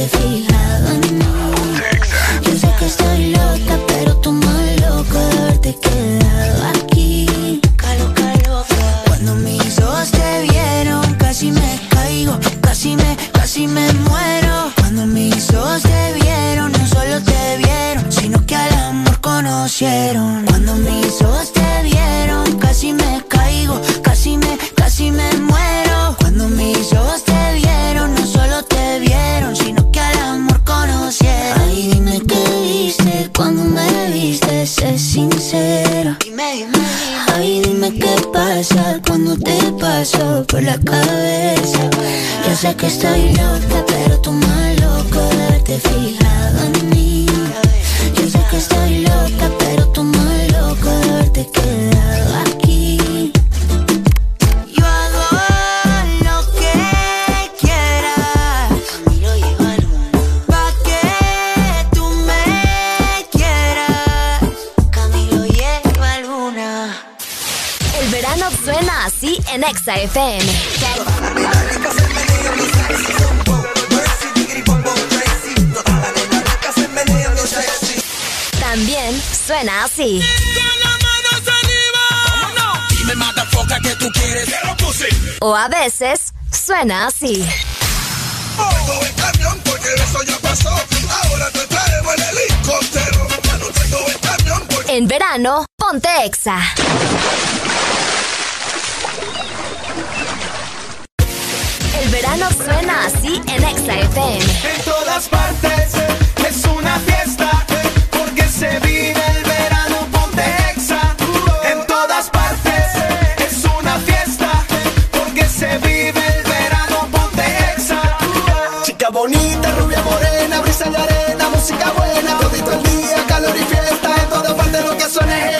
defeat sé que estoy loca, pero tú más loco de haberte fijado en mí. Yo sé que estoy loca, pero tú más loco de haberte quedado aquí. Yo hago lo que quieras. Pa' que tú me quieras. Camilo lleva luna. El verano suena así en Exa FM. Suena así. Dime, motherfucker, que tú quieres. O a veces suena así. Tengo el camión porque eso ya pasó. Ahora te traemos el helicóptero. Ya no tengo el camión porque... En verano, ponte Exa. El verano suena así en Exa FM. En todas partes es una fiesta porque se vive corazones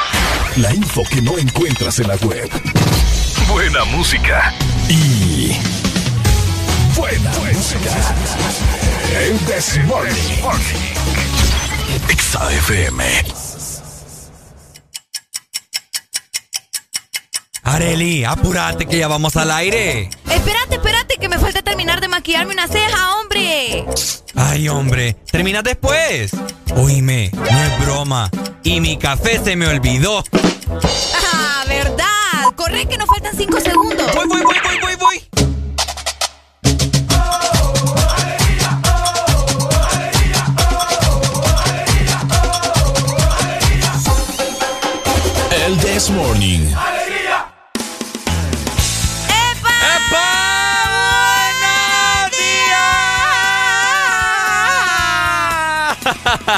La info que no encuentras en la web. Buena música. Y. Buena, música. El This Morning. Exa FM. Areli, apúrate que ya vamos al aire. Espérate, espérate, que me falta terminar de maquillarme una ceja, hombre. Ay, hombre, termina después. Oíme, no es broma. Y mi café se me olvidó. Ah, verdad. Corre que nos faltan cinco segundos. Voy, voy, voy, voy, voy, voy. El This Morning. ¡Epa!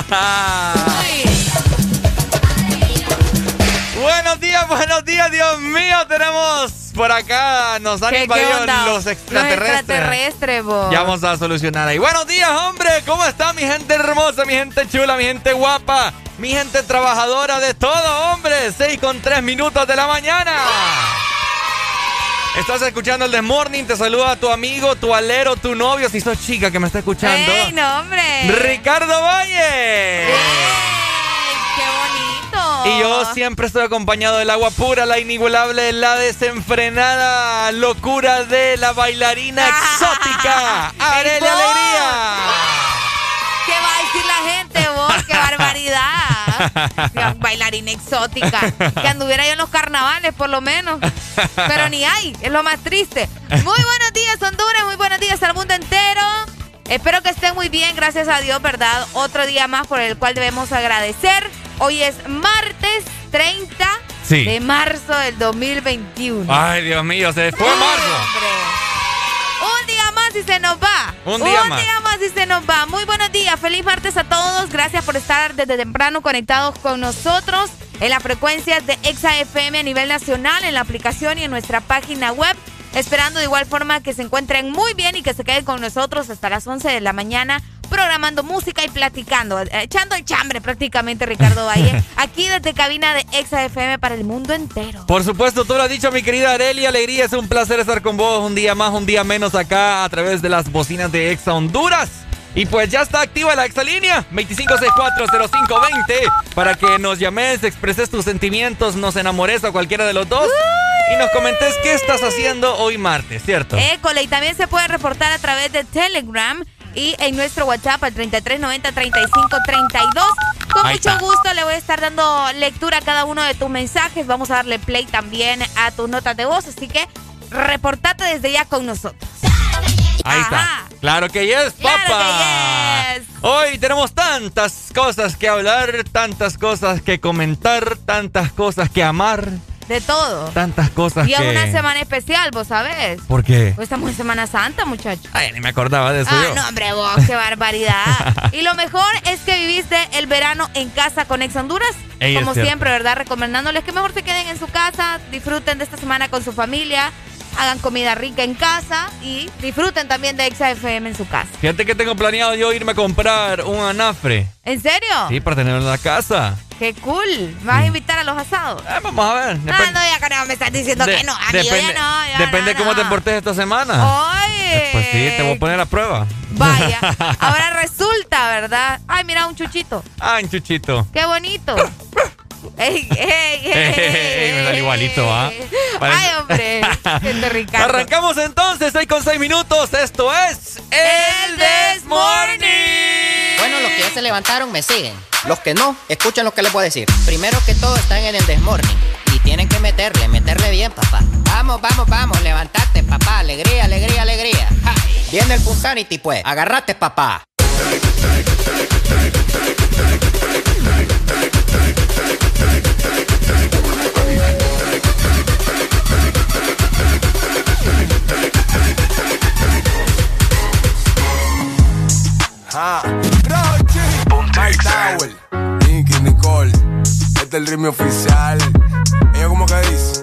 Buenos Dios mío. Tenemos por acá, nos han ¿Qué- invadido los extraterrestres. Los extraterrestres, vos. Ya vamos a solucionar ahí. Buenos días, hombre. ¿Cómo está mi gente hermosa, mi gente chula, mi gente guapa, mi gente trabajadora de todo, hombre? 6 con 3 minutos de la mañana. Estás escuchando el The Morning. Te saluda tu amigo, tu alero, tu novio, si sos chica que me está escuchando. ¡Ey, no, hombre! Ricardo Valle. Y yo siempre estoy acompañado del agua pura, la inigualable, la desenfrenada locura de la bailarina exótica, Arelia vos! Alegría. ¿Qué va a decir la gente, vos? ¡Qué barbaridad! La Bailarina exótica. Que anduviera yo en los carnavales, por lo menos. Pero ni hay, es lo más triste. Muy buenos días, Honduras. Muy buenos días al mundo entero. Espero que estén muy bien, gracias a Dios, ¿verdad? Otro día más por el cual debemos agradecer. Hoy es martes 30 Sí. de marzo del 2021. Ay, Dios mío, se fue marzo. hombre. Un día más y se nos va. Un día más. día más y se nos va. Muy buenos días. Feliz martes a todos. Gracias por estar desde temprano conectados con nosotros en las frecuencias de Exa FM a nivel nacional, en la aplicación y en nuestra página web. Esperando de igual forma que se encuentren muy bien y que se queden con nosotros hasta las 11 de la mañana programando música y platicando, eh, echando el chambre prácticamente Ricardo Valle, aquí desde cabina de Exa FM para el mundo entero. Por supuesto, tú lo has dicho, mi querida Arelia Alegría. Es un placer estar con vos un día más, un día menos acá a través de las bocinas de Exa Honduras. Y pues ya está activa la exalínea 25640520 para que nos llames, expreses tus sentimientos, nos enamores a cualquiera de los dos y nos comentes qué estás haciendo hoy martes, ¿cierto? École, y también se puede reportar a través de Telegram y en nuestro WhatsApp al 3390-3532. Con Ahí mucho está. gusto le voy a estar dando lectura a cada uno de tus mensajes. Vamos a darle play también a tus notas de voz, así que reportate desde ya con nosotros. Ahí Ajá. está. Claro que yes, Claro papá. que yes. Hoy tenemos tantas cosas que hablar, tantas cosas que comentar, tantas cosas que amar, De todo. tantas cosas Y es que... una semana especial, vos sabés. ¿Por qué? Pues estamos en Semana Santa, muchachos. Ay, ni me acordaba de eso Ah, yo. no, hombre, vos, qué barbaridad. y lo mejor es que viviste el verano en casa con Ex Honduras. Ey, como siempre, ¿verdad? Recomendándoles que mejor se queden en su casa, disfruten de esta semana con su familia, hagan comida rica en casa y disfruten también de Exa FM en su casa. Fíjate que tengo planeado yo irme a comprar un anafre. ¿En serio? Sí, para tenerlo en la casa. Qué cool. ¿Me vas a invitar a los asados? Eh, vamos a ver. Ah, no, ya que no, me estás diciendo de- que no. Amigo, depende ya no. ya depende no, cómo no. te portes esta semana. Oye. Eh, Pues sí, te voy a poner a prueba. Vaya. Ahora resulta, ¿verdad? Ay, mira, un chuchito. Ay, chuchito. Qué bonito. ¡Ey, ey, ey! Ey, me sale igualito, ¿ah? Parece- ¡Ay, hombre! Ricardo. Arrancamos entonces, 6 con 6 minutos. Esto es El This Morning. Bueno, los que ya se levantaron me siguen. Los que no, escuchen lo que les voy a decir. Primero que todo están en el desmorning. Y tienen que meterle, meterle bien, papá. Vamos, vamos, vamos, levantate, papá. Alegría, alegría, alegría. Ja. Viene el Punsanity, pues. Agarrate, papá. Nicole, este es el ritmo oficial. Ella como que dice.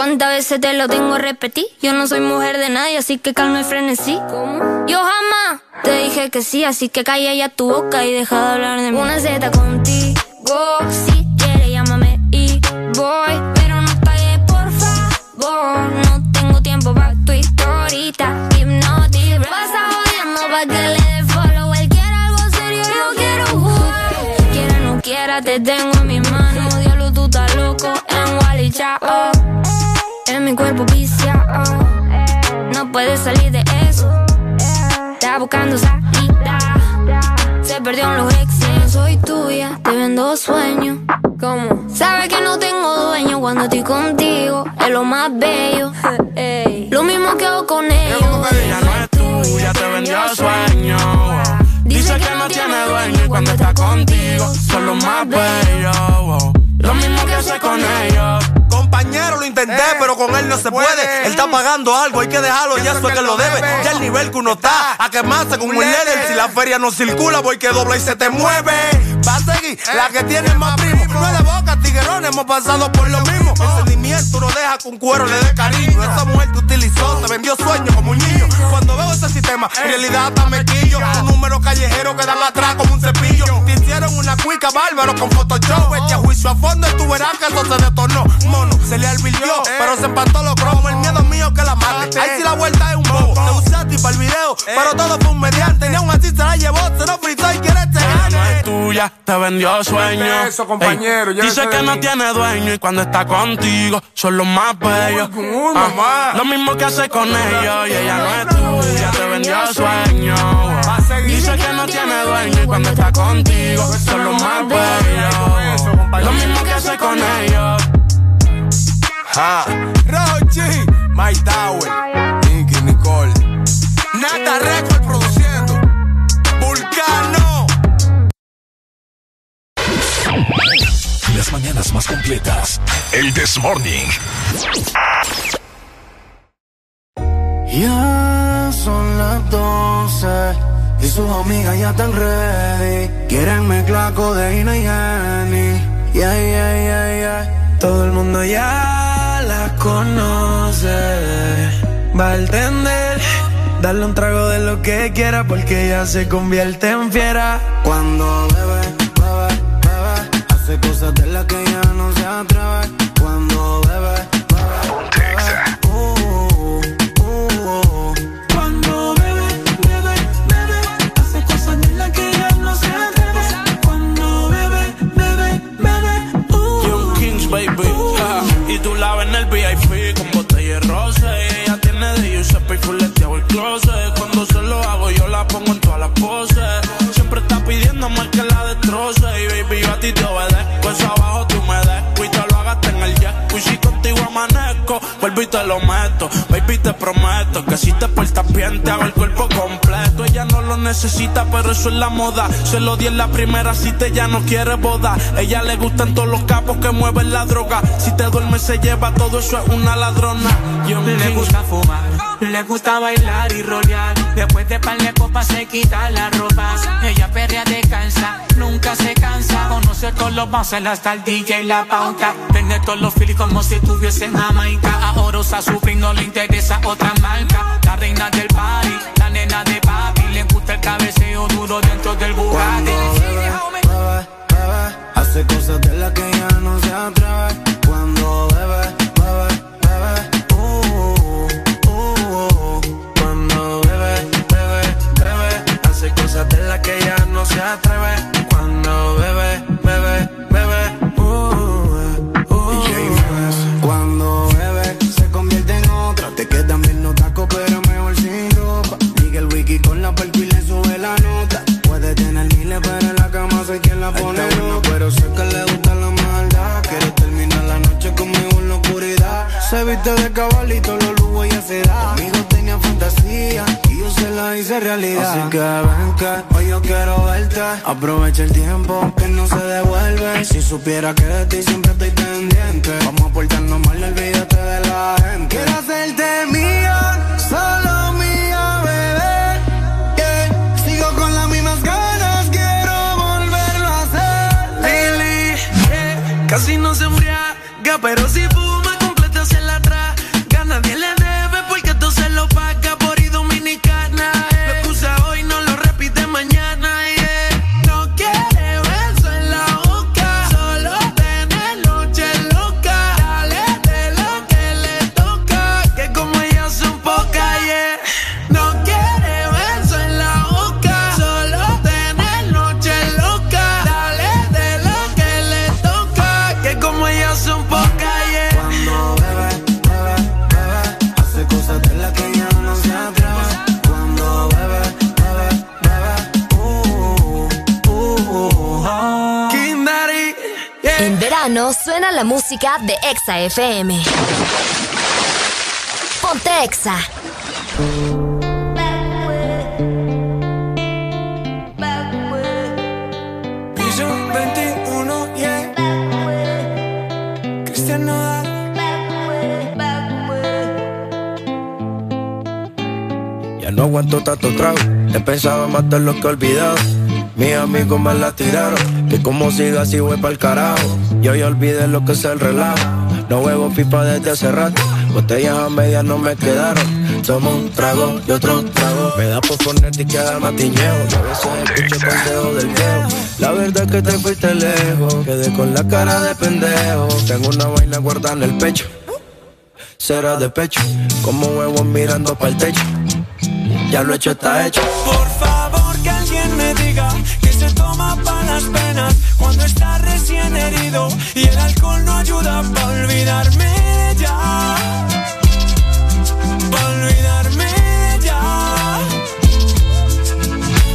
¿Cuántas veces te lo tengo a repetir? Yo no soy mujer de nadie, así que calma y frenesí. ¿Cómo? Yo jamás te dije que sí, así que calla ya tu boca y deja de hablar de mí. Una Z contigo, si quieres llámame y voy. Pero no pagues, por favor. No tengo tiempo para tu historita. Hipnotic, vas a pa' que le yo quiero. Quiera no quiera, te tengo en mis manos. Loco en Wally Chao. En mi cuerpo viciado. No puedes salir de eso. Está buscando salida. Se perdió en los exes. Soy tuya, te vendo sueños. ¿Cómo? Sabes que no tengo dueño cuando estoy contigo. Es lo más bello. Lo mismo que hago con ellos. Ella no es tuya, te vendió sueños. Dice que no tiene dueño y cuando está contigo son los más bellos. Lo mismo que hace con ellos. Compañero, lo intenté, pero con él no se puede. Él está pagando algo, hay que dejarlo, ya eso es que lo debe. Ya el nivel que uno está, a quemarse con un líder. Si la feria no circula, voy que dobla y se te mueve. Va a seguir la que tiene más primo. No es de boca, tiguerón, hemos pasado por lo mismo. El sentimiento no deja que un cuero le dé cariño. Esa mujer te utilizó, te vendió sueños como un niño. Cuando veo ese sistema, en realidad hasta me quillo. Un número callejero que dan atrás como un cepillo. Te hicieron una cuica bárbaro con Photoshop. Este a juicio a fondo y tú verás que eso se detornó. Mono, se le advirtió, pero se empató los cromos. El miedo mío que la mate. Ahí sí la vuelta es un bobo. Te usé a ti para el video, pero todo fue un mediante. Ni aún así se la llevó, se lo fritó y quiere este No es tuya, te vendió sueños. Eso, compañero, Ey, ya dice que no tiene dueño y cuando está contigo son los más bellos. Ah, mamá. lo mismo que hace con ellos y ella no es tuya, te vendió sueños. Dice que no tiene dueño y cuando está contigo son los más bellos. Lo mismo que hace con ellos. Ja. Rochi, My Tower, Nicky Nicole. Nata Record Las mañanas más completas. El This Morning. Ya son las 12 y sus amigas ya están ready. Quieren mezclar codeína y Henny. Yeah, yeah, yeah, yeah. Todo el mundo ya las conoce. Va a entender. Darle un trago de lo que quiera porque ella se convierte en fiera. Cuando bebe, cosas de las que ya no se atreve. Cuando bebe, bebe, bebe. Uh, uh, uh. Cuando bebe, bebe, bebe, hace cosas de las que ya no se atreve. Cuando bebe, bebe, bebe, uh. Young Kings, baby. Y tú la ves en el VIP con botella de rosa. Y ella tiene de Giuseppe y fuleteado el closet. Cuando se lo pidiendo más que la destroce. Y baby, yo a ti te obedezco. Eso abajo amanezco, vuelvo y te lo meto. Baby, te prometo que si te portas bien, te hago el cuerpo completo. Ella no lo necesita, pero eso es la moda. Se lo di en la primera cita, ella no quiere boda. Ella le gustan todos los capos que mueven la droga. Si te duermes, se lleva todo eso, es una ladrona. Young Le gusta fumar, le gusta bailar y rolear. Después de par de copas se quita la ropa. Ella perrea descansa, nunca se cansa. Conoce todos los bouncers hasta el DJ la pauta. Vende todos los filis como si estuviese en Jamaica. Ahora usa su no le interesa otra marca. La reina del party, la nena de papi. Le gusta el cabeceo duro dentro del Bugatti. bebe, bebe, hace cosas de las que ya no se atreve. Cuando bebe, bebe, bebe, uh, uh. Cuando bebe, bebe, bebe, hace cosas de las que ya no se atreve. Cuando bebe, bebe, viste de cabalito, los lujos y se da. Amigos tenían fantasía y yo se la hice realidad. Así que ven que hoy yo quiero verte. Aprovecha el tiempo que no se devuelve. Si supiera que de ti siempre estoy pendiente. Vamos a portarnos mal, olvídate de la gente. Quiero hacerte mía, solo mía, bebé. Yeah. Sigo con las mismas ganas, quiero volverlo a hacer. Lily, yeah. Casi no se embriaga, pero si fuma verano suena la música de Exa FM. Ponte Exa. Piso 21, yeah. Cristian Nodal. Ya no aguanto tanto trago. He pensado matar lo que he olvidado. Mis amigos me la tiraron. Que como siga así voy pa'l carajo. Yo ya olvidé lo que es el relajo. No huevo pipa desde hace rato. Botellas a medias no me quedaron. Tomo un trago y otro trago. Me da por ponerte y quedar matiñeo. Y a veces escucho consejo del viejo. La verdad es que te fuiste lejos. Quedé con la cara de pendejo. Tengo una vaina guardada en el pecho. Será de pecho. Como huevos mirando para el techo. Ya lo hecho está hecho. Por favor que alguien me diga que penas cuando está recién herido y el alcohol no ayuda para olvidarme ya. Pa' olvidarme ya.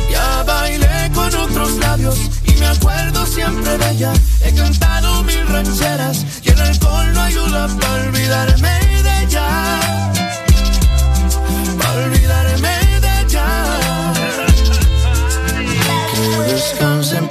Ya bailé con otros labios y me acuerdo siempre de ella. He cantado mil rancheras y el alcohol no ayuda para olvidarme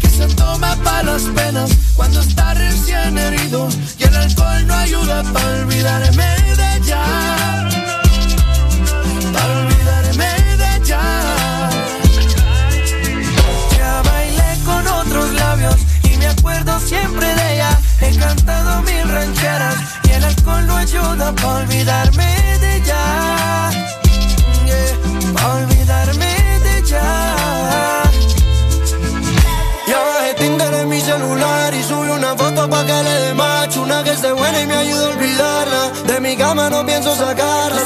que se toma para las penas cuando está recién herido y el alcohol no ayuda para olvidarme de ella. Para olvidarme de ella. Ya bailé con otros labios y me acuerdo siempre de ella. He cantado mil rancheras y el alcohol no ayuda para olvidarme de ella. Pa' olvidarme de ella. Pa' que le dé macho Una que esté buena y me ayude a olvidarla. De mi cama no pienso sacarla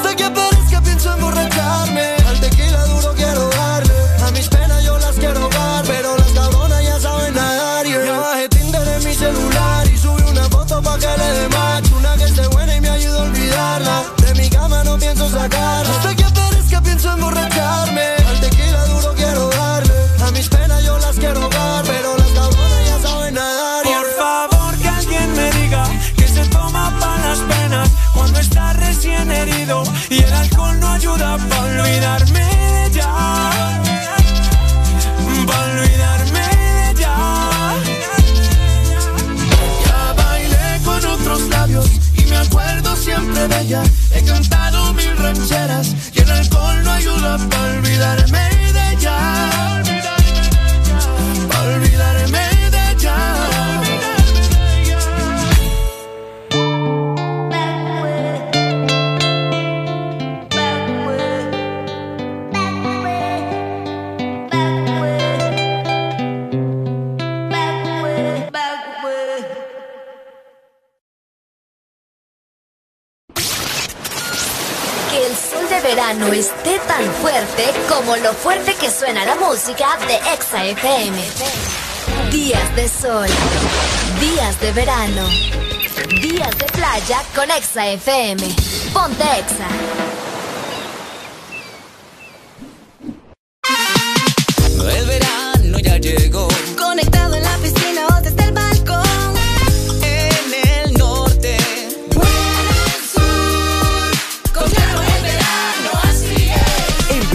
siempre FM. Días de sol, días de verano, días de playa con Exa FM. Ponte Exa.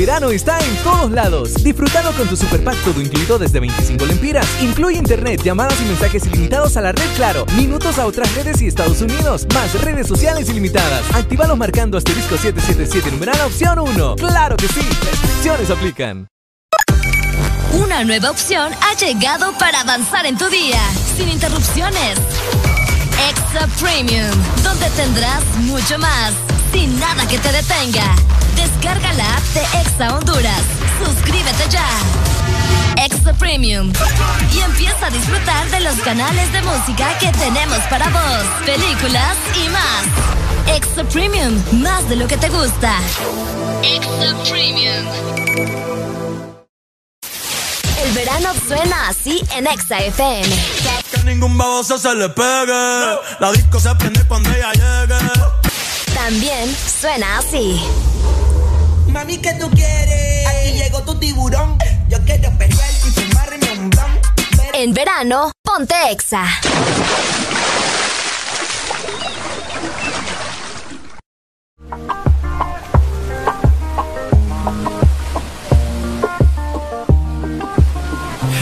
Verano está en todos lados. Disfrutando con tu super pack todo incluido desde 25 lempiras. Incluye internet, llamadas y mensajes ilimitados a la red Claro, minutos a otras redes y Estados Unidos, más redes sociales ilimitadas. Actívalos marcando asterisco 777 numeral opción 1. ¡Claro que sí! Restricciones aplican. Una nueva opción ha llegado para avanzar en tu día, sin interrupciones. Extra Premium, donde tendrás mucho más, sin nada que te detenga. Descarga la app de Exa Honduras. Suscríbete ya. Extra Premium. Y empieza a disfrutar de los canales de música que tenemos para vos, películas y más. Extra Premium, más de lo que te gusta. Extra Premium. El verano suena así en Exa FM. Que ningún baboso se le pegue. La disco se prende cuando ella llegue. También suena así. Mami, ¿qué tú quieres? Aquí llegó tu tiburón. Yo quiero perrear y fumarme un blon. En verano, ponte Exa.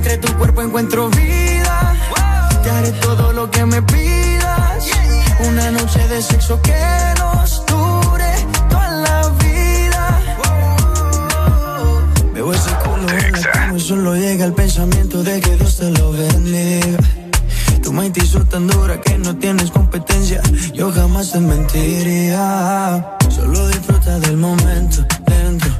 Entre tu cuerpo encuentro vida. Te haré todo lo que me pidas. Una noche de sexo que nos dure toda la vida. Veo ese culo en la cama y solo llega el pensamiento de que Dios te lo bendiga. Tu mente hizo tan dura que no tienes competencia. Yo jamás te mentiría. Solo disfruta del momento dentro.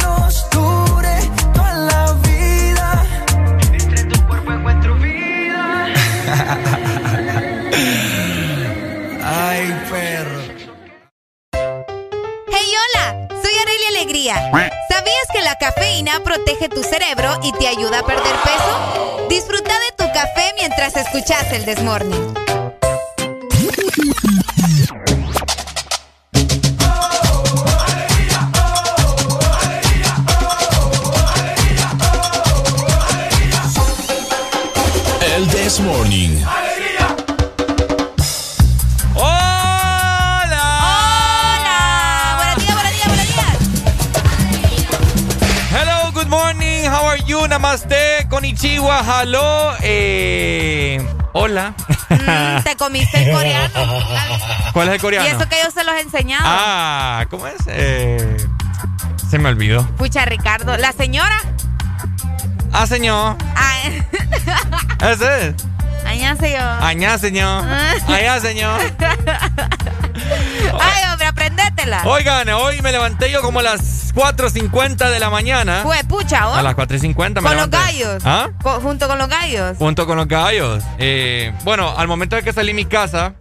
cafeína protege tu cerebro y te ayuda a perder peso? Disfruta de tu café mientras escuchas el Desmorning. El This Morning. You? Namaste, konnichiwa, hello. Eh, hola. Mm, te comiste el coreano. ¿Cuál es el Y coreano? eso que yo se los he enseñado. Ah, ¿cómo es? Eh, se me olvidó. Pucha, Ricardo. La señora. Ah, señor. Ah, Ese es. Añá, señor. Añá, señor. Allá, señor. Ay, hombre, aprendétela. Oigan, hoy me levanté yo como a las 4.50 de la mañana. Fue, pucha, ¿oh? A las 4.50 me Con los gallos. ¿Ah? Junto con los gallos. Junto con los gallos. Eh, bueno, al momento de que salí de mi casa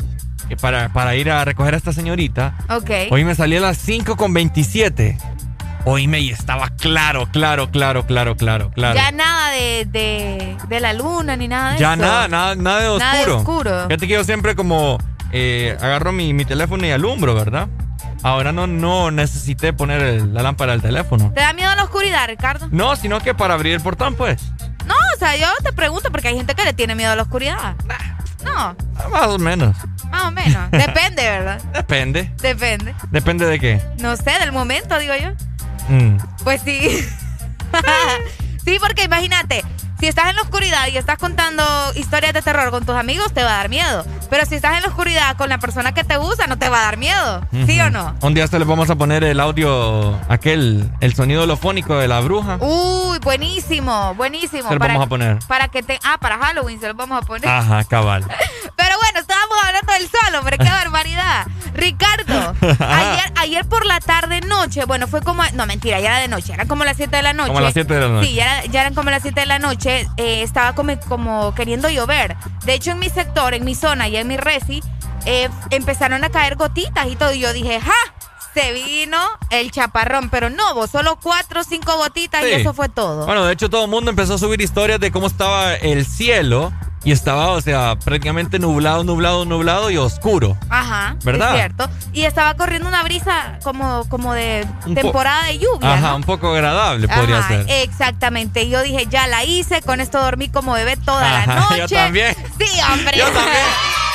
para, para ir a recoger a esta señorita, Ok. hoy me salí a las 5 con 27. Oíme y estaba claro, claro, claro, claro, claro, claro. Ya nada de, de, de la luna ni nada de Ya eso. nada, nada, nada de oscuro. Nada de oscuro. Fíjate que yo siempre como eh, agarro mi, mi teléfono y alumbro, ¿verdad? Ahora no, no necesité poner el- la lámpara del teléfono. ¿Te da miedo la oscuridad, Ricardo? No, sino que para abrir el portón, pues. No, o sea, yo te pregunto porque hay gente que le tiene miedo a la oscuridad. No. Más o menos. Más o menos. Depende, ¿verdad? Depende. Depende. ¿Depende de qué? No sé, del momento, digo yo. Mm. Pues sí. sí, porque imagínate, si estás en la oscuridad y estás contando historias de terror con tus amigos, te va a dar miedo. Pero si estás en la oscuridad con la persona que te usa, no te va a dar miedo. ¿Sí o no? Un día hasta les vamos a poner el audio, aquel, el sonido holofónico de la bruja. Uy, buenísimo, buenísimo. Se lo vamos a poner. Para que te. Ah, para Halloween se lo vamos a poner. Ajá, cabal. Pero hablando del sol, hombre, qué barbaridad. Ricardo, ayer, ayer por la tarde, noche, bueno, fue como. No, mentira, ya era de noche, eran como las 7 de la noche. Como las 7 de la noche. Sí, ya, era- ya eran como las 7 de la noche, eh, estaba como, como queriendo llover. De hecho, en mi sector, en mi zona y en mi resi, eh, empezaron a caer gotitas y todo. Y yo dije, ¡ja! Se vino el chaparrón, pero no, vos solo cuatro o cinco gotitas y eso fue todo. Bueno, de hecho todo el mundo empezó a subir historias de cómo estaba el cielo y estaba, o sea, prácticamente nublado, nublado, nublado y oscuro. Ajá, ¿Verdad? es cierto. Y estaba corriendo una brisa como, como de Un temporada de lluvia. Ajá, ¿no? un poco agradable podría ser. Exactamente. Y yo dije, ya la hice, con esto dormí como bebé toda la noche. yo también. Sí, hombre. Yo también.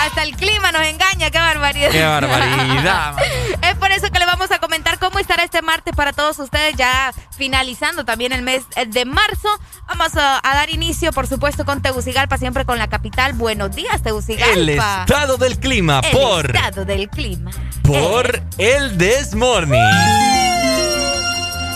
Hasta el clima nos engaña, qué barbaridad. Qué barbaridad. Es por eso que le vamos a comentar cómo estará este martes para todos ustedes, ya finalizando también el mes de marzo. Vamos a, a dar inicio, por supuesto, con Tegucigalpa, siempre con la capital. Buenos días, Tegucigalpa. El estado del clima El por, estado del clima. por el Desmorning.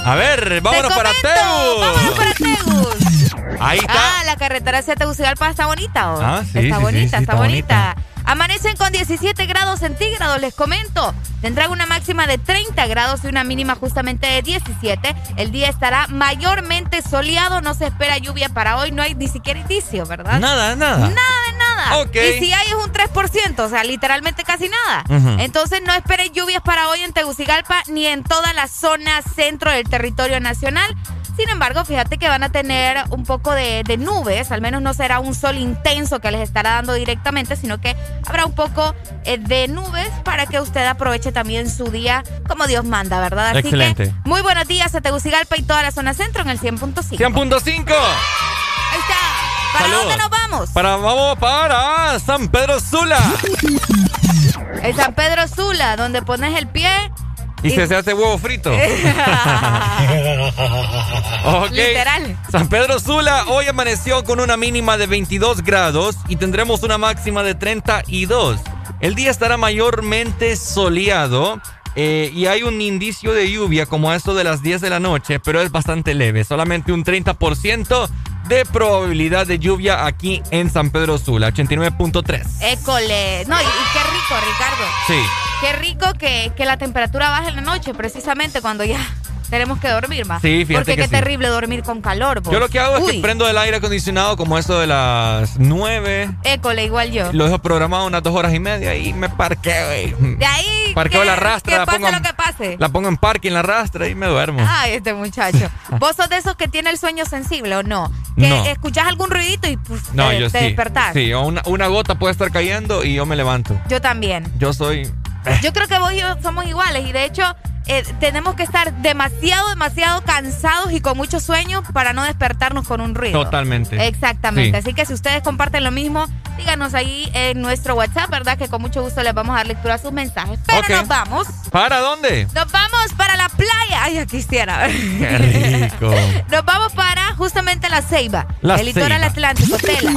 A ver, vámonos Te para Teu. Vámonos para Tegus. Ahí está. Ah, la carretera hacia Tegucigalpa está bonita, ¿o? Ah, sí, Está sí, bonita, sí, sí, está, está bonita. Amanecen con 17 grados centígrados, les comento. Tendrán una máxima de 30 grados y una mínima justamente de 17. El día estará mayormente soleado, no se espera lluvia para hoy, no hay ni siquiera indicio, ¿verdad? Nada, nada. Nada de nada. Ok. Y si hay es un 3%, o sea, literalmente casi nada. Entonces no esperen lluvias para hoy en Tegucigalpa ni en toda la zona centro del territorio nacional. Sin embargo, fíjate que van a tener un poco de, de nubes, al menos no será un sol intenso que les estará dando directamente, sino que habrá un poco eh, de nubes para que usted aproveche también su día como Dios manda, ¿verdad? Así Excelente. que muy buenos días a Tegucigalpa y toda la zona centro en el 100.5. 100.5. Ahí está. ¿Para Saludos. dónde nos vamos? Para, vamos para San Pedro Sula. El San Pedro Sula, donde pones el pie. Y se, se hace huevo frito. Ok. Literal. San Pedro Sula hoy amaneció con una mínima de 22 grados y tendremos una máxima de 32. El día estará mayormente soleado. eh, y hay un indicio de lluvia como a esto de las 10 de la noche, pero es bastante leve, solamente un 30% de probabilidad de lluvia aquí en San Pedro Sula, 89.3. École. No, y, y qué rico, Ricardo. Sí. Qué rico que, que la temperatura baje en la noche, precisamente cuando ya tenemos que dormir más. Sí, fíjate Porque que qué sí. terrible dormir con calor. vos. Yo lo que hago es que prendo el aire acondicionado como esto de las 9. École, igual yo. Lo dejo programado unas dos horas y media y me parqueo. y- De ahí. Parqueo que, la rastra, Que la pase pongo lo que pase. La pongo en en la rastra y me duermo. Ay, este muchacho. ¿Vos sos de esos que tiene el sueño sensible o no? Que No. escuchás algún ruidito y pues, no, te, yo te sí. despertás. Sí, o una, una gota puede estar cayendo y yo me levanto. Yo también. Yo soy. Yo creo que vos y yo somos iguales y de hecho eh, tenemos que estar demasiado, demasiado cansados y con mucho sueño para no despertarnos con un ruido. Totalmente. Exactamente. Sí. Así que si ustedes comparten lo mismo, díganos ahí en nuestro WhatsApp, ¿verdad? Que con mucho gusto les vamos a dar lectura a sus mensajes. Pero nos vamos. ¿Para dónde? Nos vamos para la playa. Ay, ya quisiera. Qué rico. Nos vamos para justamente la Ceiba. La el litoral atlántico, Tela.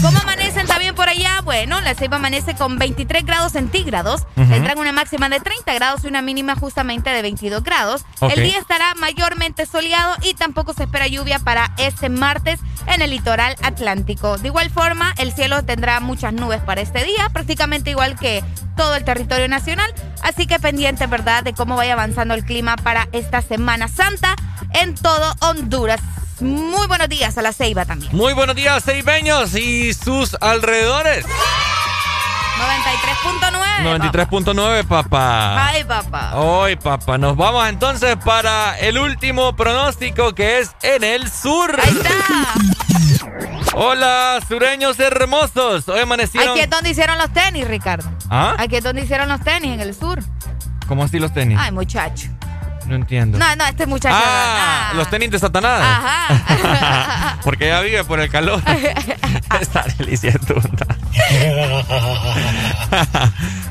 ¿Cómo amanecen también por allá? Bueno, la Ceiba amanece con 23 grados centígrados. Ujú. Tendrán una máxima de 30 grados y una mínima justamente de 22 grados. El día estará mayormente soleado y tampoco se espera lluvia para este martes en el litoral atlántico. De igual forma, el cielo tendrá muchas nubes para este día, prácticamente igual que todo el territorio nacional. Así que pendiente, ¿verdad?, de cómo vaya avanzando el clima para esta Semana Santa en todo Honduras. Muy buenos días a la Ceiba también. Muy buenos días, seibeños y sus alrededores. 93.9. 93.9, papá. Ay, papá. Hoy, papá, nos vamos entonces para el último pronóstico que es en el sur. Ahí está. Hola, sureños hermosos. Hoy amanecieron. Aquí es donde hicieron los tenis, Ricardo. ¿Ah? Aquí es donde hicieron los tenis, en el sur. ¿Cómo así los tenis? Ay, muchacho. No entiendo. No, no, este muchacho. Ah, ah. los tenis de Satanás. Ajá. Porque ella vive por el calor. Está delicioso.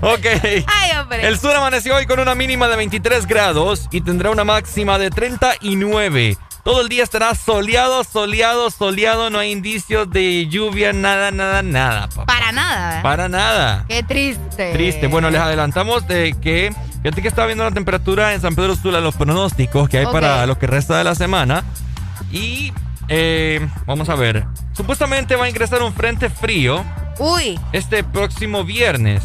ok. Ay, hombre. El sur amaneció hoy con una mínima de 23 grados y tendrá una máxima de 39. Todo el día estará soleado, soleado, soleado. No hay indicios de lluvia, nada, nada, nada. papá. Para nada. ¿eh? Para nada. Qué triste. Triste. Bueno, les adelantamos de que. Fíjate que estaba viendo la temperatura en San Pedro Sula, los pronósticos que hay para lo que resta de la semana. Y. eh, vamos a ver. Supuestamente va a ingresar un frente frío Uy, este próximo viernes.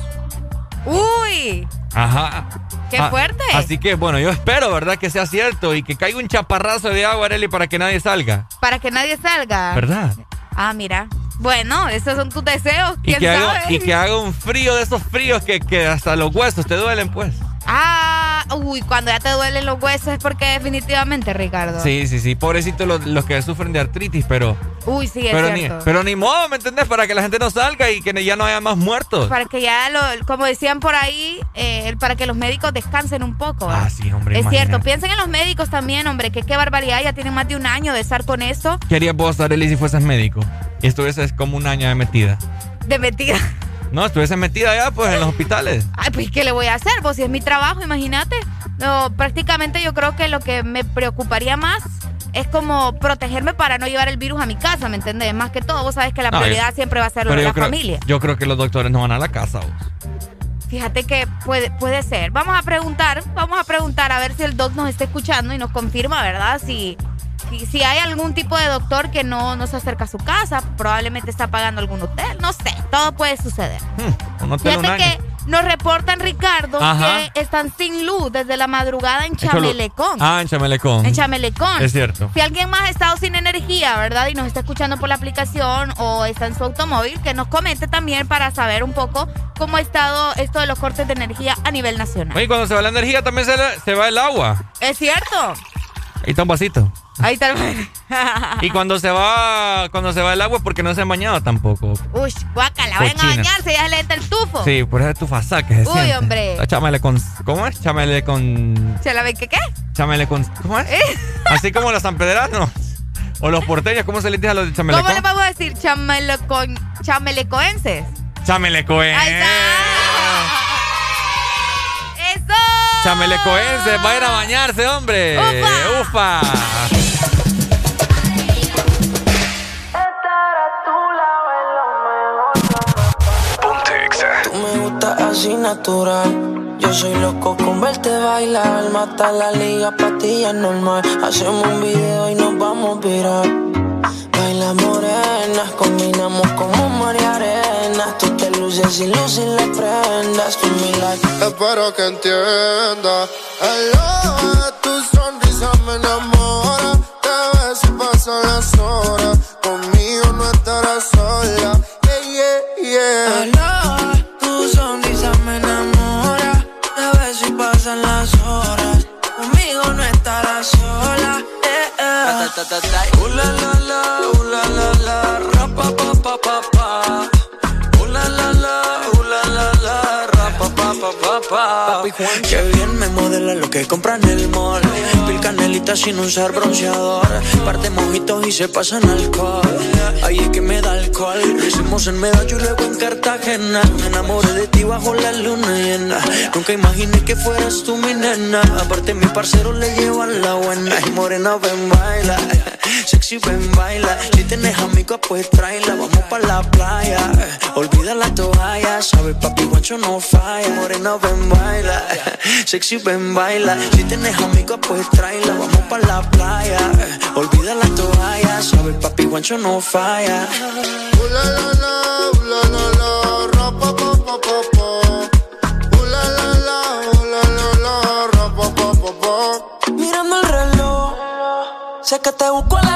uy. Ajá. Qué Ah, fuerte. Así que, bueno, yo espero, ¿verdad? Que sea cierto y que caiga un chaparrazo de agua, Arely, para que nadie salga. Para que nadie salga. ¿Verdad? Ah, mira. Bueno, esos son tus deseos. Y ¿Quién que, sabe? haga, y que haga un frío de esos fríos que, que hasta los huesos te duelen, pues. Ah, uy, cuando ya te duelen los huesos es porque definitivamente, Ricardo. Sí, sí, sí. Pobrecitos los, los que sufren de artritis, pero. Uy, sí, es pero, ni, cierto. pero ni modo, ¿me entendés? Para que la gente no salga y que ya no haya más muertos. Para que ya, lo, como decían por ahí, eh, para que los médicos descansen un poco. Ah, sí, hombre. es imagínate. cierto, piensen en los médicos también, hombre, que qué barbaridad, ya tienen más de un año de estar con eso, ¿Qué harías vos, Arely, si fueses médico? Y estuvieses como un año de metida. de metida. No, estuvieses metida ya, pues, en los hospitales. Ay, pues, ¿qué le voy a hacer? Pues si es mi trabajo, imagínate. No, prácticamente yo creo que lo que me preocuparía más es como protegerme para no llevar el virus a mi casa, ¿me entendés? Más que todo, vos sabes que la No, prioridad yo- siempre va a ser Pero yo la creo, familia. yo creo que los doctores no van a la casa, vos. Fíjate que puede, puede ser. Vamos a preguntar, vamos a preguntar a ver si el doc nos está escuchando y nos confirma, ¿verdad? Si, si, hay algún tipo de doctor que no, no se acerca a su casa, probablemente está pagando algún hotel, no sé, todo puede suceder. Un hotel un Fíjate que nos reportan, Ricardo, Ajá. que están sin luz desde la madrugada en Chamelecón. Ah, en Chamelecón. En Chamelecón. Es cierto. Si alguien más ha estado sin energía, ¿verdad? Y nos está escuchando por la aplicación o está en su automóvil, que nos comente también para saber un poco cómo ha estado esto de los cortes de energía a nivel nacional. Oye, cuando se va la energía también se, se va el agua. Es cierto. Ahí está un vasito. Ahí está el... Y cuando se va cuando se va el agua porque no se han bañado tampoco. Uy, guácala, vayan a bañarse, ya le entra el tufo. Sí, por eso es tu fasaca. se Uy, siente. hombre. Ah, Chámele con... ¿Cómo es? Chámele con... ¿Se la ve que qué? Chámele con... ¿Cómo es? Así como los sanpedranos. O los porteños, ¿cómo se les dice a los de ¿Cómo Chamelecón? le vamos a decir? Chamelecon... Chamelecoenses. Chamelecoen. Ahí está. ¡Eso! Chamelecoense, vayan a bañarse, hombre. ¡Ufa! Ufa. Tú me gustas así natural. Yo soy loco con verte bailar. Mata la liga, pastillas normal. Hacemos un video y nos vamos a virar. Baila morena, combinamos como María Arena. Tú te luces y luces las prendas. Tú mi like. Espero que entienda. Hello, tu sonrisa me enamora. Te ves y pasan las horas. Conmigo no estarás sola. Yeah, yeah, yeah. Aló, tu sonrisa me enamora. A ver si pasan las horas. Conmigo no estarás sola. Eh, eh. Uh, la, la, la, uh, la, la, la, ra, pa, pa, pa, pa, pa. La, la, la, la, la, la, ra, pa, pa, pa, Qué bien me modela lo que compra en el mall. Pil canelita sin usar bronceador. Parte mojitos y se pasan alcohol. Ahí es que me da alcohol. Hicimos en Medallo y luego en Cartagena. Me enamoré de ti bajo la luna llena. Nunca imaginé que fueras tú mi nena. Aparte, mi parcero le llevan la buena. Y morena, ven, baila. Sexy, ven, baila. Si tienes amigos, pues tráela. Vamos pa' la playa. Olvida la toalla. Sabes, papi, guancho no falla. Morena, ven, baila. Sexy, ven, baila. Si tienes amigos, pues tráela. Vamos pa' la playa. Olvida la toalla. Sabes, papi, guancho no falla. Uh, la, la, la, uh, la, la, la, ra, pa, pa, pa, pa. Uh, la, la, la, uh, la, la, la, ra, pa, pa, pa. Mirando el reloj, sé que te busco a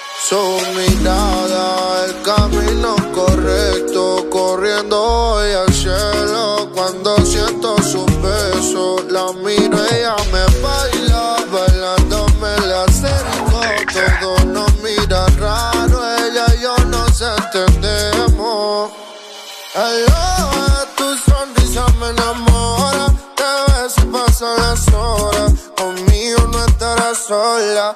Su mirada, el camino correcto, corriendo hoy al cielo. Cuando siento su beso, la miro, ella me baila, bailando me la acerco. Todo nos mira raro, ella y yo nos entendemos. Hello, tu sonrisa me enamora, te ves y pasan las horas. Conmigo no estarás sola.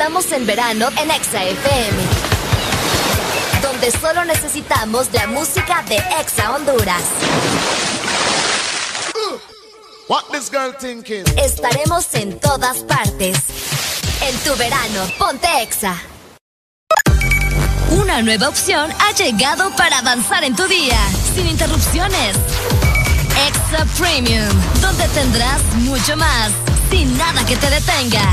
Estamos en verano en Exa FM. Donde solo necesitamos la música de Exa Honduras. What this girl thinking? Estaremos en todas partes. En tu verano, ponte Exa. Una nueva opción ha llegado para avanzar en tu día, sin interrupciones. Exa Premium, donde tendrás mucho más, sin nada que te detenga.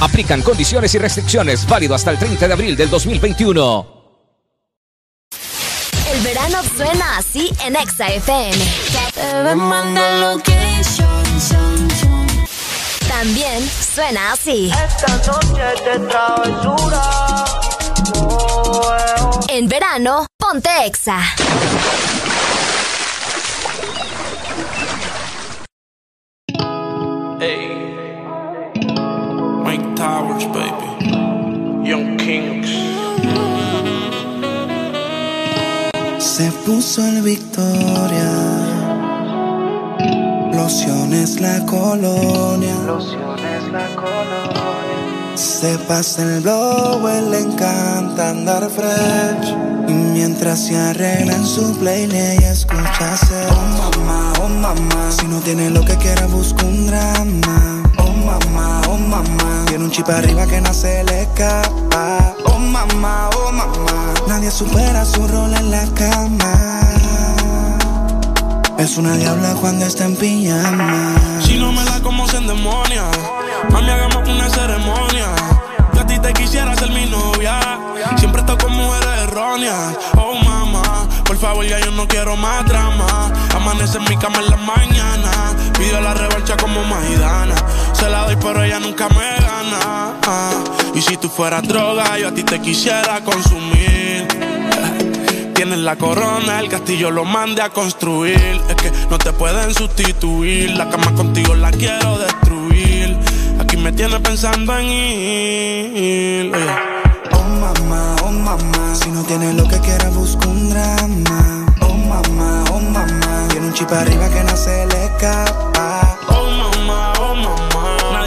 Aplican condiciones y restricciones válido hasta el 30 de abril del 2021. El verano suena así en Exa FM. También suena así. En verano, ponte Exa. Hey. Mike Towers, baby. Young Kings. Se puso el Victoria. Lociones la colonia. Lociones la colonia. Se pasa el blow, él le encanta andar fresh. Y mientras se arregla en su playlist, ella escucha hacer. Oh mamá, oh mamá. Si no tiene lo que quiera, busca un drama. Mamá, oh mamá. Tiene un chip arriba que no se le escapa. Oh mamá, oh mamá. Nadie supera su rol en la cama. Es una diabla cuando está en pijama. Si no me da como se endemonia, mami, hagamos una ceremonia. Yo a ti te quisiera ser mi novia. Siempre estoy con mujeres erróneas. Oh, mamá, por favor, ya yo no quiero más drama. Amanece en mi cama en la mañana. Pido la revancha como Maidana. Se la doy, pero ella nunca me gana. Y si tú fueras droga, yo a ti te quisiera consumir. Tienes la corona, el castillo lo mande a construir. Es que no te pueden sustituir. La cama contigo la quiero destruir. Aquí me tienes pensando en ir. Oh mamá, oh mamá. Si no tiene lo que quiera, busca un drama. Oh mamá, oh mamá. Tiene un chip arriba que no se le escapa.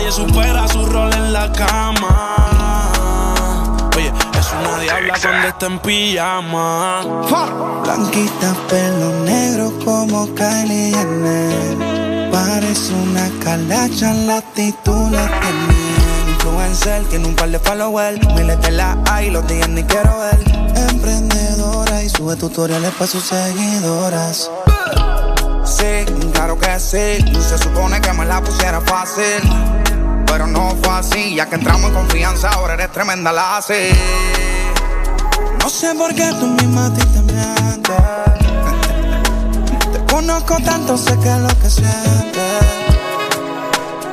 Nadie supera su rol en la cama. Oye, es una diabla cuando está en pijama. Blanquita, pelo negro como Kylie Jenner. Parece una calacha, la actitud la tiene. El flow influencer, tiene un par de followers. Miles de la hay, los días ni quiero ver. Emprendedora y sube tutoriales para sus seguidoras. Sí, claro que sí. Se supone que me la pusiera fácil. Pero no fue así, ya que entramos en confianza, ahora eres tremenda la así. No sé por qué tú misma a ti te mientes. Te conozco tanto, sé que es lo que sientes.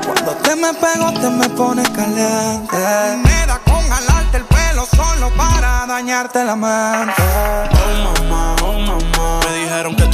Cuando te me pego, te me pones caliente. Me da con jalarte el pelo solo para dañarte la mente. Oh mamá, oh mamá. Me dijeron que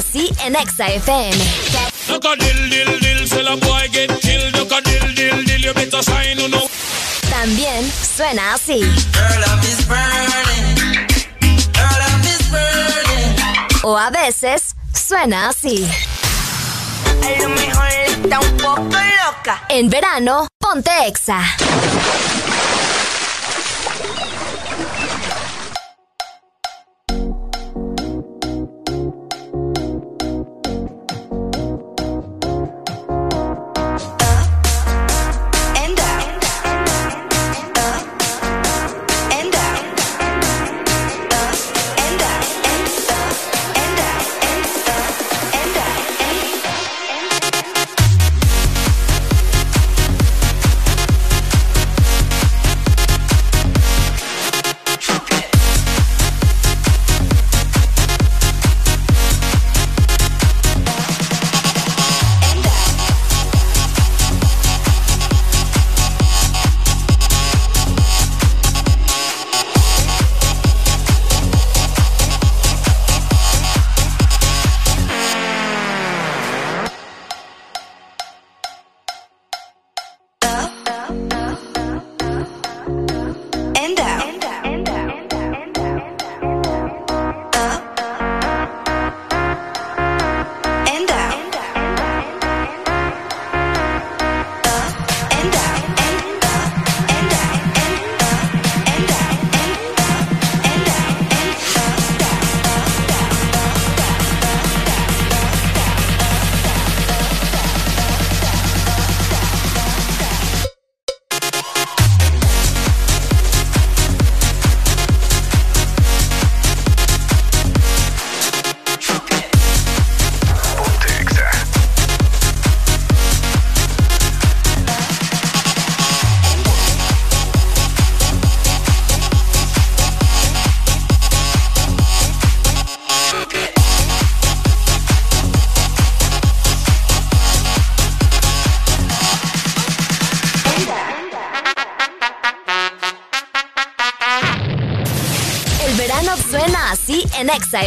Así en Exa FM. Look a dill, dill, dill, say the boy get killed. Look a dill, dill, dill, you better sign, you know. También suena así. O a veces suena así. A lo mejor está un poco loca. En verano, ponte Exa.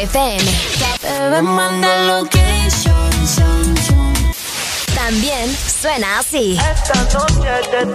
FM. También suena así. Esta noche de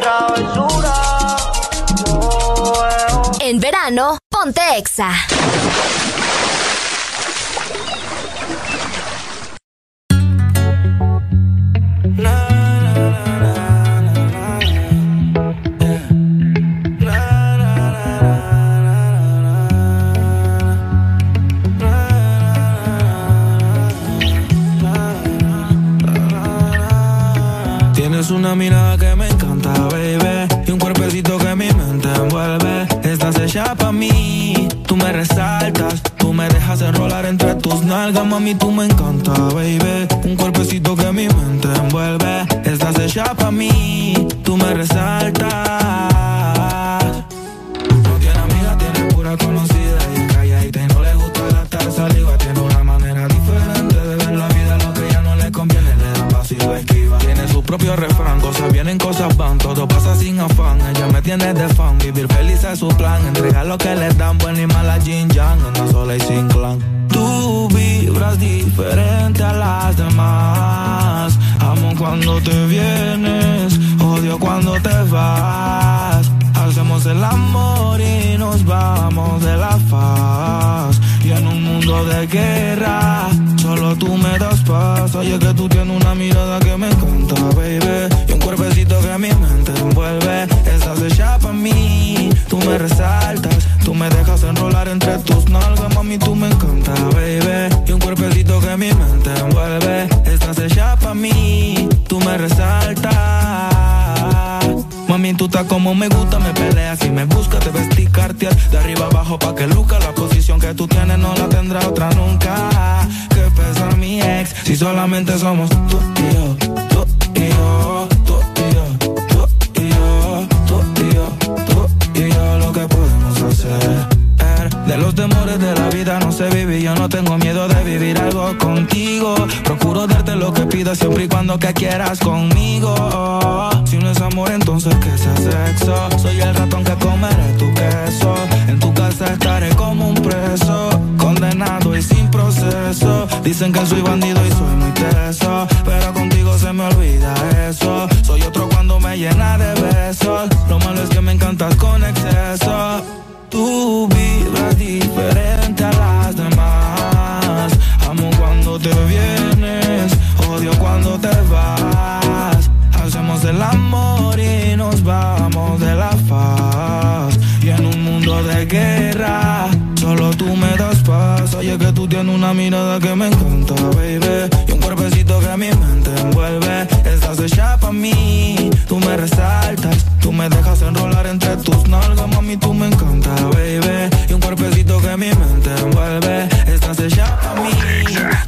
una mirada que me encanta, baby. Y un cuerpecito que mi mente envuelve. Estás hecha para mí, tú me resaltas. Tú me dejas enrolar entre tus nalgas, mami, tú me encanta, baby. Y un cuerpecito que mi mente envuelve. Estás hecha para mí,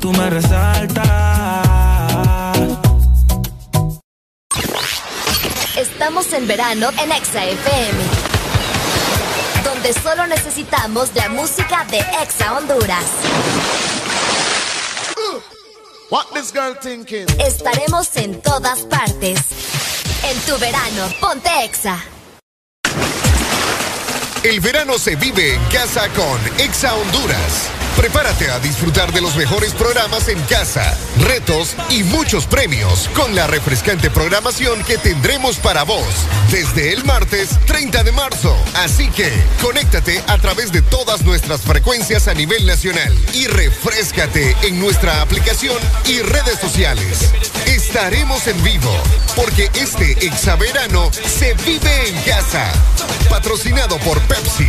tú me resaltas. Estamos en verano en Exa FM. Donde solo necesitamos la música de Exa Honduras. What this girl thinking? Estaremos en todas partes. En tu verano, ponte Exa. El verano se vive en casa con Exa Honduras. Prepárate a disfrutar de los mejores programas en casa, retos y muchos premios con la refrescante programación que tendremos para vos desde el martes 30 de marzo. Así que conéctate a través de todas nuestras frecuencias a nivel nacional y refrescate en nuestra aplicación y redes sociales. Estaremos en vivo porque este exaverano se vive en casa. Patrocinado por Pepsi.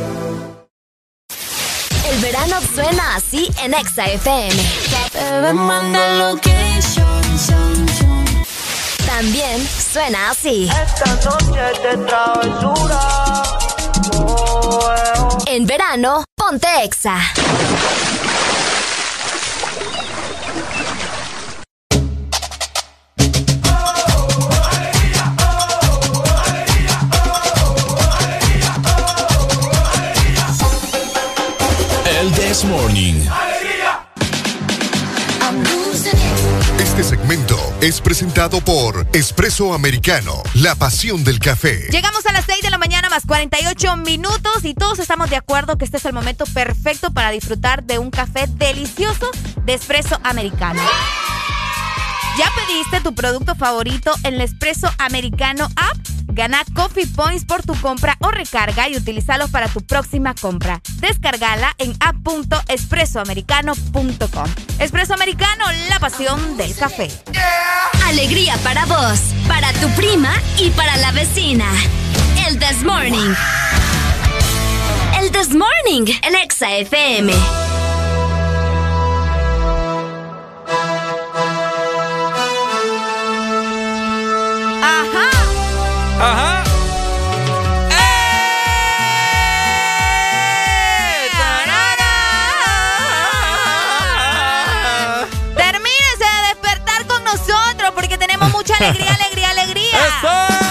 El verano suena así en Exa FM. También suena así. Esta noche de travesura. En verano, ponte Exa. El This Morning. Este segmento es presentado por Espresso Americano, la pasión del café. Llegamos a las 6 de la mañana más 48 minutos y todos estamos de acuerdo que este es el momento perfecto para disfrutar de un café delicioso de espresso americano. ¿Ya pediste tu producto favorito en el Espresso Americano App? Gana Coffee Points por tu compra o recarga y utilízalos para tu próxima compra. Descargala en app.espressoamericano.com. Espresso Americano, la pasión del café. Alegría para vos, para tu prima y para la vecina. El This Morning. El This Morning, el Exa FM. Ajá. ¡Eh! De despertar con nosotros porque tenemos mucha alegría, alegría, alegría.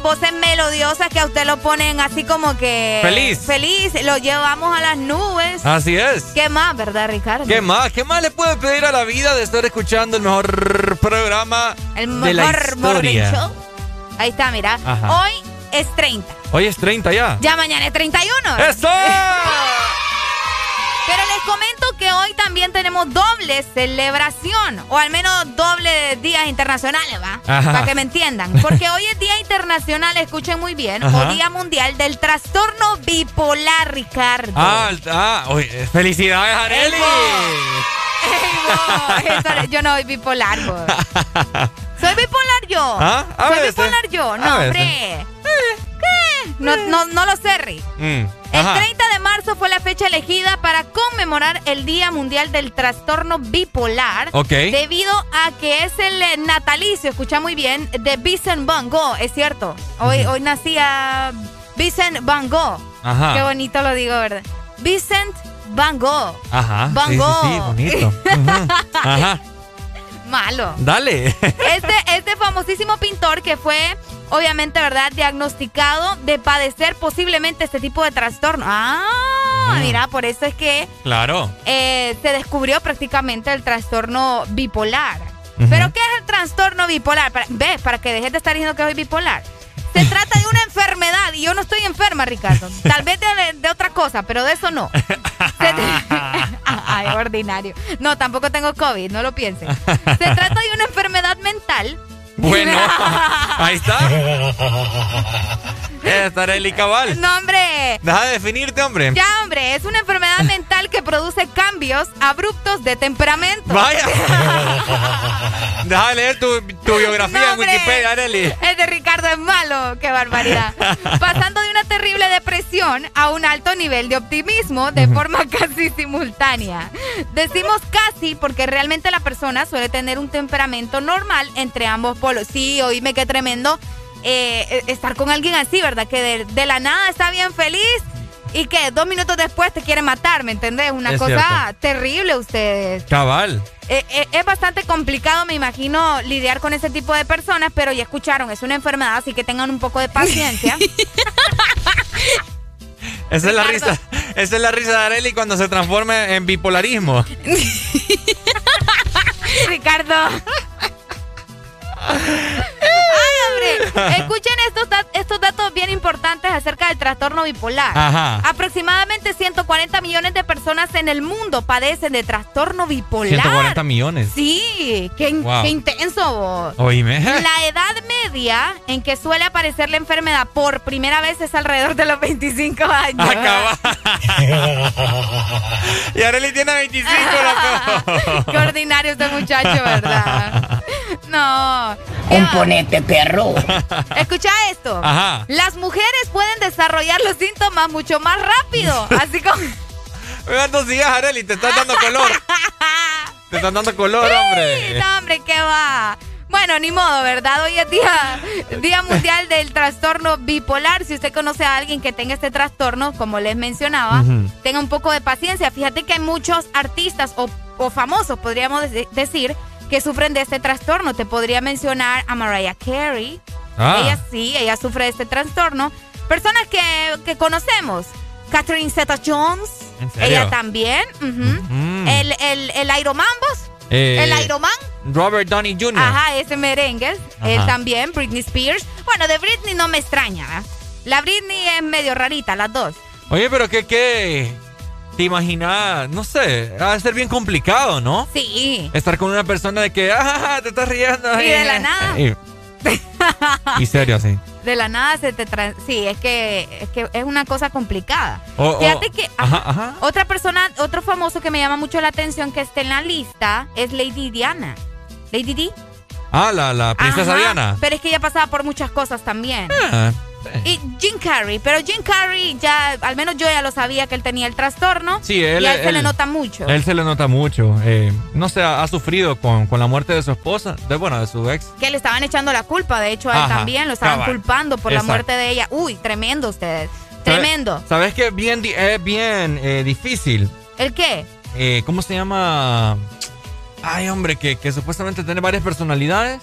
Unas voces melodiosas que a usted lo ponen así como que... Feliz. Feliz, lo llevamos a las nubes. Así es. ¿Qué más, verdad, Ricardo? ¿Qué más? ¿Qué más le puede pedir a la vida de estar escuchando el mejor programa El de la mejor morning historia? show. Ahí está, mira. Ajá. Hoy es 30. Hoy es 30 ya. Ya mañana es 31. ¡Eso! Pero les comento que hoy también tenemos doble celebración, o al menos doble días internacionales, ¿va? Ajá. Para que me entiendan. Porque hoy es Día Internacional, escuchen muy bien, Ajá. o Día Mundial del Trastorno Bipolar, Ricardo. Ah, ah oye, felicidades, Areli. Eso- yo no soy bipolar. ¿Soy bipolar yo? ¿Ah? A ¿Soy veces. bipolar yo? No, hombre. ¿Qué? No, no, no lo sé, Rick. Mm, El ajá. 30 de marzo fue la fecha elegida para conmemorar el Día Mundial del Trastorno Bipolar. Ok. Debido a que es el eh, natalicio, escucha muy bien, de Vincent Van Gogh, es cierto. Hoy, hoy nacía Vincent Van Gogh. Ajá. Qué bonito lo digo, ¿verdad? Vincent Van Gogh. Ajá. Van sí, sí, Gogh. sí, bonito. Ajá. Malo. Dale. Este, este famosísimo pintor que fue, obviamente, ¿verdad?, diagnosticado de padecer posiblemente este tipo de trastorno. Ah, Mm. mira, por eso es que claro. eh, se descubrió prácticamente el trastorno bipolar. ¿Pero qué es el trastorno bipolar? Para, ve, para que dejes de estar diciendo que soy bipolar. Se trata de una enfermedad y yo no estoy enferma, Ricardo. Tal vez de, de otra cosa, pero de eso no. Se Ay, ordinario. No, tampoco tengo COVID, no lo piensen. Se trata de una enfermedad mental. Bueno, ahí está. Es Areli Cabal. No, hombre. Deja de definirte, hombre. Ya, hombre, es una enfermedad mental que produce cambios abruptos de temperamento. Vaya. Deja de leer tu, tu biografía No, en. Wikipedia, Areli. El de Ricardo es malo, qué barbaridad. Pasando de una terrible depresión a un alto nivel de optimismo de forma casi simultánea. Decimos casi porque realmente la persona suele tener un temperamento normal entre ambos polos. Sí, oíme qué tremendo eh, eh, estar con alguien así, ¿verdad? Que de, de la nada está bien feliz y que dos minutos después te quiere matar, ¿me entendés? Una Es cosa cierto. terrible ustedes. Cabal. Eh, eh, es bastante complicado, me imagino, lidiar con ese tipo de personas, pero ya escucharon, es una enfermedad, así que tengan un poco de paciencia. Esa es la risa. Esa es la risa de Areli cuando se transforma en bipolarismo. Ricardo. Escuchen estos, dat- estos datos bien importantes acerca del trastorno bipolar. Ajá. Aproximadamente 140 millones de personas en el mundo padecen de trastorno bipolar. 140 millones. Sí, qué, in- Wow. qué intenso. Oíme. La edad media en que suele aparecer la enfermedad por primera vez es alrededor de los 25 años. Acaba. y Areli tiene 25, loco. Qué ordinario este muchacho, ¿verdad? No. Componente perro. Escucha esto. Ajá. Las mujeres pueden desarrollar los síntomas mucho más rápido. Así como. No sigas, Areli, te estás dando color. Te están dando color, hombre. No, hombre, ¿qué va? Bueno, ni modo, ¿verdad? Hoy es día, día Mundial del Trastorno Bipolar. Si usted conoce a alguien que tenga este trastorno, como les mencionaba, tenga un poco de paciencia. Fíjate que hay muchos artistas o, o famosos, podríamos deci- decir, que sufren de este trastorno. Te podría mencionar a Mariah Carey. Ah. Ella sí, ella sufre de este trastorno. Personas que, que conocemos. Catherine Zeta-Jones. ¿En serio? Ella también. ujú. Mm. El, el, el Iron Man, ¿vos? Eh, El Iron Man. Robert Downey Jr. Ajá, ese merengue. Él también, Britney Spears. Bueno, de Britney no me extraña. ¿ah? La Britney es medio rarita, las dos. Oye, pero qué, qué. ¿Te imaginas? No sé, va a ser bien complicado, ¿no? Sí. Estar con una persona de que, ah, te estás riendo. Y de la nada. Y, y serio, así. De la nada se te tra- Sí, es que, es que es una cosa complicada. O- o- Fíjate que Ajá, ajá. otra persona, otro famoso que me llama mucho la atención que esté en la lista es Lady Diana. Lady Di. Ah, la, la princesa Ajá, Diana. Pero es que ella pasaba por muchas cosas también. Ah, Y Jim Carrey, pero Jim Carrey ya, al menos yo ya lo sabía que él tenía el trastorno. Sí, él- y a él, se le nota mucho. Él se le nota mucho. eh, no sé, ha, ha sufrido con, con la muerte de su esposa, de bueno, de su ex. Que le estaban echando la culpa, de hecho a él Ajá, también lo estaban cabal. culpando por Exacto. la muerte de ella. Uy, tremendo ustedes. ¿Sabe- Tremendo. ¿Sabes qué? Bien, es bien eh, difícil. ¿El qué? Eh, ¿Cómo se llama? Ay, hombre, que, que supuestamente tiene varias personalidades.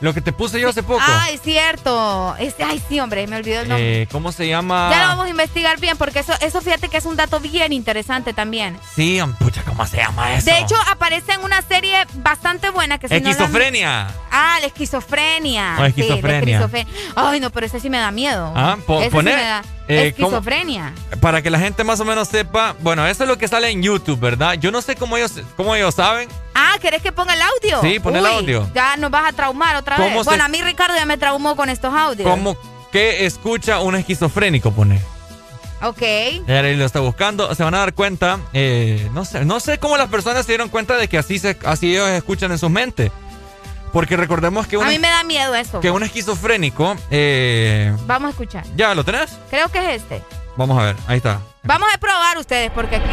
Lo que te puse yo hace poco. Ah, es cierto. Este, ay, sí, hombre, me olvidó el nombre. Eh, ¿Cómo se llama? Ya lo vamos a investigar bien, porque eso, eso fíjate que es un dato bien interesante también. Sí, pucha, ¿cómo se llama eso? De hecho, aparece en una serie bastante buena que se Esquizofrenia. Ah, la esquizofrenia. O esquizofrenia. Sí, la esquizofrenia. Ay, no, pero ese sí me da miedo. Ah, po- Ese sí poné, me da- eh, ¿cómo? esquizofrenia. Para que la gente más o menos sepa, bueno, eso es lo que sale en YouTube, ¿verdad? Yo no sé cómo ellos, cómo ellos saben. Ah, ¿querés que ponga el audio? Sí, pon el audio. Ya nos vas a traumar otra ¿Cómo vez. Bueno, a mí Ricardo ya me traumó con estos audios. ¿Cómo que escucha un esquizofrénico, pone? Ok. Ya ahí lo está buscando. Se van a dar cuenta. eh, no sé, no sé cómo las personas se dieron cuenta de que así se, así ellos escuchan en sus mentes. Porque recordemos que un, A mí me da miedo eso. que un esquizofrénico. eh, Vamos a escuchar. ¿Ya lo tenés? Creo que es este. Vamos a ver, ahí está. Vamos a probar ustedes, porque aquí.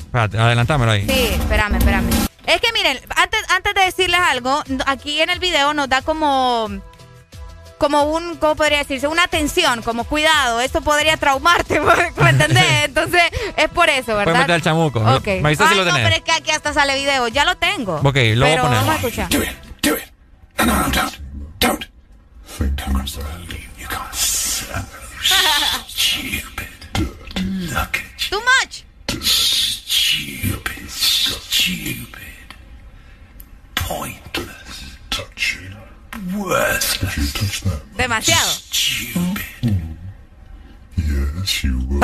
Espérate, adelantámelo ahí. Sí, espérame, espérame. Es que miren, antes, antes de decirles algo, aquí en el video nos da como. Como un, ¿cómo podría decirse? Una atención, como cuidado, esto podría traumarte, ¿me entendés? Entonces, es por eso, Puedes ¿verdad? meter al chamuco. Ok. Me avisas si Ay, lo no, tenés. pero es que aquí hasta sale video, ya lo tengo. Ok, lo voy a poner. vamos a escuchar. Too much. Stupid, stupid, pointless, touching, Demasiado. Yes, you will.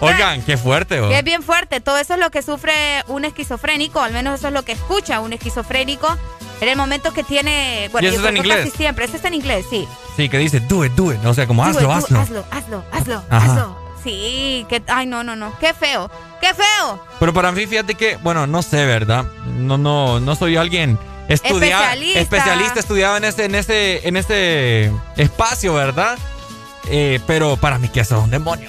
Oigan, qué fuerte, oh. Que es bien fuerte. Todo eso es lo que sufre un esquizofrénico, al menos eso es lo que escucha un esquizofrénico en el momento que tiene. Bueno, ¿Y eso está en inglés? Casi siempre. Eso está en inglés, sí. Sí, que dice, do it, do it. O sea, como Do hazlo, it, do- hazlo. Hazlo, hazlo, hazlo, Ajá. hazlo. Sí, que. Ay, no, no, no. Qué feo. ¡Qué feo! Pero para mí, fíjate que, bueno, no sé, ¿verdad? No, no, no soy alguien estudiado, Especialista. especialista, estudiado en ese, en ese, en ese espacio, ¿verdad? Eh, pero para mí que eso es un demonio.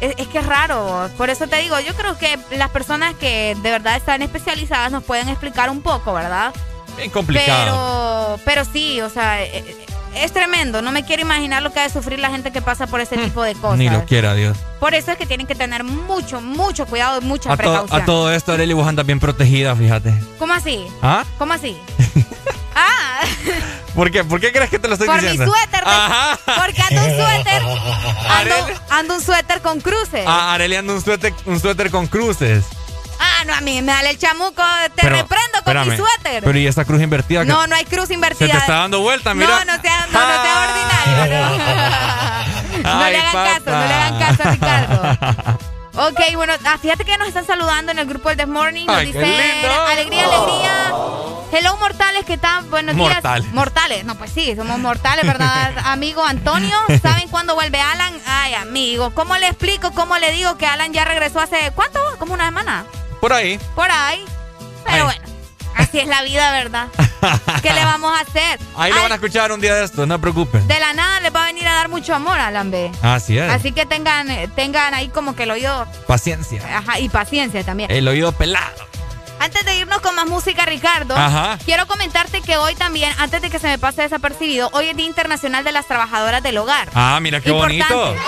Es, es que es raro. Por eso te digo, yo creo que las personas que de verdad están especializadas nos pueden explicar un poco, ¿verdad? Bien complicado. Pero, pero sí, o sea, eh, eh, es tremendo. No me quiero imaginar lo que ha de sufrir la gente que pasa por ese tipo de cosas. Ni lo quiera, Dios. Por eso es que tienen que tener mucho, mucho cuidado y mucha A, to- precaución. a todo esto, Arely, vos andas bien protegida, fíjate. ¿Cómo así? ¿Ah? ¿Cómo así? ah, ¿Por qué? ¿Por qué crees que te lo estoy por mi diciendo? suéter. de- Ajá. Porque ando un suéter. Ando, ando un suéter con cruces. Ah, Arely anda un suéter, un suéter con cruces. Ah, no, a mí me da el chamuco. Te Pero, reprendo con mi suéter. Pero ¿y esa cruz invertida? No, no hay cruz Se invertida. te está dando vuelta, mira. No, no sea, no, no sea ordinario. No, No Ay, le hagan caso, no le hagan caso a Ricardo. Ok, bueno, ah, fíjate que nos están saludando en el grupo del This Morning. Nos Ay, dicen alegría, alegría. Hello, mortales, ¿qué tal? Buenos Mortales. días. Mortales. No, pues sí, somos mortales, ¿verdad, amigo Antonio? ¿Saben cuándo vuelve Alan? Ay, amigo, ¿cómo le explico, cómo le digo que Alan ya regresó hace, ¿cuánto? ¿Como una semana? Por ahí. Por ahí. Pero bueno, así es la vida, ¿verdad? ¿Qué le vamos a hacer? Ahí lo van a escuchar un día de estos, no se preocupen. de la nada les va a venir a dar mucho amor a B. Así es. Así que tengan, tengan ahí como que el oído, Paciencia. ajá, y paciencia también. El oído pelado. Antes de irnos con más música, Ricardo, Ajá. quiero comentarte que hoy también, antes de que se me pase desapercibido, hoy es Día Internacional de las Trabajadoras del Hogar. Ah, mira qué Importante. bonito.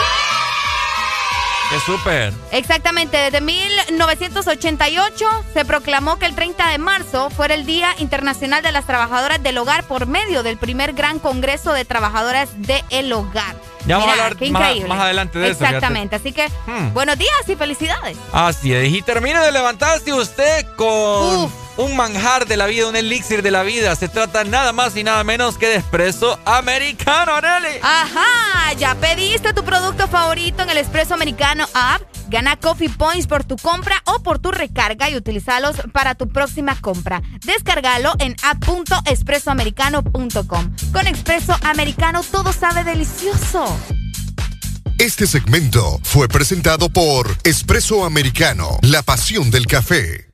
Qué súper. Exactamente, desde 1988 se proclamó que el 30 de marzo fuera el Día Internacional de las Trabajadoras del Hogar por medio del primer gran Congreso de Trabajadoras del Hogar. Ya vamos a hablar más- más adelante de eso, fíjate. Exactamente, así que Hmm. buenos días y felicidades. Así es. Y termina de levantarse usted con un manjar de la vida, un elixir de la vida. Se trata nada más y nada menos que de espresso americano, Nelly. Ajá, ya pediste tu producto favorito en el Espresso Americano App. Gana Coffee Points por tu compra o por tu recarga y utilizalos para tu próxima compra. Descárgalo en app.expresoamericano.com. Con Expreso Americano todo sabe delicioso. Este segmento fue presentado por Espresso Americano, la pasión del café.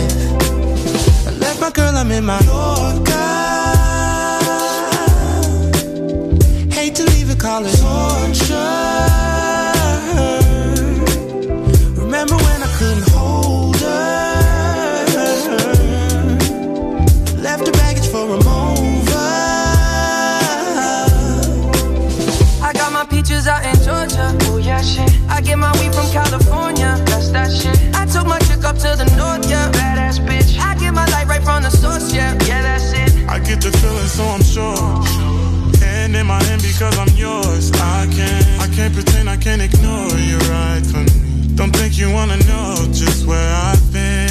My girl, I'm in my Yorker. Hate to leave it, call it torture. So I'm sure. Hand in my hand because I'm yours. I can't, I can't pretend, I can't ignore you right from me. Don't think you wanna know just where I've been.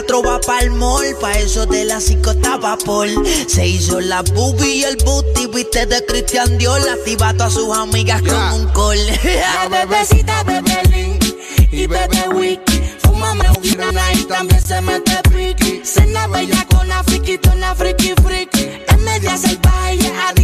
4 va para el mall. Pa' eso de las 5 estaba Paul. Se hizo la boobie y el booty, viste de Christian Dior. Activa a todas sus amigas con un call. La bebecita bebe link y bebe wiki. Fúmame una y también se mete piqui. Cena bella con la friquita, una friki friki. Es media salvaje y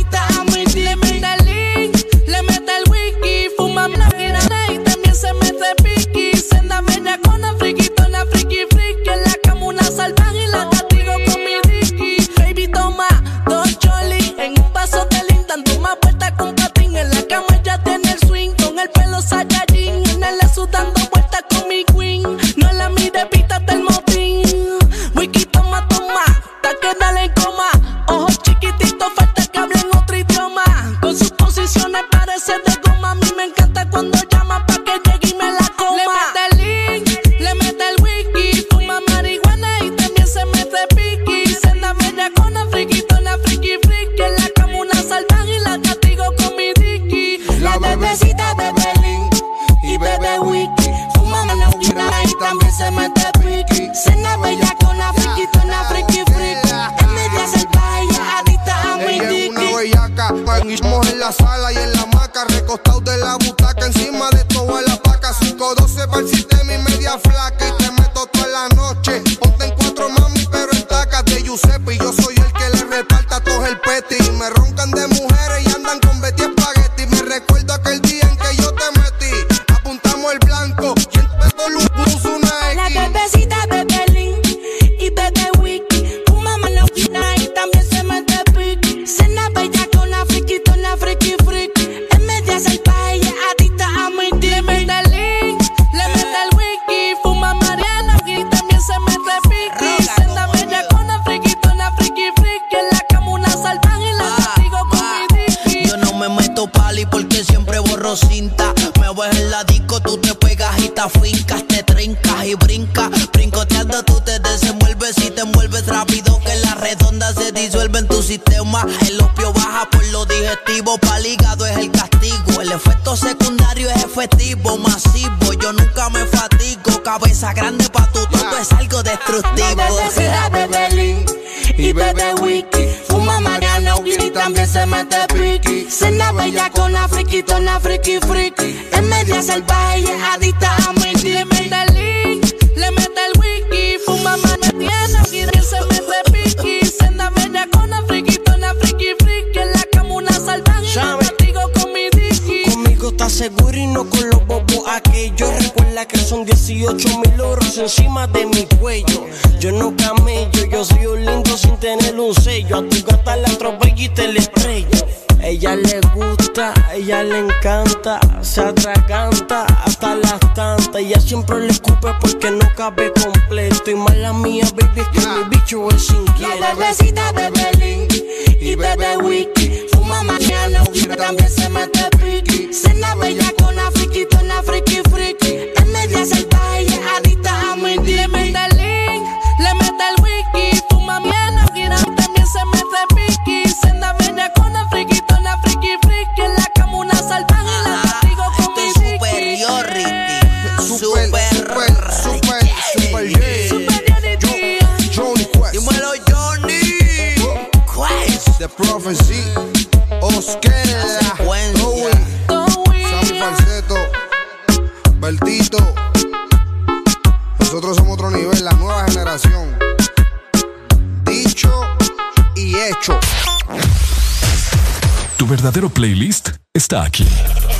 está aquí.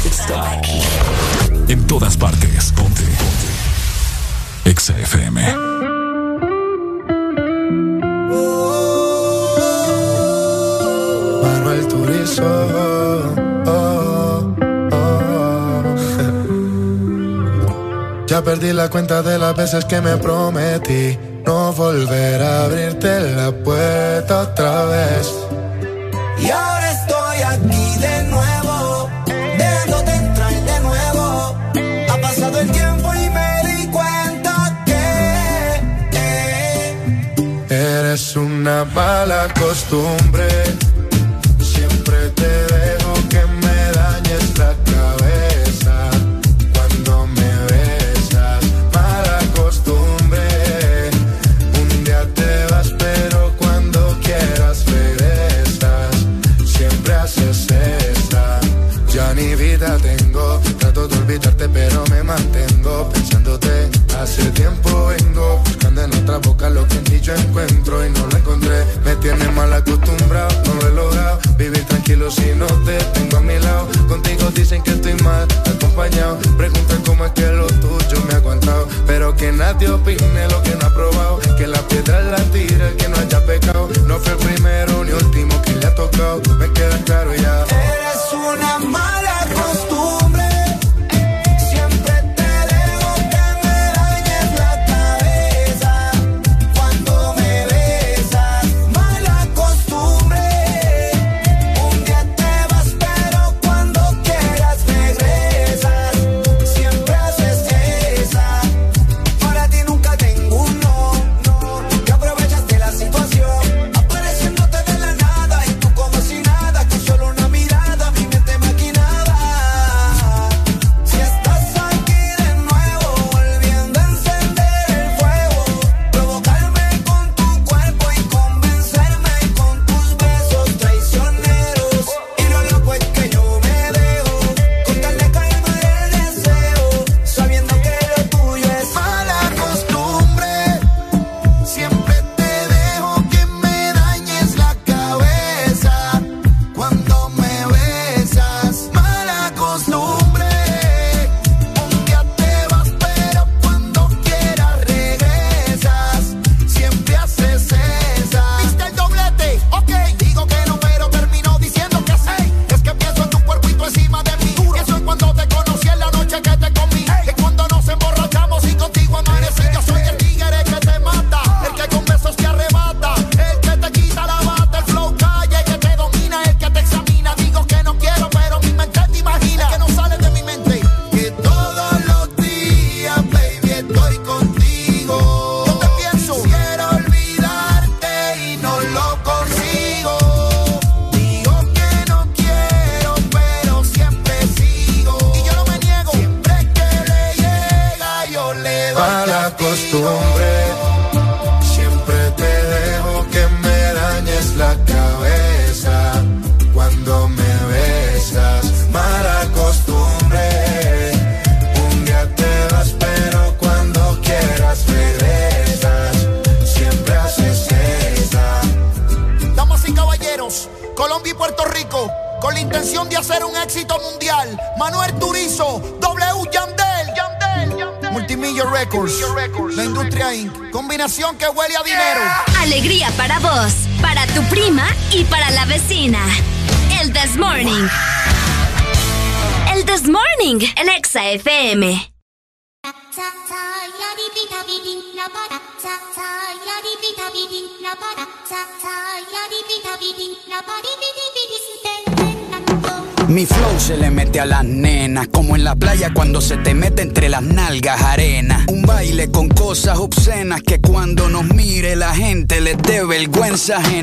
Está aquí. En todas partes. Ponte. Ponte. Exa FM. Manuel Turizo. Ya perdí la cuenta de las veces que me prometí no volver a abrirte la puerta otra vez costumbre. It's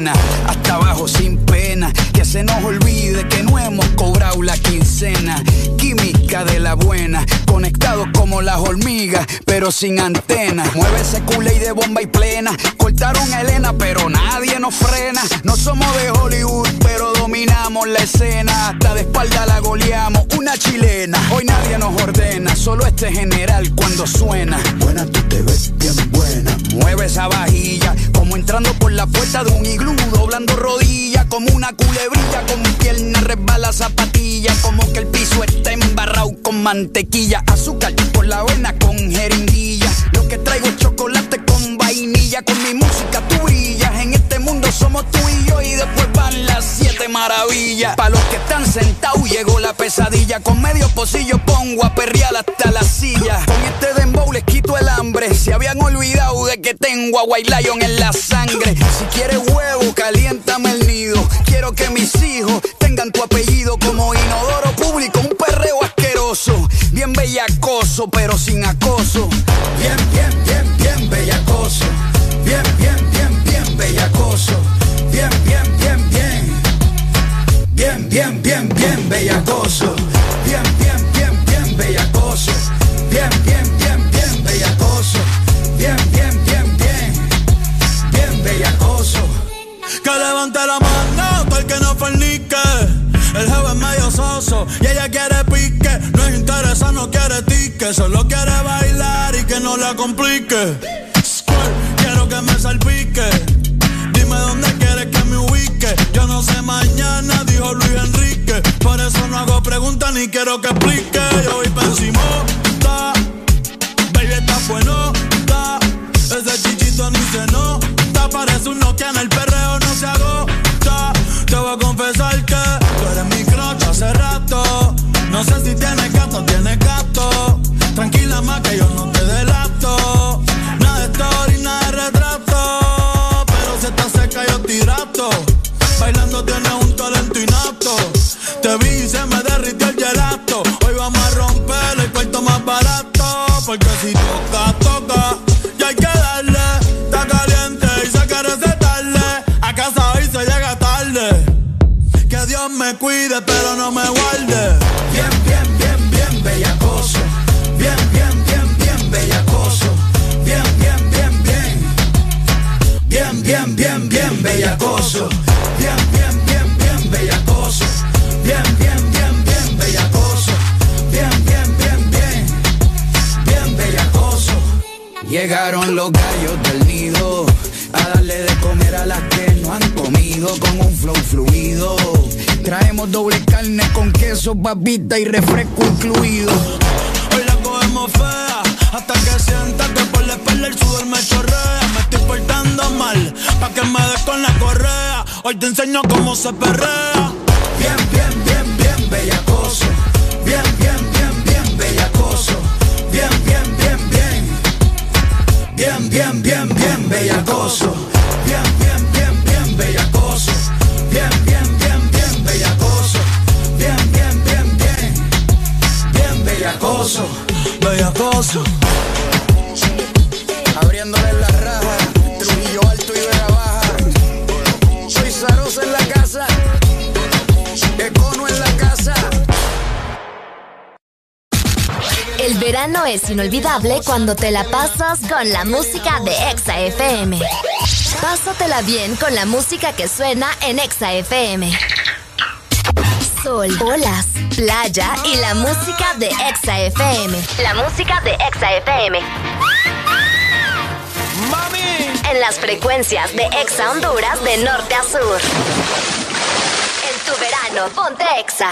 mantequilla, azúcar y por la avena con jeringuilla. Lo que traigo es chocolate con vainilla, con mi música tú brillas. En este mundo somos tú y yo y después van las siete maravillas. Para los que están sentados llegó la pesadilla, con medio pocillo pongo a perrear hasta la silla. Con este dembow les quito el hambre, se habían olvidado de que tengo a White Lion en la silla. se perrea es inolvidable cuando te la pasas con la música de Exa FM. Pásatela bien con la música que suena en Exa FM. Sol, olas, playa y la música de Exa FM. La música de Exa FM. ¡Mami! En las frecuencias de Exa Honduras de norte a sur. En tu verano, ponte Exa.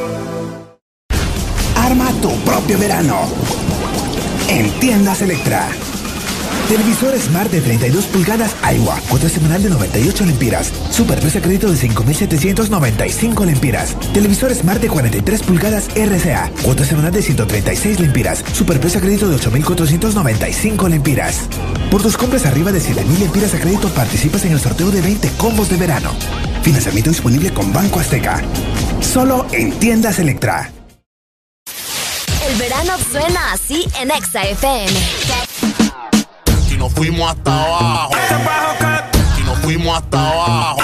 Propio verano. En tiendas Electra. Televisor Smart de 32 pulgadas Aiwa, cuota semanal de 98 lempiras. Superprecio a crédito de 5.795 lempiras. Televisor Smart de 43 pulgadas RCA, cuota semanal de 136 lempiras. Superprecio a crédito de 8.495 lempiras. Por tus compras arriba de 7.000 lempiras a crédito participas en el sorteo de 20 combos de verano. Financiamiento disponible con Banco Azteca. Solo en tiendas Electra. Verano suena así en Exa FM. Y nos fuimos hasta abajo. Y nos fuimos hasta abajo.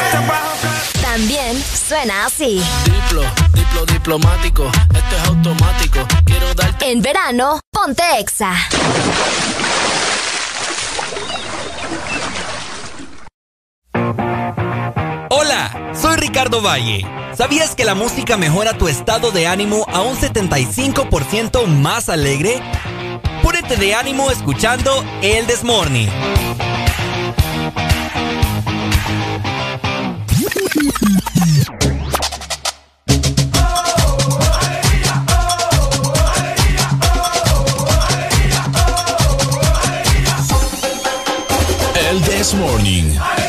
También suena así. Diplo, diplo diplomático, esto es automático. Quiero darte. En verano, ponte Exa. Ricardo Valle. ¿Sabías que la música mejora tu estado de ánimo a un 75% más alegre? Púrete de ánimo escuchando El Desmorning. El This Morning.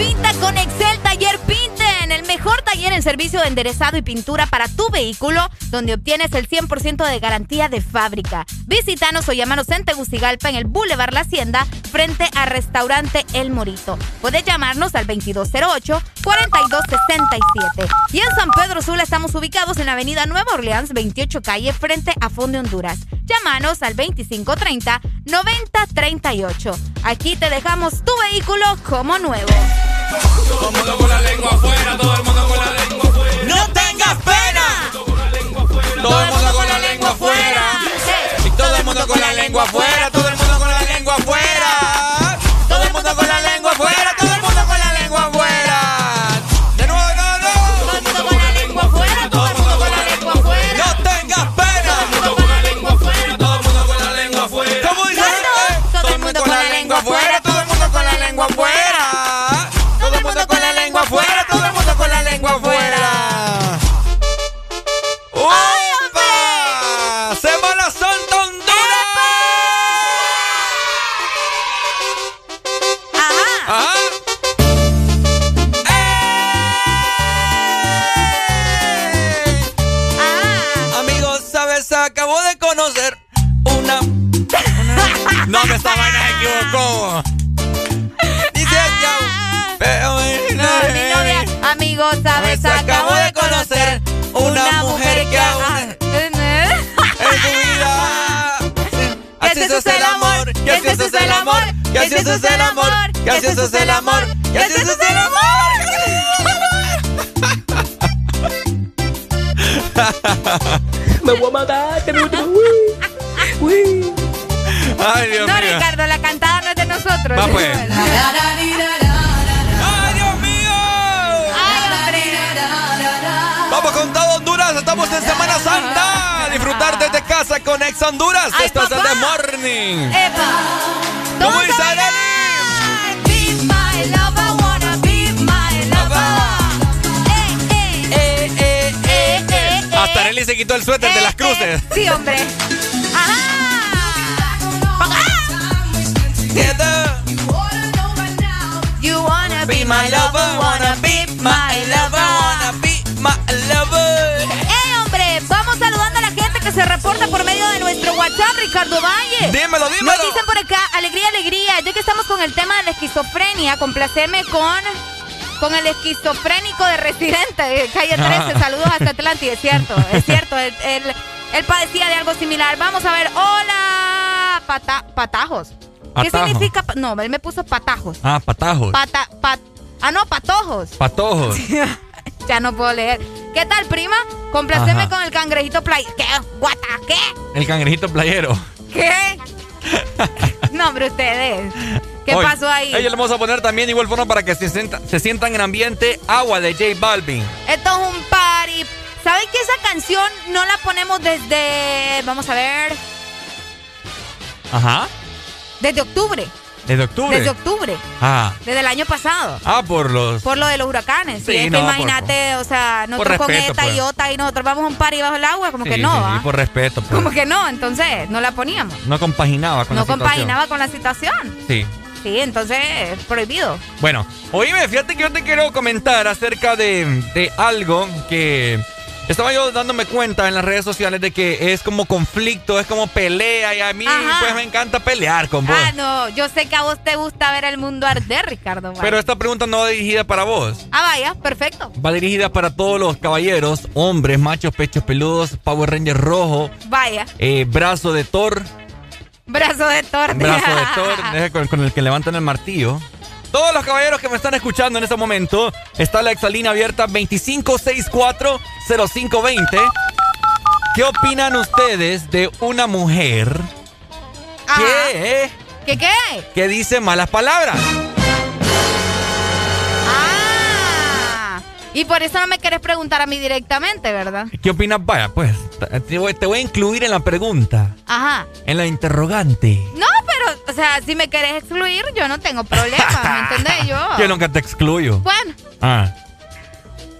Pinta con Excel Taller Pinten, el mejor taller en servicio de enderezado y pintura para tu vehículo, donde obtienes el 100% de garantía de fábrica. Visítanos o llámanos en Tegucigalpa en el Boulevard La Hacienda, frente a Restaurante El Morito. Puedes llamarnos al 2208-4267. Y en San Pedro Sula estamos ubicados en la avenida Nueva Orleans, 28 calle, frente a Fondo Honduras. Llámanos al 2530-9038. Aquí te dejamos tu vehículo como nuevo. Todo mundo con la lengua afuera, todo el mundo con la lengua afuera. ¡No tengas pena! Todo el mundo con la lengua afuera. Todo el mundo con la lengua afuera, Acabo de conocer una... una- No, que esta vaina se equivocó. Dice ya... Pero... No, mi novia, amigo, sabes, acabo de conocer una mujer que aún En su vida... Así es el amor, y así es el amor, y así es el amor, y así es el amor, y así es el amor. Me voy a matar, te Ay, Dios No, mío. Ricardo, la cantada no es de nosotros. Va, pues. Ay, ¡Ay, Dios mío! Vamos con todo Honduras, estamos en Semana Santa. Disfrutar desde casa con Ex Honduras. Ay, Esto es el papá. The Morning. Epa. ¿Cómo Arely se quitó el suéter de Eh, las cruces. eh. Sí, hombre. Ajá. You wanna be my lover, wanna be my lover. wanna be my lover. ¡Eh, hombre! Vamos saludando a la gente que se reporta por medio de nuestro WhatsApp, Ricardo Valle. Dímelo, dímelo. Nos dicen por acá, alegría, alegría. Ya que estamos con el tema de la esquizofrenia, complaceme con, con el esquizofrénico de Residente, de calle 13. Saludos hasta Atlántida, es cierto, es cierto. Él, él- él padecía de algo similar. Vamos a ver, hola, pata- patajos. ¿Qué Atajo. significa? No, él me puso patajos. Ah, patajos. Pata, pat, ah, no, patojos. Patojos. ya no puedo leer. ¿Qué tal, prima? Complaceme con el cangrejito play. ¿Qué? ¿Guata? ¿Qué? El cangrejito playero. ¿Qué? no, hombre, ustedes. ¿Qué Hoy, pasó ahí? Ella le vamos a poner también igual forma para que se, sienta- se sientan en ambiente agua de J Balvin. Esto es un party. ¿Saben que esa canción no la ponemos desde. Vamos a ver. Ajá. Desde octubre. Desde octubre. Desde octubre. Ah. Desde el año pasado. Ah, por los. Por lo de los huracanes. Sí, no, por- imagínate, o sea, nosotros con respeto, esta pues. y otra y nosotros vamos a un party bajo el agua, como Sí, que no, sí, ¿ah? por respeto. pues. Como que no, entonces no la poníamos. No compaginaba con no la situación. compaginaba con la situación. Sí. Sí, entonces prohibido. Bueno, oíme, fíjate que yo te quiero comentar acerca de, de algo que estaba yo dándome cuenta en las redes sociales de que es como conflicto, es como pelea y a mí Ajá. pues me encanta pelear con vos. Ah, no, yo sé que a vos te gusta ver el mundo arder, Ricardo. Pero esta pregunta no va dirigida para vos. Ah, vaya, perfecto. Va dirigida para todos los caballeros, hombres, machos, pechos peludos, Power Ranger rojo, Vaya, eh, brazo de Thor, brazo de torta. brazo de ese con, con el que levantan el martillo. Todos los caballeros que me están escuchando en este momento, está la exalina abierta 2564-0520. ¿Qué opinan ustedes de una mujer que, ¿Qué qué? que dice malas palabras? Ah, y por eso no me querés preguntar a mí directamente, ¿verdad? ¿Qué opinas? Vaya, pues, te voy, te voy a incluir en la pregunta, Ajá. en la interrogante. No, pero, o sea, si me querés excluir, yo no tengo problema, ¿me entendés? Yo. Yo nunca te excluyo. Bueno, Ah.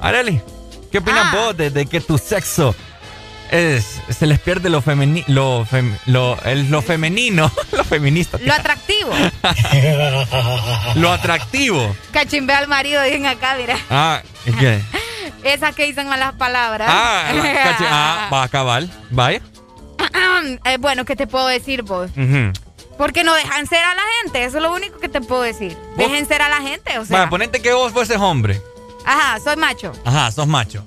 Areli, ¿qué opinas Ah. vos de, de que tu sexo es, se les pierde lo, femeni lo, fem- lo, el- lo femenino, lo feminista, lo atractivo. lo atractivo? Cachimbe al marido, dicen acá, mira. Ah, ¿qué? Esas que dicen malas palabras. Ah, ah, va a acabar, vaya. Eh, bueno, ¿qué te puedo decir vos? Porque no dejan ser a la gente, eso es lo único que te puedo decir. ¿Vos? Dejen ser a la gente, o sea. Vaya, ponete que vos fueses hombre. Ajá, soy macho. Ajá, sos macho.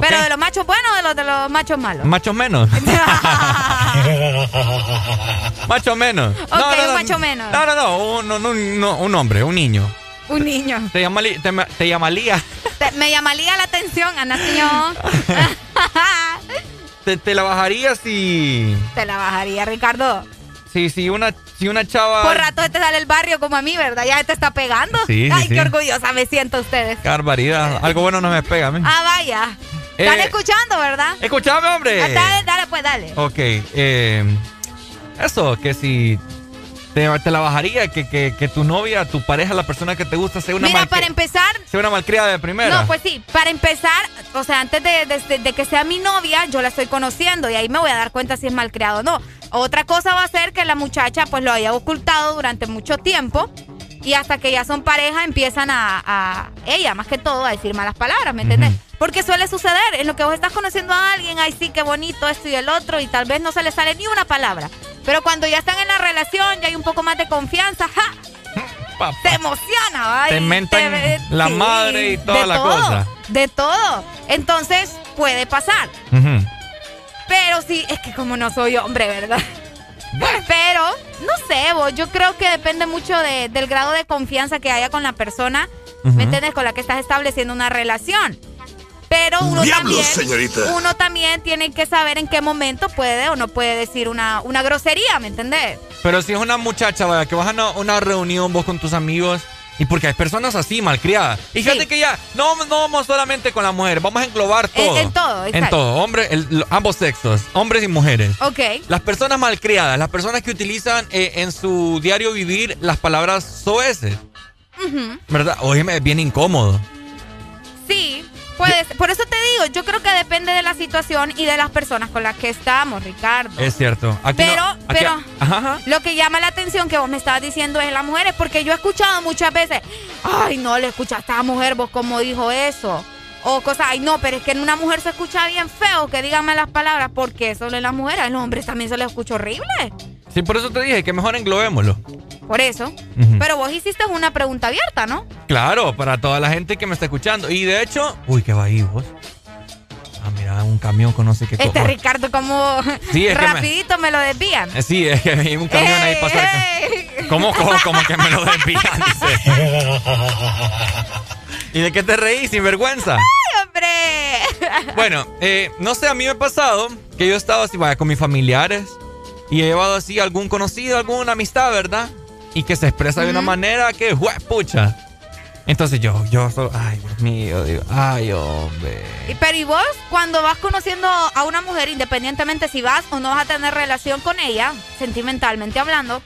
Pero de los machos buenos o de los de los machos malos. Machos menos. macho menos. Ok, un macho menos. No, no, no, un, un- no, hombre, un niño. Un niño. Te, llama, te, te llamaría, Te- me llamaría la atención, Ana señor. te, te la bajaría si, Te la bajaría, Ricardo. si, si una, si una chava. Por rato te sale el barrio como a mí, ¿verdad? Ya te está pegando. Sí, sí, Ay, sí. qué orgullosa me siento ustedes. Qué barbaridad. Algo bueno no me pega a mí. Ah, vaya. Eh, Están escuchando, ¿verdad? Escuchame, hombre. Ah, Dale, dale, pues dale. Ok, eh, eso, que si te, te la bajaría, que, que, que tu novia, tu pareja, la persona que te gusta, sea una, Mira, para empezar, sea una malcriada de primera. No, pues sí, para empezar, o sea, antes de, de- de que sea mi novia, yo la estoy conociendo y ahí me voy a dar cuenta si es malcriado o no. Otra cosa va a ser que la muchacha pues lo haya ocultado durante mucho tiempo y hasta que ya son pareja empiezan a, a- ella más que todo a decir malas palabras, ¿me entiendes? Porque suele suceder, en lo que vos estás conociendo a alguien, ay sí, qué bonito esto y el otro y tal vez no se le sale ni una palabra. Pero cuando ya están en la relación, ya hay un poco más de confianza, ¡ja! Papá. Te emociona, ay, Te mentan la madre y toda la todo, cosa. De todo. Entonces, puede pasar. Pero sí, es que como no soy hombre, ¿verdad? Pero, no sé, vos, yo creo que depende mucho de- del grado de confianza que haya con la persona. ¿me entiendes? Con la que estás estableciendo una relación. Pero uno ¡Diablos, también, señorita! uno también tiene que saber en qué momento puede o no puede decir una, una grosería, ¿me entendés? Pero si es una muchacha, vaya, que vas a una, una reunión vos con tus amigos. Y porque hay personas así, malcriadas. Y fíjate que ya, no, no vamos solamente con las mujeres, vamos a englobar todo. en todo, En exacto. todo, hombre, el- ambos sexos, hombres y mujeres. Ok. Las personas malcriadas, las personas que utilizan eh, en su diario vivir las palabras soeces, Ujú. ¿verdad? Óyeme, es bien incómodo. Sí, puede ser. Por eso te digo, yo creo que depende de la situación y de las personas con las que estamos, Ricardo. Es cierto. Aquí Pero, no- aquí- pero, Ajá, ajá. lo que llama la atención que vos me estabas diciendo es las mujeres, porque yo he escuchado muchas veces, ay, no le escuchaste a la mujer vos cómo dijo eso. O cosas, ay, no, pero es que en una mujer se escucha bien feo que díganme las palabras, porque solo en las mujeres, a los hombres también se les escucha horrible. Sí, por eso te dije que mejor englobémoslo. Por eso. Pero vos hiciste una pregunta abierta, ¿no? Claro, para toda la gente que me está escuchando. Y de hecho, uy, qué va ahí vos. Ah, mira, un camión con no sé qué Este. Ricardo, como Sí, es me- rapidito me... lo desvían. Eh, Sí, es que hay un camión ahí pasar. ey. ¿Cómo, cómo, cómo que me lo desvían? ¿Y de qué te reís, sin vergüenza? Ay, hombre, bueno, eh, no sé, a mí me ha pasado que yo he estado así, vaya, con mis familiares y he llevado así algún conocido, alguna amistad, ¿verdad? Y que se expresa de una manera que, pucha. Entonces yo, yo, ay, Dios mío, digo, ay, hombre. Pero ¿y vos cuando vas conociendo a una mujer, independientemente si vas o no vas a tener relación con ella, sentimentalmente hablando,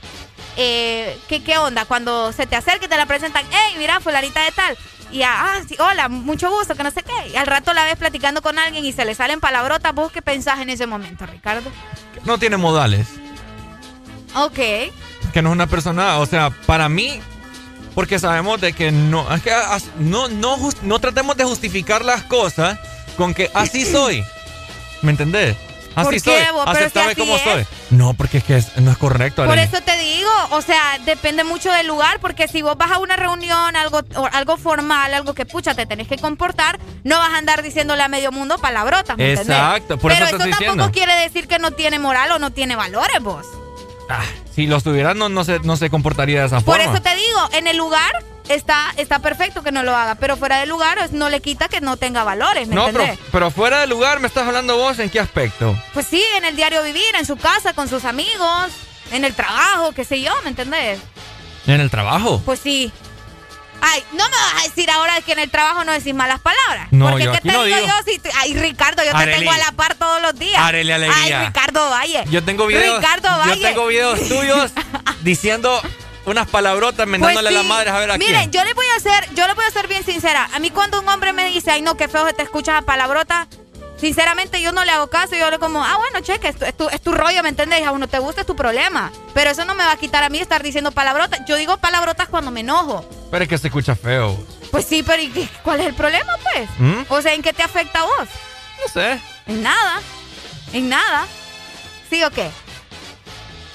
eh, ¿qué, ¿qué onda? Cuando se te acerca y te la presentan, hey, mira, fulanita de tal. Y ah, sí, hola, mucho gusto, que no sé qué. Y al rato la ves platicando con alguien y se le salen palabrotas. ¿Vos qué pensás en ese momento, Ricardo? No tiene modales. Ok. Que no es una persona, o sea, para mí, porque sabemos de que no, es que no, no, no tratemos de justificar las cosas con que así soy. ¿Me entendés? Así soy. Aceptame como soy. No, porque es que no es correcto. Por eso te digo, o sea, depende mucho del lugar, porque si vos vas a una reunión, algo, algo formal, algo que pucha, te tenés que comportar, no vas a andar diciéndole a medio mundo palabrotas. ¿me Exacto, por Pero eso, eso tampoco quiere decir que no tiene moral o no tiene valores vos. Ah, si los tuviera, no, no, se, no se comportaría de esa Por forma. Por eso te digo, en el lugar está, está perfecto que no lo haga, pero fuera del lugar no le quita que no tenga valores, ¿me No, pero, pero, fuera del lugar me estás hablando vos, ¿en qué aspecto? Pues sí, en el diario vivir, en su casa, con sus amigos, en el trabajo, qué sé yo, ¿me entendés? ¿En el trabajo? Pues sí. Ay, no me vas a decir ahora que en el trabajo no decís malas palabras. No, Porque yo ¿qué te no digo digo. yo? Si ay, Ricardo, yo te tengo a la par todos los días. Arely Alegría. Ay, Ricardo Valle. Yo tengo videos. Ricardo Valle. Yo tengo videos tuyos diciendo unas palabrotas mentándole pues a la madre a ver a Miren, quién. yo le voy a hacer, yo le voy a ser bien sincera. A mí cuando un hombre me dice, ay no, qué feo te escuchas a palabrota, sinceramente yo no le hago caso. Yo le como, ah, bueno, cheque, es tu, es tu, es tu rollo, ¿me entiendes? A uno te gusta, es tu problema. Pero eso no me va a quitar a mí estar diciendo palabrotas. Yo digo palabrotas cuando me enojo. Pero es que se escucha feo. Pues sí, pero ¿y qué, cuál es el problema, pues? ¿Mm? O sea, ¿en qué te afecta a vos? No sé. En nada. En nada. ¿Sí o qué?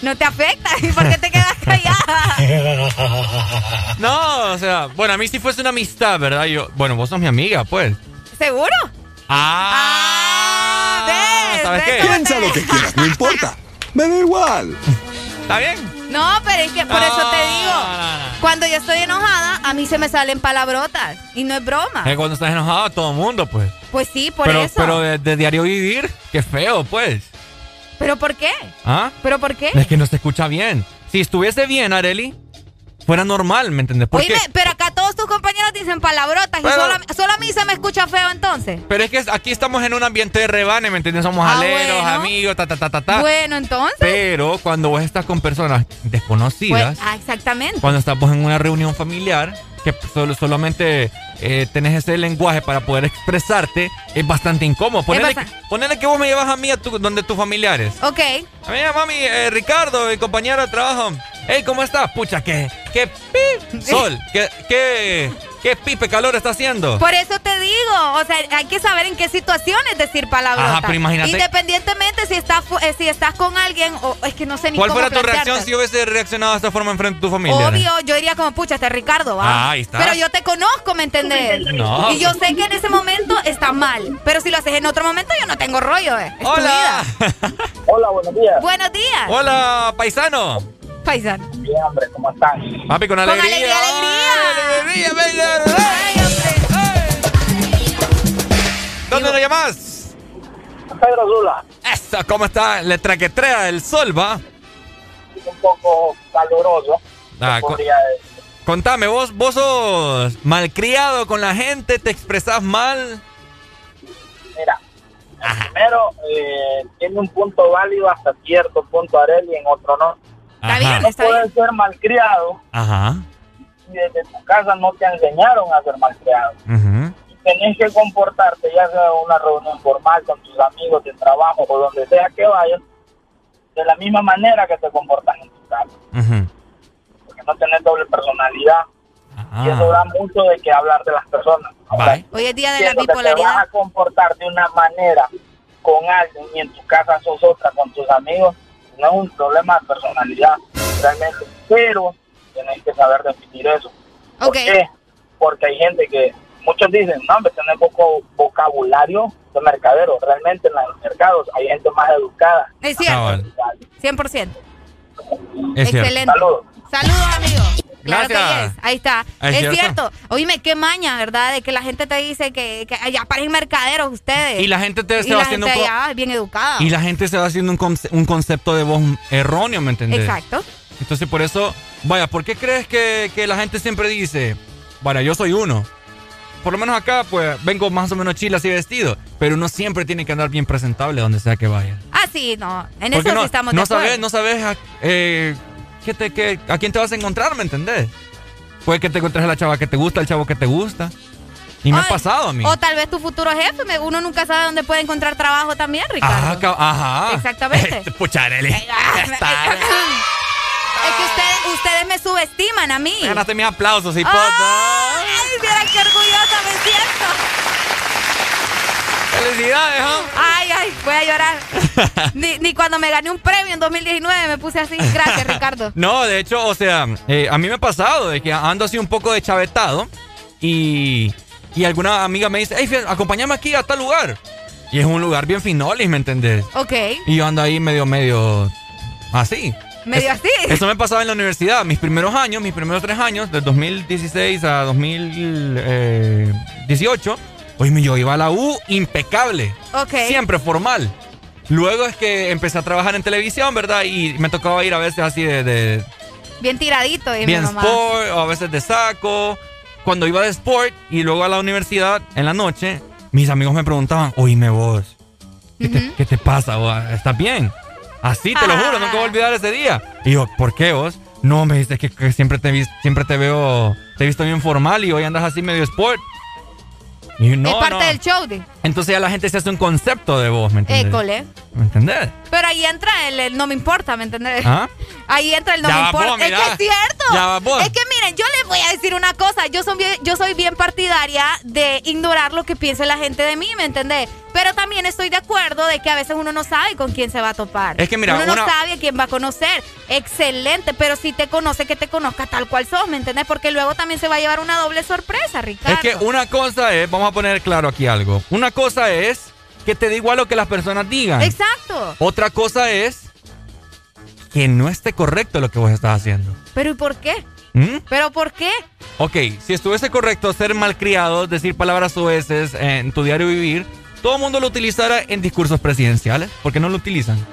No te afecta. ¿Y por qué te quedas callada? no, o sea, bueno, a mí si fuese una amistad, ¿verdad? Yo, bueno, vos sos mi amiga, pues. ¿Seguro? Ah, ¿ves? ¿sabes ¿ves qué? Piensa lo que quieras, no importa. Me da igual. ¿Está bien? No, pero es que por eso te digo. No, no, no. Cuando yo estoy enojada, a mí se me salen palabrotas. Y no es broma. Es cuando estás enojado, todo el mundo, pues. Pues sí, por pero, eso. Pero de, de diario vivir, qué feo, pues. ¿Pero por qué? ¿Ah? ¿Pero por qué? Es que no se escucha bien. Si estuviese bien, Areli, fuera normal, ¿me entiendes? ¿Por Oíme, qué? pero acá todos tus compañeros dicen palabrotas Pero- y solo, a- solo a mí se me escucha feo entonces. Pero es que aquí estamos en un ambiente de rebane, ¿me entiendes? Somos Ah, aleros, bueno. amigos, ta, ta, ta, ta, ta. Bueno, entonces. Pero cuando vos estás con personas desconocidas, Pues, ah, exactamente. cuando estamos en una reunión familiar, que solo, solamente eh, tenés ese lenguaje para poder expresarte, es bastante incómodo. Ponele, que vos me llevas a mí a tu, donde tus familiares. Ok. A mí, mami, eh, Ricardo, mi compañero de trabajo. Hey, ¿cómo estás? Pucha, qué, qué sol, qué, qué, qué pipe calor está haciendo. Por eso te digo, o sea, hay que saber en qué situaciones decir palabrotas. Ajá, pero imagínate- Independientemente si estás, eh, si estás con alguien o es que no sé ni ¿Cuál cómo fuera tu plantearte. reacción si hubiese reaccionado de esta forma enfrente de tu familia? Obvio, yo diría como, pucha, este Ricardo, va. Ah, ahí está. Pero yo te conozco, ¿me entendés? No. Y yo sé que en ese momento está mal. Pero si lo haces en otro momento, yo no tengo rollo, eh. Es tu Hola. vida. Hola, buenos días. Buenos días. Hola, paisano. Paisano. Bien, hombre, ¿cómo están? Papi, con Con alegría. alegría, alegría. Alegría. Ay, hombre. ¿Dónde lo llamas? Pedro Zula, Eso, ¿cómo está? Le traquetrea el sol, va. un poco caluroso. Ah, co- podría decir. contame, vos, vos sos malcriado con la gente, te expresás mal. Mira, primero, eh, tiene un punto válido hasta cierto punto Areli, en otro no. Está bien, No está puedes bien. ser malcriado Ajá. si desde tu casa no te enseñaron a ser malcriado. Ujú. Y tenés que comportarte, ya sea una reunión formal con tus amigos de trabajo o donde sea que vayas, de la misma manera que te comportas en tu casa. Ujú. Porque no tenés doble personalidad. Y eso da Ah. mucho de que hablar de las personas. Bye. Hoy es día de la que te vas bipolaridad. a comportar de una manera con alguien y en tu casa sos otra con tus amigos, no es un problema de personalidad realmente, pero tenés que saber definir eso. ¿Por qué? Porque hay gente que, muchos dicen, no, hombre, tenés poco vocabulario de mercadero. Realmente en los mercados hay gente más educada. Es cierto. Cabal. 100%. Es cierto. Excelente. Saludos. Saludos, amigos. Claro Gracias. que yes. Ahí está. Es Es, cierto. cierto. Oíme, qué maña, ¿verdad? De que la gente te dice que, que allá parecen mercaderos ustedes. Y la gente te- se va haciendo un allá es bien educada. Y la gente se va haciendo un, conce- un concepto de voz erróneo, ¿me entendés? Exacto. Entonces, por eso, vaya, ¿por qué crees que, que la gente siempre dice, bueno, yo soy uno? Por lo menos acá, pues, vengo más o menos chile así vestido. Pero uno siempre tiene que andar bien presentable donde sea que vaya. Ah, sí, no. En Porque eso no, sí estamos no de acuerdo. sabes, no sabes eh, qué te- qué- a quién te vas a encontrar, ¿me entendés? Puede que te encuentres a la chava que te gusta, el chavo que te gusta. Y me ha pasado a mí. O tal vez tu futuro jefe. Uno nunca sabe dónde puede encontrar trabajo también, Ricardo. Ajá. Exactamente. Puchareli. Es que ustedes, ustedes me subestiman a mí. Ganaste mis aplausos, hipota. ¡Ay! Mira qué orgullosa me siento. Felicidades, ¿ah? Ay, ay, voy a llorar. ni, ni cuando me gané un premio en 2019 me puse así. Gracias, Ricardo. No, de hecho, o sea, eh, a mí me ha pasado de que ando así un poco de chavetado y, y alguna amiga me dice, hey, fíjate, acompáñame aquí a tal lugar. Y es un lugar bien finolis, ¿me entendés? Ok. Y yo ando ahí medio, medio así. Medio así. Eso me pasaba en la universidad, mis primeros años, mis primeros tres años, del 2016 a 2018. Oye, yo iba a la U impecable. Ok. Siempre formal. Luego es que empecé a trabajar en televisión, ¿verdad? Y me tocaba ir a veces así de, de Bien tiradito. Y bien mi mamá. sport, o a veces de saco. Cuando iba de sport y luego a la universidad en la noche, mis amigos me preguntaban, oíme vos, ¿qué, te, qué te pasa? vos? ¿Estás bien? Así, te lo juro, nunca voy a olvidar ese día. Y yo, ¿por qué vos? No, me dices que, que siempre, te, siempre te veo, te he visto bien formal y hoy andas así medio sport. No, es parte no. del show. De... Entonces ya la gente se hace un concepto de vos, ¿me entiendes? École. ¿Me entendés? Pero ahí entra el, el no me importa, ¿me entendés? ¿Ah? Ahí entra el no Ya me importa. vos, es que es cierto. Ya vos. Es que miren, yo les voy a decir una cosa. Yo soy bien, yo soy bien partidaria de ignorar lo que piense la gente de mí, ¿me entendés? Pero también estoy de acuerdo de que a veces uno no sabe con quién se va a topar. Es que mira, uno no una- sabe a quién va a conocer. Excelente, pero si te conoce, que te conozca tal cual sos, ¿me entendés? Porque luego también se va a llevar una doble sorpresa, Ricardo. Es que una cosa es, vamos a poner claro aquí algo. Una cosa es que te da igual lo que las personas digan. Exacto. Otra cosa es que no esté correcto lo que vos estás haciendo. Pero ¿y por qué? ¿Mm? ¿Pero por qué? Ok, si estuviese correcto ser malcriado, decir palabras soeces en tu diario vivir, todo el mundo lo utilizara en discursos presidenciales. ¿Por qué no lo utilizan?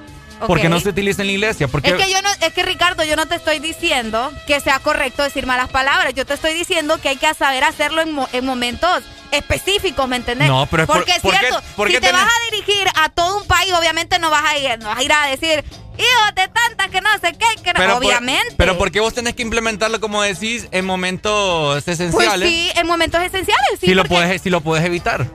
¿Por qué Ok. no se utiliza en la iglesia? Porque Es que yo no, es que Ricardo, yo no te estoy diciendo que sea correcto decir malas palabras. Yo te estoy diciendo que hay que saber hacerlo en, mo- en momentos específicos, ¿me entendés? No, pero es por- porque es ¿por qué- cierto, por si qué te tenés- vas a dirigir a todo un país, obviamente no vas a ir, no vas a ir a decir hijos de tantas que no sé qué, que no", Pero por- obviamente. pero ¿por qué vos tenés que implementarlo, como decís, en momentos pues esenciales? sí, en momentos esenciales, sí. si, lo porque- puedes, si lo puedes evitar.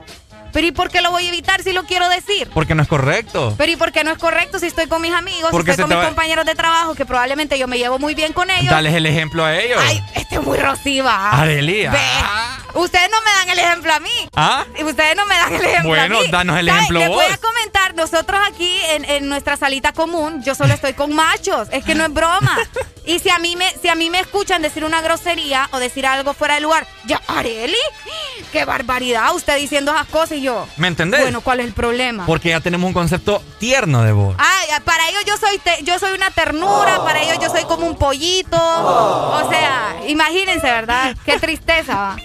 Pero ¿y por qué lo voy a evitar si lo quiero decir? Porque no es correcto. Pero ¿y por qué no es correcto si estoy con mis amigos, Porque si estoy con mis va- compañeros de trabajo, que probablemente yo me llevo muy bien con ellos? Dales el ejemplo a ellos. Ay, este es muy rosiva. Ve, ah. Ustedes no me dan el ejemplo a mí. ¿Ah? Y Ustedes no me dan el ejemplo Bueno, a mí. danos el ejemplo Les voy a comentar, nosotros aquí en, en nuestra salita común, yo solo estoy con machos. Es que no es broma. Y si a mí me, si a mí me escuchan decir una grosería o decir algo fuera de lugar, ya, Areli, qué barbaridad, usted diciendo esas cosas y yo. ¿Me entendés? Bueno, ¿cuál es el problema? Porque ya tenemos un concepto tierno de vos. Ay, para ellos yo soy te- yo soy una ternura, para ellos yo soy como un pollito. O sea, imagínense, ¿verdad? Qué tristeza. va.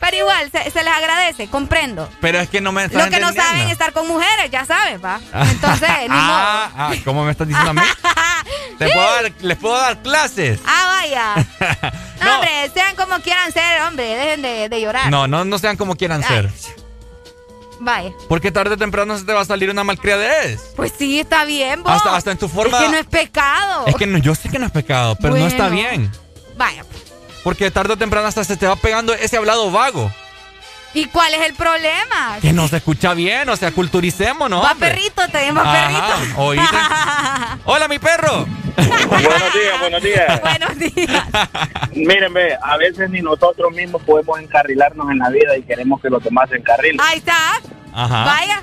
Pero igual, se, se les agradece, comprendo. Pero es que no me estás Lo que no saben es estar con mujeres, ya sabes, va. Entonces, ni modo. ah, ah, ¿cómo me estás diciendo a mí? Te puedo dar- les puedo dar clases. Ah, vaya. No, hombre, sean como quieran ser, hombre, dejen de, de llorar. No, no, no sean como quieran Ay. ser. Vaya. Porque tarde o temprano se te va a salir una malcriadez. Pues sí, está bien, vos. Hasta- hasta en tu forma- Es que no es pecado. Es que no, yo sé que no es pecado, pero no está bien. Vaya. Porque tarde o temprano hasta se te va pegando ese hablado vago. ¿Y cuál es el problema? Que no se escucha bien, o sea, culturicémonos. Va hombre. perrito, te digo, va Ajá, perrito. oíste. Hola, mi perro. Buenos días, buenos días. buenos días. Miren, ve, a veces ni nosotros mismos podemos encarrilarnos en la vida y queremos que los demás se encarrilen. Ahí está. Ajá. Vaya.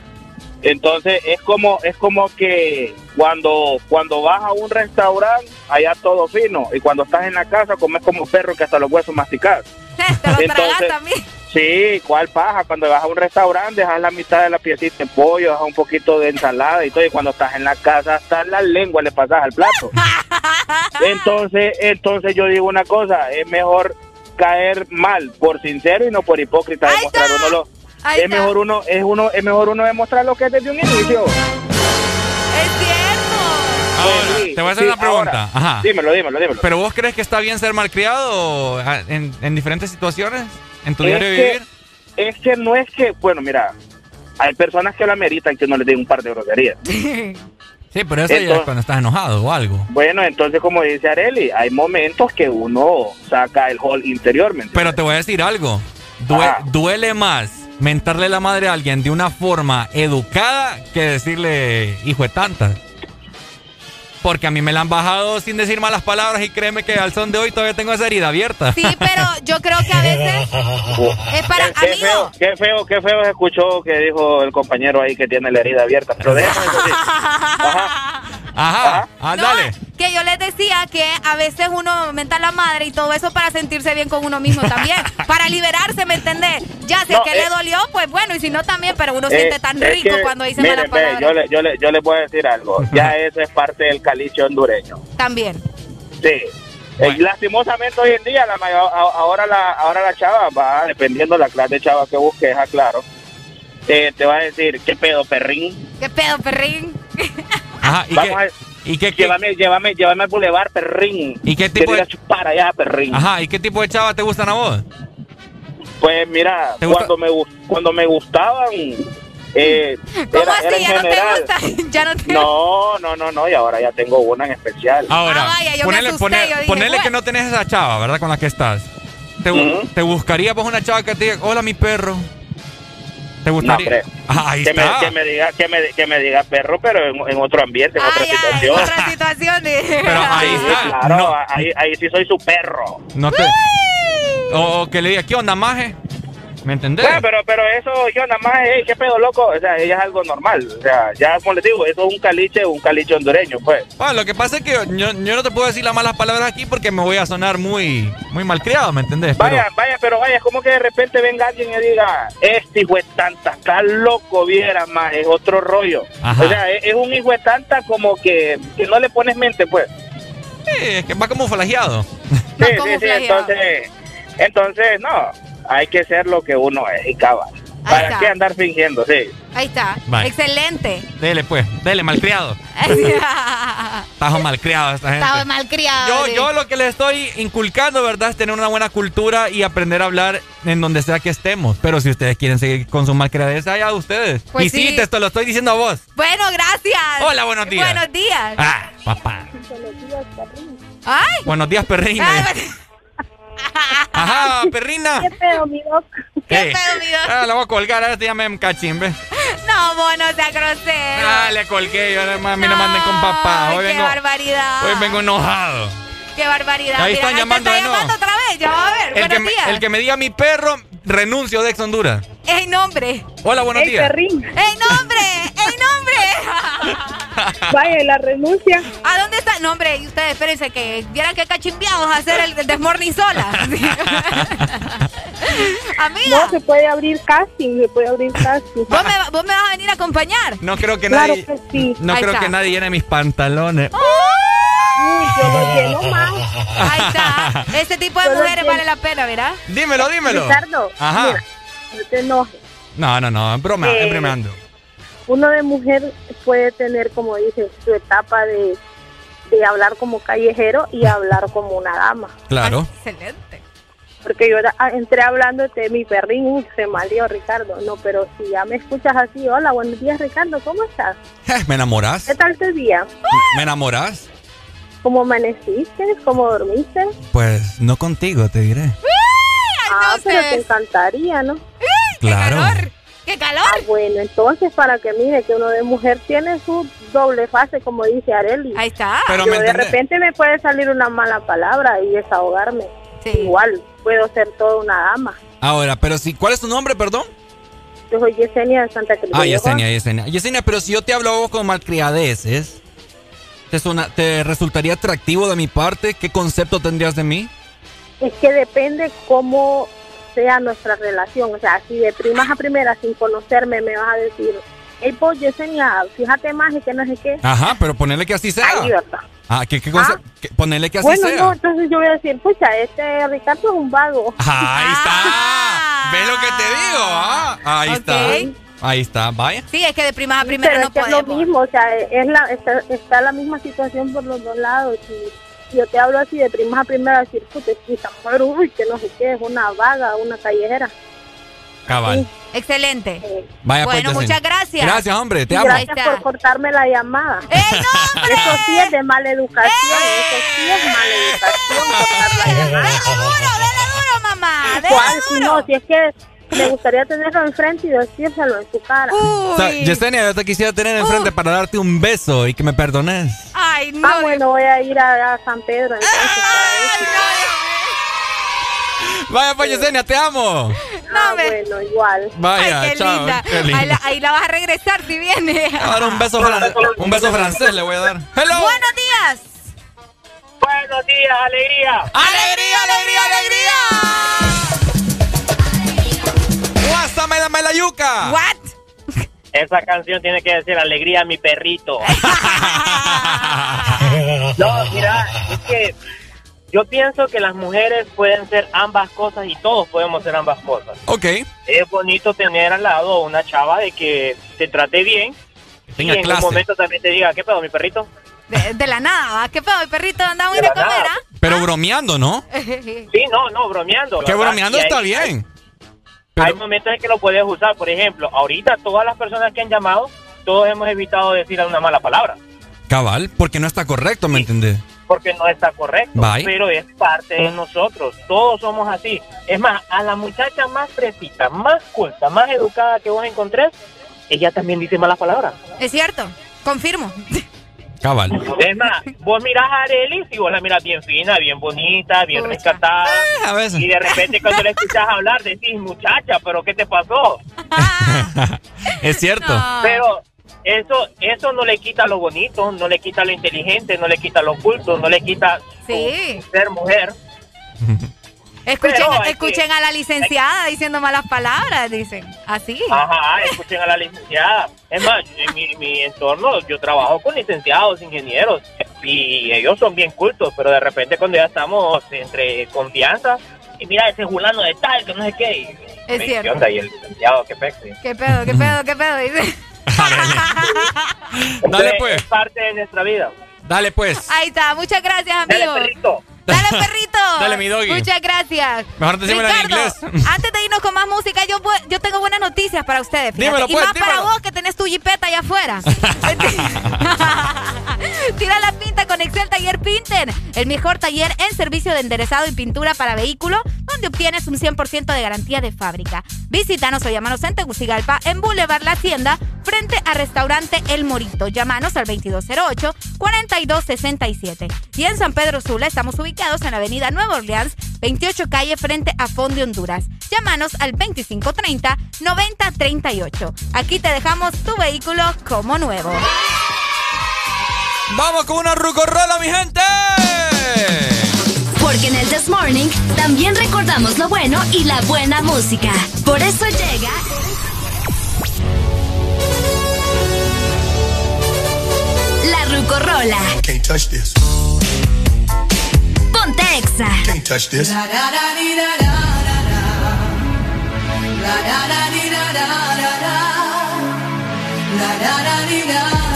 Entonces es como es como que cuando cuando vas a un restaurante allá todo fino y cuando estás en la casa comes como perro que hasta los huesos masticas. Te lo tragas también. Sí, ¿cuál paja? Cuando vas a un restaurante, dejas la mitad de la piecita de pollo, dejas un poquito de ensalada y todo, y cuando estás en la casa, hasta la lengua le pasas al plato. Entonces, entonces yo digo una cosa, es mejor caer mal por sincero y no por hipócrita demostrar uno lo es mejor uno es uno es mejor uno demostrar lo que es desde un inicio. Es cierto. Ahora, te voy a hacer sí, una pregunta. ahora. Ajá. Dímelo, dímelo, dímelo. ¿Pero vos crees que está bien ser malcriado ah, en, en diferentes situaciones? ¿En tu Es diario de que- vivir? Es que no es que, bueno, mira, hay personas que la meritan que no les den un par de groserías. Sí, pero eso ya es Entonces- cuando estás enojado o algo. Bueno, entonces como dice Areli, hay momentos que uno saca el hall interior, ¿me entiendes? Pero te voy a decir algo. Due- duele más mentarle la madre a alguien de una forma educada que decirle hijo de tanta. Porque a mí me la han bajado sin decir malas palabras y créeme que al son de hoy todavía tengo esa herida abierta. Sí, pero yo creo que a veces es para Qué, qué feo, amigos. qué feo, qué feo escuchó que dijo el compañero ahí que tiene la herida abierta. Pero déjame eso sí. Ajá, ah, No, dale. que yo les decía que a veces uno menta a la madre y todo eso para sentirse bien con uno mismo también. para liberarse, ¿me entendés? Ya, si No, es que eh, le dolió, pues bueno, y si no también, pero uno Eh, siente tan rico que, cuando dice malas ve, palabras. yo, le, yo, le, yo le puedo decir algo. Ya eso es parte del caliche hondureño. También. Sí. Eh, lastimosamente hoy en día, la mayor- a- ahora, la, ahora la chava va, dependiendo de la clase de chava que busques, aclaro, eh, te va a decir, ¿qué pedo, perrín? ¿Qué pedo, perrín? Ajá, ¿y Vamos qué, a- y qué- llévame, llévame, llévame al bulevar, perrín. ¿Y qué tipo de- a chupar allá, perrín. Ajá, ¿y qué tipo de chavas te gustan a vos? Pues mira, cuando me, cuando me gustaban, eh, ¿Cómo era, así? era en ¿Ya no te general. gusta? ya no te No, no, no, no, y ahora ya tengo una en especial. Ahora, Ah, vaya, yo me ponele, asusté, ponele- yo dije, ponele bueno. que no tenés esa chava, ¿verdad? Con la que estás. ¿Te, Ujú. te buscaría pues una chava que te diga, hola mi perro? ¿Te No, gustaría? hombre. Ajá, ahí que, me, está. que me diga que me, que me diga perro, pero en, en otro ambiente, en otra Ay, ay, situación. otra situación. Pero ahí Sí, está. claro, No, ahí, ahí sí soy su perro. no te... O, o que le diga, ¿qué onda, maje? ¿Me entendés? Bueno, pero, pero eso yo nada más, hey, qué pedo loco, o sea, ella es algo normal, o sea, ya como les digo, eso es un caliche, un caliche hondureño, pues. Bueno, lo que pasa es que yo, yo no te puedo decir las malas palabras aquí porque me voy a sonar muy, muy malcriado, ¿me entendés? Pero- Vaya, vaya, pero vaya, es como que de repente venga alguien y diga, este hijo de tanta, está loco, viera más, es otro rollo. Ajá. O sea, es, es un hijo de tanta como que, que no le pones mente, pues. Sí, es que va como flageado. Sí, sí, sí, entonces, entonces, no, hay que ser lo que uno es y cabal. ¿Para está. qué andar fingiendo? Sí. Ahí está. Bye. Excelente. Dele pues, dele, malcriado. Tajo malcriado esta gente. Estaba mal criado. Yo, yo lo que le estoy inculcando, ¿verdad? Es tener una buena cultura y aprender a hablar en donde sea que estemos. Pero si ustedes quieren seguir con su malcriadez, allá ustedes. Pues y sí, sí. te esto lo estoy diciendo a vos. Bueno, gracias. Hola, buenos días. Buenos días. Ah, papá. Ay. Buenos días, perrina. Ay, Ajá, perrina. ¿Qué pedo, mi doc? ¿Qué Ey. pedo, mi doc? Ah, la voy a colgar, ahora te llamé cachimbe. No, vos no seas grosero. Ah, le colgué, yo a mí no manden con papá. Hoy Ay, qué vengo, barbaridad. hoy vengo enojado. Qué barbaridad. Ahí Mira, están llamando está de nuevo. llamando otra vez. Ya va a ver. El que, Buenos me, días. el que me diga mi perro, renuncio de Ex Honduras. ¡Ey, nombre! Hola, buenos Ey, días. perrín. ¡Ey, nombre! ¡Ey, nombre! Vaya, ¿y la renuncia. ¿A dónde está? No, hombre, y ustedes, espérense que vieran que cachimbiados a hacer el, el desmorning sola. Amiga, No, se puede abrir casting, se puede abrir casting. ¿vos me, va- vos me vas a venir a acompañar. No creo que Claro nadie. que sí. No Ahí creo está. que nadie llene mis pantalones. Uy, yo lo lleno más. Ahí está. Este tipo de mujeres vale la pena, ¿verdad? Dímelo, dímelo. Ricardo, Ajá. mira, no te enojes. No, no, no, en broma, Eh, bromeando. Uno de mujer puede tener, como dices, su etapa de, de hablar como callejero y hablar como una dama. Claro. Excelente. Porque yo ah, entré hablando de mi perrín, se malió Ricardo. No, pero si ya me escuchas así, hola, buenos días Ricardo, ¿cómo estás? Eh, ¿Me enamorás? ¿Qué tal tu día? ¿Me enamorás? ¿Cómo amaneciste? ¿Cómo dormiste? Pues no contigo, te diré. ah, pero te encantaría, ¿no? Claro. ¡Qué calor! Ah, bueno, entonces para que mire que uno de mujer tiene su doble fase, como dice Areli. Ahí está. Pero Yo de repente me puede salir una mala palabra y desahogarme. Sí. Igual, puedo ser toda una dama. Ahora, pero si, ¿cuál es tu nombre, perdón? Yo soy Yesenia de Santa Cruz. Ah, Yesenia, Yesenia. Yesenia, pero si yo te hablo a vos con malcriadeces, ¿te, suena- ¿te resultaría atractivo de mi parte? ¿Qué concepto tendrías de mí? Es que depende cómo sea nuestra relación. O sea, si de primas a primeras, sin conocerme, me vas a decir, hey, pues Yesenia, fíjate más y que no sé qué. Ajá, pero ponerle que así sea. ¿verdad? Ah, ¿qué, qué cosa? Ah. Que- Ponerle que así Bueno, sea. no, entonces yo voy a decir, pucha, este Ricardo es un vago. Ahí está. ¿Ves lo que te digo? Ah, ahí está. Ahí está, vaya. Sí, es que de primas a primera Pero no es que es lo mismo, o sea, es la, está, está la misma situación por los dos lados. Si yo te hablo así de primas a primera, decir, puta, esta mujer, uy, que no sé qué, es una vaga, una callejera. Cabal. Excelente. Vaya, pues, bueno, muchas gracias. Gracias, hombre, te amo. gracias por cortarme la llamada. Eso sí es de mala educación, eso sí es mala educación cortar la llamada. duro, mamá. ¿Cuál? Si no, si es que me gustaría tenerlo enfrente y decírselo en su cara. O sea, Yesenia, yo te quisiera tener enfrente para darte un beso y que me perdones. Ay, no. Ah, bueno, voy a ir a, a San Pedro entonces. Vaya, pues, Yesenia, te amo. Ah, bueno, igual. Vaya, Ay, qué chao. linda. qué linda. Ahí, la, ahí la vas a regresar si viene. Ahora un beso, fran- un beso francés le voy a dar. Hello. Buenos días. Buenos días, alegría. ¡Alegría, alegría, alegría! La yuca! ¿What? Esa canción tiene que decir alegría a mi perrito. no, mira, es que yo pienso que las mujeres pueden ser ambas cosas y todos podemos ser ambas cosas. Ok. Es bonito tener al lado una chava de que te trate bien Tenga y en clase. un momento también te diga, ¿qué pedo, mi perrito? De, de la nada, ¿va? ¿Qué pedo? El perrito andaba a comer, nada. Pero bromeando, ¿no? ¿ah? Sí, no, no, bromeando. Que bromeando Y hay- está Hay momentos en que lo puedes usar. Por ejemplo, ahorita todas las personas que han llamado, todos hemos evitado decir una mala palabra. Cabal, porque no está correcto, ¿me entendés? porque no está correcto, Bye. pero es parte de nosotros, todos somos así. Es más, a la muchacha más fresita, más culta, más educada que vos encontrés, ella también dice malas palabras. Es cierto, confirmo. Cabal. Es más, vos mirás a Arely y vos la miras bien fina, bien bonita, bien rescatada. a veces. Y de repente cuando le escuchas hablar decís, muchacha, pero ¿qué te pasó? Es cierto. Pero eso eso no le quita lo bonito, no le quita lo inteligente, no le quita lo oculto, no le quita Sí. ser mujer. Escuchen, que- escuchen a la licenciada diciendo malas palabras, dicen. Así. Ajá, escuchen a la licenciada. Es más, en mi, mi entorno yo trabajo con licenciados, ingenieros, y ellos son bien cultos, pero de repente cuando ya estamos entre confianza, y mira ese fulano de tal, que no sé qué, y, Es "Ve, cierto. ¿qué onda? Y el licenciado, qué pexi. ¿Qué pedo, qué pedo, qué pedo? Dice. Dale, pues. Es parte de nuestra vida. Dale pues. Ahí está, muchas gracias, amigo. Dale, perrito. Dale, perrito. Dale, mi doggy. Muchas gracias. Mejor decímelo en inglés. Antes de irnos con más música, yo, yo tengo buenas noticias para ustedes. Dímelo, y pues, más para vos que tenés tu jipeta allá afuera. Tira la pinta con Excel Taller Pinter, el mejor taller en servicio de enderezado y pintura para vehículo, donde obtienes un 100% de garantía de fábrica. Visítanos o llámanos en Tegucigalpa, en Boulevard La Hacienda, frente a Restaurante El Morito. Llámanos al 2208-4267. Y en San Pedro Sula estamos ubicados en la avenida Nueva Orleans, 28 calle frente a Fondo Honduras. Llámanos al 2530-9038. Aquí te dejamos tu vehículo como nuevo. Vamos con una rucorrola, mi gente. Porque en el This Morning también recordamos lo bueno y la buena música. Por eso llega. La Rucorola. Can't touch this. Ponte Exa. Can't touch this. La, da, da, dee, da, da, da, da. La, da, da, dee, da.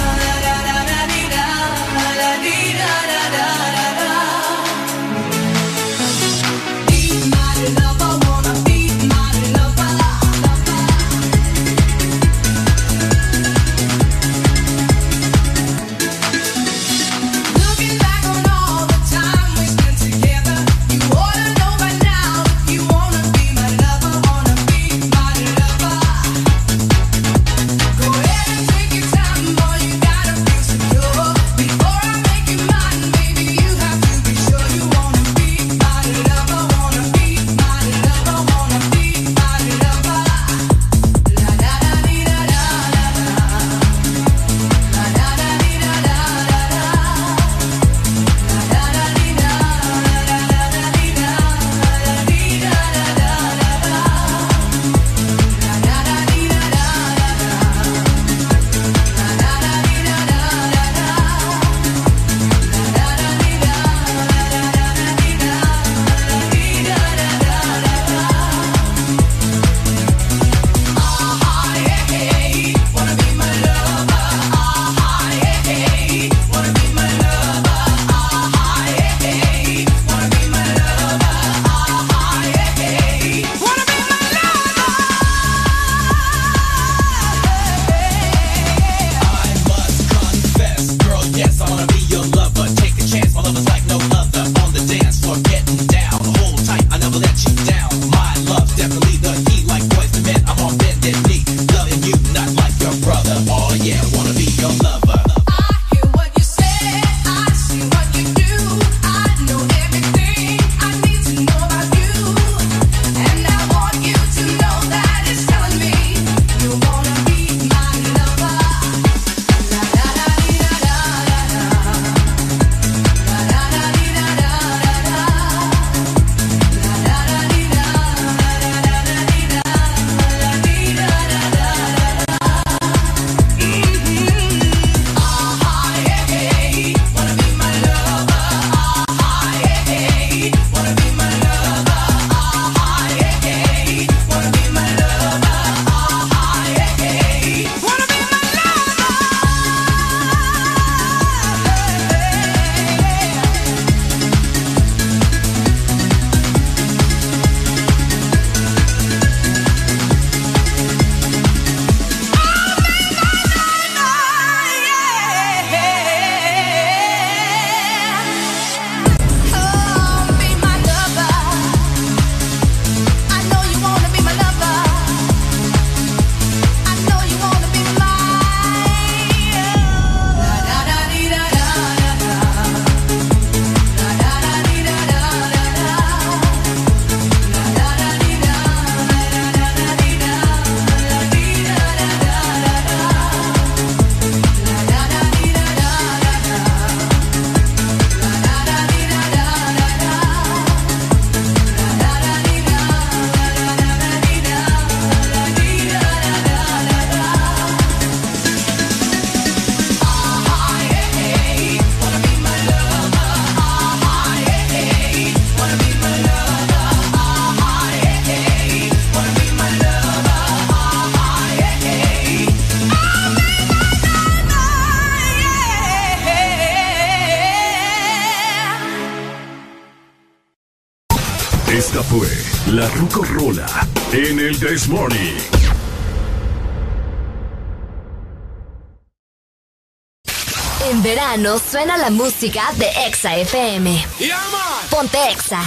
La música de Exa FM. Ponte Exa.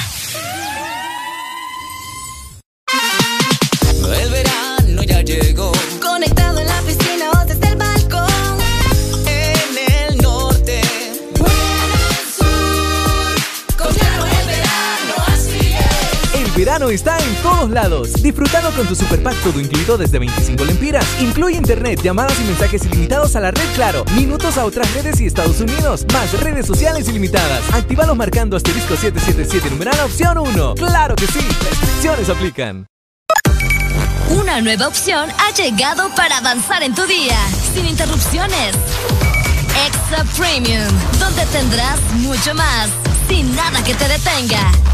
Todos lados. Disfrutando con tu super pack todo incluido desde 25 lempiras. Incluye internet, llamadas y mensajes ilimitados a la red Claro, minutos a otras redes y Estados Unidos, más redes sociales ilimitadas. Actívalos marcando asterisco 777 numeral opción 1. ¡Claro que sí! Restricciones aplican. Una nueva opción ha llegado para avanzar en tu día, sin interrupciones. Extra Premium, donde tendrás mucho más, sin nada que te detenga.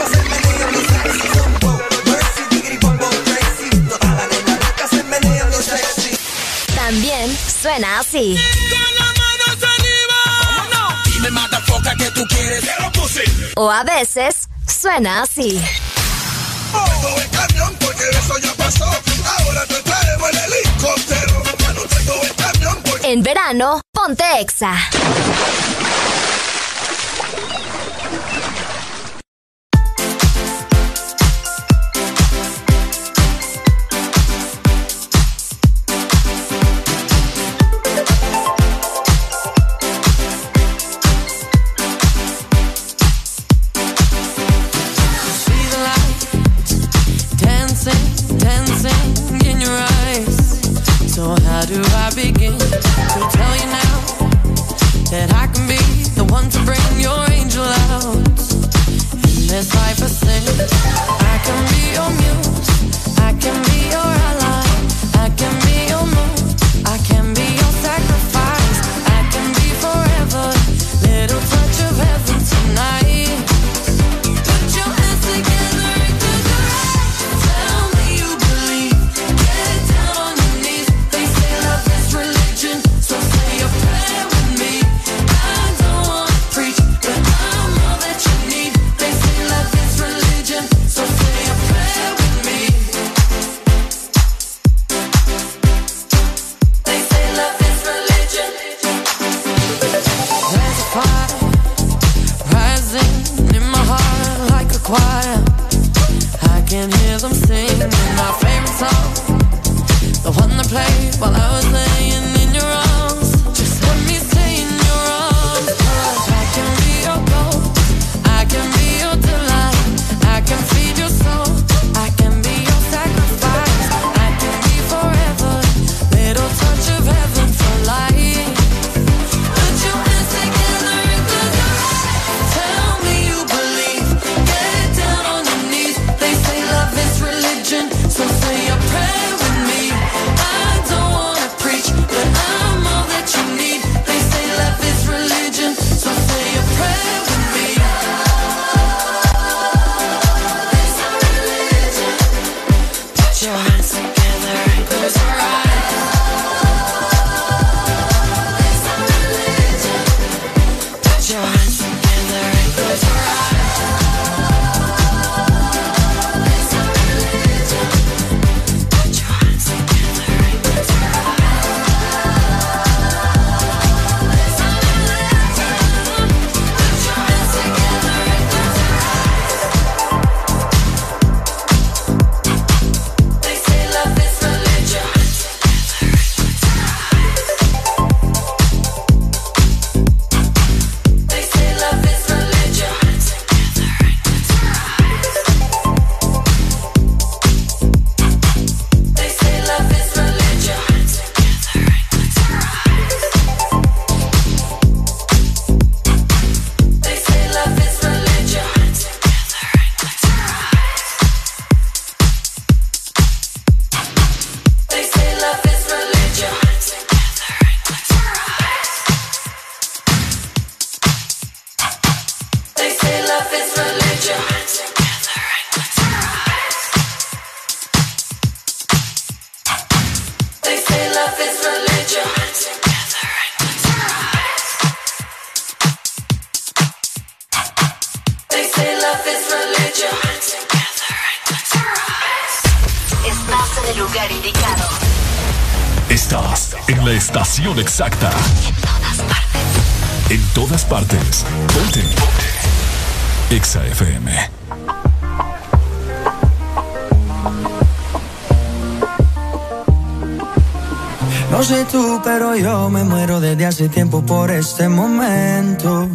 También suena así. O a veces suena así. En verano, ponte Exa. So how do I begin to tell you now that I can be the one to bring your angel out in this life of sin? I can be your muse, este momento.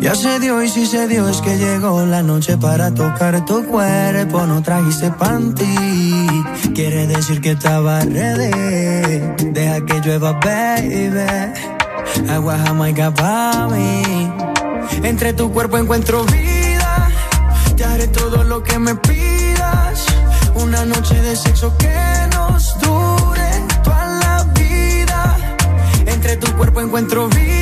Ya se dio y si se dio es que llegó la noche para tocar tu cuerpo. No trajiste panty, quiere decir que estaba ready. Deja que llueva, baby. Agua jamaica para mí. Entre tu cuerpo encuentro vida. Te haré todo lo que me pidas. Una noche de sexo que nos dure toda la vida. Entre tu cuerpo encuentro vida.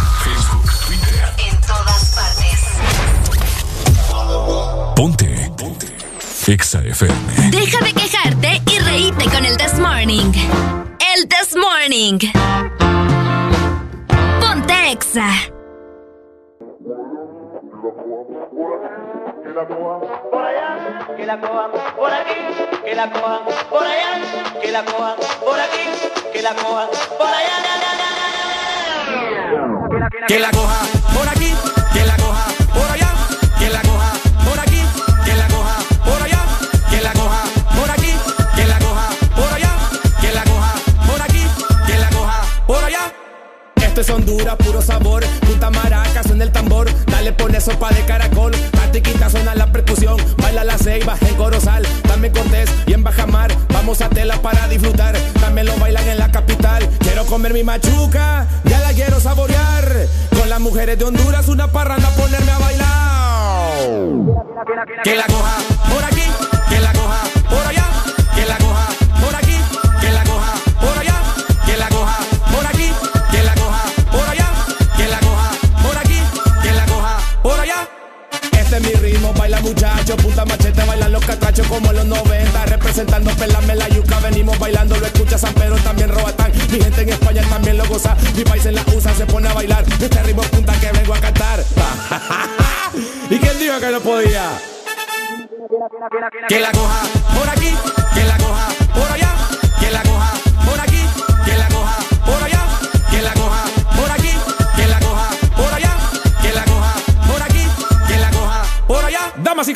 Exa FM. Deja de quejarte y reíte con el This Morning. El This Morning. Ponte Exa. que la cojan por aquí, que la cojan por allá, que la cojan por aquí, que la cojan por allá. Que la coja por aquí, Honduras, puro sabor. Punta maraca, suena el tambor. Dale, pone sopa de caracol. Tatiquita suena la percusión. Baila la ceiba en Corozal. También Cortés y en Bajamar. Vamos a tela para disfrutar. También lo bailan en la capital. Quiero comer mi machuca. Ya la quiero saborear. Con las mujeres de Honduras, una parranda, ponerme a bailar. Que la coja por aquí, como los 90, representando pelame la venimos bailando, lo escucha San Pedro, también Robatán, mi gente en España también lo goza, mi país en la USA se pone a bailar, este ritmo punta que vengo a cantar. ¿Y quién dijo que no podía? Que la coja por aquí,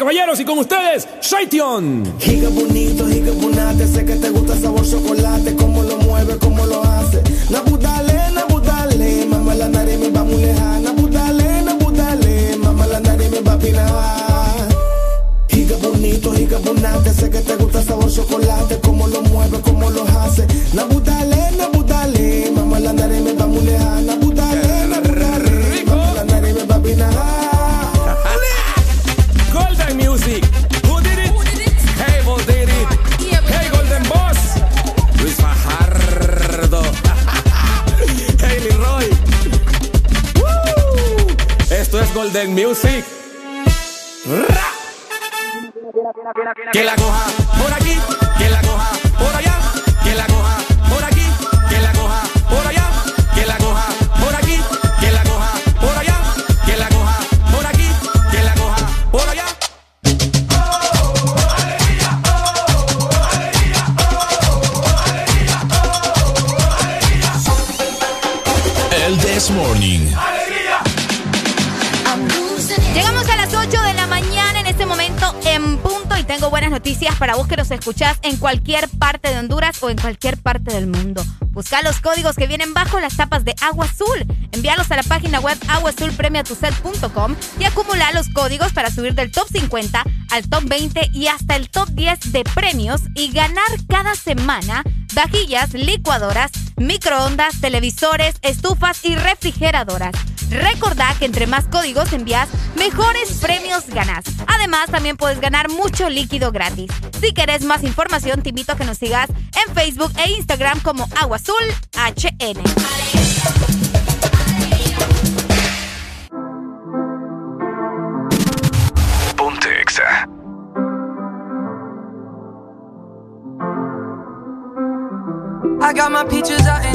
caballeros, y con ustedes, Shaition. Giga bonito, giga bonate, sé que te gusta el sabor chocolate, cómo lo mueve, cómo lo hace. Nabudale, nabudale, mamá la nariz me va muy lejana. Nabudale, nabudale, mamá la nariz me va a pinar. Giga bonito, giga bonate, sé que te gusta el sabor chocolate, cómo lo mueve, cómo lo hace. Nabudale, Golden Music. Que la coja por aquí, escuchás en cualquier parte de Honduras o en cualquier parte del mundo. Busca los códigos que vienen bajo las tapas de Agua Azul. Envíalos a la página web aguazulpremiatuset.com y acumula los códigos para subir del top 50 al top 20 y hasta el top 10 de premios y ganar cada semana vajillas, licuadoras, microondas, televisores, estufas y refrigeradoras. Recordá que entre más códigos envías, mejores premios ganás. Además, también puedes ganar mucho líquido gratis. Si querés más información, te invito a que nos sigas en Facebook e Instagram como Agua Azul HN. Ponte Exa. I got my peaches out in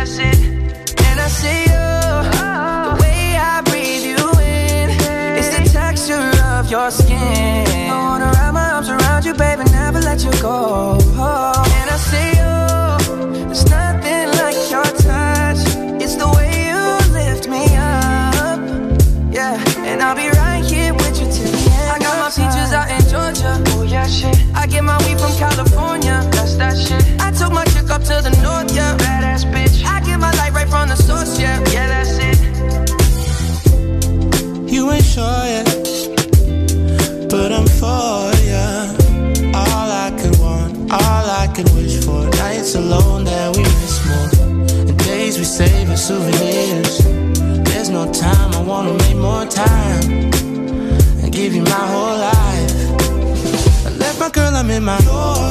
time and give you my whole life. I left my girl, I'm in my Yorker.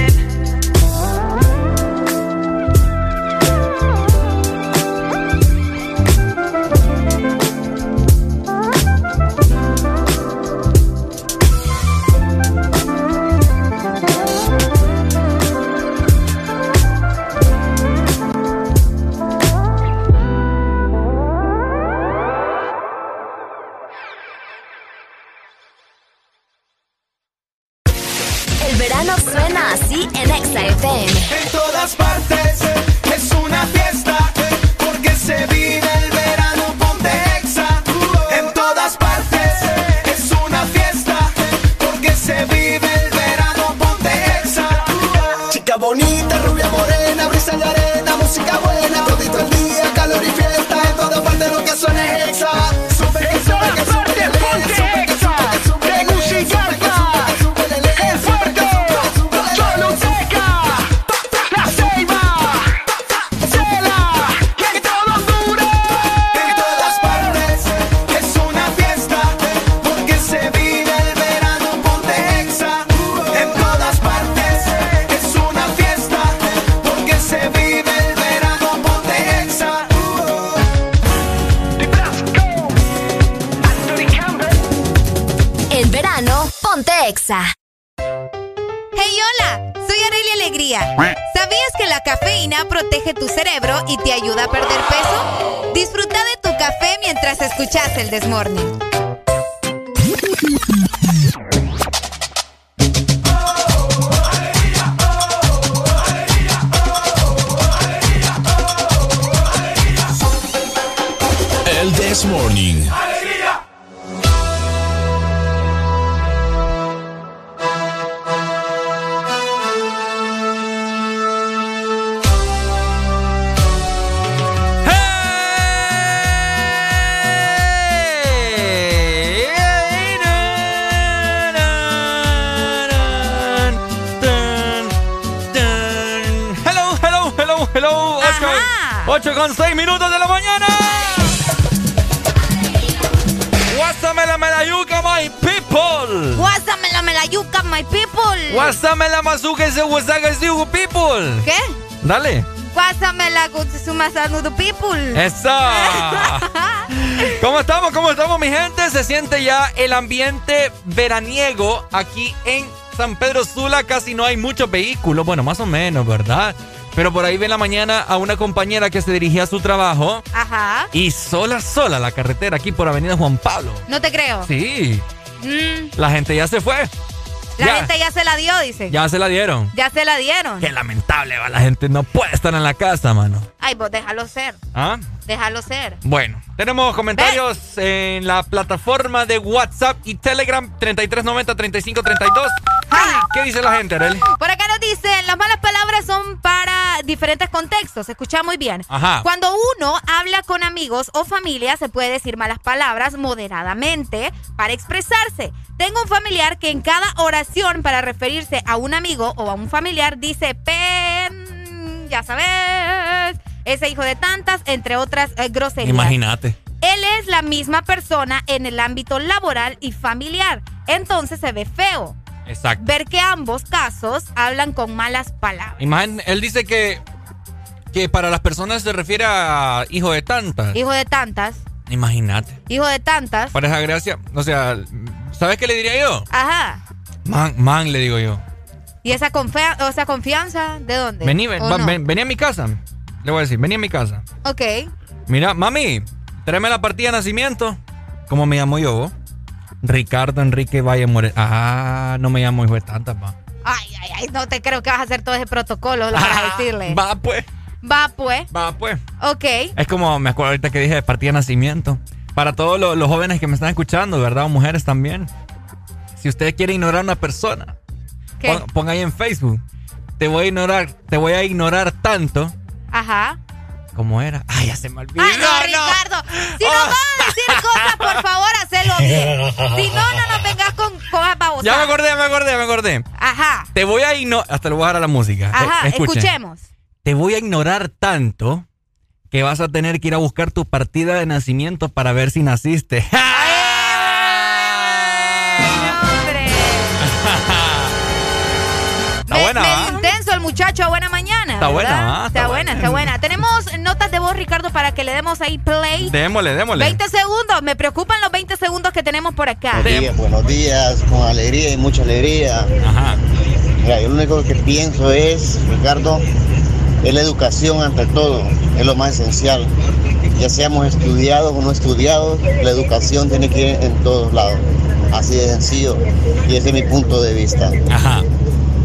Ya el ambiente veraniego aquí en San Pedro Sula. Casi no hay muchos vehículos. Bueno, más o menos, ¿verdad? Pero por ahí ve en la mañana a una compañera que se dirigía a su trabajo Ajá. y sola, sola la carretera aquí por Avenida Juan Pablo. No te creo. Sí, Mm, la gente ya se fue. la Ya. gente ya se la dio, dice. Ya se la dieron. Ya se la dieron. Qué lamentable, va. La gente no puede estar en la casa, mano. Ay, vos déjalo ser. ¿Ah? Déjalo ser. Bueno, tenemos comentarios en la plataforma de WhatsApp y Telegram 3390-3532. ¿Qué dice la gente, Arely? Por acá nos dicen, las malas palabras son para diferentes contextos. Escucha muy bien. Ajá. Cuando uno habla con amigos o familia, se puede decir malas palabras moderadamente para expresarse. Tengo un familiar que en cada oración para referirse a un amigo o a un familiar dice pen, ya sabes, ese hijo de tantas, entre otras eh, groserías. Imagínate. Él es la misma persona en el ámbito laboral y familiar. Entonces se ve feo Exacto. ver que ambos casos hablan con malas palabras. Imagín- él dice que, que para las personas se refiere a hijo de tantas. Hijo de tantas, Imagínate. hijo de tantas. Para esa gracia, o sea, ¿sabes qué le diría yo? Ajá. Man, man, le digo yo. ¿Y esa, confianza de dónde? Vení, ven- vení a mi casa. Le voy a decir, vení a mi casa. Ok. Mira, mami, tráeme la partida de nacimiento. ¿Cómo me llamo yo? vos? Ricardo Enrique Valle More. Ah, no me llamo hijo de tantas, pa. Ay, ay, ay, no te creo que vas a hacer todo ese protocolo para decirle. Va, pues. Va, pues. Va, pues. Ok. Es como, me acuerdo ahorita que dije de partida de nacimiento. Para todos lo- los jóvenes que me están escuchando, ¿verdad? O mujeres también. Si usted quiere ignorar a una persona, ¿Qué? pon- ponga ahí en Facebook. Te voy a ignorar, te voy a ignorar tanto Ajá. como era. Ay, ya se me olvidó. Ay, no, Ricardo. Si nos vas a decir cosas, por favor, hacelo bien. Si no, no nos vengas con cosas babosadas. Ya me acordé, me acordé, me acordé. Ajá. Te voy a ignorar. Hasta le voy a dar a la música. Ajá, Eh, escuchemos. Te voy a ignorar tanto que vas a tener que ir a buscar tu partida de nacimiento para ver si naciste. Está intenso el muchacho, buena mañana. Está buena, ¿verdad? ¿va? Está, Está buena, buena. está buena. Tenemos notas de voz, Ricardo, para que le demos ahí play. Démosle, démosle. 20 segundos, me preocupan los 20 segundos que tenemos por acá. Buenos días, buenos días, con alegría y mucha alegría. Ajá. Mira, yo lo único que pienso es, Ricardo, es la educación ante todo, es lo más esencial. Ya seamos estudiados o no estudiados, la educación tiene que ir en todos lados. Así de sencillo. Y ese es mi punto de vista. Ajá.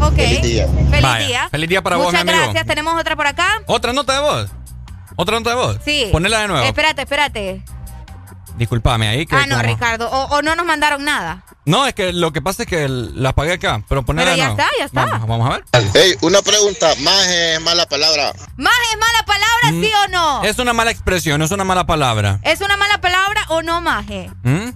Ok. Feliz día. Feliz Vaya, día. feliz día para vos, Muchas mi amigo. gracias. ¿Tenemos otra por acá? ¿Otra nota de voz? ¿Otra nota de voz? Sí. Ponela de nuevo. Espérate, espérate. Disculpame ahí que Ah, no, como- Ricardo. O, o no nos mandaron nada. No, es que lo que pasa es que la apagué acá, pero ponela Pero de ya nuevo. está, ya está. Vamos, vamos a ver. Hey, una pregunta, más es mala palabra. ¿Más es mala palabra, sí o no? Mm, Es una mala expresión, no es una mala palabra. ¿Es una mala palabra o no, maje? ¿Mm?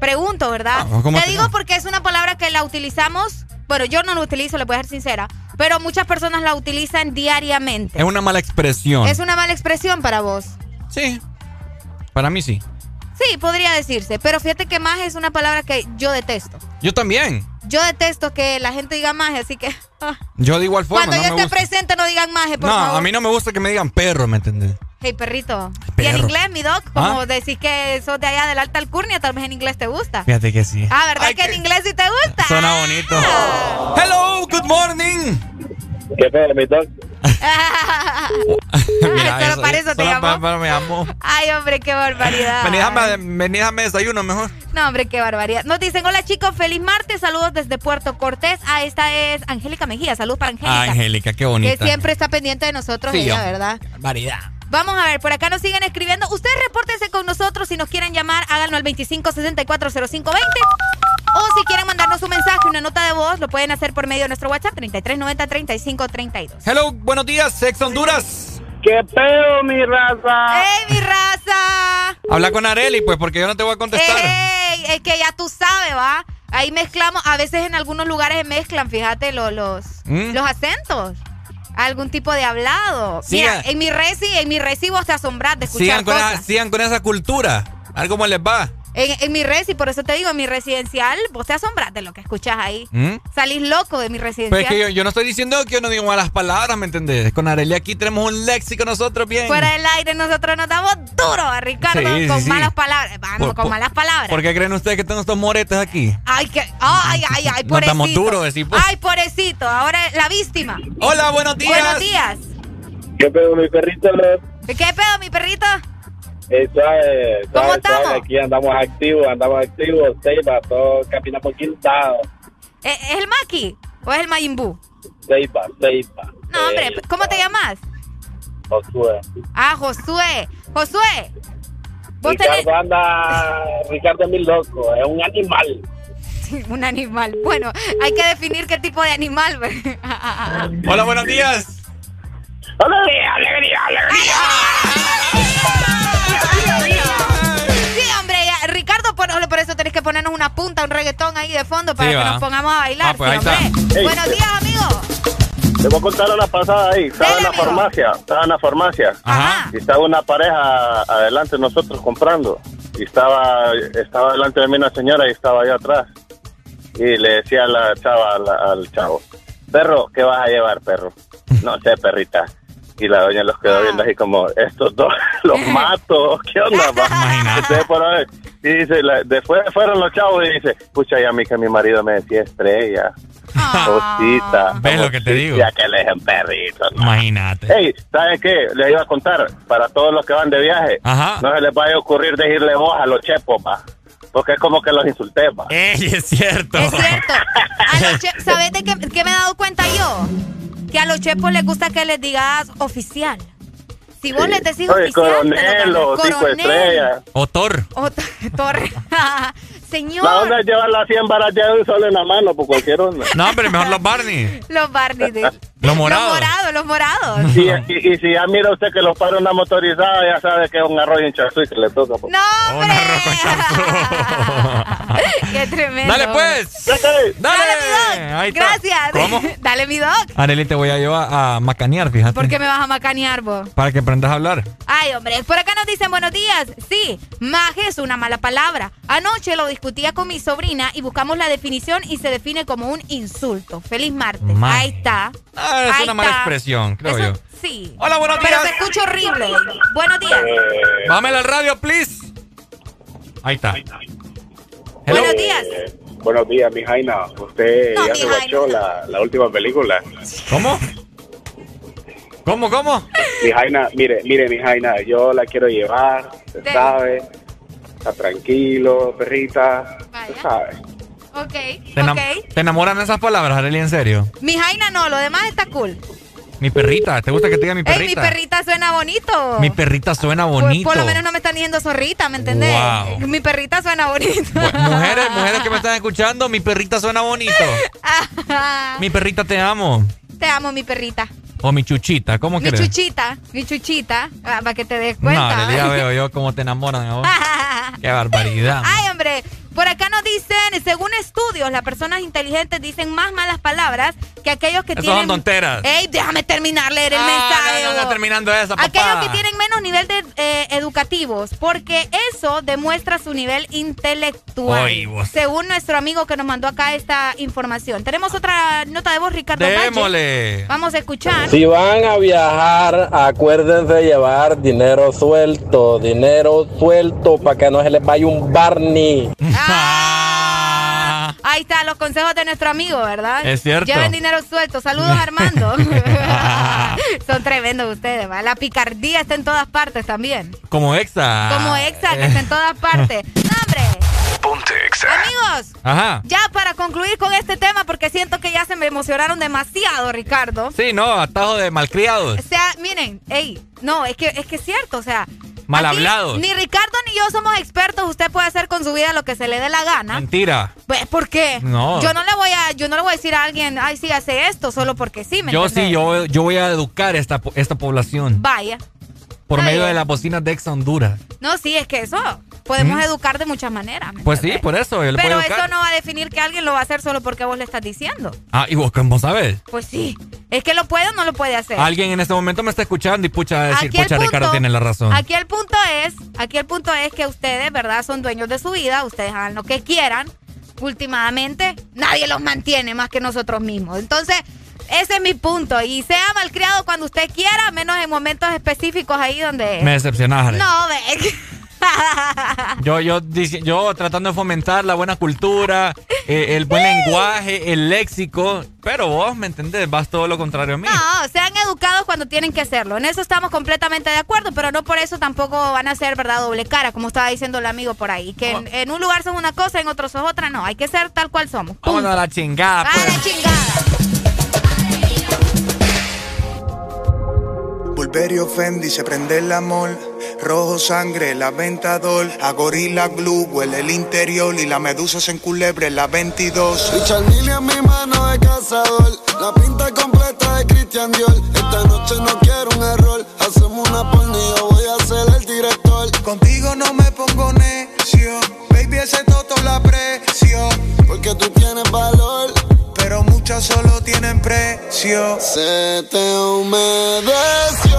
Pregunto, ¿verdad? Ah, ¿cómo Te te- digo porque es una palabra que la utilizamos. Bueno, yo no la utilizo, le voy a ser sincera. Pero muchas personas la utilizan diariamente. Es una mala expresión. ¿Es una mala expresión para vos? Sí. Para mí sí. Sí, podría decirse. Pero fíjate que más es una palabra que yo detesto. Yo también. Yo detesto que la gente diga maje, así que. ah. Yo de igual forma. Cuando no yo me esté gusta. presente, no digan maje, por No, favor. a mí no me gusta que me digan perro, ¿me entendés? Hey, perrito. Y en inglés, mi doc, como ¿Ah? decís que sos de allá del alta alcurnia, tal vez en inglés te gusta. Fíjate que sí. Ah, ¿verdad que en inglés sí te gusta? Suena bonito. Hello, good morning. ¿Qué pedo, mi doc? Mira, Solo para eso te solo llamó. para- me llamo. Ay, hombre, qué barbaridad. Vení, dame, vení, dame desayuno mejor. No, hombre, qué barbaridad. Nos dicen, hola chicos, feliz martes, saludos desde Puerto Cortés. Ah, esta es Angélica Mejía, saludos para Angélica. Ah, Angélica, qué que bonita. siempre está pendiente de nosotros, Sí, ella, yo. ¿verdad? Variedad. Vamos a ver, por acá nos siguen escribiendo. Ustedes repórtense con nosotros si nos quieren llamar, háganlo al 25640520. O si quieren mandarnos un mensaje, una nota de voz, lo pueden hacer por medio de nuestro WhatsApp 3390-3532. Hello, buenos días, Sex Honduras. ¿Qué pedo, mi raza? ¡Ey, mi raza! Habla con Areli, pues, porque yo no te voy a contestar. ¡Ey! Es que ya tú sabes, ¿va? Ahí mezclamos, a veces en algunos lugares mezclan, fíjate, lo- los, ¿Mm? los acentos. Algún tipo de hablado. Mira, en mi reci, en mi reci vos te asombrás de escuchar Sigan con, cosas. esa, sigan con esa cultura. A ver cómo les va. En, en mi resi, por eso te digo, en mi residencial, vos te asombras de lo que escuchas ahí. ¿Mm? Salís loco de mi Pues residencial. es que yo, yo no estoy diciendo que yo no digo malas palabras, ¿me entendés? Con Areli aquí tenemos un léxico nosotros bien. Fuera del aire nosotros nos damos duro a Ricardo Sí, sí, con sí. malas palabras. Vamos, Por- con por- malas palabras. ¿Por qué creen ustedes que tengo estos moretes aquí? Ay, que, ay, ay, ay, pobrecito. estamos duros, decís, pues. Ay, pobrecito. Ahora la víctima. Hola, buenos días. Buenos días. ¿Qué pedo, mi perrito? ¿Qué pedo, mi perrito? Eh, suave, ¿Cómo estamos? Aquí andamos activos, andamos activos. Seiba, todo caminamos quintado. ¿Es, es el Maki o es el Mayimbu? Seiba, Seiba. No, hombre, ¿cómo te llamas? Josué. Ah, Josué. Josué. Vos tenés Ricardo anda, Ricardo es mi loco, es un animal. un animal. Bueno, hay que definir qué tipo de animal. Hola, buenos días. ¡Alegría, alegría, Sí, hombre, ya, Ricardo, por, por eso tenés que ponernos una punta, un reggaetón ahí de fondo para Sí, que va. nos pongamos a bailar. Ah, pues sí, ahí está. hombre. Ey. Buenos días, amigo. Te voy a contar una pasada ahí. Estaba en la farmacia, estaba en la farmacia. Y estaba una pareja adelante de nosotros comprando. Y estaba, estaba delante de mí una señora y estaba allá atrás. Y le decía a la chava, al, al chavo, perro, ¿qué vas a llevar, perro? No sé, perrita. Y la doña los quedó viendo así como, estos dos los mato, ¿qué onda? pa?" Entonces, por ahí, y dice, la- después fueron los chavos y dice, pucha, y a mí que mi marido me decía estrella. Cosita. ¿Ves lo que te digo? Ya que le dejen perritos. Imagínate. Ey, ¿sabes qué? Les iba a contar, para todos los que van de viaje, Ajá. no se les vaya a ocurrir decirle vos a los chepos, pa. Porque es como que los insulté, pa. Ey, es cierto. Es cierto. A los che- ¿Sabes de qué, qué me he dado cuenta yo? Que a los chepos les gusta que les digas oficial. Si vos les decís Oye, oficial, te lo coronel o cinco Coronel. estrellas. O Thor. O t- torre. Señor. La onda es llevar las 100 varas ya de un solo en la mano, por cualquier onda. No, hombre, mejor los Barney. Los Barney. de- Los Los morados. morados, los morados. Y, y- y si ya mira usted que los para una motorizada, ya sabe que es un arroz y un chasui que le toca. po. No, hombre. Qué tremendo. Dale, pues. Dale, Dale. mi doc. Ahí está. Gracias. ¿Cómo? Dale, mi doc. Areli, te voy a llevar a macanear, fíjate. ¿Por qué me vas a macanear vos? Para que aprendas a hablar. Ay, hombre, por acá nos dicen buenos días. Sí, maje es una mala palabra. Anoche lo discutía con mi sobrina y buscamos la definición y se define como un insulto. Feliz martes. Maje. Ahí está. Ah, es Ahí una mala está. expresión, creo Eso- yo. Sí. Hola, buenos Pero días. se escucha horrible. Buenos días. Bámela al radio, please. Ahí está. Buenos días. Buenos días, mi Jaina. Usted No, ya mi se guachó la, la última película. ¿Cómo? ¿Cómo, cómo? Mi Jaina, mire, mire, mi Jaina, yo la quiero llevar, usted sabe. Está tranquilo, perrita, usted sabe. Ok, ¿Te, enam- ok. ¿Te enamoran esas palabras, Areli, en serio? Mi Jaina no, lo demás está cool. Mi perrita, ¿te gusta que te diga mi Ey, perrita? mi perrita suena bonito. Mi perrita suena Por- bonito. Por, lo menos no me están diciendo zorrita, ¿me entendés? Wow. Mi perrita suena bonito. Mujeres, mujeres que me están escuchando, mi perrita suena bonito. Mi perrita te amo. Te amo, mi perrita. O mi chuchita, ¿cómo Mi querés? chuchita, mi chuchita, ah, para que te des No, cuenta. Areli, ya veo yo cómo te enamoran a vos. Qué barbaridad. Ay, hombre. Por acá nos dicen, según estudios, las personas inteligentes dicen más malas palabras que aquellos que Eso tienen... son tonteras. Ey, déjame terminar leer el Ah, mensaje. no, no, no, vos. terminando esa, papá. Aquellos que tienen menos nivel de eh, educativos, porque eso demuestra su nivel intelectual. Vos. según nuestro amigo que nos mandó acá esta información. Tenemos otra nota de voz, Ricardo. Démosle. Vamos a escuchar. Si van a viajar, acuérdense de llevar dinero suelto, dinero suelto para que no se les vaya un Barney. Ah, Ahí está, los consejos de nuestro amigo, ¿verdad? Es cierto. Lleven dinero suelto. Saludos, Armando. Son tremendos ustedes, ¿va? La picardía está en todas partes también. Como exa. Como exa, que está en todas partes. ¡No, hombre! Ponte exa. Amigos, Ajá. ya para concluir con este tema, porque siento que ya se me emocionaron demasiado, Ricardo. Sí, no, atajo de malcriados. O sea, miren, ey, no, es que es que es cierto, o sea. Mal aquí hablados. Ni Ricardo ni yo somos expertos. Usted puede hacer con su vida lo que se le dé la gana. Mentira. Pues, ¿Por qué? No. Yo no le voy a, yo no le voy a decir a alguien, ay, sí, hace esto, solo porque sí, ¿me Yo sí, yo, yo voy a educar esta, esta población Vaya. Por medio de las bocinas de Honduras. No, sí, es que eso podemos Mm. educar de muchas maneras. ¿me Pues sí, por eso. Yo le Pero puedo educar. eso no va a definir que alguien lo va a hacer solo porque vos le estás diciendo. Ah, ¿y vos cómo sabes? Pues sí. Es que lo puede o no lo puede hacer. Alguien en este momento me está escuchando y pucha a decir, pucha, punto- Ricardo tiene la razón. Aquí el punto es, aquí el punto es que ustedes, ¿verdad? Son dueños de su vida, ustedes hagan lo que quieran. Últimamente, nadie los mantiene más que nosotros mismos. Entonces, ese es mi punto. Y sea malcriado cuando usted quiera, menos en momentos específicos ahí donde. Me decepcionás, Alex. No, ve. Yo, yo, yo tratando de fomentar la buena cultura, eh, el buen lenguaje, el léxico, pero vos, ¿me entendés? Vas todo lo contrario a mí. No, sean educados cuando tienen que hacerlo. En eso estamos completamente de acuerdo, pero no por eso tampoco van a ser, ¿verdad? Doble cara, como estaba diciendo el amigo por ahí. Que en, en un lugar son una cosa, en otro son otra. No, hay que ser tal cual somos. Vámonos a la chingada. ¡A pues. la chingada! Bulberio Fendi se prende el amor. Rojo sangre, la ventador. A gorila glue, huele el interior. Y la medusa se enculebre, la 22. Richard Mille en mi mano de cazador. La pinta completa de Christian Dior. Esta noche no quiero un error. Hacemos una porno y yo voy a ser el director. Contigo no me pongo necio. Baby, ese toto la aprecio. Porque tú tienes valor. Muchas solo tienen precio. Se te humedeció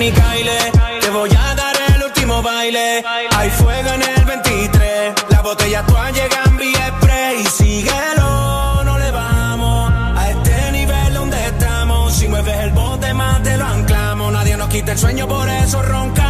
ven y. Te voy a dar el último baile. Hay fuego en el 23. Las botellas todas llegan vía. Y síguelo, no le vamos a este nivel donde estamos. Si mueves el bote más te lo anclamos. Nadie nos quita el sueño, por eso roncamos.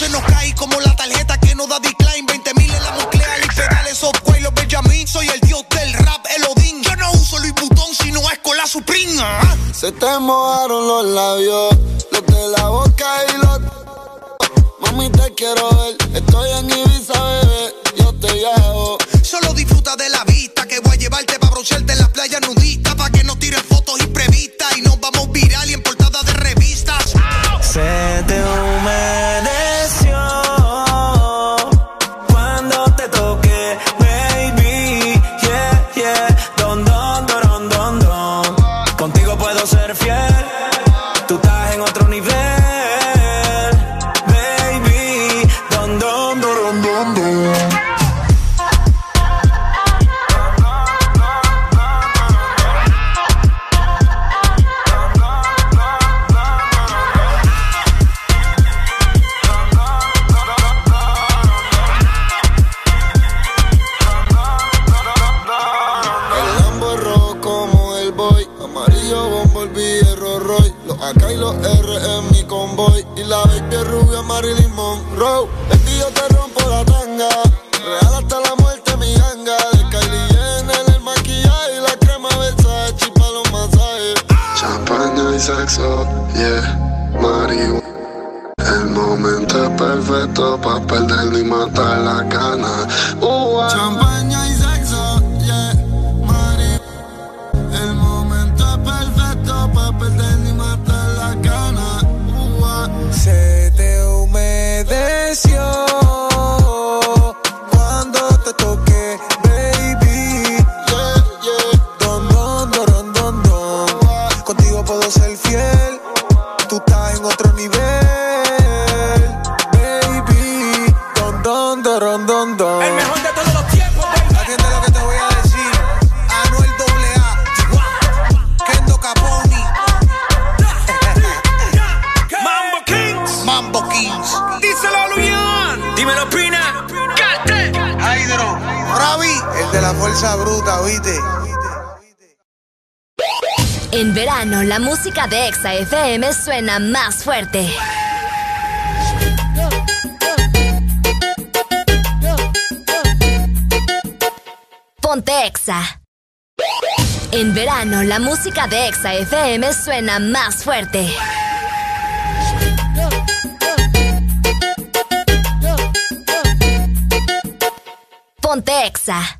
Se nos cae como la tarjeta que no da decline. 20 mil en la nuclear y pedales software los Benjamin. Soy el dios del rap, el Odín. Yo no uso Louis Vuitton si no es con la Supreme. ah. Se te mojaron los labios, los de la boca y los. Mami, te quiero ver. Estoy en Ibiza, bebé. Yo te llevo. Solo disfruta de la vista que voy a llevarte para broncearte en las playas nudistas. Pa' que no tiren fotos imprevistas y nos vamos viral y en portada de revistas. Se para perder y matar la gana. La música de Exa FM suena más fuerte. Ponte Exa. En verano, la música de Exa FM suena más fuerte. Ponte Exa.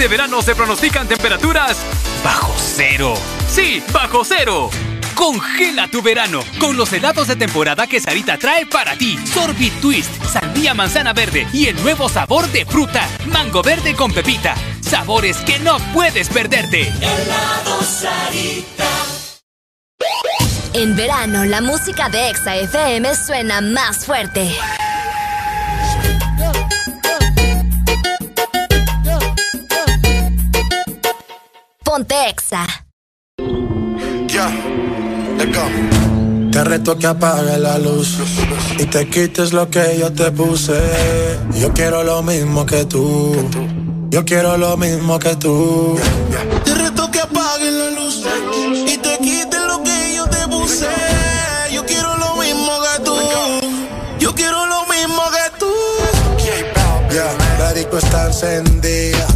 Este verano se pronostican temperaturas bajo cero. Sí, bajo cero. Congela tu verano con los helados de temporada que Sarita trae para ti. Sorbit Twist, sandía manzana verde y el nuevo sabor de fruta, mango verde con pepita. Sabores que no puedes perderte. Helado Sarita. En verano, la música de Exa FM suena más fuerte. Ponte Exa. Ya, let's go. Te reto que apague la luz y te quites lo que yo te puse. Yo quiero lo mismo que tú. Yo quiero lo mismo que tú. Te reto que apagues la luz y te quites lo que yo te puse. Yo quiero lo mismo que tú. Yo quiero lo mismo que tú. Ya, la disco está encendida,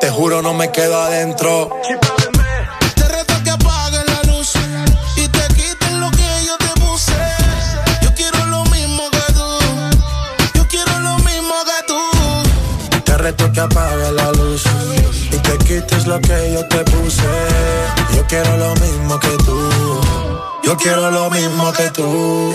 Te juro, no me quedo adentro. Te reto que apagues la luz y te quites lo que yo te puse. Yo quiero lo mismo que tú. Yo quiero lo mismo que tú. Te reto que apague la luz y te quites lo que yo te puse. Yo quiero lo mismo que tú. Yo quiero lo mismo que tú.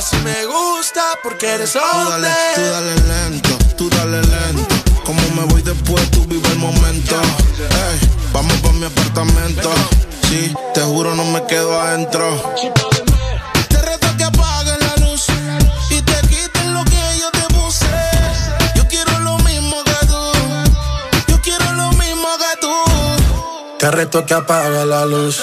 Así me gusta porque eres Tú dale, hombre. tú dale lento, tú dale lento. Como me voy después, tú vive el momento. Ey, vamos pa' mi apartamento. Sí, te juro, no me quedo adentro. Te reto que apagues la luz y te quites lo que yo te puse. Yo quiero lo mismo que tú. Yo quiero lo mismo que tú. Te reto que apague la luz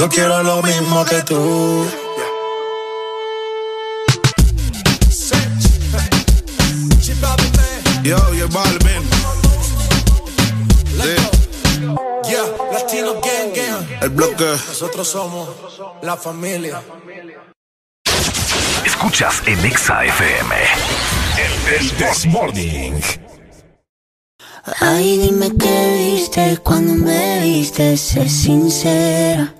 Yo quiero lo mismo que tú. Yo, yo Balvin. Yeah, Latino Gang Gang. El bloque. Nosotros somos la familia. Escuchas en Exa FM. El, el This Morning. Ay, dime qué viste cuando me viste, sé sincera.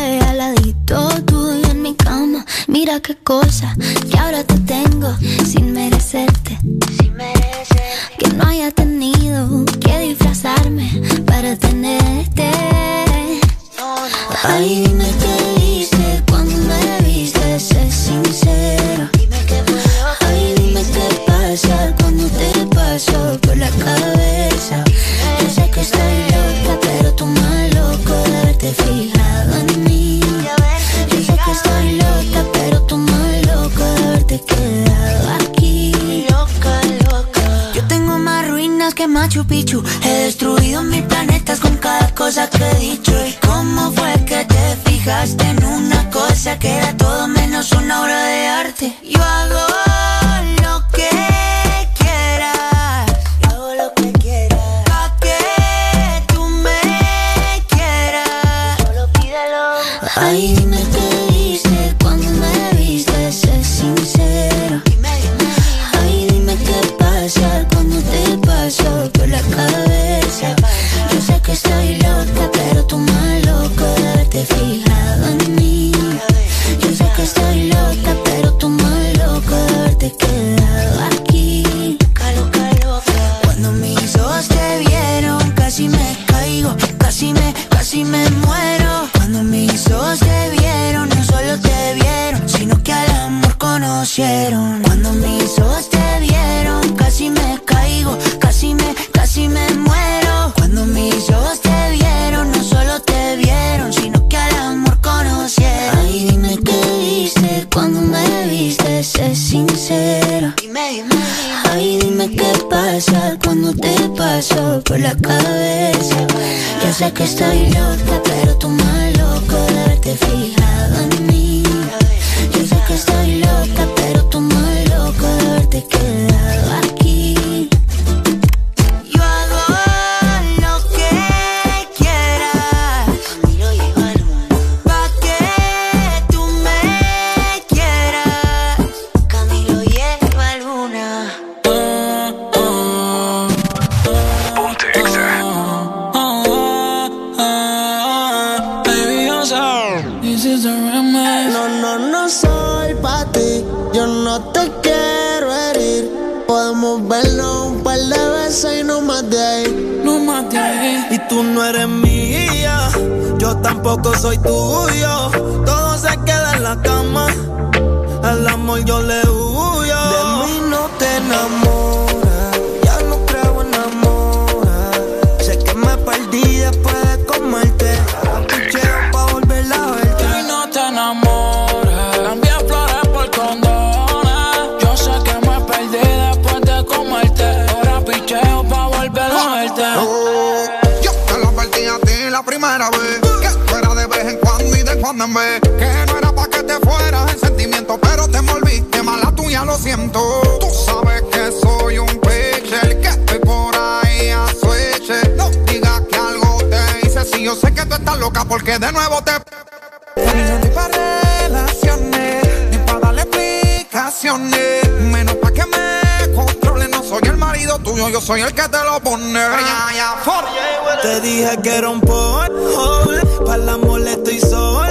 Mira qué cosa que ahora te tengo sin merecerte. Que no haya tenido que disfrazarme para tenerte. Ay, dime qué viste cuando me viste, sé sincera. Ay, dime qué pasa cuando te paso por la cabeza. Yo sé que estoy loca, pero tú más loco de haberte fijado en mí. Haberte quedado aquí. Loca, loca. Yo tengo más ruinas que Machu Picchu. He destruido mil planetas con cada cosa que he dicho. ¿Y cómo fue que te fijaste en una cosa que era todo menos una obra de arte? Yo hago lo que quieras. Cuando mis ojos te vieron, casi me caigo, casi me, casi me muero. Cuando mis ojos te vieron, no solo te vieron, sino que al amor conocieron. Ay, dime qué viste cuando me viste, sé sincera. Ay, dime qué pasa cuando te paso por la cabeza. Yo sé que estoy loca, pero tú más loco de fijado soy tuyo. Todo se queda en la cama. Al amor yo le Que no era pa' que te fueras en sentimiento Pero te pronto. Tú sabes que soy un pitcher, que estoy por ahí a switch. No digas que algo te hice, si yo sé que tú estás loca porque de nuevo te... Ni para relaciones, ni para darle explicaciones, menos para que me controle. No soy el marido tuyo, yo soy el que te lo pone. Te dije que era un porno, para el amor estoy sordo.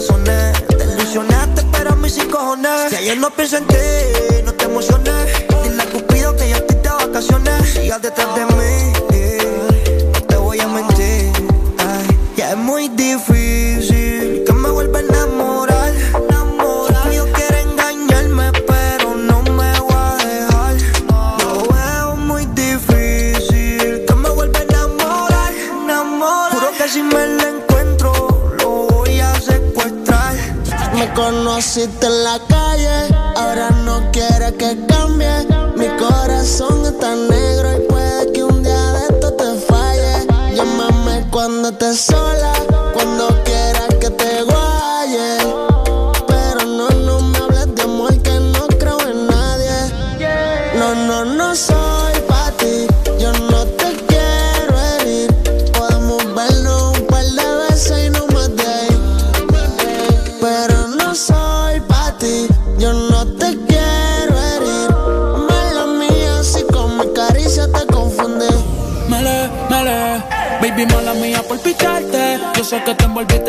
Te ilusionaste, pero a mí sin. Si ayer no pienso en ti, conociste en la calle, ahora no quieres que cambie. Mi corazón está negro y puede que un día de esto te falle. Llámame cuando estés sola,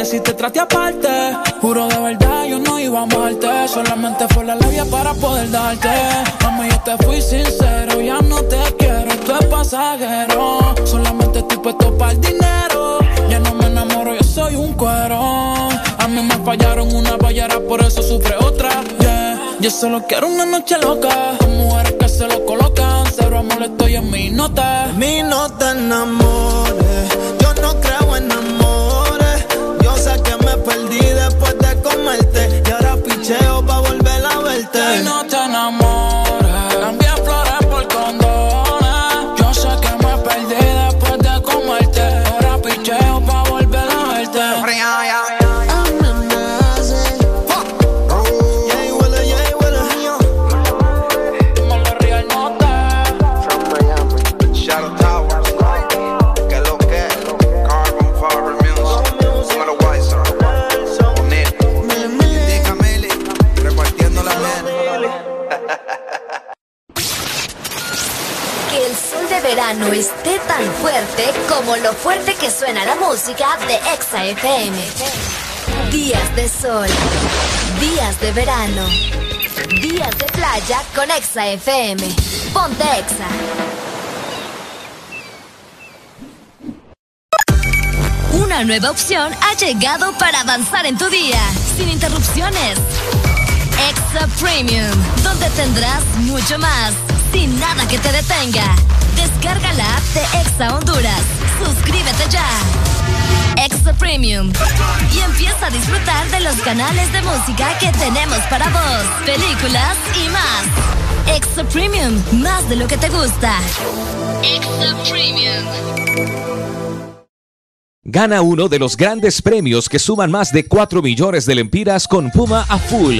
si te traté aparte. Juro de verdad, yo no iba a amarte. Solamente fue la labia para poder darte. Mami, yo te fui sincero, ya no te quiero, esto es pasajero. Solamente estoy puesto para el dinero. Ya no me enamoro, yo soy un cuero. A mí me fallaron una ballera, por eso sufre otra. Yeah. Yo solo quiero una noche loca. Con mujeres que se lo colocan. Cero amor, estoy en mi nota. De mí no de Exa FM. Días de sol, días de verano, días de playa con Exa FM. Ponte Exa. Una nueva opción ha llegado para avanzar en tu día, sin interrupciones. Extra Premium, donde tendrás mucho más, sin nada que te detenga. Descarga la app de Exa Honduras. Suscríbete ya. Premium. Y empieza a disfrutar de los canales de música que tenemos para vos, películas y más. Extra Premium, más de lo que te gusta. Extra Premium. Gana uno de los grandes premios que suman más de 4 millones de lempiras con Puma a full.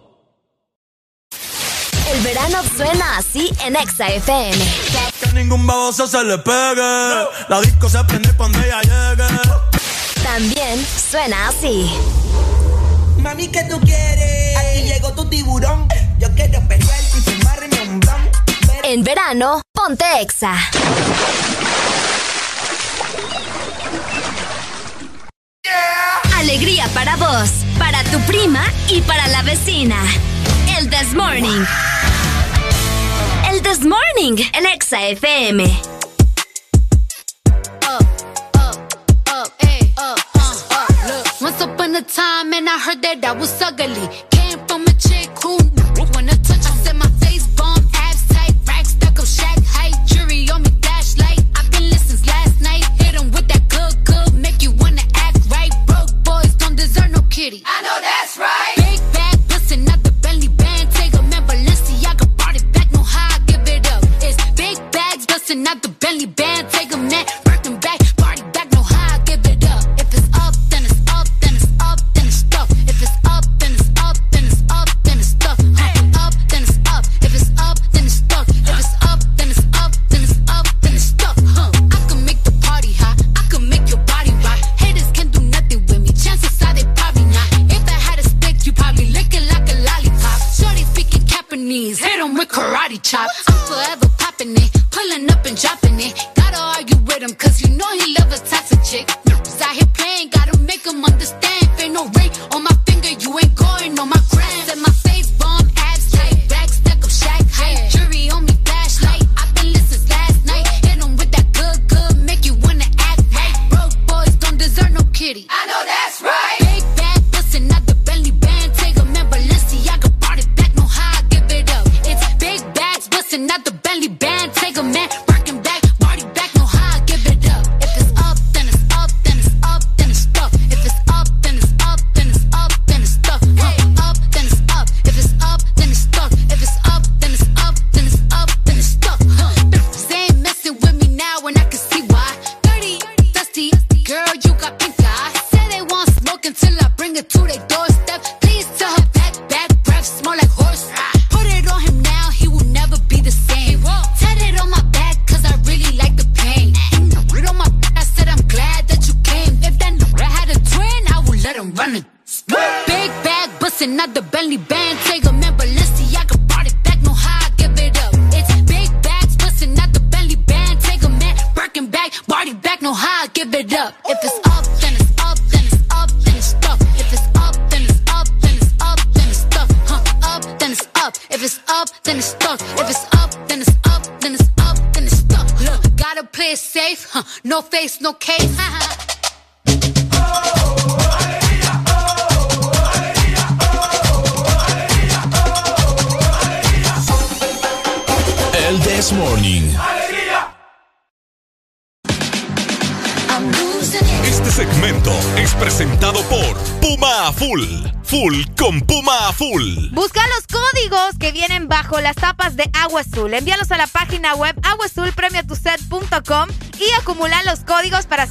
Stand Up suena así en Exa FM. Que ningún baboso se le pegue. La disco se prende cuando ella llegue. También suena así. Mami, ¿qué tú quieres? Aquí llegó tu tiburón. Yo quiero perverso y fumarme un blunt. En verano, ponte Exa. Yeah. Alegría para vos, para tu prima y para la vecina. El This Morning. This Morning en Exa FM. Once upon a time, and I heard that I was ugly. Came from a chick who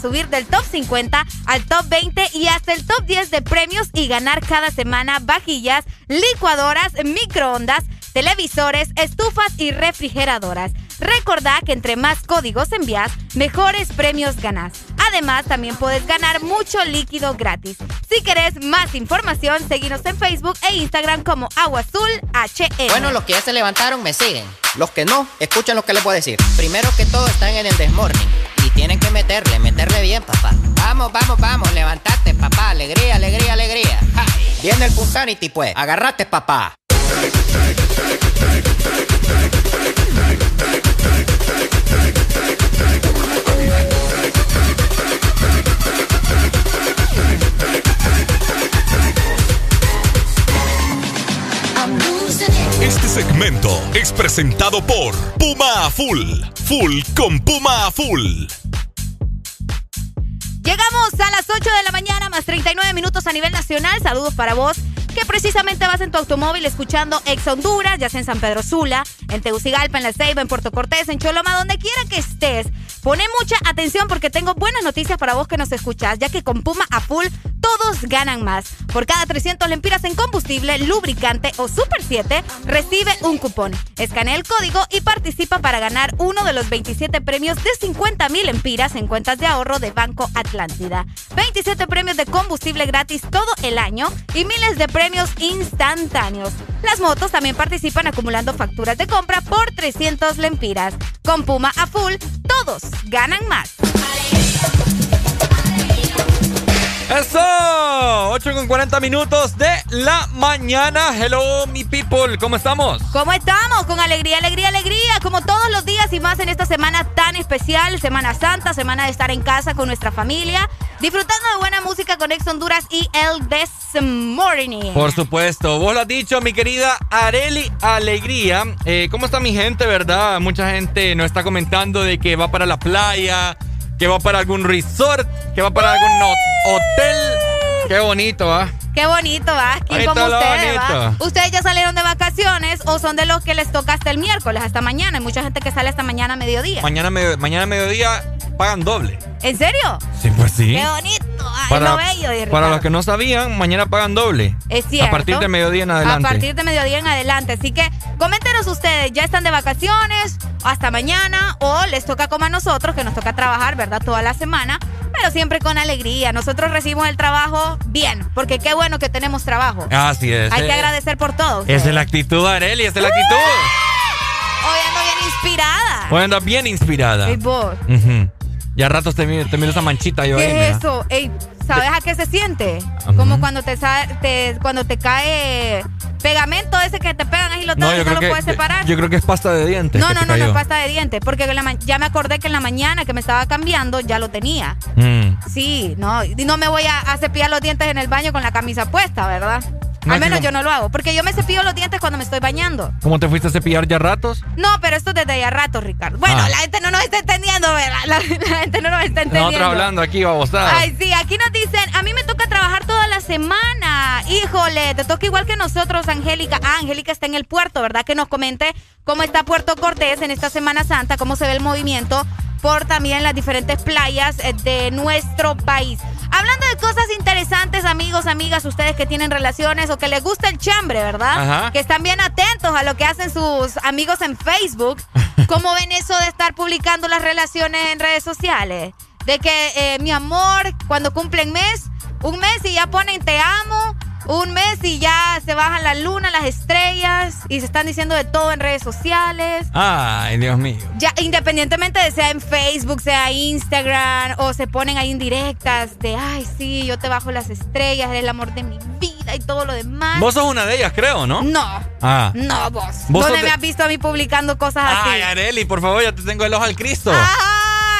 subir del top 50 al top 20 y hasta el top 10 de premios y ganar cada semana vajillas, licuadoras, microondas, televisores, estufas y refrigeradoras. Recordá que entre más códigos envías, mejores premios ganás. Además, también puedes ganar mucho líquido gratis. Si querés más información, seguinos en Facebook e Instagram como Agua Azul HN. Bueno, los que ya se levantaron me siguen. Los que no, escuchen lo que les voy a decir. Primero que todo están en el Desmorning tienen que meterle, meterle bien, papá. Vamos, vamos, vamos, levantate, papá. Alegría, alegría, alegría. Ja. Viene el Punsanity, pues. Agarrate, papá. Este segmento es presentado por Puma Full. Full con Puma a Full. Llegamos a las 8 de la mañana, más 39 minutos a nivel nacional. Saludos para vos, que precisamente vas en tu automóvil escuchando Ex Honduras, ya sea en San Pedro Sula, en Tegucigalpa, en La Ceiba, en Puerto Cortés, en Choloma, donde quiera que estés. Pone mucha atención porque tengo buenas noticias para vos que nos escuchás, ya que con Puma a full todos ganan más. Por cada 300 lempiras en combustible, lubricante o Super 7, recibe un cupón. Escanea el código y participa para ganar uno de los 27 premios de 50 mil lempiras en cuentas de ahorro de Banco Atlántida. 27 premios de combustible gratis todo el año y miles de premios instantáneos. Las motos también participan acumulando facturas de compra por 300 lempiras. Con Puma a full, todos ganan más. Eso, 8 con 40 minutos de la mañana. Hello, mi people, ¿cómo estamos? ¿Cómo estamos? Con alegría, alegría, alegría, como todos los días y más en esta semana tan especial, Semana Santa, semana de estar en casa con nuestra familia, disfrutando de buena música con Ex Honduras y el This Morning. Por supuesto, vos lo has dicho, mi querida Areli Alegría. Eh, ¿Cómo está mi gente, verdad? Mucha gente nos está comentando de que va para la playa, que va para algún resort, que va para algún ho- hotel. Qué bonito, ¿va? Qué bonito, ¿va? ¿Quién Bonito como ustedes, va? ¿Ustedes ya salieron de vacaciones o son de los que les toca hasta el miércoles, hasta mañana? Hay mucha gente que sale hasta mañana a mediodía. Mañana, mañana mediodía pagan doble. ¿En serio? Sí, pues sí. Qué bonito. Ay, lo bello, para los que no sabían, mañana pagan doble. Es cierto. A partir de mediodía en adelante. A partir de mediodía en adelante. Así que coméntenos ustedes, ¿ya están de vacaciones? ¿Hasta mañana? ¿O les toca como a nosotros, que nos toca trabajar, ¿verdad? Toda la semana, pero siempre con alegría. Nosotros recibimos el trabajo bien, porque qué bueno que tenemos trabajo. Así es. Hay que Eh, agradecer por todo. Esa es la actitud, Areli, esa es la actitud. Hoy ando bien inspirada. Hoy andas bien inspirada. ¿Y vos? Ujú. Ya a ratos te miro, te miro esa manchita yo ahí. ¿Qué mira. es eso? Ey, ¿sabes a qué se siente? Como cuando te, te- cuando te cae pegamento ese que te pegan ahí los dedos y no lo puedes separar. yo creo que es pasta de dientes. No, no, no, no es pasta de dientes, porque la ya me acordé que en la mañana que me estaba cambiando ya lo tenía. Mm. Sí, no, y no me voy a, a cepillar los dientes en el baño con la camisa puesta, ¿verdad? No, Al menos yo no lo hago, porque yo me cepillo los dientes cuando me estoy bañando. ¿Cómo te fuiste a cepillar ya ratos? No, pero esto desde ya rato, Ricardo. Bueno, Ah. la gente no nos está entendiendo, ¿verdad? La, la gente no nos está entendiendo. Nosotros hablando aquí, babosada. Ay, sí, aquí nos dicen, a mí me toca trabajar toda la semana. Híjole, te toca igual que nosotros, Angélica. Ah, Angélica está en el puerto, ¿verdad? Que nos comente cómo está Puerto Cortés en esta Semana Santa, cómo se ve el movimiento por también las diferentes playas eh, de nuestro país. Hablando de cosas interesantes, amigos, amigas, ustedes que tienen relaciones o que les gusta el chambre, ¿verdad? Ajá. Que están bien atentos a lo que hacen sus amigos en Facebook. ¿Cómo ven eso de estar publicando las relaciones en redes sociales? De que eh, mi amor, cuando cumplen mes, un mes y ya ponen te amo, un mes y ya se bajan la luna, las estrellas y se están diciendo de todo en redes sociales. Ay, Dios mío. Ya, independientemente de sea en Facebook, sea Instagram, o se ponen ahí indirectas de, ay, sí, yo te bajo las estrellas, eres el amor de mi vida y todo lo demás. Vos sos una de ellas, creo, ¿no? No. Ah. No, vos. Vos ¿Dónde me de- has visto a mí publicando cosas así? Ay, Areli, por favor, ya te tengo el ojo al Cristo.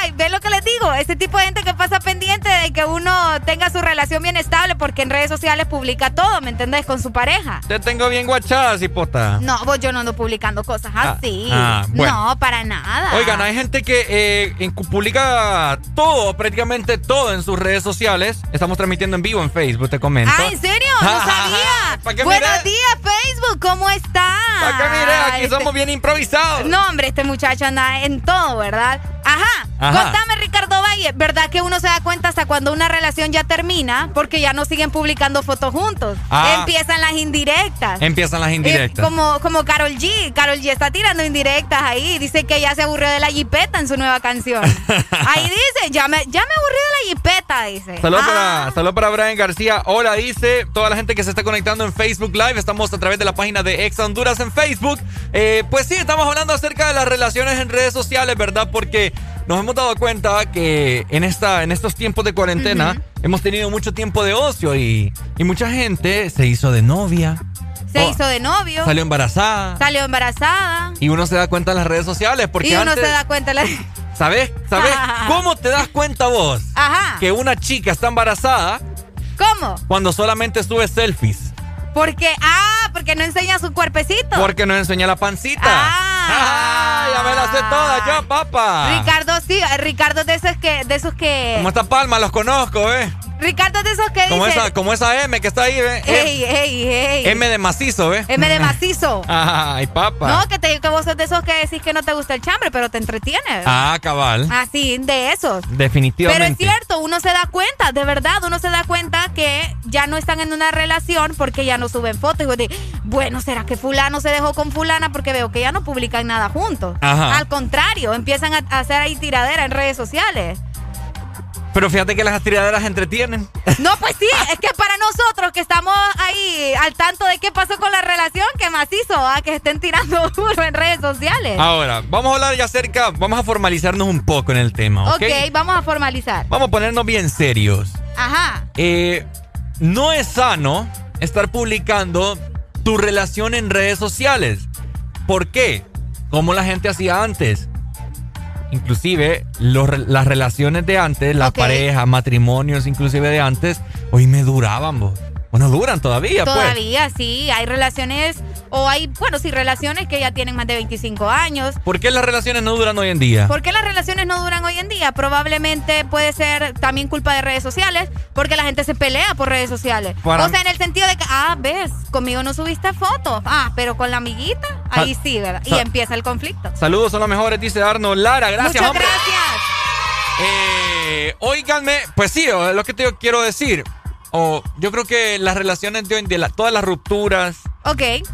Ay, ¿ves lo que les digo? Ese tipo de gente que pasa pendiente de que uno tenga su relación bien estable porque en redes sociales publica todo, ¿me entendés? Con su pareja. Te tengo bien guachada, cipota. No, vos yo no ando publicando cosas así. ah, bueno. No, para nada. Oigan, hay gente que eh, en- publica todo, prácticamente todo en sus redes sociales. Estamos transmitiendo en vivo en Facebook, te comento. Ah, ¿en serio? No sabía. ¿Pa' qué Buenos días, Facebook. ¿Cómo está? ¿Pa' qué miré? Aquí somos bien improvisados. No, hombre, este muchacho anda en todo, ¿verdad? Ajá. Ajá. Contame, Ricardo Valle, ¿verdad que uno se da cuenta hasta cuando una relación ya termina? Porque ya no siguen publicando fotos juntos. Ah. Empiezan las indirectas. Empiezan las indirectas. Eh, como, como Carol G. Carol G está tirando indirectas ahí. Dice que ya se aburrió de la jipeta en su nueva canción. ahí dice, ya me, ya me aburrí de la jipeta, dice. Saludos Ah. para, salud para Brian García. Hola, dice toda la gente que se está conectando en Facebook Live. Estamos a través de la página de Ex Honduras en Facebook. Eh, pues sí, estamos hablando acerca de las relaciones en redes sociales, ¿verdad? Porque nos hemos dado cuenta que en, esta, en estos tiempos de cuarentena hemos tenido mucho tiempo de ocio y, y mucha gente se hizo de novia, Se Oh, hizo de novio. salió embarazada. Salió embarazada. Y uno se da cuenta en las redes sociales porque y uno antes, se da cuenta. La... ¿sabes? ¿Sabes cómo te das cuenta vos Ajá. que una chica está embarazada ¿Cómo? cuando solamente sube selfies? Porque, ah, porque no enseña su cuerpecito. Porque nos enseña la pancita. Ah, Ah, ya me las sé todas yo, papá. Ricardo, sí, Ricardo de esos que, de esos que. Como esta palma, los conozco, ¿eh? Ricardo de esos que Como dice. esa, como esa M que está ahí, ¿ve? Ey, ey, ey. M de macizo, ¿ve? M de macizo. Ay, papá. No, que, te, que vos sos de esos que decís que no te gusta el chambre, pero te entretiene. Ah, cabal. Así, de esos. Definitivamente. Pero es cierto, uno se da cuenta, de verdad, uno se da cuenta que ya no están en una relación porque ya no suben fotos. Y vos decís, bueno, ¿será que fulano se dejó con fulana? Porque veo que ya no publican nada juntos. Ajá. Al contrario, empiezan a a hacer ahí tiradera en redes sociales. Pero fíjate que las tiraderas entretienen. No, pues sí, es que para nosotros que estamos ahí al tanto de qué pasó con la relación, que macizo, a que estén tirando duro en redes sociales. Ahora, vamos a hablar ya acerca, vamos a formalizarnos un poco en el tema, ¿ok? ok, vamos a formalizar. Vamos a ponernos bien serios. Ajá. Eh, no es sano estar publicando tu relación en redes sociales. ¿Por qué? Como la gente hacía antes. Inclusive los las relaciones de antes, las Ok. parejas, matrimonios inclusive de antes, hoy me duraban, vos. Bueno, duran todavía, pues. Todavía, sí, hay relaciones, o hay, bueno, sí, relaciones que ya tienen más de 25 años. ¿Por qué las relaciones no duran hoy en día? ¿Por qué las relaciones no duran hoy en día? Probablemente puede ser también culpa de redes sociales, porque la gente se pelea por redes sociales. Para- O sea, en el sentido de que, ah, ves, conmigo no subiste fotos, ah, pero con la amiguita, ahí Sa- sí, ¿verdad? Y empieza el conflicto. Saludos son los mejores, dice Arnold Lara. Gracias, Muchas hombre. gracias. Eh, óiganme, pues sí, lo que te quiero decir. O yo creo que las relaciones de hoy en día, la- todas las rupturas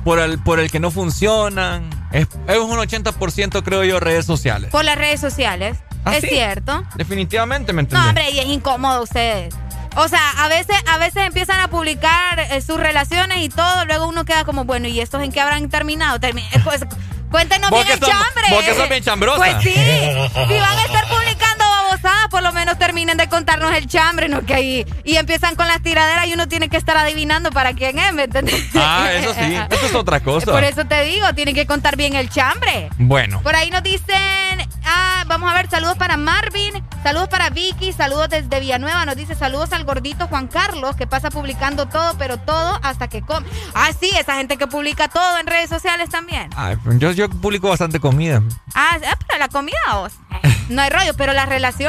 por el, por el que no funcionan, es, es un 80% creo yo redes sociales. por las redes sociales, ¿Ah, es sí? cierto. Definitivamente, ¿me No, entiendes? hombre, y es incómodo ustedes. O sea, a veces, a veces empiezan a publicar eh, sus relaciones y todo, luego uno queda como, bueno, ¿y estos en qué habrán terminado? Termi- eh, pues, cuéntenos bien el chambre. vos que sos bien chambrosa. Pues sí, si van a estar publicando por lo menos terminen de contarnos el chambre, ¿no? Que ahí, y empiezan con las tiraderas y uno tiene que estar adivinando para quién es, ¿me entiendes? Ah, eso sí, eso es otra cosa. Por eso te digo, tienen que contar bien el chambre. Bueno. Por ahí nos dicen, ah, vamos a ver, saludos para Marvin, saludos para Vicky, saludos desde Villanueva, nos dice saludos al gordito Juan Carlos, que pasa publicando todo, pero todo hasta que come. Ah, sí, esa gente que publica todo en redes sociales también. Ay, pues yo, yo publico bastante comida. Ah, ah, pero la comida, vos. Eh, No hay rollo, pero las relaciones,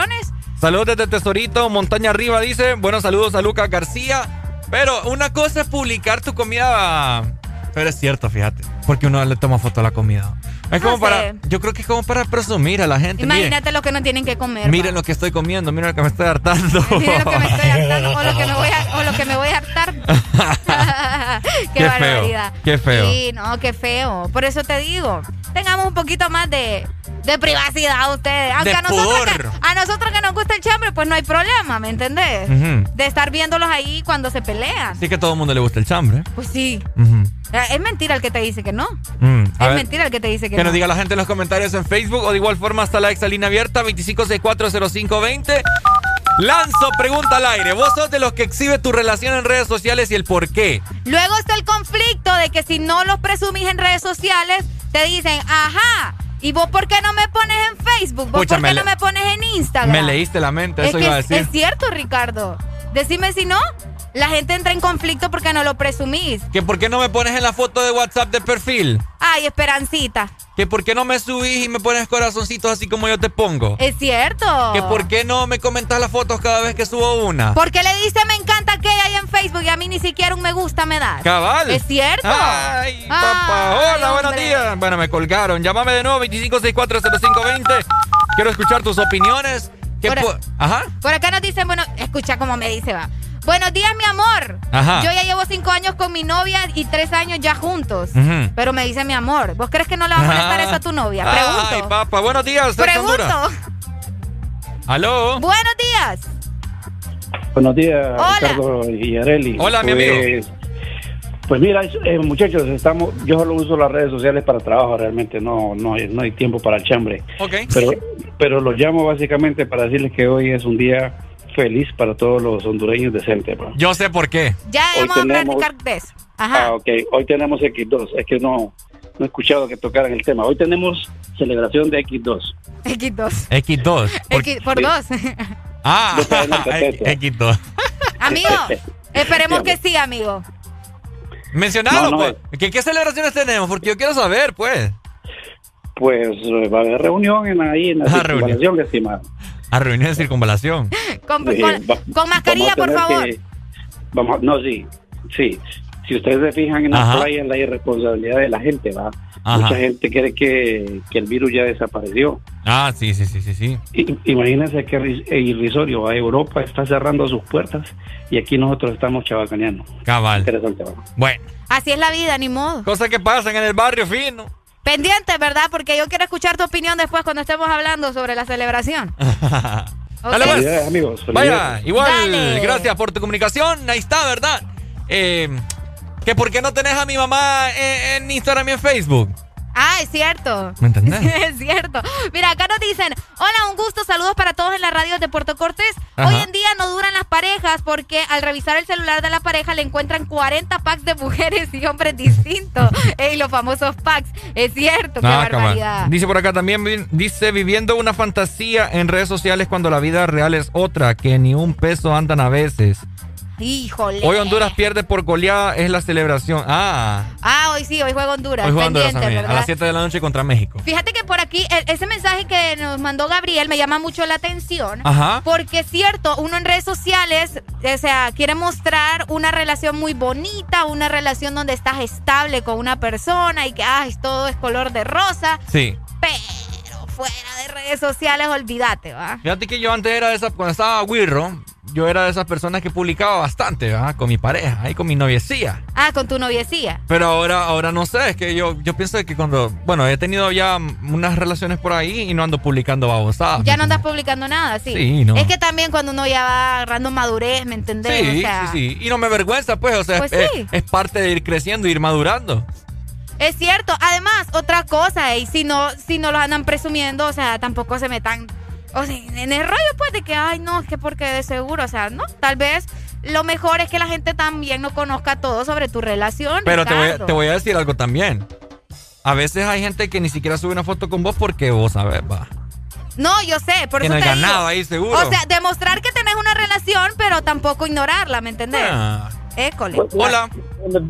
Saludos desde Tesorito, Montaña Arriba, dice. Buenos saludos a Lucas García. Pero una cosa es publicar tu comida. Pero es cierto, fíjate. Porque uno le toma foto a la comida. Es como No para. Yo creo que es como para presumir a la gente. Miren, imagínate lo que no tienen que comer. miren lo que estoy comiendo, miren lo que me estoy hartando. Miren lo que me estoy hartando o lo que me voy a, o lo que me voy a hartar. qué, Qué feo, barbaridad. qué feo. Sí, no, qué feo. Por eso te digo, tengamos un poquito más de, de privacidad ustedes. Aunque De a nosotros, que, a nosotros que nos gusta el chambre, pues no hay problema, ¿me entendés? De estar viéndolos ahí cuando se pelean. Sí que a todo el mundo le gusta el chambre. Pues sí. Es mentira el que te dice que no. Mm, es ver, mentira el que te dice que, Que no. nos diga la gente en los comentarios en Facebook o de igual forma hasta la exalina abierta 25640520. Lanzo pregunta al aire. ¿Vos sos de los que exhibe tu relación en redes sociales y el por qué? Luego está el conflicto de que si no los presumís en redes sociales, te dicen, ajá, ¿y vos por qué no me pones en Facebook? ¿Vos Pucha, por qué no me pones en Instagram? Me leíste la mente, es eso que iba a decir. es cierto, Ricardo. Decime si no, la gente entra en conflicto porque no lo presumís. ¿Que por qué no me pones en la foto de WhatsApp de perfil? Ay, Esperancita, ¿Que por qué no me subís y me pones corazoncitos así como yo te pongo? es cierto. ¿Que por qué no me comentas las fotos cada vez que subo una? Porque le dice me encanta aquella ahí en Facebook y a mí ni siquiera un me gusta me das. Cabal. Es cierto. Ay, papá. Ay, Hola, buenos días. Bueno, me colgaron. Llámame de nuevo, 25640520. Quiero escuchar tus opiniones. ¿Qué Por- po- Ajá. Por acá nos dicen, bueno, escucha cómo me dice, va. Buenos días, mi amor. Ajá. Yo ya llevo cinco años con mi novia y tres años ya juntos. Ujú. Pero me dice mi amor. ¿Vos crees que no le va a molestar eso a tu novia? Ay, Pregunto. papá. Buenos días. Pregunto. ¿Aló? Buenos días. Buenos días, Hola. Ricardo y Areli. Hola, mi Pues, amigo. Pues mira, eh, muchachos, estamos, yo solo uso las redes sociales para trabajo, realmente no, no, hay, no hay tiempo para el chambre. Ok. Pero, pero los llamo básicamente para decirles que hoy es un día feliz para todos los hondureños decentes. bro. Yo sé por qué. Ya Hoy vamos a tenemos- platicar de eso. Ajá. Ah, ok. Hoy tenemos X2. Es que no, no he escuchado que tocaran el tema. Hoy tenemos celebración de X2. X2. X2. Por- X por dos. Ah, Dos cadenas perpetuas. X2. amigo, esperemos que sí, amigo. Mencionalo, No, no. pues. ¿Qué, ¿Qué celebraciones tenemos? Porque yo quiero saber, pues. Pues eh, va a haber reunión en ahí en la Ah, circunvalación, estimado. A reunión de circunvalación. Con, Sí, con- va- con mascarilla, por favor. que- vamos, no, sí, sí. Si ustedes se fijan en Ajá. la playa, la irresponsabilidad de la gente, va. Ajá. Mucha gente cree que, que el virus ya desapareció. Ah, sí, sí, sí, sí, sí. I- Imagínense que irris- e irrisorio. ¿va? Europa está cerrando sus puertas y aquí nosotros estamos chabacaneando. Cabal. Interesante, va. Bueno, Así es la vida, ni modo. cosas que pasan en el barrio fino. Pendiente, ¿verdad? Porque yo quiero escuchar tu opinión después cuando estemos hablando sobre la celebración. Dale, pues. Felicidades, amigos. Vaya, igual, Dale. gracias por tu comunicación. Ahí está, ¿verdad? Eh, que por qué no tenés a mi mamá en, en Instagram y en Facebook. Ah, es cierto. ¿Me entendés? es cierto. Mira, acá nos dicen, hola, un gusto, saludos para todos en la radio de Puerto Cortés. Ajá. Hoy en día no duran las parejas porque al revisar el celular de la pareja le encuentran 40 packs de mujeres y hombres distintos. Ey, los famosos packs. Es cierto, qué Ah, cabal. barbaridad. Dice por acá también, dice, viviendo una fantasía en redes sociales cuando la vida real es otra, que ni un peso andan a veces. Híjole. Hoy Honduras pierde por goleada, es la celebración. Ah, Ah, hoy sí, hoy juega Honduras. hoy juega Honduras también, a las 7 de la noche contra México. Fíjate que por aquí, e- ese mensaje que nos mandó Gabriel me llama mucho la atención. Ajá. Porque es cierto, uno en redes sociales, o sea, quiere mostrar una relación muy bonita, una relación donde estás estable con una persona y que, ay, todo es color de rosa. Sí. Pero fuera de redes sociales, olvídate, ¿va? Fíjate que yo antes era esa, cuando estaba Wirro, yo era de esas personas que publicaba bastante, ¿verdad? Con mi pareja, ahí con mi noviecía. Ah, con tu noviecía. Pero ahora, ahora no sé, es que yo, yo pienso que cuando, bueno, he tenido ya unas relaciones por ahí y no ando publicando babosadas. Ya no andas publicando nada, sí. Sí, no. Es que también cuando uno ya va agarrando madurez, ¿me entendés? Sí, o sea, sí, sí. Y no me avergüenza, pues, o sea, Pues es, sí. es parte de ir creciendo, ir madurando. Es cierto. Además, otra cosa, y si no, si no los andan presumiendo, o sea, tampoco se metan o sea, en el rollo, pues, de que, ay, no, es que porque de seguro, o sea, no, tal vez lo mejor es que la gente también no conozca todo sobre tu relación. Pero te voy, a- Ricardo. te voy a decir algo también. A veces hay gente que ni siquiera sube una foto con vos porque vos sabés, va. No, yo sé, por Tiene eso te ganado digo. ahí, seguro. O sea, demostrar que tenés una relación, pero tampoco ignorarla, ¿me entendés? Ah. École. Hola.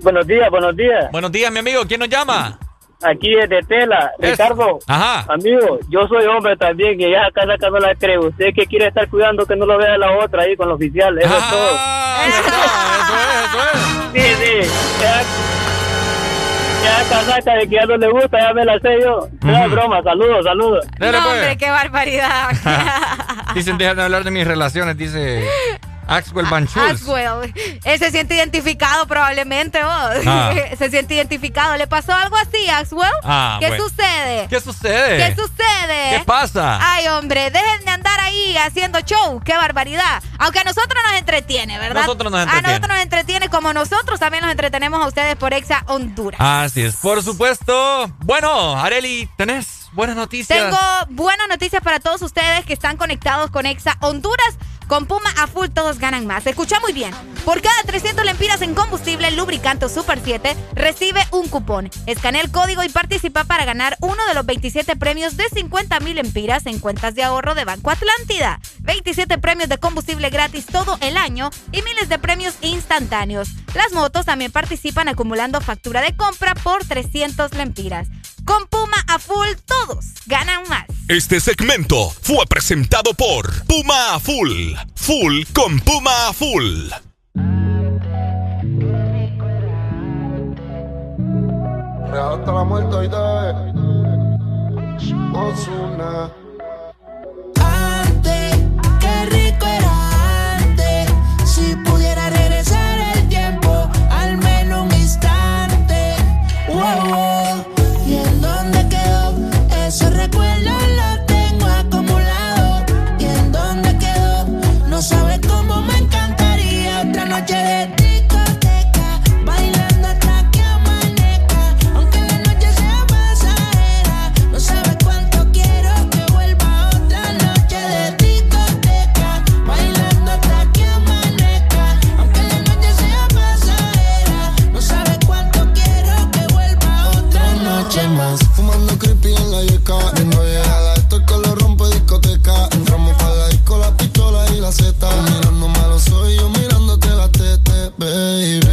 Buenos días, buenos días. Buenos días, mi amigo. ¿Quién nos llama? Aquí desde Tela, Es- Ricardo. Ajá. Amigo, yo soy hombre también y ya acá acá no la creo. Usted que quiere estar cuidando que no lo vea la otra ahí con la oficial, eso es todo. Ah, eso es, eso es. Sí, sí. Ya, ya casaca de que ya no le gusta, ya me la sé yo. No es broma, saludos, saludos. No, pues. hombre, qué barbaridad. Dicen, dejan de hablar de mis relaciones, dice Axwell Banchus. Aswell. Él se siente identificado probablemente vos. Ah. se siente identificado. ¿Le pasó algo así, Axwell? Ah, ¿Qué bueno. sucede? ¿Qué sucede? ¿Qué sucede? ¿Qué pasa? Ay, hombre, dejen de andar ahí haciendo show. Qué barbaridad. Aunque a nosotros nos entretiene, ¿verdad? Nosotros nos A entretiene. nosotros nos entretiene como nosotros también nos entretenemos a ustedes por Exa Honduras. Así es, por supuesto. Bueno, Areli, ¿tenés buenas noticias? Tengo buenas noticias para todos ustedes que están conectados con Exa Honduras. Con Puma a full todos ganan más. Escucha muy bien. Por cada 300 lempiras en combustible lubricante Super 7, recibe un cupón. Escanea el código y participa para ganar uno de los 27 premios de 50 mil lempiras en cuentas de ahorro de Banco Atlántida. 27 premios de combustible gratis todo el año y miles de premios instantáneos. Las motos también participan acumulando factura de compra por 300 lempiras. Con Puma a full todos ganan más. Este segmento fue presentado por Puma a Full. Full con Puma a Full. Real hasta la muerte hoy de Ozuna. caseta. Mirando malo soy yo mirándote la tete, baby.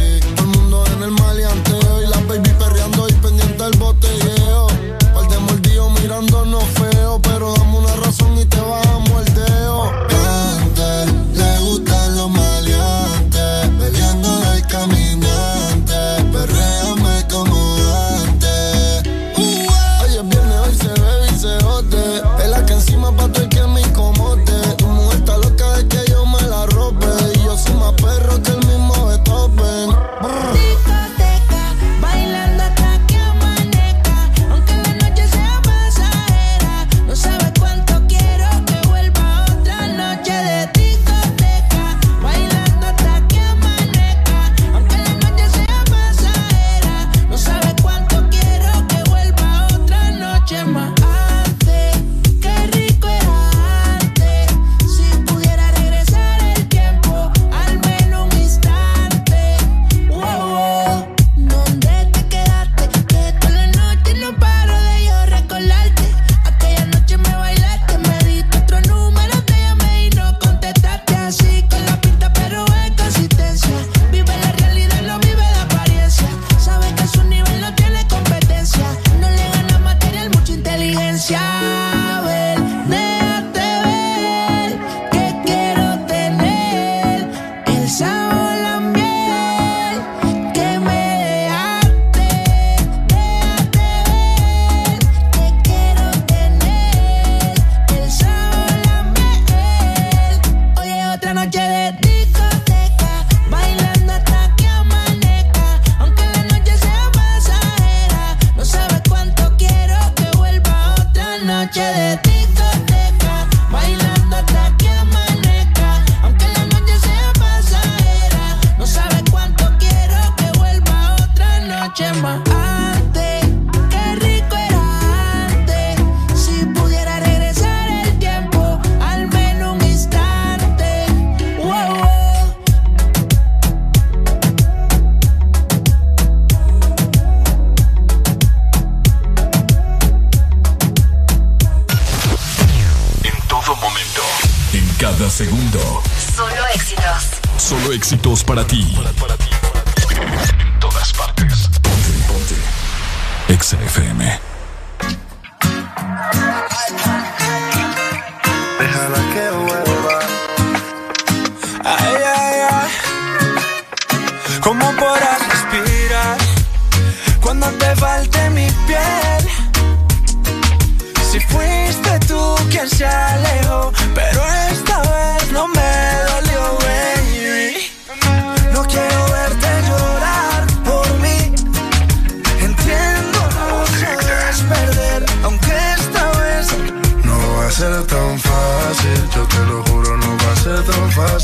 Éxitos para ti.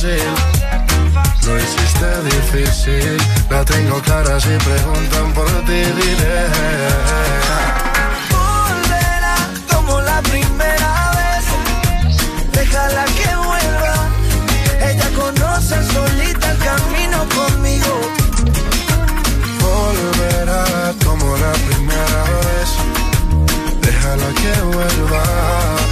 Fácil. Lo hiciste difícil, la tengo clara si preguntan por ti, diré. volverá como la primera vez. Déjala que vuelva. Ella conoce solita el camino conmigo. Volverá como la primera vez. Déjala que vuelva.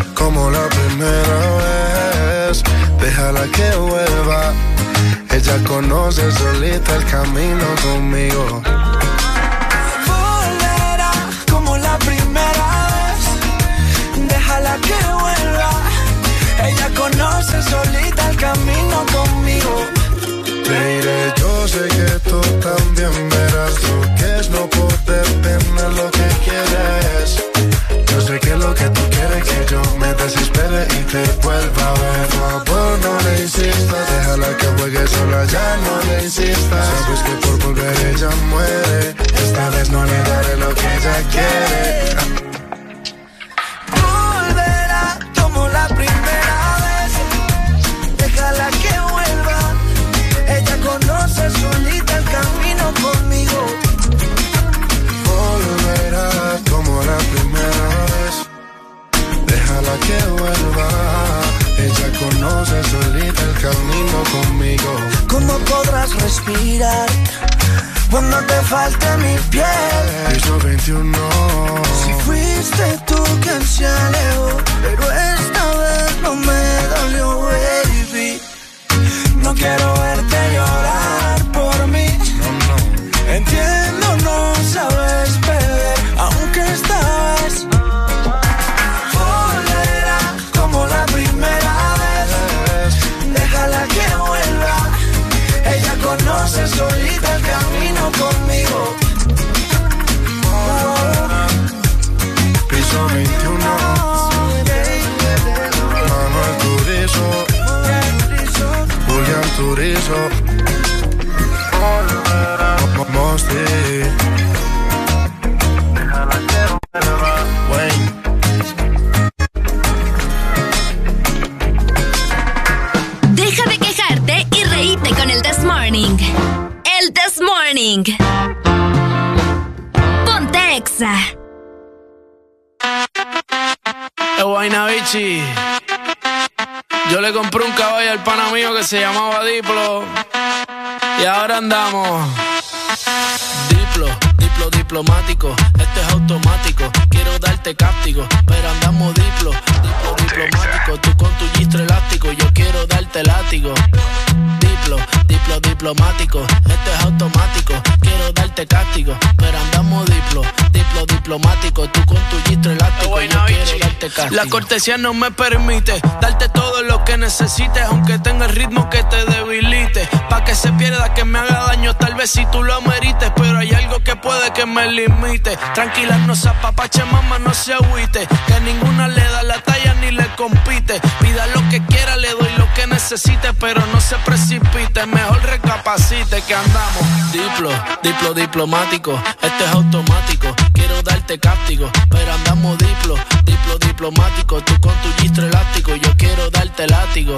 Déjala que vuelva. Ella conoce solita el camino conmigo. volverá como la primera vez. Déjala que vuelva. Ella conoce solita el camino conmigo. Te iré, yo sé que tú también verás lo que es no poder tener lo que quieres. Lo que tú quieres que yo me desespere y te vuelva a ver. Favor, no le insistas, déjala que juegue sola, ya no le insistas. Sabes que por volver ella muere, esta vez no le daré lo que ella quiere. Volverá como la primera vez. Déjala que vuelva. Ella conoce solita el camino conmigo. Volverá como la primera vez. Déjala que vuelva. conoce solita el camino conmigo. ¿Cómo podrás respirar cuando te falte mi piel? Piso 21. Si fuiste tú quien se alejó, pero esta vez no me dolió, baby. No quiero Piso 21. Manuel Turizo. Julián Turizo. Deja de quejarte y reíte con el This Morning. El This Morning. Ponte Exa. Yo le compré un caballo al pana mío que se llamaba Diplo. Y ahora andamos. Diplo, diplo diplomático. Esto es automático. Quiero darte cáptico. Pero andamos diplo, diplo diplomático. Tú con tu gistro elástico. Yo quiero darte látigo. Diplo, diplo diplomático. Esto es automático. Quiero darte cáptico. Pero andamos diplo, diplo diplomático. Tú con tu gistro elástico. Yo quiero darte cáptico. La cortesía no me permite darte todo lo que necesites. Aunque tenga el ritmo que te debilite. Pa' que se pierda, que me haga daño. Tal vez si tú lo amerites. Pero hay algo que puede que me limite. Tranquila, no se apapache, mamá, no se agüite. Que ninguna le da la ni le compite. Pida lo que quiera, le doy lo que necesite. Pero no se precipite, mejor recapacite que andamos. Diplo, diplo diplomático. Esto es automático. Quiero darte cáptico. Pero andamos diplo, diplo diplomático. Tú con tu gistro elástico. Yo quiero darte látigo.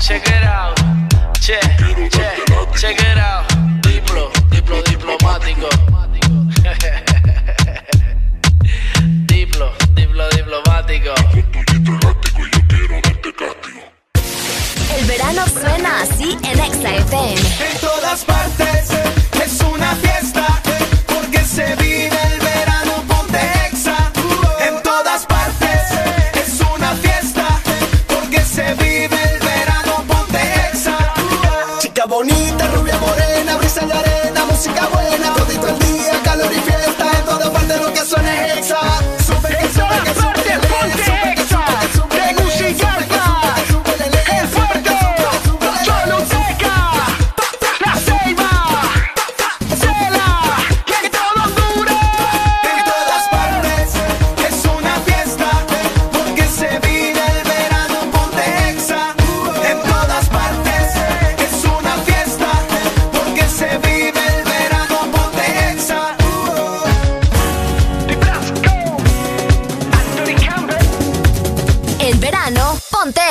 Check it out. Che, che, check it out. Diplo, diplo diplomático. diplo, diplo diplomático. El verano suena así en Exa FM. En todas partes es una fiesta porque se vive on the hex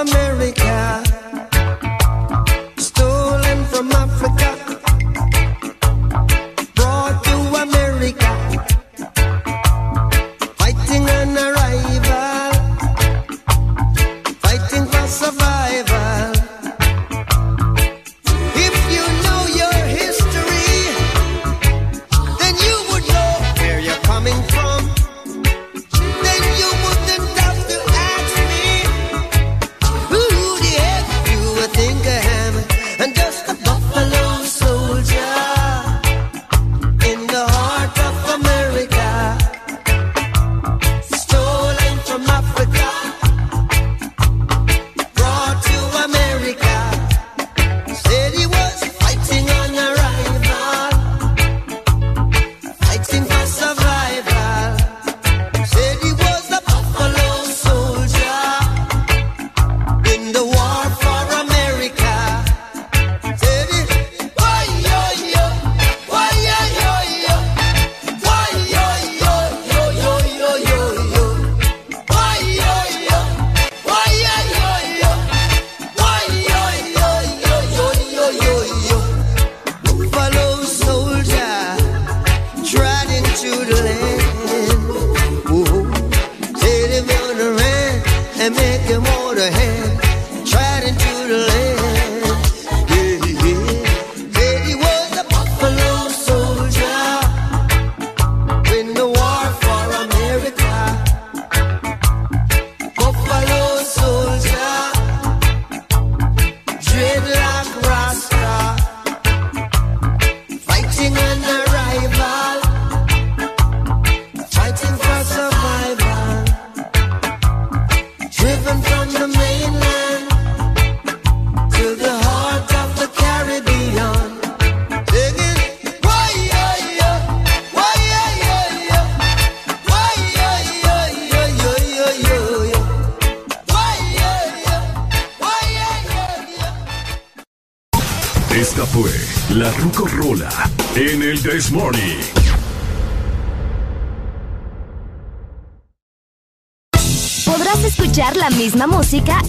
America.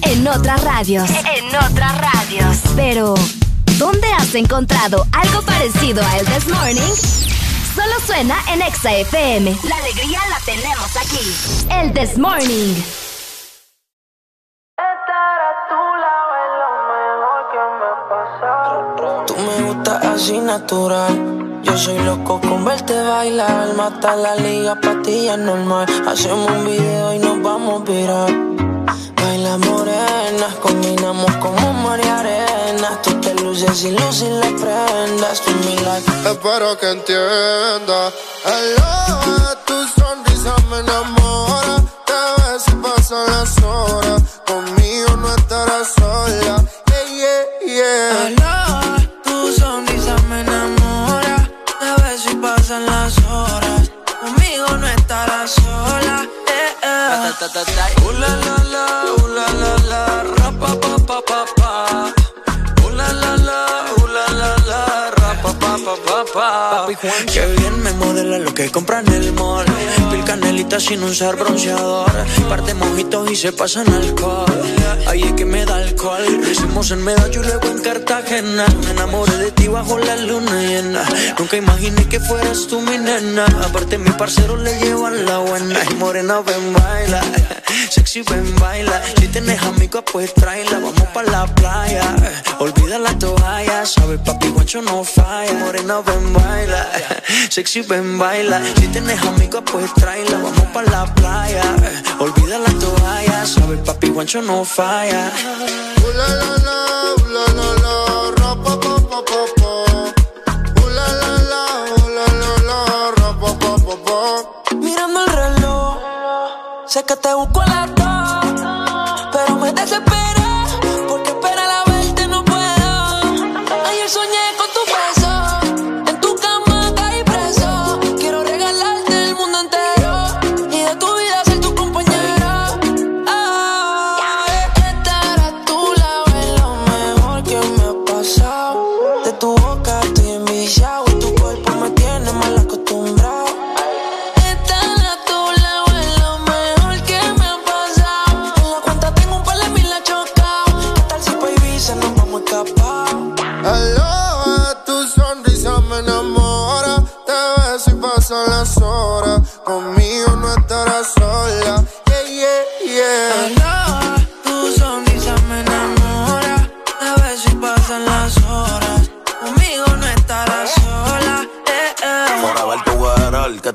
En otras radios. En otras radios. Pero, ¿dónde has encontrado algo parecido a El This Morning? Solo suena en Exa FM. La alegría la tenemos aquí. El This Morning. Así natural. Yo soy loco con verte bailar. Mata la liga, patilla normal. Hacemos un video y nos vamos a virar la morena, combinamos como María Arena. Tú te luces y luces las prendas, tú mi like. Espero que entienda. Hello, tu sonrisa me enamora. Te ves y pasan las horas. Conmigo no estarás sola. Yeah, yeah, yeah. Eh. Uh, la, la, la. Que bien me modela lo que compran en el mall. Pil canelita sin usar bronceador. Parte mojitos y se pasan alcohol. Ahí es que me da alcohol. Hicimos en Medallo y luego en Cartagena. Me enamoré de ti bajo la luna llena. Nunca imaginé que fueras tú mi nena. Aparte, mi parcero le llevan la buena. Y morena, ven, baila. Sexy, ven, baila. Si tienes amigos, pues tráela. Vamos pa' la playa. Olvida la toalla. Sabes, papi, guancho no falla. Morena, ven, baila. Sexy, ven, baila. Si tienes amigos, pues tráela. Vamos pa' la playa. Olvida la toalla. Sabes, papi, guancho no falla. Uh, la, la, la, uh, la, la, ra, pa, pa, pa, pa. Uh, la, la, la, uh, la, la, la, ra, pa, pa, pa, pa. Mirando el reloj. Sé que te busco a las dos. Pero me desespero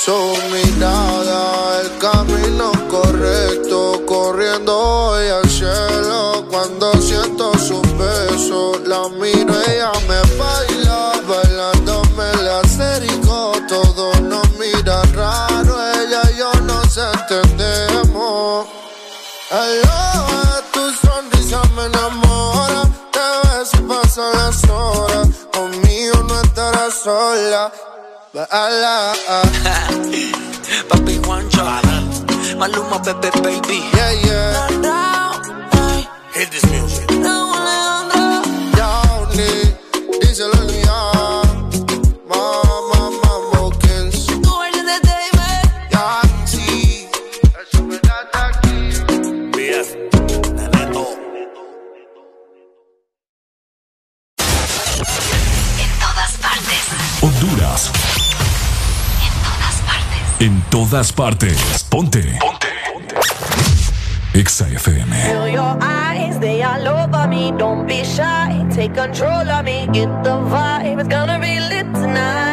Su mirada, el camino correcto, corriendo hoy al cielo. Cuando siento sus besos, la miro, ella me baila, Baila. Papi Juancho, Maluma, Pepe, baby. Yeah, yeah. Hit this music. Downey, díselo ya. Mama, mambo kings. Yancy. Eso me da aquí. BF, Neneto. En todas partes. Honduras. En todas partes. Ponte. Ponte. Exa FM. Feel your eyes, they all over me. Don't be shy, take control of me. Get the vibe, it's gonna be lit tonight.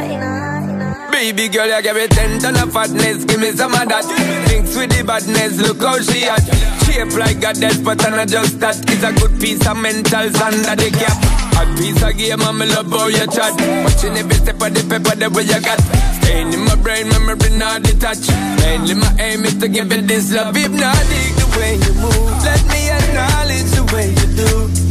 Baby girl, you give me ten ton of fatness, give me some of that. Mix with the badness, look how she at. Shape like a death, but I'm not just that. It's a good piece of mental under the cap. A piece of game, I'm love how you chat. Watching every step of the paper, the way you got. Staying in my brain, memory not detached. Mainly my aim is to give it this love. If not, dig the way you move. Let me acknowledge the way you do.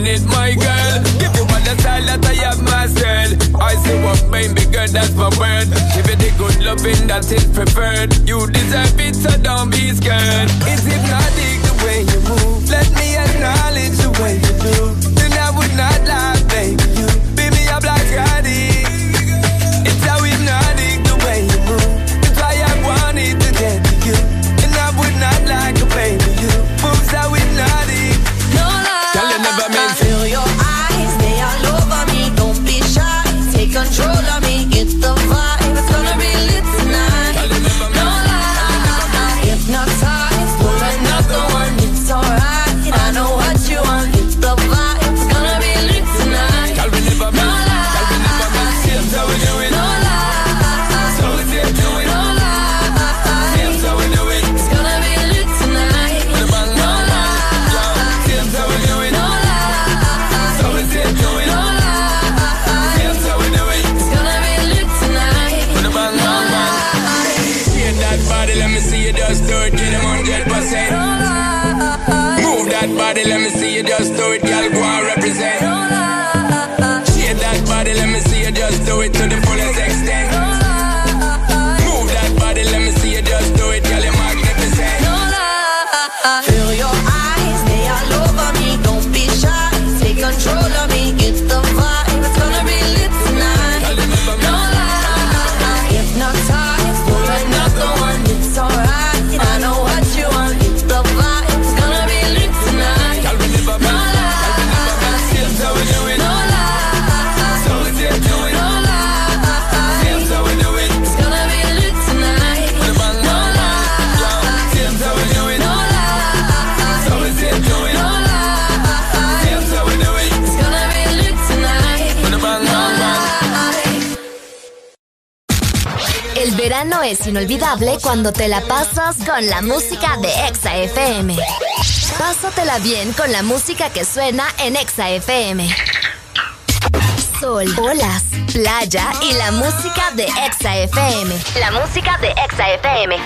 Own it, my girl. Give you all the style that I have myself. I say what baby girl, that's my word. Give you the good loving that is preferred. You deserve it, so don't be scared. It's hypnotic the way you move. Let me acknowledge the way you do. Then I would not lie, Es inolvidable cuando te la pasas con la música de Exa FM. Pásatela bien con la música que suena en Exa FM. Sol, olas, playa y la música de Exa FM. La música de Exa FM.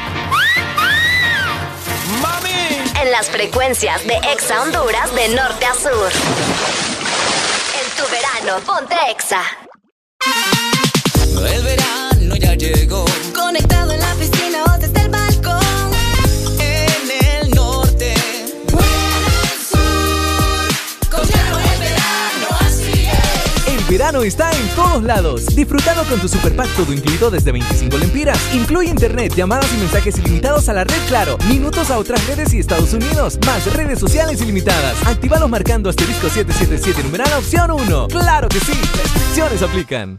¡Mami! En las frecuencias de Exa Honduras de norte a sur. En tu verano, ponte Exa. El verano. Conectado en la piscina o desde el balcón. En el norte. El verano está en todos lados. Disfrutando con tu super pack todo incluido desde 25 lempiras. Incluye internet, llamadas y mensajes ilimitados a la red Claro, minutos a otras redes y Estados Unidos, más redes sociales ilimitadas. Actívalos marcando asterisco 777 numeral opción 1. ¡Claro que sí! Restricciones aplican.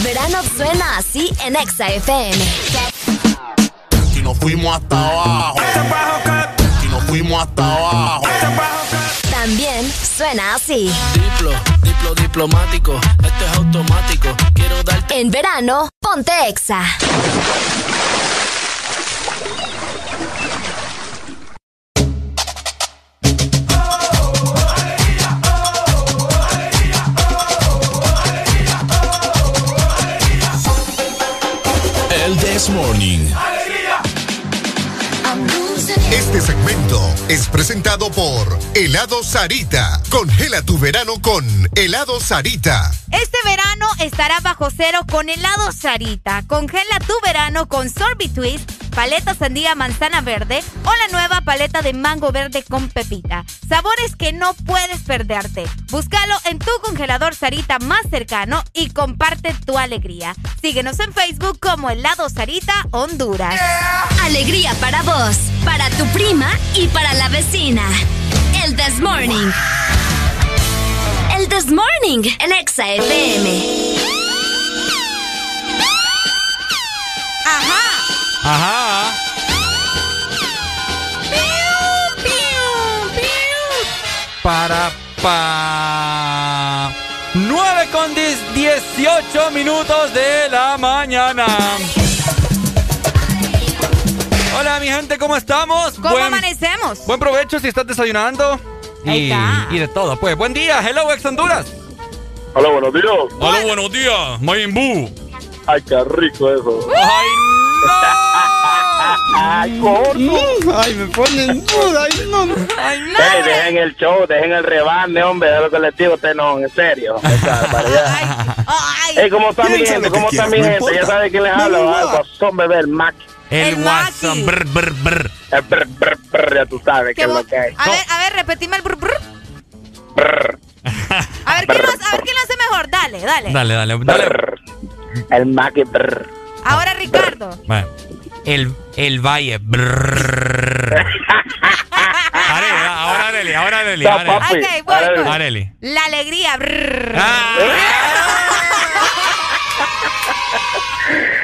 El verano suena así en Exa FM. Y nos fuimos hasta abajo. Y nos fuimos hasta abajo. También suena así. Diplo, diplo diplomático. Esto es automático. Quiero darte. En verano, ponte Exa. This Morning. Este segmento es presentado por Helado Sarita. Congela tu verano con Helado Sarita. Este verano estará bajo cero con helado Sarita. Congela tu verano con Sorbet Twist, paleta sandía manzana verde o la nueva paleta de mango verde con pepita. Sabores que no puedes perderte. Búscalo en tu congelador Sarita más cercano y comparte tu alegría. Síguenos en Facebook como helado Sarita Honduras. Alegría para vos, para tu prima y para la vecina. El This Morning. El This Morning en Exa FM. Ajá. Ajá. Para pa. 9 con 10 18 minutos de la mañana. Hola, mi gente, ¿cómo estamos? ¿Cómo amanecemos? Buen provecho si estás desayunando. Y, y de todo. Pues, buen día. Hello, ex Honduras. Hola, buenos días. Hola, buenos días. Mayimbu. Ay, qué rico eso. ¡Ay, Ay, gordo. Ay, me ponen duda. Ay, no. Ay, no. Ey, dejen el show, dejen el rebande, hombre, es lo que les digo, usted no, en serio. Ay, Ey, ¿cómo está mi gente? ¿Cómo está mi gente? importa. Ya sabe quién les habla, ¿verdad? guasón bebé, el Mac. El, El WhatsApp. Brr, brr, brr. El brr, brr, brr, ya tú sabes qué es lo que hay. A ver, a ver, repetime el brr, brr. Brr, A ver, ¿quién lo, a ver quién lo hace mejor. Dale, dale. Dale, dale, dale. brr. El Mac y brr. Ahora Ricardo. Bueno, el, el Valle. Areli, ah, ahora Areli, ahora Areli. No, Areli. papi. Ok, voy, Areli. voy. Areli. La alegría. Ah.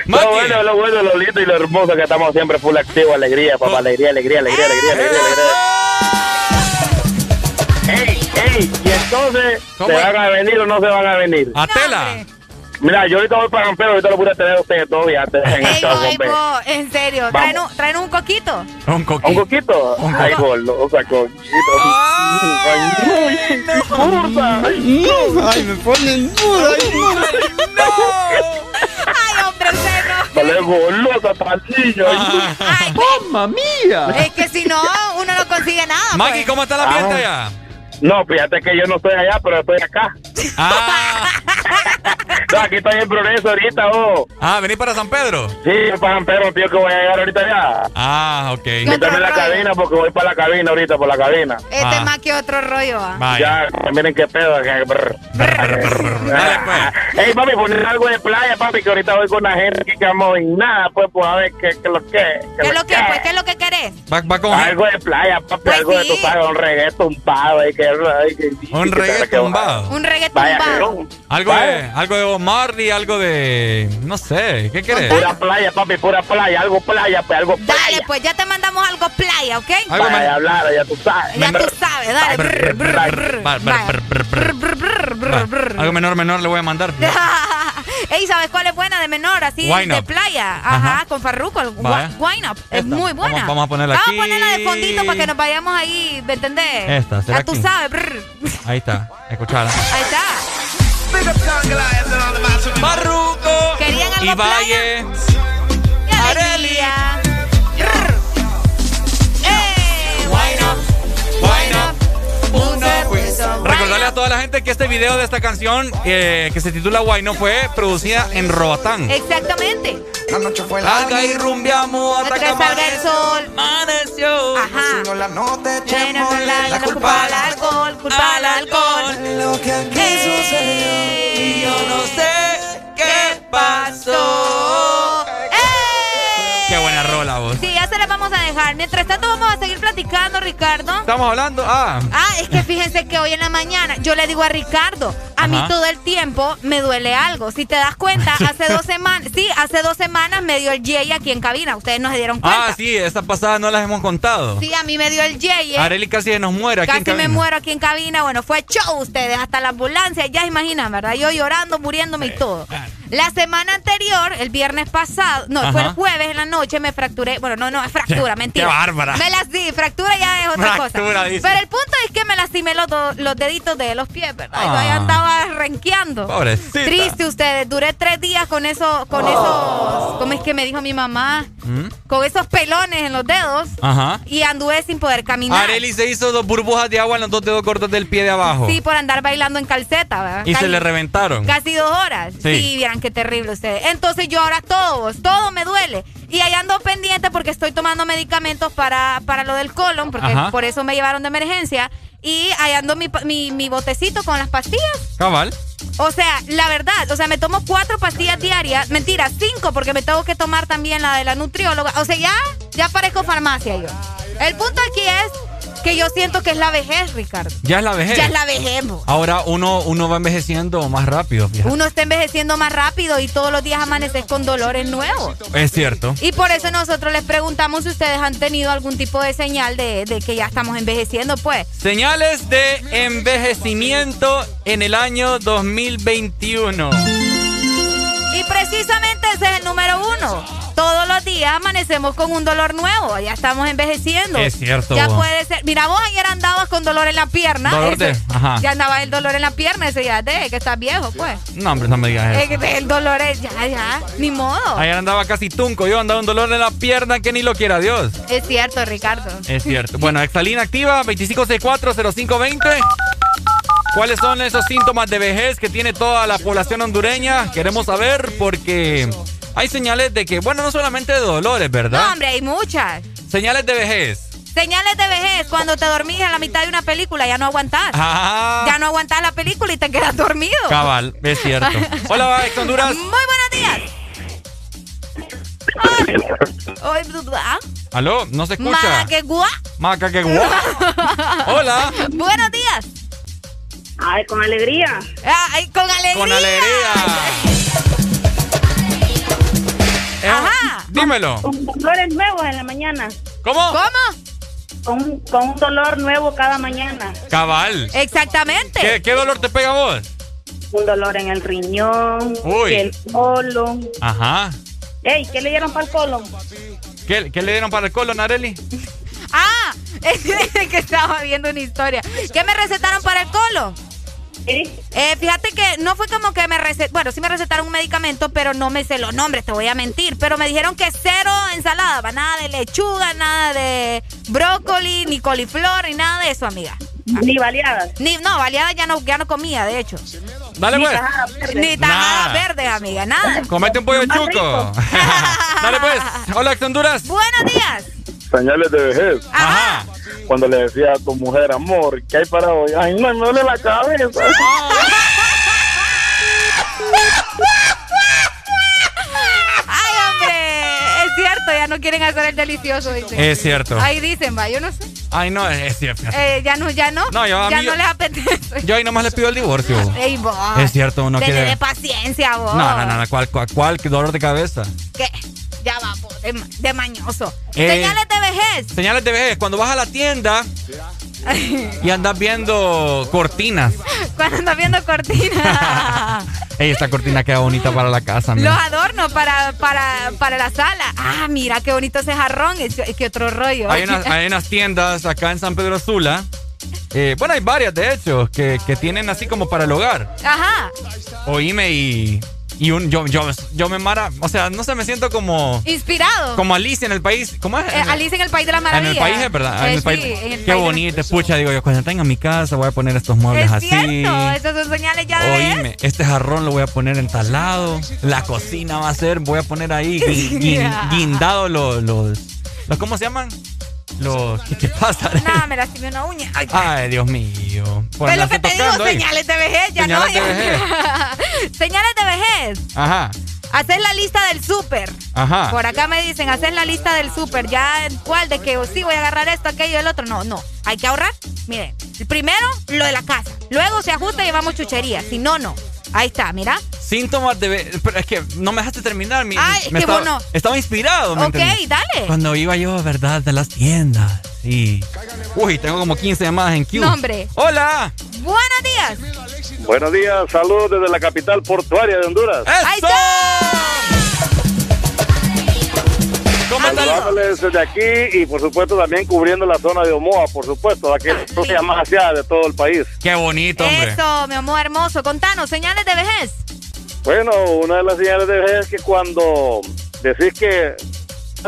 Lo bueno, lo bueno, lo lindo y lo hermoso que estamos siempre full activo, alegría, papá, alegría, alegría, alegría, alegría, alegría, alegría. Ey, ey, y entonces, ¿Cómo ¿se es? van a venir o no se van a venir? A tela. Mira, yo ahorita voy para Campero, ahorita lo voy a tener a ustedes todavía antes de Ey, show, voy, hombre. voy, en serio. ¿Traen un, traen un coquito? Un ¿Un coquito. coquito? Un Ay, coquito. gordo, o sea, coquito. Ay, no. Ay, no. Ay, me ponen duda. Ay, no. Ay, hombre, usted no. Vale, golosa, pandillo. Ay, ¡Mamma mía! es que si no, uno no consigue nada. Maki, pues. ¿cómo está la ambiente allá? No, fíjate que yo no estoy allá, pero estoy acá. Ah, no, aquí estoy en progreso ahorita, oh. Ah, ¿venís para San Pedro? Sí, para San Pedro, tío, que voy a llegar ahorita ya. Ah, ok. En la cabina porque voy para la cabina ahorita, por la cabina. Este Ah. más que otro rollo, ¿ah? Vaya. Ya, miren qué pedo. que- brr. Dale, pues. Ey, papi, poner algo de playa, papi, que ahorita voy con la gente que quedamos en nada, pues, pues, a ver qué qué es lo que. ¿Qué es lo que, pues? ¿Qué es lo que querés? Va, va con Algo de playa, papi, Pues algo de sí. tu sabes, un reggae tumbado. ahí que, ahí que- un reggae tumbado. Un reggae tumbado. Algo de, Vaya. algo de Bob Marley, algo de. No sé, ¿qué querés? Pura playa, papi, pura playa, algo playa, pues, algo playa. Dale, pues ya te mandamos algo playa, ¿ok? Algo Vaya hablar, ya tú sabes. Ya tú sabes, dale. brr, brr, brr. Va, brr, brr, brr, brr. Brr, brr. Va, Algo menor, menor le voy a mandar. Ey, ¿sabes cuál es buena de menor? Así Wine de Up. playa. Ajá, Ajá. con Farruko. Wi- Wine Up. Es muy buena. Vamos- vamos a ponerla Vamos aquí. a ponerla de fondito para que nos vayamos ahí, ¿me entendés? Esta, ¿será Ya tú aquí? sabes. brr. Ahí está, escuchala. Ahí está. Barruco ¿Querían algo Valle. ¡Qué presa. Recordarle a toda la gente que este video de esta canción eh, que se titula Why no fue producida en Roatán. Exactamente. La noche fue larga y rumbiamos hasta que salga el sol. amaneció. Ajá. la nota Llena de la, la culpa al alcohol, culpa al alcohol. Lo que aquí sucedió y yo no sé qué pasó. Qué buena rola vos. Sí, ya se las vamos a dejar. Mientras tanto, vamos a seguir platicando, Ricardo. Estamos hablando. Ah, Ah, es que fíjense que hoy en la mañana yo le digo a Ricardo, a mí todo el tiempo me duele algo. Si te das cuenta, hace dos semanas, sí, hace dos semanas me dio el Jay aquí en cabina. Ustedes no se dieron cuenta. ah, sí, esa pasada no las hemos contado. Sí, a mí me dio el Jay. Areli casi se nos muere aquí en Casi me cabina. muero aquí en cabina. Bueno, fue show ustedes, hasta la ambulancia. Ya imaginan, ¿verdad? Yo llorando, muriéndome y todo. La semana anterior, el viernes pasado, no, fue el jueves en la noche, me fracturé. Bueno, no, no, es fractura, Qué- mentira. qué bárbara. Me las di, fractura ya es otra Fractura, cosa. dice. Pero el punto es que me lastimé los, do- los deditos de los pies, ¿verdad? Yo ahí Ah. andaba renqueando. Pobrecita. Triste ustedes. Duré tres días con eso, con esos, ¿cómo es que me dijo mi mamá? ¿Mm? Con esos pelones en los dedos. Ajá. Y anduve sin poder caminar. Areli se hizo dos burbujas de agua en los dos dedos cortos del pie de abajo. Sí, por andar bailando en calceta, ¿verdad? y se le reventaron. Casi dos horas. Sí. Sí. vieran qué terrible ustedes. Entonces yo ahora todo, todo me duele. Y ahí ando pendiente porque estoy tomando medicamentos para, para lo del colon, porque Ajá. por eso me llevaron de emergencia. Y ahí ando mi, mi, mi botecito con las pastillas. Cabal. O sea, la verdad, o sea, me tomo cuatro pastillas diarias. Mentira, cinco, porque me tengo que tomar también la de la nutrióloga. O sea, ya, ya parezco farmacia yo. El punto aquí es que yo siento que es la vejez, Ricardo. Ya es la vejez. Ya es la vejez. Ahora uno, uno va envejeciendo más rápido, fíjate. Uno está envejeciendo más rápido y todos los días amaneces con dolores nuevos. Es cierto. Y por eso nosotros les preguntamos si ustedes han tenido algún tipo de señal de, de que ya estamos envejeciendo, pues. Señales de envejecimiento en el año 2021. Y precisamente ese es el número uno. Todos los días amanecemos con un dolor nuevo. Ya estamos envejeciendo. Es cierto. Ya puede ser. Mira, vos ayer andabas con dolor en la pierna. Dolor de- ajá. Ya andaba el dolor en la pierna. Ese ya de que estás viejo, pues. No, hombre, no me digas eso. Es que el dolor es ya, ya. Ni modo. Ayer andaba casi tunco, yo andaba un dolor en la pierna que ni lo quiera Dios. Es cierto, Ricardo. Es cierto. Bueno, Exalina activa 25640520. ¿Cuáles son esos síntomas de vejez que tiene toda la población hondureña? Queremos saber porque hay señales de que, bueno, no solamente de dolores, ¿verdad? No, hombre, hay muchas. Señales de vejez. Señales de vejez, cuando te dormís a la mitad de una película, ya no aguantás. Ah. Ya no aguantás la película y te quedas dormido. Cabal, es cierto. Hola, ex Honduras. Muy buenos días. Ay, ay, ¿ah? ¿Aló? ¿No se escucha? Ma, que guá. Maca, que guau. Hola. Buenos días. Ay, con alegría. Ay, con alegría. Con alegría. Eh, Ajá. Dímelo. Con dolores nuevos en la mañana. ¿Cómo? ¿Cómo? Con, con un dolor nuevo cada mañana. Cabal. Exactamente. ¿Qué, qué dolor te pega a vos? Un dolor en el riñón, Uy. el colon. Ajá. Ey, ¿qué le dieron para el colon? ¿Qué, qué le dieron para el colon, Areli? Que estaba viendo una historia. ¿Qué me recetaron para el colon? Eh, fíjate que no fue como que me recetaron, bueno, sí me recetaron un medicamento, pero no me sé los nombres, te voy a mentir. Pero me dijeron que cero ensalada, va, nada de lechuga, nada de brócoli, ni coliflor, ni nada de eso, amiga. Ni baleadas. Ni, no, baleadas ya no, ya no comía, de hecho. Dale, Ni pues. tajadas verdes. Ni tajadas verdes, amiga, nada. Comete un pollo chuco. Dale, pues. Hola, Honduras. Buenos días. Señales de vejez. Ajá. Cuando le decía a tu mujer, amor, ¿qué hay para hoy? Ay, no, me duele la cabeza. Ay, hombre. Es cierto, ya no quieren hacer el delicioso, dicen. Es cierto. Ahí dicen, va, yo no sé. Ay, no, es cierto. Eh, ya no, ya no. No, yo a ya mí- no les apetece. Yo ahí nomás le pido el divorcio. Ey, vos. Es cierto, uno Tener quiere- de paciencia, vos. No, no, no, no, ¿cuál, cuál, cuál dolor de cabeza? ¿Qué? Ya va, de, de mañoso. Eh. Señales de vejez. Señales de vejez, cuando vas a la tienda y andas viendo cortinas. Cuando andas viendo cortinas. Ey, esta cortina queda bonita para la casa, Los mira. adornos para, para, para la sala. Ah, mira qué bonito ese jarrón. Es, es que otro rollo. Hay unas, hay unas tiendas acá en San Pedro Sula. eh, bueno, hay varias, de hecho, que, que tienen así como para el hogar. Ajá. Oíme y, y un, yo, yo, yo me mara, o sea, no sé, me siento como, Inspirado. como Alicia en el país. ¿Cómo es? Eh, Alice en el País de las En Maravillas. el país es verdad. Eh, en el sí, país. en el Qué país bonito. Pucha, digo yo, cuando tenga mi casa voy a poner estos muebles Es así. cierto, esas son señales ya. Oíme, este jarrón lo voy a poner en tal lado. La cocina va a ser, voy a poner ahí guin- guin- guindado los, los, los- ¿Cómo se llaman? Los. ¿Qué te pasa? No, me lastimé una uña. Ay, Ay, Dios mío. Por es lo que te digo, ahí. señales de vejez, ya Señales no. de vejez. señales de vejez. Ajá, Hacer la lista del súper. ajá. Por acá me dicen, hacer la lista del súper. Ya, ¿cuál? De que oh, sí voy a agarrar esto, aquello, el otro. No, no. Hay que ahorrar. Miren, primero lo de la casa. Luego se ajusta y llevamos chuchería. Si no, no. Ahí está, mira. Síntomas de. Pero es que no me dejaste terminar. Mi, Ay, es me que estaba, vos no. Estaba inspirado, ¿me Ok, dale. Cuando iba yo, ¿verdad? De las tiendas. Sí. Uy, tengo como 15 llamadas en queue. No, hombre. ¡Hola! Buenos días. Buenos días, saludos desde la capital portuaria de Honduras. Ahí ¿Cómo Saludándoles desde aquí y por supuesto también cubriendo la zona de Omoa, por supuesto, la que es la más hacia de todo el país. Qué bonito, hombre. Eso, mi amor hermoso. Contanos, señales de vejez. Bueno, una de las señales de vejez es que cuando decís que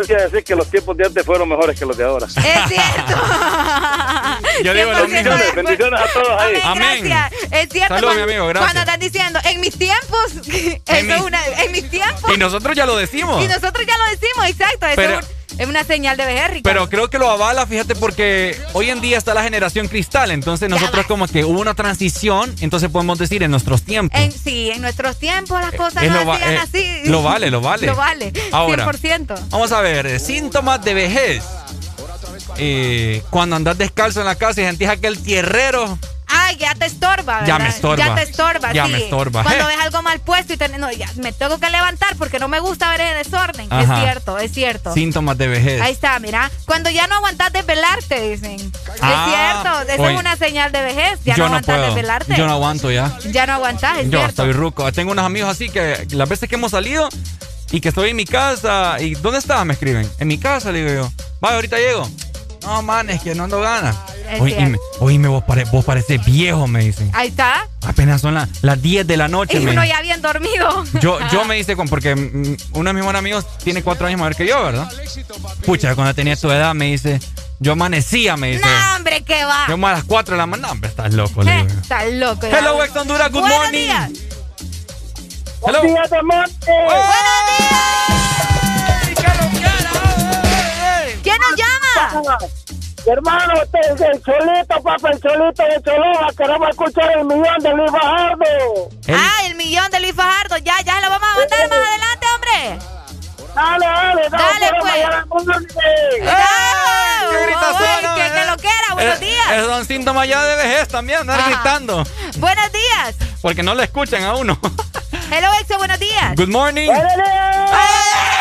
decir que los tiempos de antes fueron mejores que los de ahora. Es cierto. Yo digo lo 100% mismo. Bendiciones a todos ahí. Amén. Gracias. Es cierto. Saludos, cuando, mi amigo, gracias. Cuando están diciendo, en mis tiempos, eso mi- es una, en mis tiempos. Y nosotros ya lo decimos. Y nosotros ya lo decimos, exacto. Eso Pero- es, un- es una señal de vejez, Ricardo. Pero creo que lo avala, fíjate, porque hoy en día está la generación cristal. Entonces nosotros como que hubo una transición, entonces podemos decir en nuestros tiempos. En, sí, en nuestros tiempos las cosas Es no lo hacían eh, así. lo vale, lo vale. Lo vale. Ahora. 100%. Vamos a ver, eh, síntomas de vejez. Eh, cuando andas descalzo en la casa y sentís aquel tierrero. Ay, ya te estorba, ¿verdad? Ya me estorba. Ya te estorba, Ya sí. me estorba. Cuando ves algo mal puesto y te, no, ya me tengo que levantar porque no me gusta ver el desorden. Ajá. Es cierto, es cierto. Síntomas de vejez. Ahí está, mira. Cuando ya no aguantas desvelarte, dicen. Ah, es cierto, eso oye. es una señal de vejez. Ya Yo no aguantas desvelarte. Yo no aguanto ya. Ya no aguantas, es Yo cierto. estoy ruco. Tengo unos amigos así que las veces que hemos salido y que estoy en mi casa y ¿dónde estás? Me escriben. En mi casa, le digo yo. Vaya, ahorita llego. No, man, es que no ando ganas. Cierto. oíme, vos, pare- vos pareces viejo, me dicen. Ahí está. Apenas son la- las 10 de la noche. Y uno ya bien dormido. Yo, yo me hice con, porque mm, uno de mis buenos amigos tiene cuatro años mayor que yo, ¿verdad? Pucha, cuando tenía tu edad me dice, yo amanecía, me dice. No, hombre, ¿qué va? Yo a las 4 de la mañana, no, hombre, estás loco, le Eh. Estás loco. ya. Hello, Ex Honduras, good Buenos morning. días. Hello. días, amante! ¿Quién nos llama? Hermano, este es el Cholito, papá, el Cholito de Choloa. Queremos escuchar el millón de Luis Bajardo. Ah, el millón de Luis Fajardo. Ya, ya lo vamos a mandar más adelante, hombre. Dale, dale, Dale, pues. ¡Bravo! ¡Qué Uy, que, que lo quiera, buenos Eh, días. Esos son síntomas ya de vejez también, andar Ajá. gritando. Buenos días. Porque no le escuchan a uno. Hello, Exo, buenos días. Good morning. ¡Qué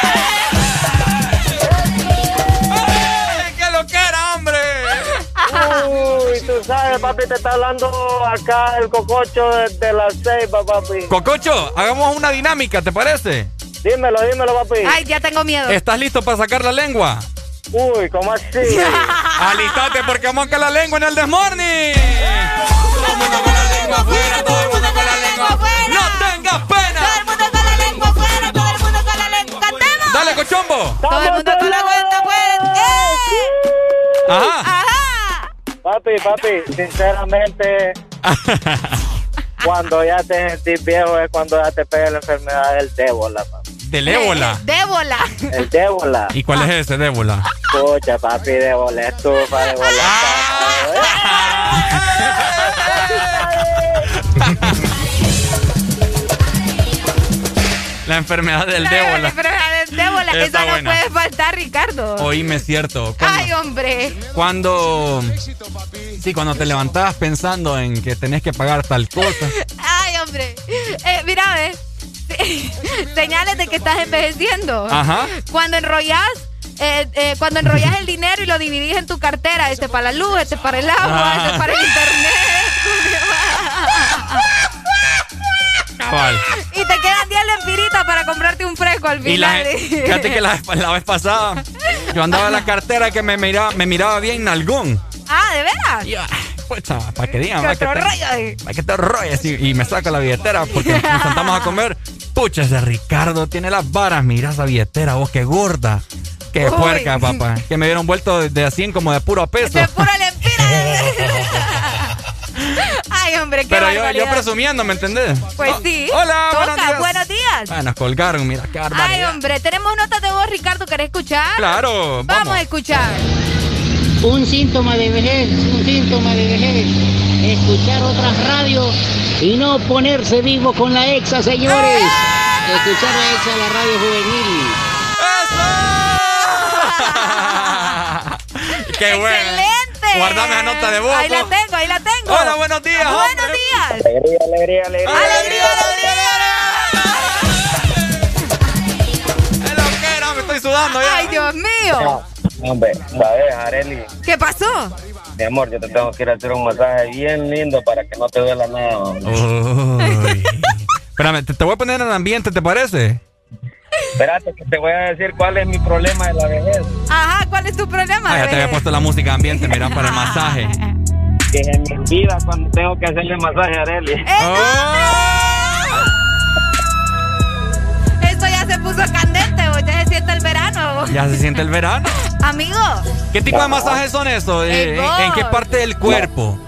Uy, tú sabes, papi, te está hablando acá el cococho de, de la ceiba, papi. Cococho, hagamos una dinámica, ¿te parece? Dímelo, dímelo, papi. Ay, ya tengo miedo. ¿Estás listo para sacar la lengua? Uy, ¿cómo así? Alistate porque vamos a sacar la lengua en el Desmorning. Todo el mundo con la lengua afuera, todo el mundo con la lengua afuera. ¡No tengas pena! Todo el mundo con la lengua afuera, todo el mundo con la lengua. ¡Cantemos! ¡Dale, cochombo! Todo el mundo con la lengua afuera. ¡Eh! Ajá. Papi, papi, sinceramente, cuando ya te sentís viejo es cuando ya te pega la enfermedad del débola, papi. ¿Del ébola? Débola. El débola. ¿Y cuál es ese débola? Escucha, papi, débola, estufa, débola. La enfermedad del La débola. enfermedad del débola. Esa no buena. puede faltar, Ricardo. Oíme, es cierto. Cuando, Ay, hombre. cuando- Sí, cuando te levantabas pensando en que tenés que pagar tal cosa. Ay, hombre. Eh, mira, ve. Sí. Señales de que estás envejeciendo. Ajá. Cuando enrollas. eh, eh, cuando enrollas el dinero y lo dividís en tu cartera, este para la luz, este para el agua, Ah. este para el internet. Cabal. y te quedan 10 lempiritas para comprarte un fresco al Y la, final. fíjate que la, la vez pasada yo andaba en la cartera que me miraba, me miraba bien nalgón. ah, ¿de veras? Pues, para que digan, para que, te, rollo ahí. pa' que te rolles y, y me saca la billetera porque nos sentamos a comer. Pucha, ese Ricardo tiene las varas, mira esa billetera, vos qué gorda. Qué Uy. puerca, papá. Que me dieron vuelto de, de a 100 como de puro peso. De pura lempira. Ay, hombre, qué Pero yo, presumiendo, ¿me entendés? Pues sí. Hola, Toca, buenos días. buenos días. Ah, nos colgaron, mira, qué Ay, barbaridad. hombre, tenemos notas de voz, Ricardo, ¿querés escuchar? Claro, Vamos, vamos. a escuchar. Un síntoma de vejez, un síntoma de vejez. Escuchar otras radios y no ponerse vivo con la exa, señores. Escuchar la exa, la radio juvenil. Qué bueno. ¡Excelente! Guardame la nota de voz. Ahí la tengo, ahí la tengo. Hola, buenos días, Buenos hombre. días. Alegría, alegría, alegría. ¡Alegría, Es lo que era, me estoy sudando ya. ¡Ay, Dios mío! Hombre, sabes, Areli, ¿Qué pasó? mi amor, yo te tengo que ir a hacer un masaje bien lindo para que no te duela nada. Espérame, te, te voy a poner en el ambiente, ¿te parece? Espérate que te voy a decir cuál es mi problema de la vejez. Ajá, ¿cuál es tu problema? Ah, ya te había puesto la música ambiente, mira, para el masaje. Que se me olvida cuando tengo que hacerle masaje a Areli. Esto ya se puso candente, vos, ya se siente el verano. Ya se siente el verano. Amigo, ¿Qué tipo de masajes son esos? Eh, Ey, ¿en, vos. en qué parte del cuerpo?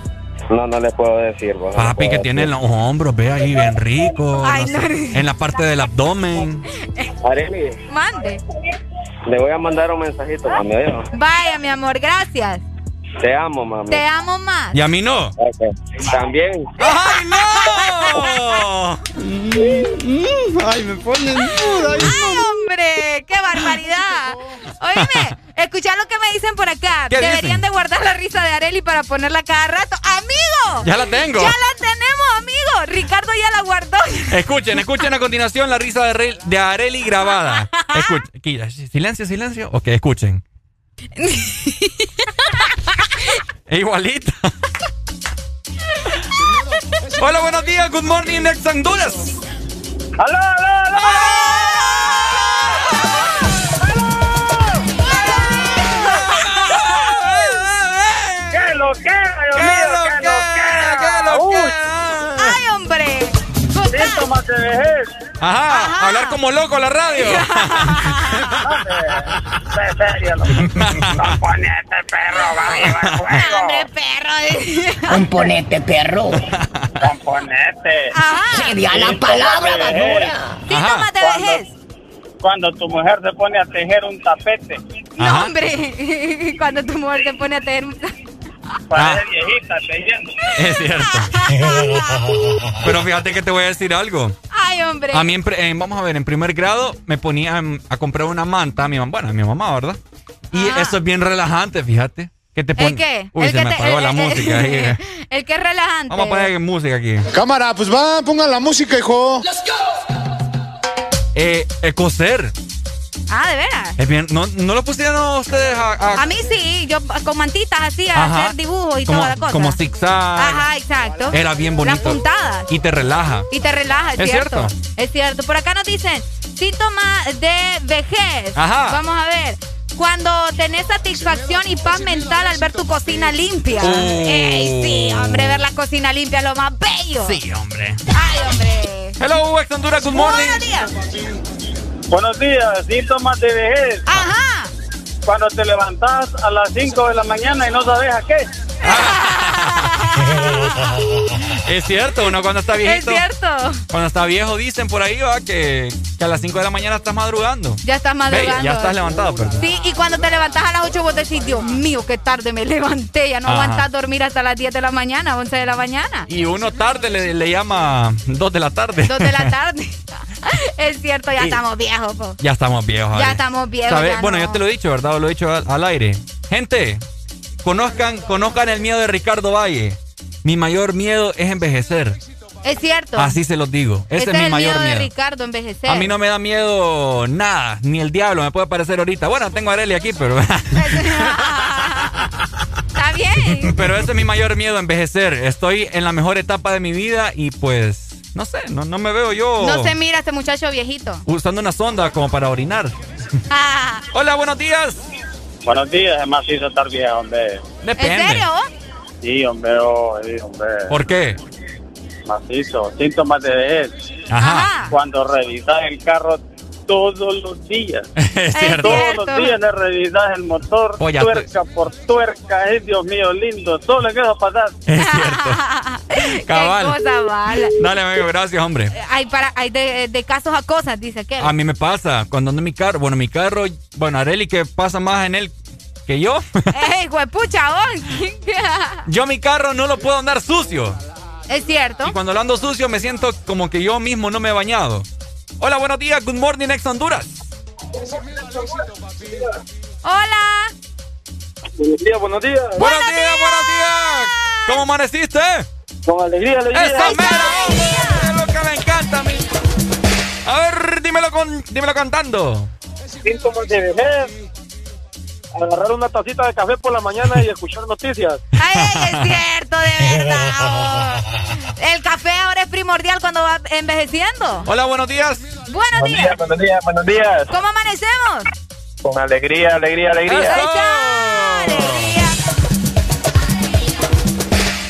No, no le puedo decir. Papi, puedo que decir. tiene los hombros, ve ahí bien rico. Ay, no sé, en la parte del abdomen. Areli, mande. le voy a mandar un mensajito, mami. ¿oído? Vaya, mi amor, gracias. Te amo, mami. Te amo más. ¿Y a mí no? También. ¡Ay, no! Ay, me ponen duda. ¡Ay, hombre! ¡Qué barbaridad! Oíme, escucha lo que me dicen por acá. ¿Qué Deberían dicen? de guardar la risa de Areli para ponerla cada rato. ¡Amigo! Ya la tengo. ¡Ya la tenemos, amigo! Ricardo ya la guardó. Escuchen, escuchen a continuación la risa de, Re- de Areli grabada. Escuchen. Silencio, silencio. Ok, escuchen. Igualita. Hola, buenos días. Good morning, Next Honduras. ¡Aló, aló, aló! ¿Qué lo que? De vejez. Ajá, hablar como loco en la radio. Componente, perro, va viva el juego. ¡Hombre, perro! Componente, perro. Componente. Ajá. Sería la palabra, basura. Síntomas de Cuando- vejez. Cuando tu mujer se pone a tejer un tapete, No, hombre. Cuando tu mujer te pone a tener... parece Ah. viejita. Es cierto. Pero fíjate que te voy a decir algo. ¡Ay, hombre! A mí, en pre- en- vamos a ver, en primer grado me ponía a comprar una manta a mi mamá, bueno, a mi mamá, ¿verdad? Y Ajá. eso es bien relajante, fíjate. Que te pone... ¿El qué? Uy, el se que me te- apagó el- la el- música ahí. eh. El que es relajante. Vamos a poner música aquí. Cámara, pues va, pongan la música, hijo. Eh, eh, coser. Ah, ¿de veras? Es bien, ¿no, no lo pusieron ustedes a, a- A mí sí, yo con mantitas así a Ajá. hacer dibujos y como, toda la cosa. como zigzag? Ajá, exacto. Era bien bonito. Las puntadas. Y te relaja. Y te relaja, es, Es cierto. cierto. Es cierto. Por acá nos dicen síntomas de vejez. Ajá. Vamos a ver. Cuando tenés satisfacción y paz mental al ver tu cocina limpia. Oh. Ey, sí, hombre, ver la cocina limpia es lo más bello. Sí, hombre. Ay, hombre. Hello, ex Honduras, good morning. Buenos días. Buenos días, síntomas de vejez. Ajá. Cuando te levantas a las 5 de la mañana y no sabes a qué. es cierto, uno cuando está viejito. Es cierto. Cuando está viejo dicen por ahí, va, que, que a las 5 de la mañana estás madrugando. Ya estás madrugando. Ve, ya estás levantado, perdón. Sí, y cuando te levantas a las 8 vos decís, Dios mío, qué tarde me levanté. Ya no Ajá. aguantas dormir hasta las 10 de la mañana, 11 de la mañana. Y uno tarde le, le llama 2 de la tarde. 2 de la tarde. es cierto, ya estamos viejos, po. Ya estamos viejos. Ya estamos viejos. Bueno, no. yo te lo he dicho, ¿verdad? Lo he dicho al, al aire. Gente, conozcan, conozcan el miedo de Ricardo Valle. Mi mayor miedo es envejecer. Es cierto. Así se los digo. Ese Este es mi el mayor miedo, miedo. de Ricardo, envejecer. A mí no me da miedo nada, ni el diablo me puede aparecer ahorita. Bueno, tengo a Arely aquí, pero, Está bien. pero ese es mi mayor miedo, envejecer. Estoy en la mejor etapa de mi vida y pues, no sé, no, no me veo yo No se mira este muchacho viejito. usando una sonda como para orinar. Ah, Hola, buenos días. Buenos días, es macizo estar viejo, hombre. Depende. ¿En serio? Sí, hombre, oh, sí, hombre. ¿Por qué? Macizo. Síntomas de vejez. Ajá. Cuando revisas el carro todos los días. Es cierto. Todos los días le revisas el motor, tuerca por tuerca. Ay, Dios mío, lindo. Solo le queda pasar. Es cierto. Cabal. Qué cosa mala. Dale, amigo, gracias, hombre. Hay, para, hay de, de casos a cosas, dice que. A mí me pasa, cuando ando en mi carro, bueno, mi carro, bueno, Areli que pasa más en él que yo. ¡Ey, huepucha, vos! yo mi carro no lo puedo andar sucio. Es cierto. Y cuando lo ando sucio me siento como que yo mismo no me he bañado. Hola, buenos días, good morning, ex Honduras. Hola. Buenos días, buenos días. Buenos días, buenos días. ¿Cómo amaneciste? Con alegría, alegría. ¡Esa mera! Es lo que me encanta a mí. A ver, dímelo, con, dímelo cantando. Síntomas de vejez. Agarrar una tacita de café por la mañana y escuchar noticias. ¡Ay, es cierto, de verdad! oh. El café ahora es primordial cuando va envejeciendo. Hola, buenos días. Buenos días. buenos días, buenos días. ¿Cómo amanecemos? Con alegría, alegría, alegría. ¡Alegría!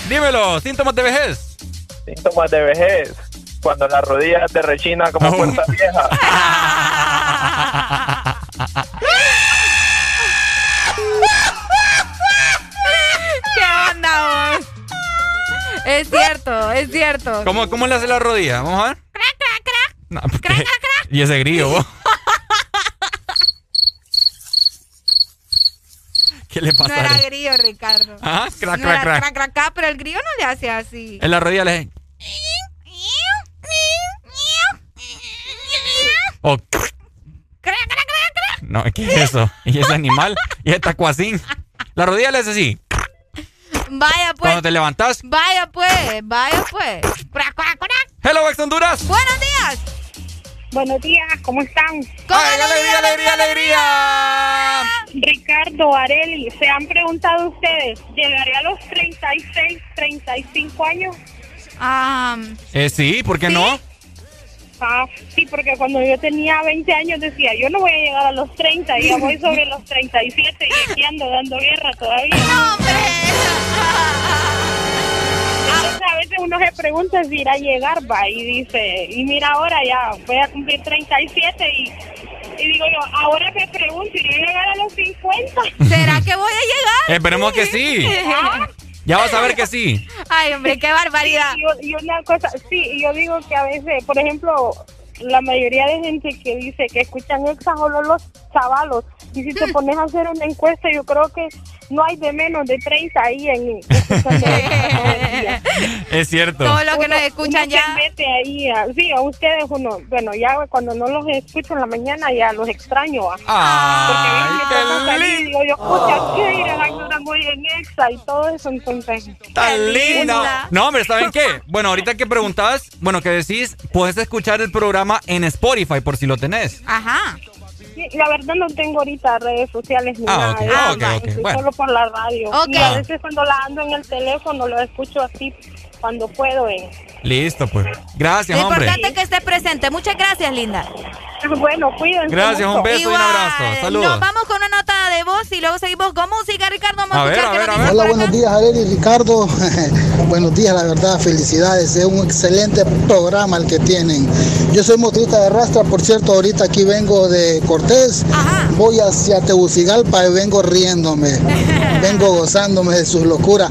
Dímelo, síntomas de vejez. Síntomas de vejez. Cuando la rodilla te rechina como puerta vieja. Es cierto, es cierto. ¿Cómo, ¿Cómo le hace la rodilla? Vamos a ver. Crac, crac, crac. No, porque- Y ese grillo, vos. ¿Qué le No pasa? era a él? grillo, Ricardo. Ajá, crack, no era crack. crac, crac, crac, pero el grillo no le hace así. En la rodilla le O Crac, crac, crac, crac. No, ¿qué es eso? ¿Y ese animal? ¿Y ese tacuacín? La rodilla le hace así. Vaya pues. Cuando te levantas. Vaya pues, vaya pues. Hello, ex Honduras. Buenos días. Buenos días, ¿cómo están? Con ¡Ay, alegría, alegría, alegría! Ricardo, Areli, ¿se han preguntado ustedes, ¿llegaré a los 36, 35 años? Ah, Eh, sí, ¿por qué no? Ah, sí, porque cuando yo tenía 20 años decía, yo no voy a llegar a los 30, y ya voy sobre los 37 y aquí ando dando guerra todavía. ¡No, hombre! Entonces a veces uno se pregunta si irá a llegar, va, y dice, y mira ahora ya voy a cumplir 37 y, y digo yo, ahora me pregunto, ¿iré a llegar a los 50? ¿Será que voy a llegar? Esperemos que sí. Ya vas a ver que sí. Ay, hombre, qué barbaridad. Y, y una cosa, sí, yo digo que a veces, por ejemplo, la mayoría de gente que dice que escuchan exa solo los chavalos, y si te pones a hacer una encuesta, yo creo que no hay de menos de 30 ahí en. Es cierto. Todo lo que Uno- nos escuchan uno ya. se mete ahí, a- sí, a ustedes uno, bueno, ya cuando no los escucho en la mañana ya los extraño. ¿va? Ay, Porque y lindo. digo yo, pucha, ¿qué iré a muy en Exa y todo eso? Entonces, Tan lindo. linda. No, hombre, ¿saben qué? Bueno, ahorita que preguntabas, bueno, que decís, puedes escuchar el programa en Spotify por si lo tenés. Ajá. sí, la verdad no tengo ahorita redes sociales ni Ah, nada. ah, eso, ok, va, ok, estoy bueno. Solo por la radio. Ok. Y a veces cuando la ando en el teléfono lo escucho así cuando puedo. En... Listo, pues. Gracias, Lo hombre. importante que esté presente. Muchas gracias, linda. Bueno, cuídense. Gracias, un beso y un abrazo. Saludos. Nos vamos con una nota de voz y luego seguimos con música, Ricardo. Vamos a, A ver, escuchar a qué ver, nos a dicen ver. Hola, buenos días, Areli Ricardo. buenos días, la verdad, felicidades. Es un excelente programa el que tienen. Yo soy motorista de rastra, por cierto, ahorita aquí vengo de Cortés. Ajá. Voy hacia Tegucigalpa y vengo riéndome. vengo gozándome de sus locuras.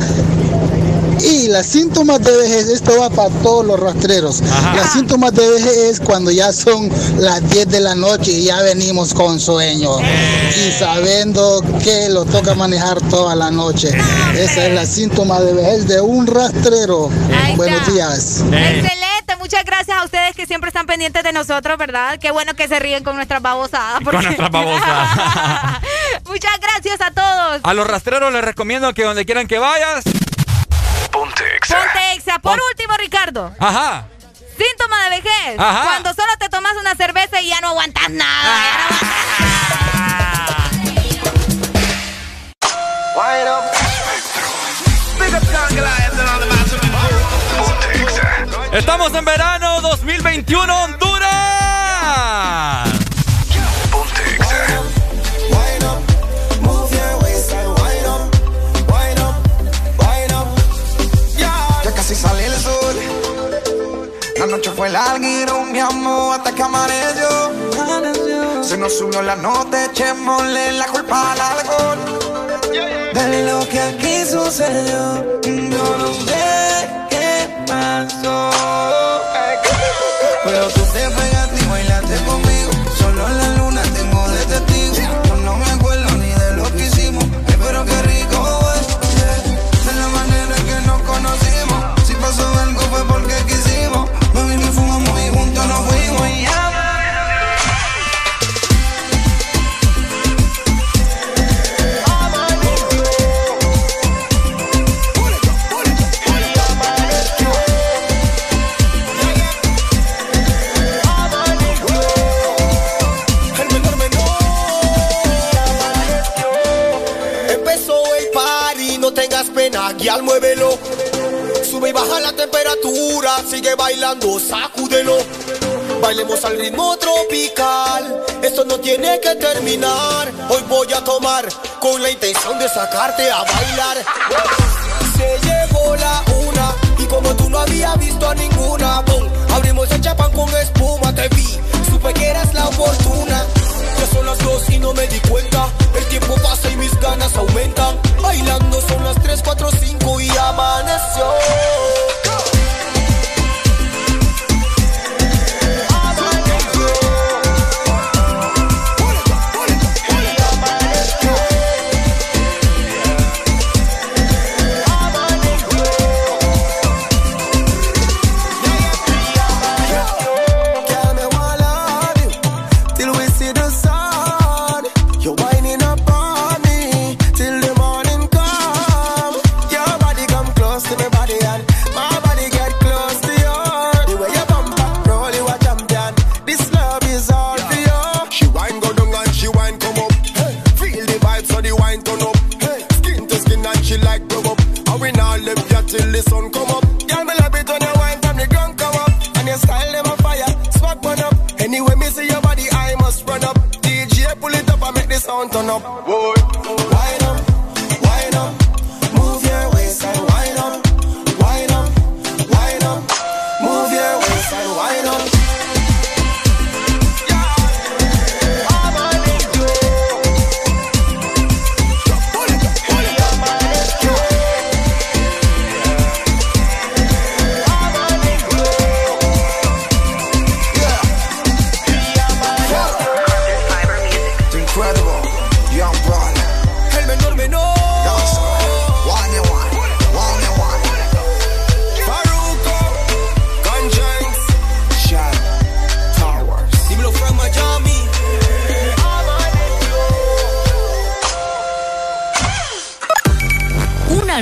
Y las síntomas de vejez, esto va para todos los rastreros. Las síntomas de vejez es cuando ya son las 10 de la noche y ya venimos con sueño. Y sabiendo que lo toca manejar toda la noche. Esa es la síntoma de vejez de un rastrero. Buenos días. Excelente, muchas gracias a ustedes que siempre están pendientes de nosotros, ¿verdad? Qué bueno que se ríen con nuestras babosadas. Con nuestras babosadas. muchas gracias a todos. A los rastreros les recomiendo que donde quieran que vayas. Ponte Ponte exa. Por último, Ricardo. Ajá. Síntoma de vejez. Ajá. Cuando solo te tomas una cerveza y ya no aguantas nada. ya no aguantas nada. Estamos en verano 2021 Honduras. Noche fue larga y amor hasta que amaneció. Se nos subió la nota, echémosle la culpa al alcohol. De lo que aquí sucedió, yo no sé qué pasó. Pero baja la temperatura, sigue bailando, sacúdelo. Bailemos al ritmo tropical, esto no tiene que terminar. Hoy voy a tomar con la intención de sacarte a bailar. Se llegó la una y como tú no había visto a ninguna, boom, abrimos el chapán con espuma, te vi, supe que eras la oportuna. Ya son las dos y no me di cuenta. El tiempo pasa y mis ganas aumentan. Bailando son las 3, 4, 5 y amaneció. Up. Whoa.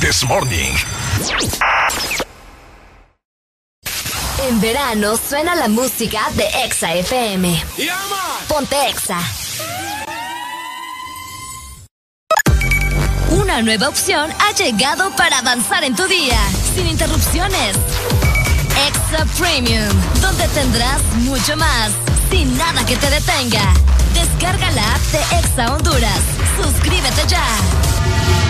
This Morning. En verano suena la música de Exa FM. Ponte Exa. Una nueva opción ha llegado para avanzar en tu día, sin interrupciones. Exa Premium, donde tendrás mucho más, sin nada que te detenga. Descarga la app de Exa Honduras. Suscríbete ya.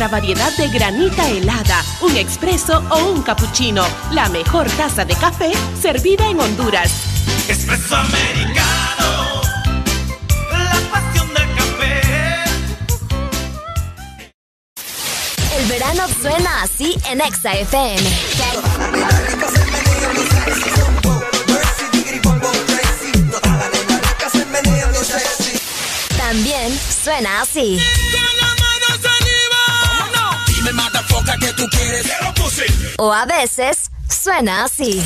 Nuestra variedad de granita helada, un expreso o un cappuccino. La mejor taza de café servida en Honduras. Espresso americano, la pasión del café. El verano suena así en Exa FM. También suena así. Dime, matafoca, que tú quieres? Quiero pussy. O a veces suena así.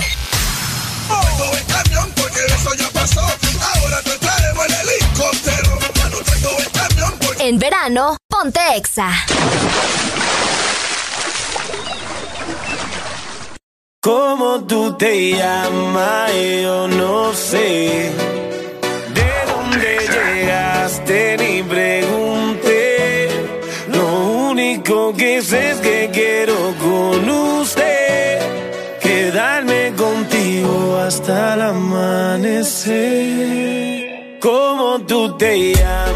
Todo el camión, porque eso ya pasó. Ahora te traemos el helicóptero. Ya no traigo el camión, porque En verano, ponte Exa. ¿Cómo tú te llamas? Yo no sé. ¿De dónde llegaste? Ni pregunté. Único que sé es que quiero con usted quedarme contigo hasta el amanecer. ¿Cómo tú te llamas?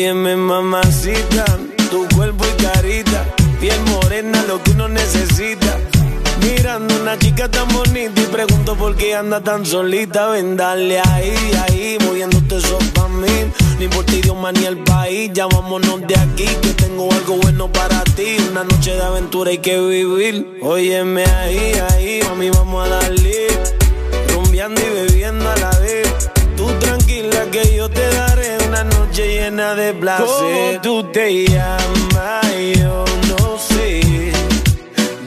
Óyeme, mamacita, tu cuerpo y carita, piel morena, lo que uno necesita. Mirando una chica tan bonita y pregunto por qué anda tan solita, ven, dale ahí, ahí, moviéndote eso pa' mí. Ni por ti, Dios ni el país, ya vámonos de aquí, que tengo algo bueno para ti. Una noche de aventura hay que vivir. Óyeme ahí, ahí, mami, vamos a darle. Rumbeando y bebiendo a la vez. Tú tranquila que yo te llena de placer. ¿Cómo tú te llamas? Yo no sé.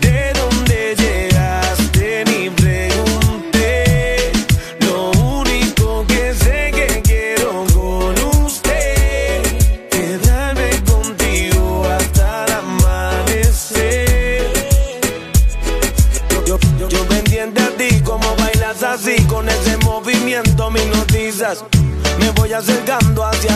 ¿De dónde llegaste? Ni pregunté. Lo único que sé que quiero con usted. Quedarme contigo hasta el amanecer. Yo, yo, yo a ti, como bailas así, con ese movimiento me hipnotizas. Me voy acercando hacia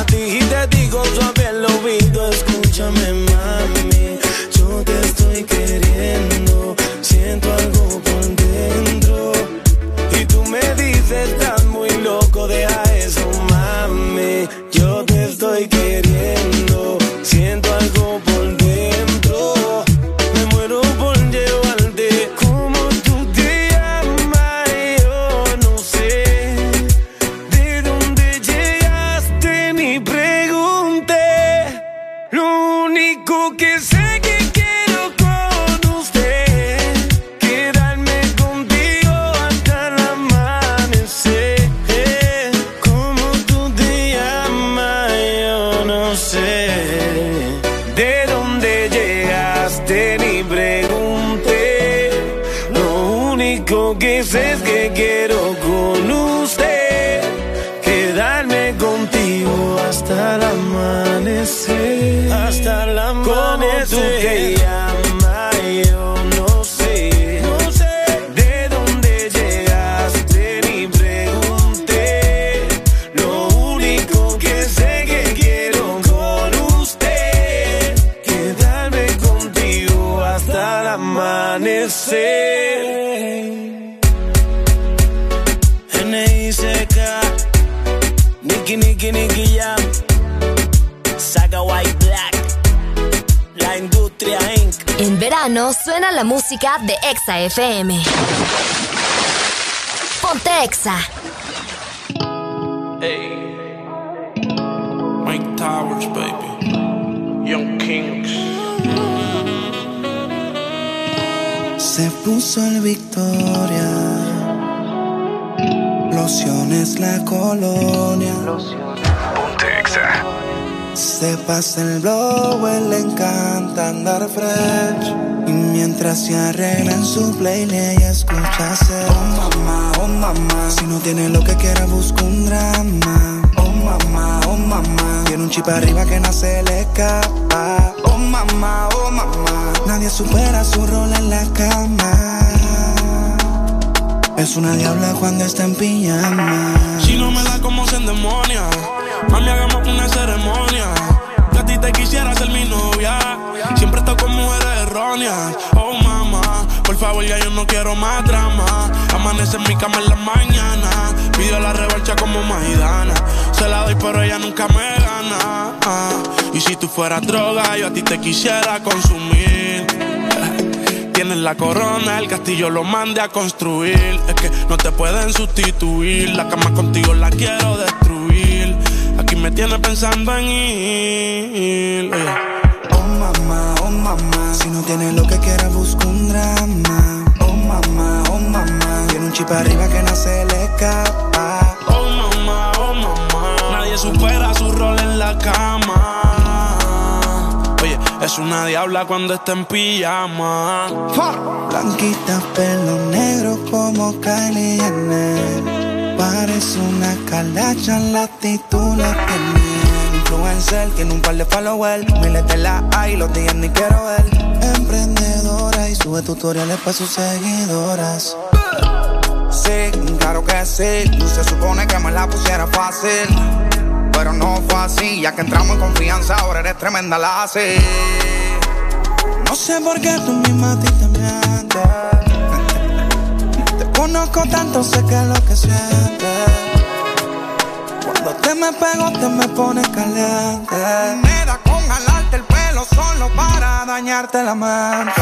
verano suena la música de Exa FM. Ponte Exa. Hey. Mike Towers, baby. Young Kings. Se puso el Victoria. Lociones la colonia. Se pasa el blow, le encanta andar fresh. Y mientras se arregla en su playlist, escucha. Oh mamá, oh mamá. Si no tiene lo que quiera, busca un drama. Oh mamá, oh mamá. Tiene un chip arriba que no se le escapa. Oh mamá, oh mamá. Nadie supera su rol en la cama. Es una diabla cuando está en pijama. Si no me da como se endemonia, mami, hagamos una ceremonia. Que a ti te quisiera ser mi novia. Siempre estoy con mujeres erróneas. Oh, mamá, por favor, ya yo no quiero más drama. Amanece en mi cama en la mañana. Pido la revancha como Maidana. Se la doy, pero ella nunca me gana. Ah, Y si tú fueras droga, yo a ti te quisiera consumir. Tienes la corona, el castillo lo mande a construir. Es que no te pueden sustituir. La cama contigo la quiero destruir. Aquí me tienes pensando en ir. Oye. Oh mamá, oh mamá. Si no tiene lo que quiera, busca un drama. Oh mamá, oh mamá. Tiene un chip arriba que no se le escapa. Oh mamá, oh mamá. Nadie supera su rol en la cama. Es una diabla cuando está en pijama. Blanquita, pelo negro como Kylie Jenner. Parece una calacha, la actitud la tiene. Influencer, tiene un par de followers. Miles de la hay, los días ni quiero ver. Emprendedora y sube tutoriales para sus seguidoras. Sí, claro que sí. Se supone que me la pusiera fácil. Pero no fue así, ya que entramos en confianza, ahora eres tremenda la así. No sé por qué tú misma a ti te mientes. Te conozco tanto, sé que es lo que sientes. Cuando te me pego, te me pones caliente. Me da con jalarte el pelo solo para dañarte la mente.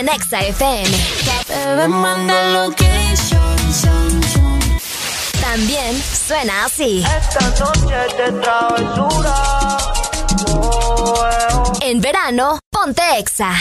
en Exa FM. También suena así. Esta noche de travesura. Oh, eh, oh. En verano, ponte Exa.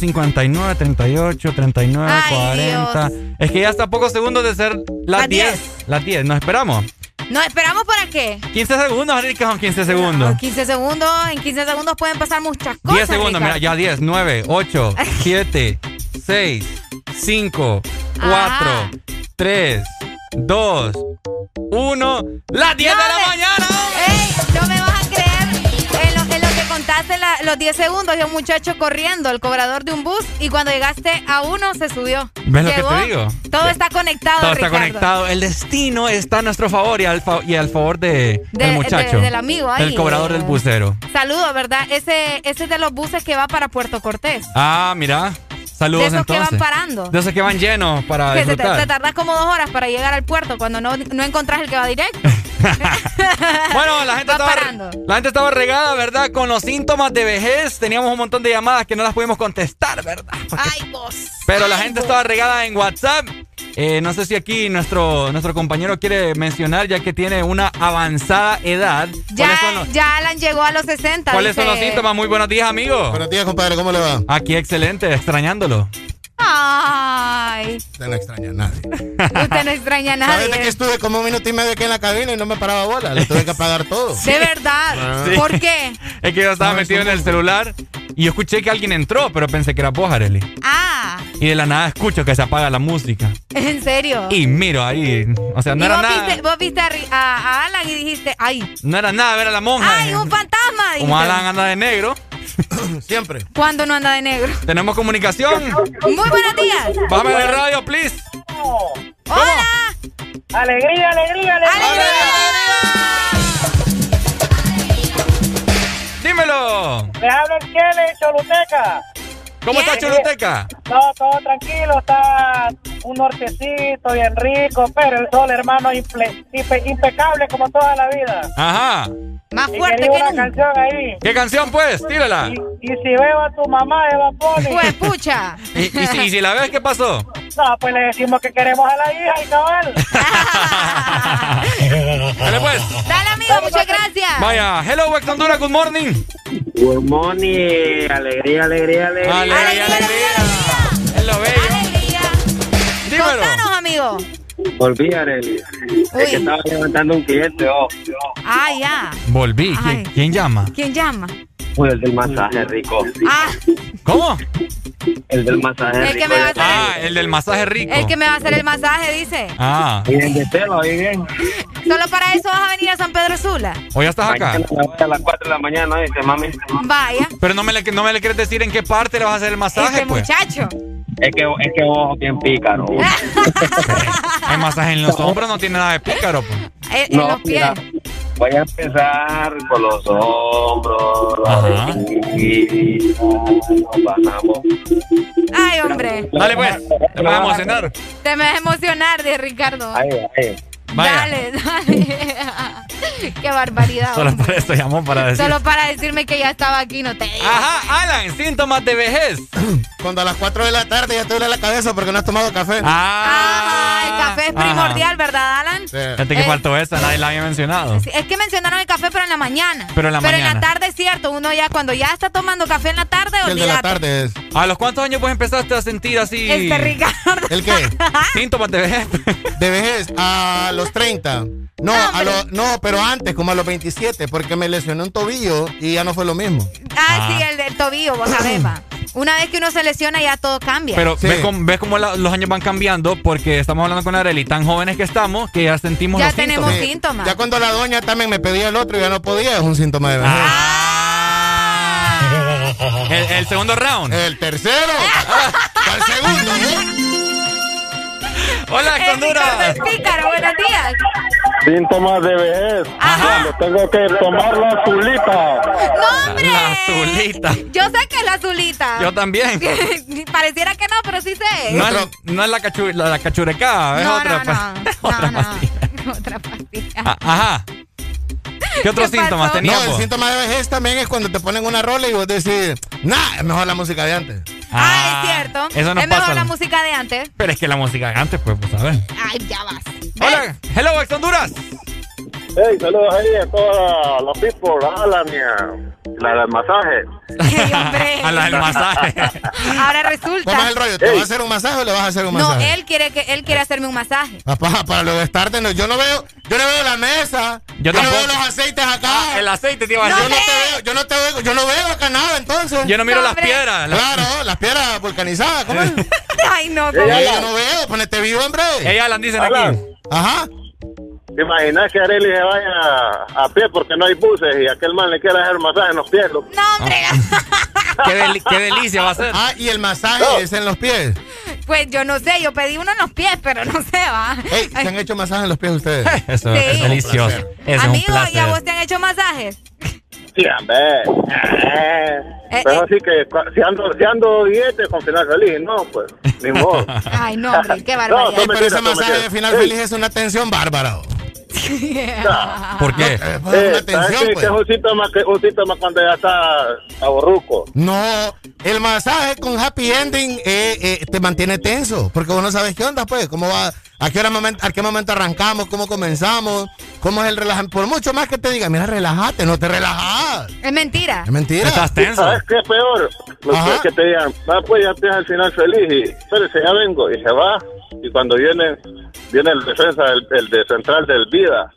59, 38, 39, Ay, 40. Dios. Es que ya está a pocos segundos de ser las, 10. Las 10, nos esperamos. ¿Nos esperamos para qué? 15 segundos, Arica, son 15 segundos. No, 15 segundos, en 15 segundos pueden pasar muchas cosas. 10 segundos, Ricardo. mira, ya 10, 9, 8, 7, 6, 5, 4, 3, 2, 1. ¡Las 10 de la mañana! Los 10 segundos y un muchacho corriendo, el cobrador de un bus, y cuando llegaste a uno se subió. ¿Ves lo que te digo? Todo está conectado, Todo está Ricardo. conectado. El destino está a nuestro favor y al, fa- y al favor de, De- del muchacho. de- del amigo ahí. Del cobrador del bucero. Saludos, ¿verdad? Ese, ese es de los buses que va para Puerto Cortés. Ah, mira. Saludos De esos que entonces. van parando. De esos que van llenos para Que se te, disfrutar. te tardas como dos horas para llegar al puerto cuando no, no encontrás el que va directo. Bueno, la gente, Va estaba, parando. la gente estaba regada, ¿verdad? Con los síntomas de vejez. Teníamos un montón de llamadas que no las pudimos contestar, ¿verdad? Ay, vos. Pero la gente estaba regada en WhatsApp. Eh, no sé si aquí nuestro, nuestro compañero quiere mencionar, ya que tiene una avanzada edad. Ya, ¿Cuáles son los, ya Alan llegó a los 60. cuáles son los síntomas? Muy buenos días, amigo. Buenos días, compadre, ¿cómo le va? Aquí, excelente, extrañándolo. Ay, Usted no extraña a nadie. usted no extraña a ¿Sabes de nadie. que estuve como un minuto y medio aquí en la cabina y no me paraba bola? Le tuve que pagar todo. De verdad. Ah. Sí. ¿Por qué? Es que yo estaba metido en el celular y yo escuché que alguien entró, pero pensé que era vos, Arely. Ah, Y de la nada escucho que se apaga la música. ¿en serio? Y miro ahí. O sea, no era vos nada. viste, vos viste a, a- a Alan y dijiste, ay, No era nada ver a la monja. ay, un fantasma. Como. Alan anda de negro. Siempre. ¿Cuándo no anda de negro? Tenemos comunicación. Muy buenos días. Bájame de radio, please. Hola. Alegría, alegría, alegría. Dímelo. Me habla el Kele, Choluteca. ¿Cómo está Choluteca? No, todo tranquilo, está un nortecito bien rico, pero el sol, hermano, impe- impecable como toda la vida. Ajá. Más fuerte que una nunca. canción ahí. ¿Qué canción, pues? Tírala. Y si veo a tu mamá, Eva Poli. Pues pucha. ¿Y, y si, y si la ves, qué pasó? No, pues le decimos que queremos a la hija y cabal. Dale, pues. Dale, amigo, muchas gracias. Vaya. Hello, Wex Honduras. Good morning. Good morning. Alegría, alegría, alegría. Alegría, alegría. Es lo bello. Alegría. Dímelo. Contanos, amigo. Volví, Arely. Es que estaba levantando un cliente, oh. Ah, ya. Volví. Ay. ¿Quién, quién llama? ¿Quién llama? Pues el del masaje rico. Ah, ¿Cómo? El del masaje El que rico. me va a hacer- Ah, el del masaje rico. el que me va a hacer el masaje, dice. Ah. Y el de pelo, ahí bien. Solo para eso vas a venir a San Pedro Sula. ¿O ya estás acá? A las 4 de la mañana, dice mami. Vaya. Pero no me, le, no me le quieres decir en qué parte le vas a hacer el masaje, Este pues. muchacho. Es que, es que vos bien pícaro. El masaje en los hombros no tiene nada de pícaro, pues. En, en No, los pies. mira, voy a empezar por los hombros, Ajá. y bajamos. Ay, hombre. Dale, pues. Te vas a emocionar. Te me vas a emocionar, de Ricardo. Ahí, ahí. Vaya. Dale, dale. Qué barbaridad. Solo hombre. por eso llamó para decir. Solo para decirme que ya estaba aquí, no te digo. Ajá, Alan, síntomas de vejez. Cuando a las 4 de la tarde ya te duele la cabeza porque no has tomado café. Ah. Ajá, el café es Ajá. primordial, ¿verdad, Alan? Sí. Fíjate que Eh. faltó esa, nadie la había mencionado. Es que mencionaron el café, pero en la mañana. Pero en la Pero en mañana. la tarde es cierto. Uno ya, cuando ya está tomando café en la tarde, El de la olvídate. tarde es. ¿A los cuántos años vos empezaste a sentir así? Este Ricardo. ¿El qué? Síntomas de vejez. De vejez a los 30. No, a lo- no, pero antes, como a los 27, porque me lesioné un tobillo y ya no fue lo mismo. Ah, Ah. sí, el del tobillo, vos sabés, va. Una vez que uno se lesiona, ya todo cambia. Pero Sí. ves cómo, ves cómo la- los años van cambiando porque estamos hablando con Arely, tan jóvenes que estamos que ya sentimos Ya los tenemos síntomas. Sí. síntomas. Ya cuando la doña también me pedía el otro y ya no podía, es un síntoma de vejez. Ah. El, el segundo round. El tercero. ¿Cuál segundo? eh? Hola, Eh, Honduras. es pícaro, buenos días. Síntomas de vejez. Ajá. Cuando tengo que tomar la azulita. ¡No, hombre! La azulita. Yo sé que es la azulita. Yo también. Pareciera que no, pero sí sé. No es, no es la, cachu, la, la cachurecada, es no, otra. no, no, otra no, pastilla. Otra pastilla. Ah, Ajá. ¿Qué otros ¿Qué síntomas tenías No, el síntoma de vejez también es cuando te ponen una rola y vos decís, nah, es mejor la música de antes. Ah, es cierto. Eso no es pasa. mejor la música de antes. Pero es que la música de antes, pues, pues, a ver. Ay, ya vas. Hola, hello, ex Honduras. Hey, saludos ahí a todos los people. A la mía. La del masaje. Hombre. A la del masaje. Ahora ¿Cómo resulta. es el rollo? ¿Te vas a hacer un masaje o le vas a hacer un No, masaje? él quiere que él quiere hacerme un masaje. Papá, para lo de estarte, no, yo no veo, yo no veo la mesa, Yo yo, no veo los aceites acá. El aceite te iba a yo decir. no te veo, yo no te veo, yo no veo acá nada entonces. Yo no miro No, las hombre. piedras. la- Claro, las piedras vulcanizadas, ¿cómo es? Ay, no, Yo ¿cómo? yo no veo, ponete vivo, hombre. Ella la dicen Hola. aquí. Ajá. ¿Te imaginas que Arely se vaya a, a pie porque no hay buses y aquel man le quiera hacer masaje en los pies? No, hombre. qué, deli- qué delicia va a ser. Ah, y el masaje es en los pies. Pues yo no sé, yo pedí uno en los pies, pero no sé, va. Ey, ¿se han hecho masaje en los pies ustedes? Eso Sí. es delicioso. Es un Amigo, ¿y a vos te han hecho masajes? Sí, hombre. Eh, Eh, Pero eh. así que si ando, si ando diete con final feliz, no, pues, ni modo. Ay, no, hombre, qué No, barbaridad. Pero ese masaje de final feliz es una tensión bárbara. ¿Por qué? Eh, Eh, pues. Que es un síntoma, que un síntoma cuando ya está aborruco. No, el masaje con happy ending eh, eh, te mantiene tenso, porque vos no sabes qué onda, pues, cómo va, a qué, hora momento, a qué momento arrancamos, cómo comenzamos, cómo es el relajamiento. Por mucho más que te diga, mira, relájate, no te relajas. Es mentira. Es mentira. Estás tenso. ¿Sabes qué es peor? Lo que, Ajá. es que te digan, va, pues ya tienes el final feliz y, espérese, ya vengo, y se va. Y cuando viene, viene el defensa, el, el de central del Vida,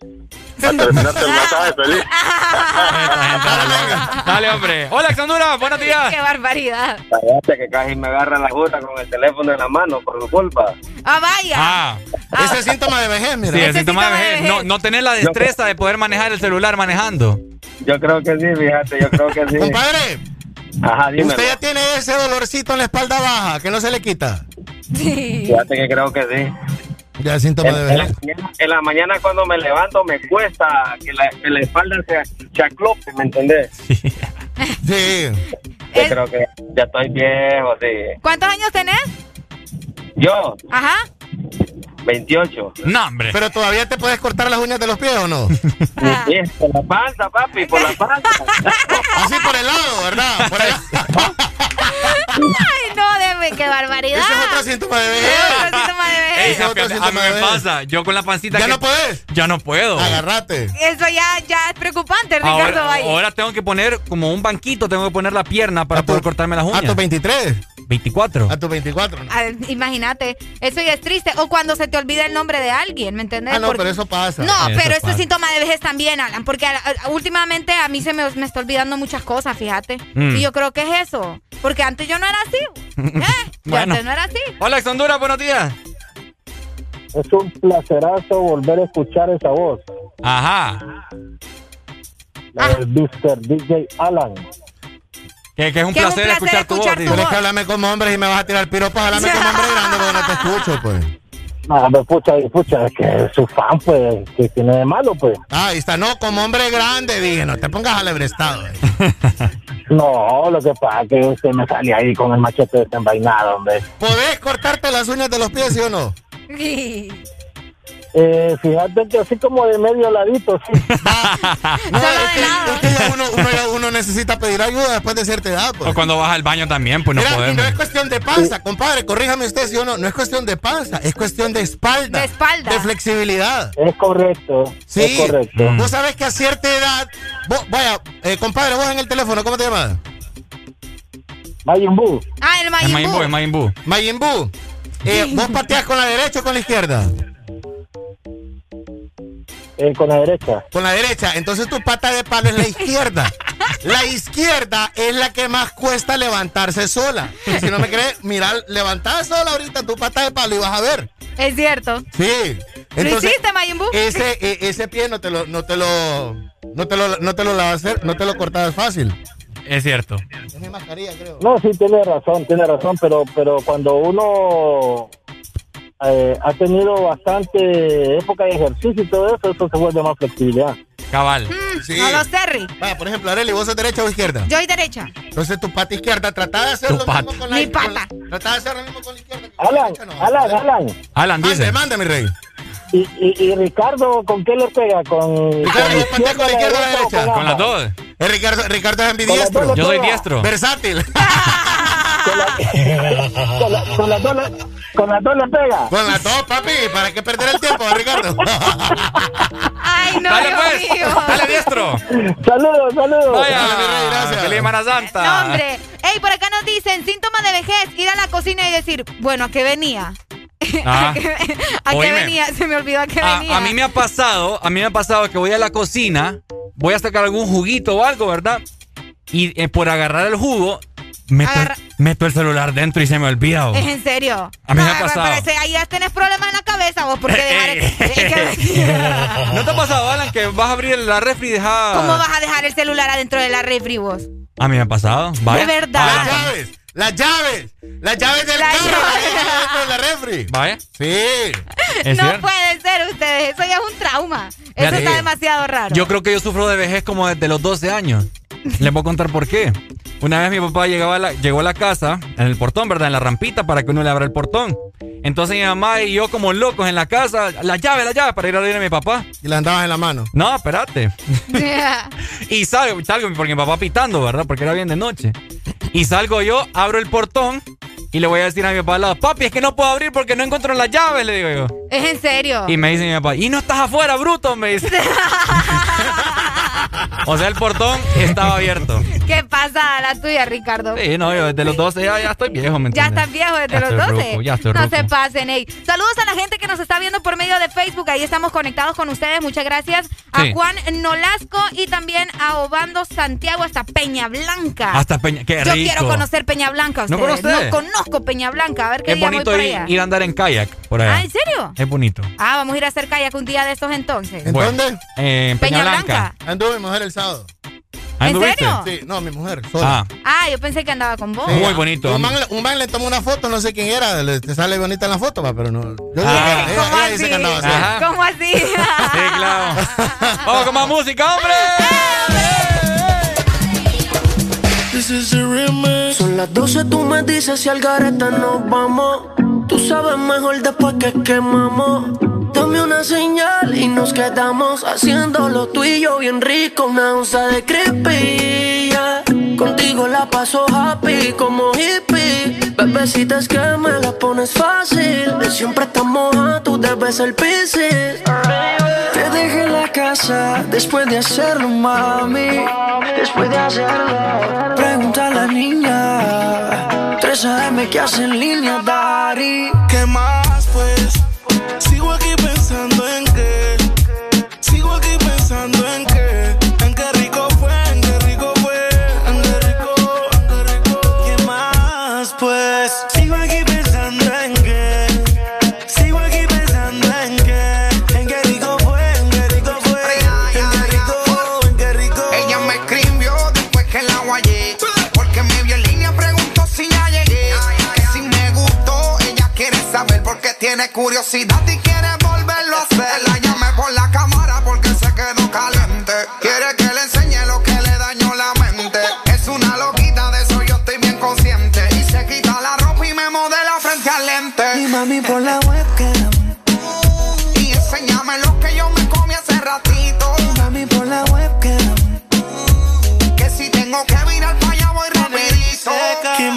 terminarte el masaje feliz. Dale, hombre. Hola, Alexandura, buenos días. Qué barbaridad. Cállate que casi me agarra la justa con el teléfono en la mano por su culpa. Ah, vaya. Ah, Ese es síntoma de vejez, mira. sí, el Ese síntoma de vejez. vejez. No, no tener la destreza de poder manejar el celular manejando. Yo creo que sí, fíjate, yo creo que sí. Compadre, Ajá, dímelo. usted ya tiene ese dolorcito en la espalda baja que no se le quita. Sí. Fíjate que creo que sí. Ya es síntoma En, de en la vejez. mañana, en la mañana cuando me levanto me cuesta que la, que la espalda se chaclope, ¿me entendés? Sí. Yo creo que ya estoy viejo, sí. ¿Cuántos años tenés? Yo, Ajá. 28. No, hombre. Pero todavía te puedes cortar las uñas de los pies o no? Ah. Sí, por la panza, papi, por la panza. Así por el lado, ¿verdad? Por el- Ay, no, debe, qué barbaridad. Ese es otro síntoma de vejez. Es otro síntoma de vejez. Ey, Ese es otro a, a mí síntoma de me pasa. Yo con la pancita ¿Ya que- no puedes? Ya no puedo. Agarrate. Eso ya, ya es preocupante, Ricardo Ahora, Valle. ahora tengo que poner como un banquito, tengo que poner la pierna para A poder cortarme las A uñas. tus 23. 24. A tus 24. Ah, Imagínate, eso ya es triste. O cuando se te olvida el nombre de alguien, ¿me entendés? Ah, no, Porque- pero eso pasa. No, Eso pero este pasa. síntoma de vejez también, Alan, porque a- a- últimamente a mí se me, me está olvidando muchas cosas, fíjate. Mm. Y yo creo que es eso. Porque antes yo no era así. ¿Eh? Yo Bueno. antes no era así. Hola, ex Honduras, buenos días. Es un placerazo volver a escuchar esa voz. Ajá. La del Mr. DJ Alan. Que, que es un Que es un placer, escuchar tu voz. Tienes que hablarme como hombre y me vas a tirar piropos. Háblame como hombre grande porque no te escucho, pues. No, me pucha, pucha, es que es su fan, pues, que tiene de malo, pues. Ah, ahí está. No, como hombre grande, dije. No te pongas alebrestado. eh. No, lo que pasa es que usted me sale ahí con el machete desenvainado, hombre. ¿Podés cortarte las uñas de los pies, sí o no? Eh, fíjate que así como de medio ladito, sí. No, es que, es que ya uno, uno, ya uno necesita pedir ayuda después de cierta edad, pues. O cuando vas al baño también, pues no Mira, podemos. no es cuestión de panza, compadre, corríjame usted si o no, no es cuestión de panza, es cuestión de espalda. De espalda. De flexibilidad. Es correcto. Sí, Es correcto. Mm. vos sabés que a cierta edad, vos- vaya, eh, compadre, vos en el teléfono, ¿cómo te llamas? Majin Buu. Ah, el Majin Buu. Es Majin Buu. Majin Buu. Eh, ¿Vos pateás con la derecha o con la izquierda? Eh, con la derecha. Con la derecha, entonces tu pata de palo es la izquierda. La izquierda es la que más cuesta levantarse sola. Si no me crees, mira, levantá sola ahorita tu pata de palo y vas a ver. Es cierto. Sí. ¿Lo hiciste, Majin Buu? ese, e- ese pie no te lo, no te lo, no te lo, no te lo lavas, no te lo cortabas fácil. Es cierto. Es mi mascarilla, creo. No, sí, tiene razón, tiene razón, pero, pero cuando uno eh, ha tenido bastante época de ejercicio y todo eso, eso se vuelve más flexibilidad. Cabal. Sí. No lo sé, Rick. Vaya, por ejemplo, Arely, ¿vos sos derecha o izquierda? Yo soy derecha. Entonces tu pata izquierda, trata de hacer Tu lo pata. mismo con la Mi con la- pata. Trata de hacer lo mismo con la izquierda. la Alan, derecha, no. Alan, Alan. Alan dice. mande, mi rey. ¿Y, y, y Ricardo con qué le pega? ¿Con, Ricardo, ¿vos pateas con la izquierda o la derecha? Con las dos. Eh, Ricardo, Ricardo es ambidiestro. Yo soy diestro. Versátil. Con, la- con, la- con las dos le- con las dos le pega. Con las dos, papi. ¿Para qué perder el tiempo, Ricardo? Ay, no, Dale Dios pues. mío. Dale diestro. Saludos, saludos. Vaya. Dale, mi rey, gracias. Feliz Semana Santa. No, hombre. Ey, por acá nos dicen síntomas de vejez, ir a la cocina y decir, bueno, ¿a qué venía? Ah. ¿A qué, a qué Oíme. venía? Se me olvidó a qué venía. A, a mí me ha pasado, a mí me ha pasado que voy a la cocina, voy a sacar algún juguito o algo, ¿verdad? Y eh, por agarrar el jugo, meto, Agarra- meto el celular dentro y se me olvida. vos. ¿Es en serio? A mí me ha pasado. Pero ese- ahí ya tenés problemas en la cabeza vos, porque dejar... es que- ¿No te ha pasado, Alan, que vas a abrir la refri y dejar... ¿Cómo vas a dejar el celular adentro de la refri vos? A mí me ha pasado. Vaya. De verdad. Las llaves, las llaves, las llaves del Las carro de la refri. Vaya. Sí. Es no cierto. puede ser ustedes, eso ya es un trauma. Eso está demasiado raro. Yo creo que yo sufro de vejez como desde los 12 años. Les voy a contar por qué. Una vez mi papá llegaba a la- llegó a la casa, en el portón, ¿verdad? En la rampita para que uno le abra el portón. Entonces mi mamá y yo como locos en la casa, la llave, la llave, para ir a abrir a mi papá. Y la andabas en la mano. No, espérate. Y salgo, salgo porque mi papá pitando, ¿verdad? Porque era bien de noche. Y salgo yo, abro el portón y le voy a decir a mi papá al lado, papi, es que no puedo abrir porque no encuentro las llaves, le digo yo. Es en serio. Y me dice mi papá, y no estás afuera, bruto, me dice. o sea, el portón estaba abierto. ¿Qué pasa la tuya, Ricardo? Sí, no, yo desde los 12 ya, ya estoy viejo, ¿me Ya entiendes? están viejos desde Ya los estoy 12. ruco, ya estoy no ruco. se pasen, ey. Saludos a la gente que nos está viendo por medio de Facebook. Ahí estamos conectados con ustedes. Muchas gracias a Sí. Juan Nolasco y también a Obando Santiago hasta Peña Blanca. Hasta Peña, qué Yo quiero conocer Peña Blanca. ¿No conoces? No conozco Peña Blanca. A ver qué Es día voy bonito por ir, allá. ir a andar en kayak por allá. Ah, ¿en serio? Es bonito. Ah, vamos a ir a hacer kayak un día de estos entonces. ¿En Bueno, dónde? eh, en Peña, Peña Blanca. Blanca. Anduvo mi mujer el sábado. ¿Ah, ¿En anduviste? serio? Sí, no, mi mujer. sola. Ah, Ah, yo pensé que andaba con vos. muy bonito. Un man, le- un man le tomó una foto, no sé quién era, le, te sale bonita en la foto, va, pero no. Yo Ah. que- ¿Cómo ella, ella dice que andaba así. ¿Cómo así? Sí, claro. Vamos con más música, hombre. Son las 12, tú me dices si al gareta nos vamos. Tú sabes mejor después que quemamos. Dame una señal y nos quedamos haciéndolo tú y yo bien rico. Una onza de creepy. yeah. Contigo la paso happy como hippie. Bebecita que me la pones fácil. De siempre estamos a tú debes ser piscis. Te dejé en la casa después de hacerlo, mami. Después de hacerlo. Pregunta a la niña. 3 AM que hace en línea, Dari. ¿Qué más tiene curiosidad y quiere volverlo a hacer. La llamé por la cámara porque se quedó caliente. Quiere que le enseñe lo que le dañó la mente. Es una loquita, de eso yo estoy bien consciente. Y se quita la ropa y me modela frente al lente. Y mami por la webcam. Y enséñame lo que yo me comí hace ratito. Y mami por la webcam. Que si tengo que virar para allá voy rapidito. ¿Qué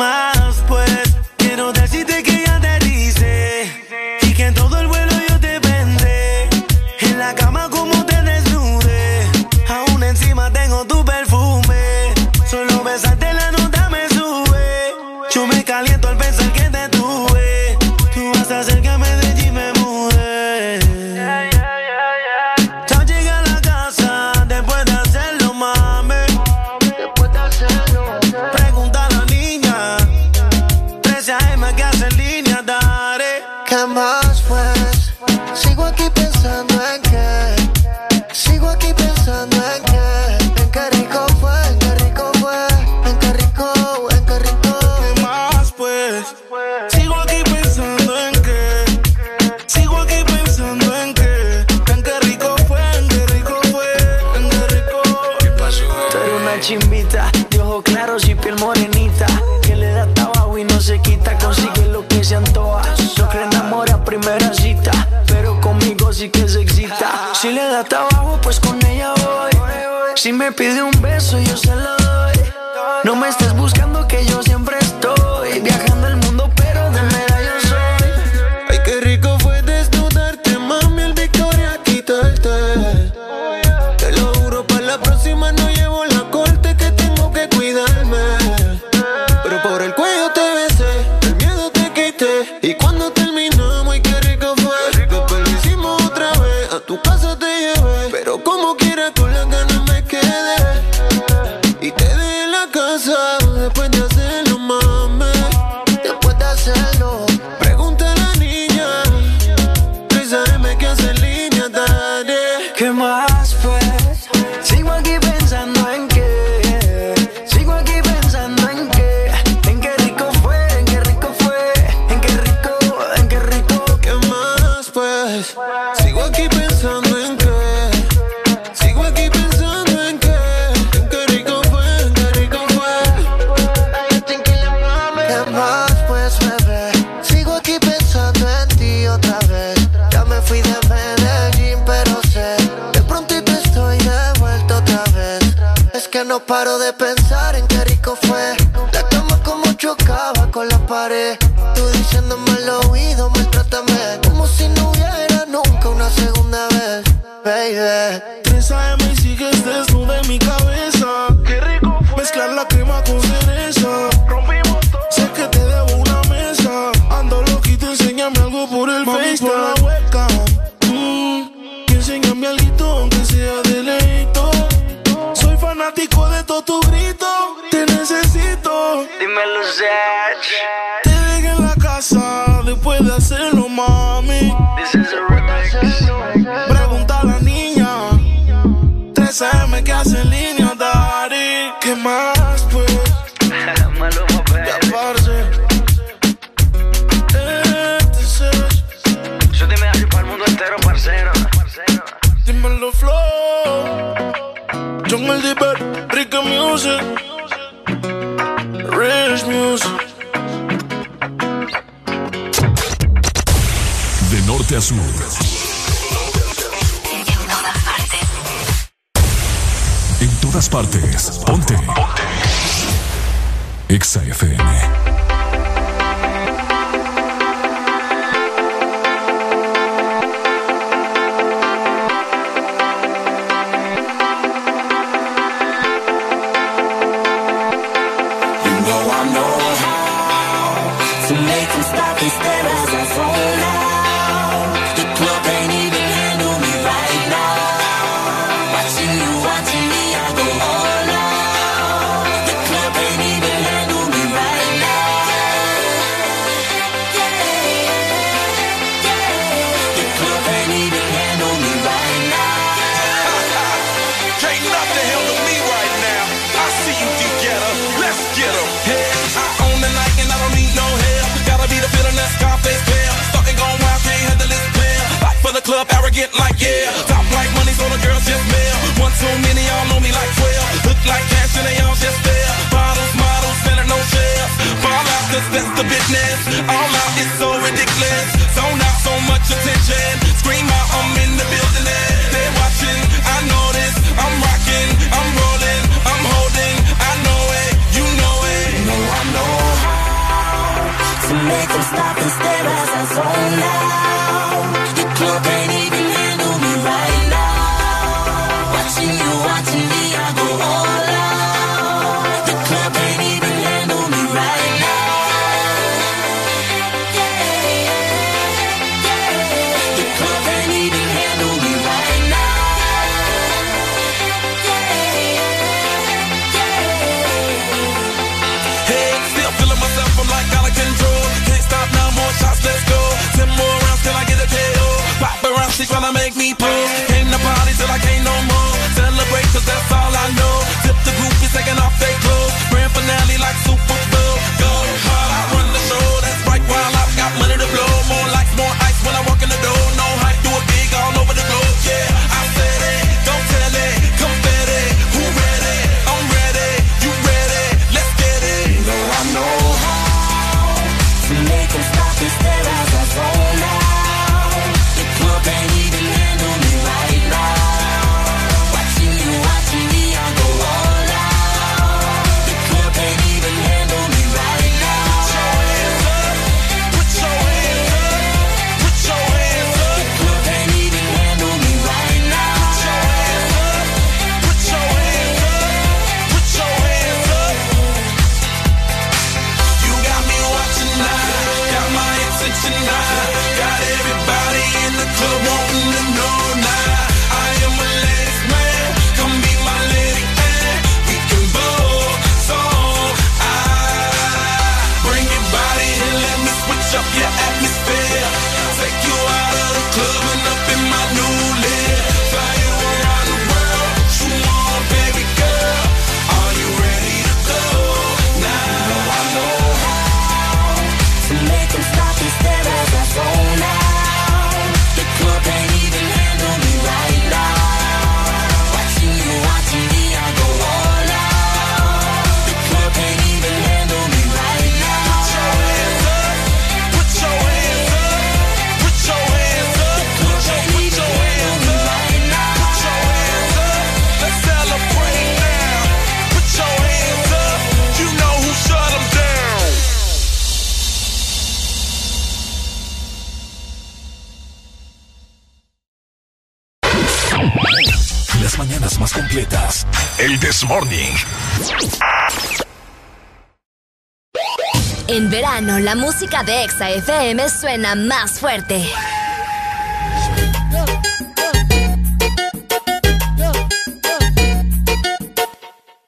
música de Exa FM suena más fuerte.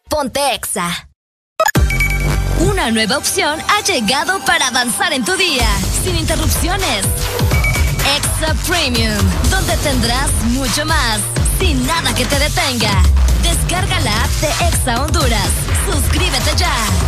Ponte Exa. Una nueva opción ha llegado para avanzar en tu día, sin interrupciones. Exa Premium, donde tendrás mucho más, sin nada que te detenga. Descarga la app de Exa Honduras. Suscríbete ya.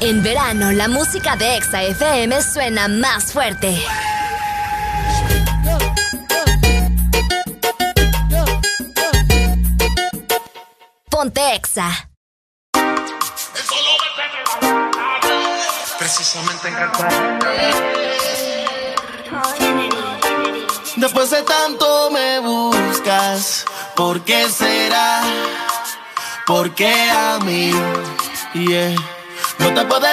En verano, la música de Exa FM suena más fuerte. Ponte Exa. Precisamente en Después de tanto me buscas, ¿por qué será? ¿Por qué a mí? Yeah.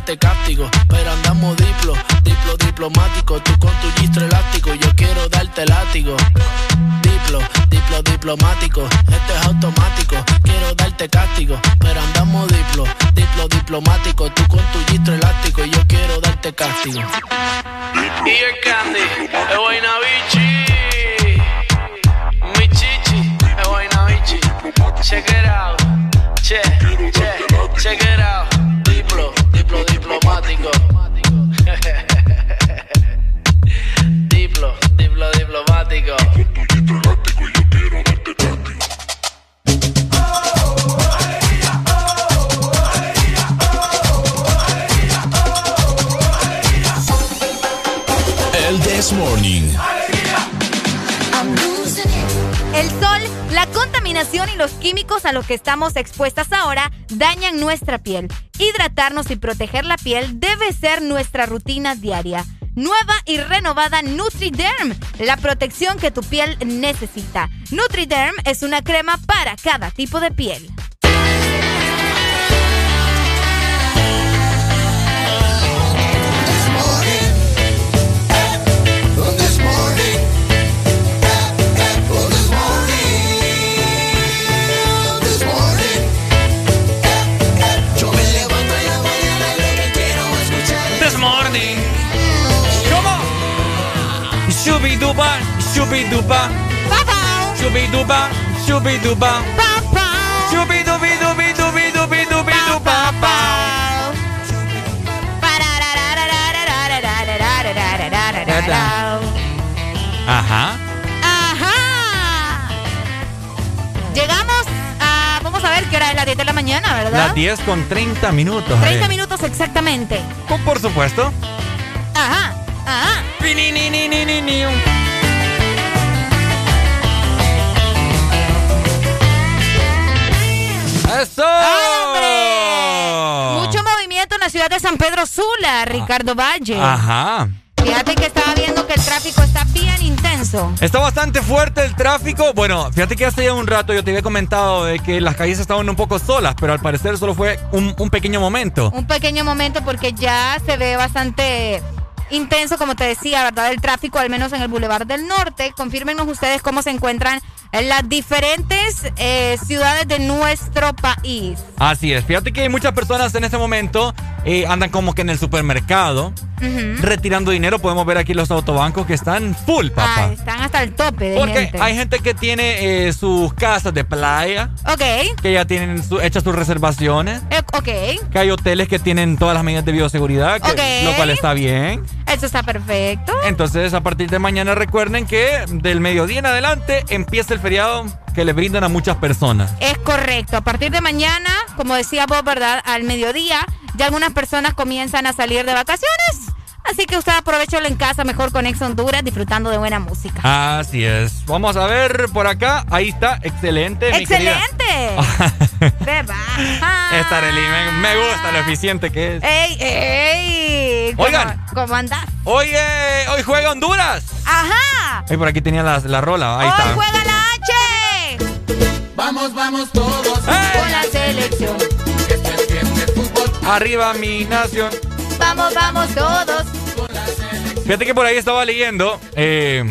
Darte cáptico. Pero andamos diplo, diplo diplomático. Tú con tu gistro elástico. Yo quiero darte látigo. Diplo, diplo diplomático. Esto es automático. Quiero darte cáptico. Pero andamos diplo, diplo diplomático. Tú con tu gistro elástico. Yo quiero darte cáptico. Y el candy, es buena bichi. Mi chichi, es buena bichi. Check it out. Che, che, check it out. Y los químicos a los que estamos expuestas ahora dañan nuestra piel. Hidratarnos y proteger la piel debe ser nuestra rutina diaria. Nueva y renovada NutriDerm, la protección que tu piel necesita. NutriDerm es una crema para cada tipo de piel. Shubi dubi dubi dubi dubi dubi duba. Ajá. Ajá. Llegamos a. Vamos a ver qué hora es las 10 de la mañana, ¿verdad? Las 10 con 30 minutos. 30 eh. minutos exactamente. Por supuesto. Ajá, ¡Eso! Mucho movimiento en la ciudad de San Pedro Sula, Ricardo Valle. Ajá. Fíjate que estaba viendo que el tráfico está bien intenso. Está bastante fuerte el tráfico. Bueno, fíjate que hace ya un rato yo te había comentado de que las calles estaban un poco solas, pero al parecer solo fue un, un pequeño momento. Un pequeño momento porque ya se ve bastante intenso, como te decía, ¿verdad? El tráfico, al menos en el Boulevard del Norte. Confírmenos ustedes cómo se encuentran en las diferentes eh, ciudades de nuestro país. Así es. Fíjate que muchas personas en este momento eh, andan como que en el supermercado retirando dinero. Podemos ver aquí los autobancos que están full, papá. Ah, están hasta el tope de Porque gente. hay gente que tiene eh, sus casas de playa, Ok, que ya tienen su- hechas sus reservaciones. eh, ok. Que hay hoteles que tienen todas las medidas de bioseguridad, que- Ok. lo cual está bien. Eso está perfecto. Entonces, a partir de mañana recuerden que del mediodía en adelante empieza el feriado que le brindan a muchas personas. Es correcto. A partir de mañana, como decía vos, ¿verdad? Al mediodía, ya algunas personas comienzan a salir de vacaciones. Así que usted aprovechalo en casa mejor con Ex Honduras disfrutando de buena música. Así es. Vamos a ver por acá. Ahí está. Excelente. ¡Excelente! ¡Te va! Esta Arely, me, me gusta lo eficiente que es. ¡Ey, ey! ¿Cómo- Oigan. ¿Cómo andás? Hoy, eh, hoy juega Honduras. ¡Ajá! Ay, por aquí tenía la, la rola. Ahí ¡Hoy está. juega la! Vamos, vamos todos. Con la selección. Arriba mi nación. Vamos, vamos todos. Fíjate que por ahí estaba leyendo eh,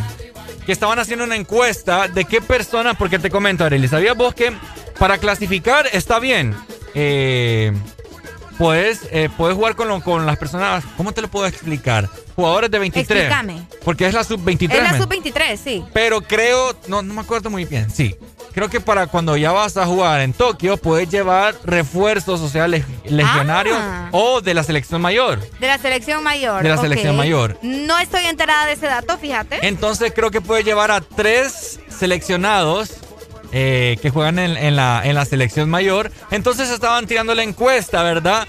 que estaban haciendo una encuesta de qué personas, porque te comento, Arely, ¿sabías vos que para clasificar está bien? Eh, puedes, eh, puedes jugar con, lo- con las personas, ¿cómo te lo puedo explicar? Jugadores de 23. Explícame. Porque es la sub-23. Es la men. sub-23, sí. Pero creo, no, no me acuerdo muy bien, sí. Creo que para cuando ya vas a jugar en Tokio, puedes llevar refuerzos, o sea, leg- legionarios Ah. o de la selección mayor. De la selección mayor. De la selección mayor. No estoy enterada de ese dato, fíjate. Entonces creo que puede llevar a tres seleccionados eh, que juegan en, en la, en la selección mayor. Entonces estaban tirando la encuesta, ¿verdad?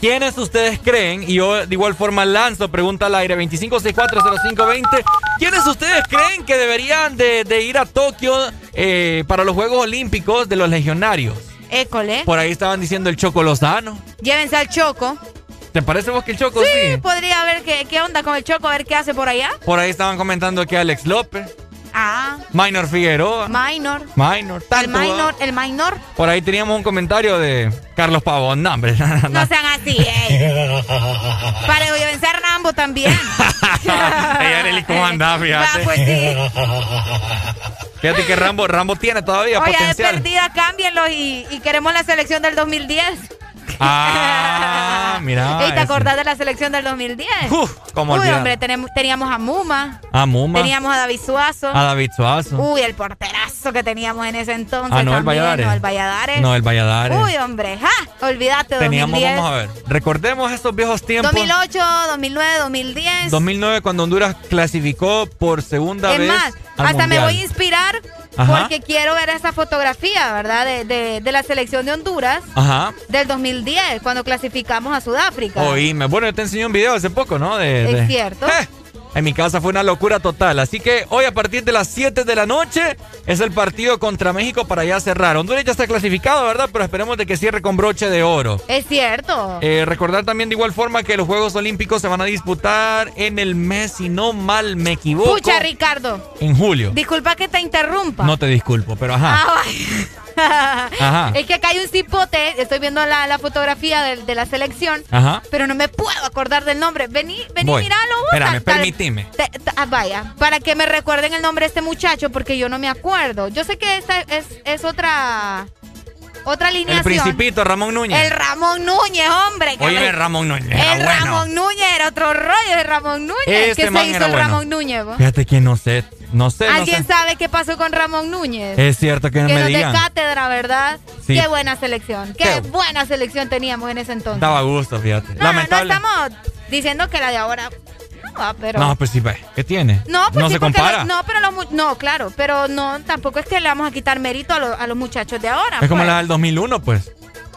¿Quiénes ustedes creen? Y yo de igual forma lanzo pregunta al aire 25640520. ¿Quiénes ustedes creen que deberían de, de ir a Tokio eh, para los Juegos Olímpicos de los legionarios? École. Por ahí estaban diciendo el Choco Lozano. Llévense al Choco. ¿Te parece vos que el Choco Sí, sí? podría ver qué, qué onda con el Choco, a ver qué hace por allá. Por ahí estaban comentando que Alex López, Ah, Minor Figueroa, minor. Minor, El minor, el minor. Por ahí teníamos un comentario de Carlos Pavón. No, hombre. no, No sean así, ey. Para llévense a Rambo también. Ey, Arely, ¿cómo andás? Fíjate. Ah, pues sí. Fíjate que Rambo, Rambo tiene todavía Oye, de potencial. perdida, cámbienlo y, y queremos la selección del 2010. Ah, mira. Ey, ¿Te acordás de la selección del 2010? Uf, cómo Uy, olvidar. hombre, teníamos a Muma, A Muma. teníamos a David Suazo. A David Suazo. Uy, el porterazo que teníamos en ese entonces. Ah, no, el también, Valladares. No, el Valladares. No, el Valladares. Uy, hombre, ¡ja! Olvídate, Teníamos, 2010. vamos a ver. Recordemos estos viejos tiempos. 2008, 2009, 2010. 2009 cuando Honduras clasificó por segunda es vez. más, al hasta me voy a inspirar Ajá. porque quiero ver esa fotografía, ¿verdad? De, de- de la selección de Honduras Ajá. del 2010, cuando clasificamos a Sudáfrica. Oíme. Bueno, yo te enseñé un video hace poco, ¿no? De, Es de- cierto. Eh, En mi casa fue una locura total. Así que hoy a partir de las 7 de la noche es el partido contra México para ya cerrar. Honduras ya está clasificado, ¿verdad? Pero esperemos de que cierre con broche de oro. Es cierto. Eh, recordar también de igual forma que los Juegos Olímpicos se van a disputar en el mes, si no mal me equivoco, Pucha, Ricardo. en julio. Disculpa que te interrumpa. No te disculpo, pero ajá. Ah. Ajá. Es que acá hay un cipote, estoy viendo la, la fotografía de, de la selección, Ajá. pero no me puedo acordar del nombre. Vení, vení, Voy. míralo. vos, Espérame, tal- permitime. te- ah, vaya, para que me recuerden el nombre de este muchacho, porque yo no me acuerdo. Yo sé que esta es, es otra otra El alineación. Principito, Ramón Núñez. El Ramón Núñez, hombre. que Oye, me- Ramón Núñez. el bueno. Ramón Núñez era otro rollo de Ramón Núñez. ¿Qué man se hizo el bueno. Ramón Núñez? vos? Fíjate que no sé, no sé, no ¿Alguien sé. sabe qué pasó con Ramón Núñez? Es cierto que no que me nos de cátedra, ¿verdad? Sí. Qué buena selección. Qué, Qué- buena selección teníamos en ese entonces. Daba gusto, fíjate. no, Lamentable. no estamos diciendo que la de ahora. No, pero. No, pues sí. ¿Qué tiene? No, pues sí, se porque compara. los- no, pero los no, claro, pero no, tampoco es que le vamos a quitar mérito a, los- a los muchachos de ahora. es como pues. la del 2001, pues.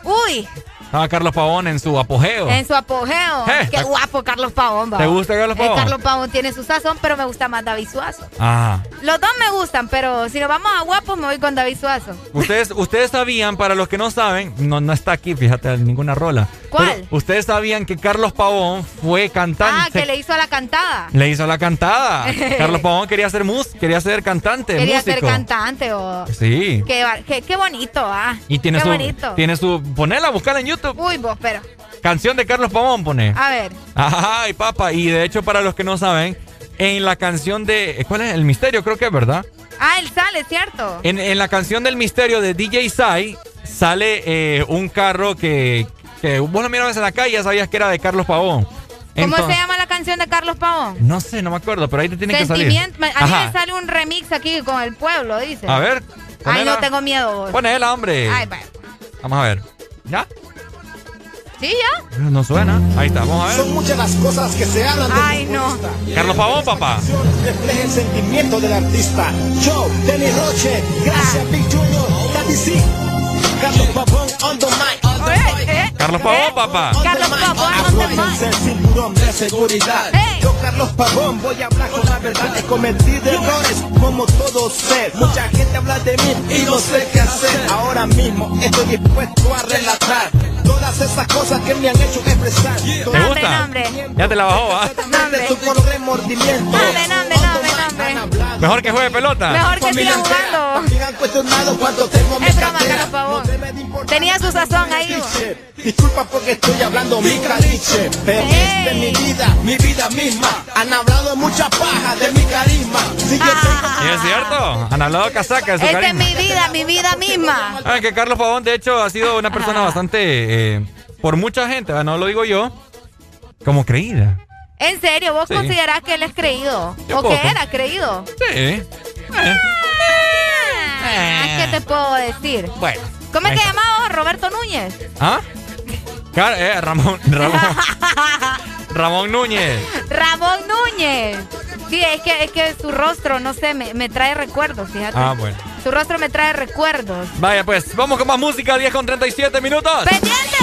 Uy, Estaba Carlos Pavón en su apogeo. en su apogeo. Eh, Qué guapo Carlos Pavón, va. ¿Te gusta Carlos Eh, Pavón? Carlos Pavón tiene su sazón, pero me gusta más David Suazo. Ajá. Los dos me gustan, pero si nos vamos a guapos, me voy con David Suazo. Ustedes, ustedes sabían, para los que no saben, no, no está aquí, fíjate, ninguna rola. ¿Cuál? Ustedes sabían que Carlos Pavón fue cantante. Ah, que le hizo a la cantada. Le hizo la cantada. Carlos Pavón quería ser mus, quería ser cantante, Quería músico. ser cantante o... Sí. Qué, qué, qué bonito, ah. Y tiene qué su, bonito. tiene su, ponela, buscala en YouTube. Uy, vos, pero. Canción de Carlos Pavón, pone. A ver. Ay, papá. Y de hecho, para los que no saben, en la canción de. ¿Cuál es? El misterio, creo que es, ¿verdad? Ah, él sale, ¿cierto? En, en la canción del misterio de DJ Sai sale eh, un carro que, que vos lo mirabas en la calle y ya sabías que era de Carlos Pavón. ¿Cómo se llama la canción de Carlos Pavón? No sé, no me acuerdo, pero ahí te tiene que salir. A mí me sale un remix aquí con el pueblo, dice. A ver. Ay, no tengo miedo. vos. Ponela, hombre. Ay, va. Vamos a ver. ¿Ya? ¿Sí, ya? No suena. Ahí está, vamos a ver. Son muchas las cosas que se hablan de Ay, no. Carlos Pavón, papá. refleja el sentimiento del artista. Yo, Denny Roche, gracias Big Junior, Daddy C. Carlos Pavón on the mic. Carlos Pavón, papá. Carlos Pavón el cinturón de seguridad. Yo, Carlos Pavón, voy a hablar con la verdad. He cometido errores como todos sé. Mucha gente habla de mí y no sé qué hacer. Ahora mismo estoy dispuesto a relatar todas esas cosas que me han hecho expresar. ¿Te gusta? Ya te la bajó, ¿va? Su color remordimiento. Mejor que juegue pelota. Mejor que siga jugando. Me han cuestionado cuánto tengo mi Es broma. Carlos Pavón. Tenía su sazón ahí. Disculpa porque estoy hablando mi caliche, pero es de mi vida, mi vida misma. Han hablado mucha paja de mi carisma. Si yo ¿Y es cierto? Han hablado casaca de su Esta es carisma. mi vida, mi vida misma. Ah, que Carlos Pavón, de hecho, ha sido una persona bastante, eh, por mucha gente, ah, no lo digo yo, como creída. En serio, ¿vos Sí. considerás que él es creído? Yo ¿O poco. que era creído? Sí. Ah, ¿Qué te puedo decir? Bueno. ¿Cómo es que llamaba Roberto Núñez? ¿Ah? Eh, Ramón, Ramón, Ramón Núñez. Ramón Núñez. Sí, es que, es que su rostro, no sé, me, me trae recuerdos, fíjate. Ah, bueno. Su rostro me trae recuerdos. Vaya, pues, vamos con más música, 10 con 37 minutos. ¡Pendientes!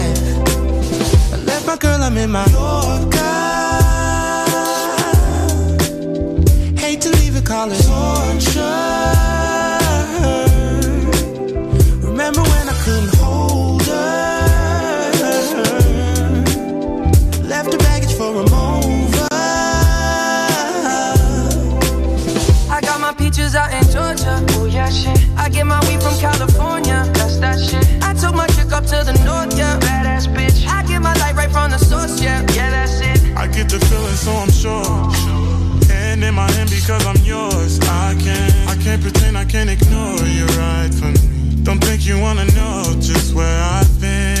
My girl, I'm in my Yorker. So I'm sure. And in my hand because I'm yours. I can't, I can't pretend I can't ignore you right from me. Don't think you wanna know just where I've been.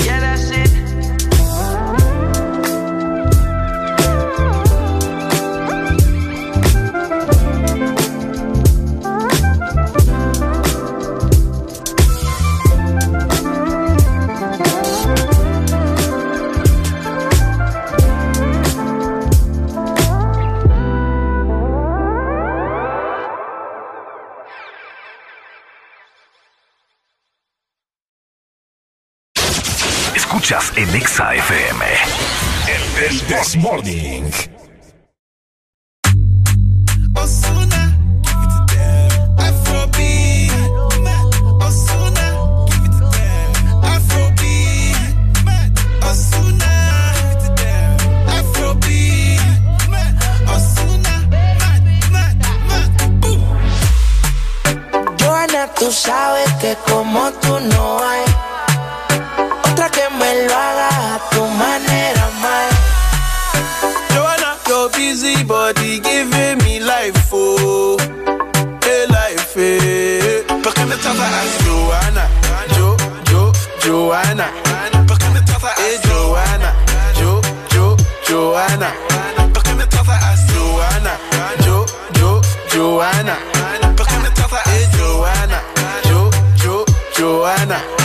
Escuchas en Exa FM. El This Morning. Osuna, give it to them. Afrobeat, Osuna, give it to them. Afrobeat, Osuna, give it to them. Afrobeat, Osuna, mad, mad, mad, ooh. Joana, tú sabes que como tú no hay me lo haga a tu manera, más. Joanna, your busy body giving me life, oh, hey life, eh. ¿Por qué me trata a Joanna? Jo, Jo, Joanna. ¿Por qué me trata a Joanna? Jo, Jo, Joanna. ¿Por qué me trata a Joanna?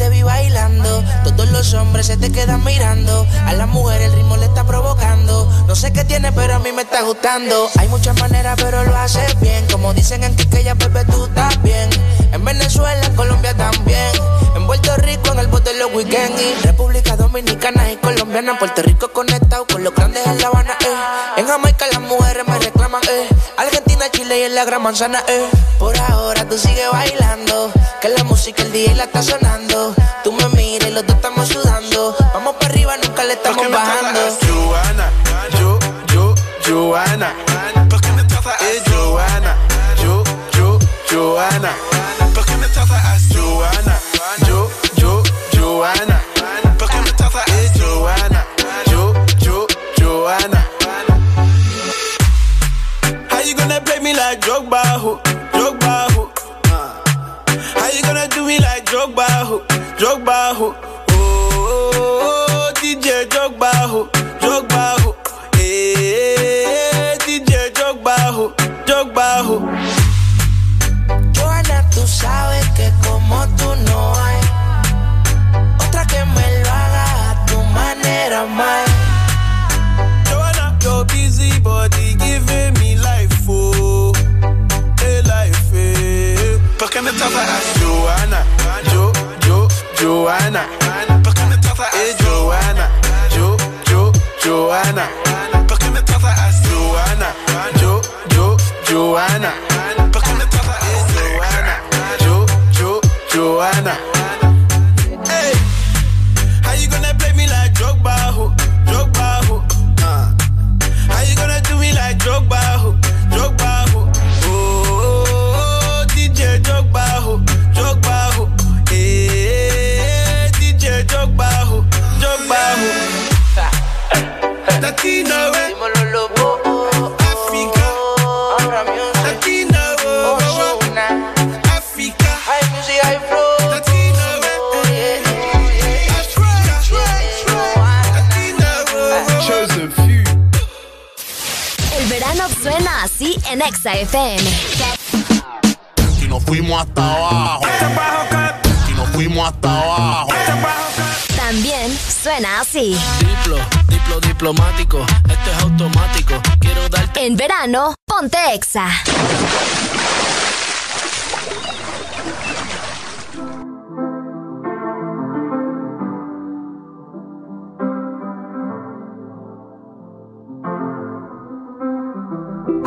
Te vi bailando. Todos los hombres se te quedan mirando. A la mujer el ritmo le está provocando. No sé qué tiene, pero a mí me está gustando. Hay muchas maneras, pero lo haces bien. Como dicen en Quiqueya, bebé, tú estás bien. En Venezuela, en Colombia también. En Puerto Rico, en el bote los weekends. República Dominicana y Colombiana. Puerto Rico conectado con los grandes en La Habana, eh. En Jamaica las mujeres me reclaman, eh. Y en la Gran Manzana, eh. Por ahora tú sigues bailando. Que la música el día la está sonando. Tú me miras y los dos estamos sudando. Vamos para arriba, nunca le estamos bajando. Joanna, Jo, Jo, Joanna. Me like Drogba, ho? Drogba, ho? Uh. How you gonna do me like Drogba, ho? Drogba, ho? Oh, DJ Drogba, ho? Drogba, ho? Jo, Joanna. ¿Por qué me trata a Joanna? Jo, Jo, Joanna. ¿Por qué me trata a Joanna? Jo, Jo, Joanna. ¿Por qué me trata a Joanna? Jo, Jo, Joanna. En Exa FM. Y nos fuimos hasta abajo. Y nos fuimos hasta abajo. También suena así. Diplo, diplo diplomático, esto es automático. Quiero darte. En verano, ponte Exa.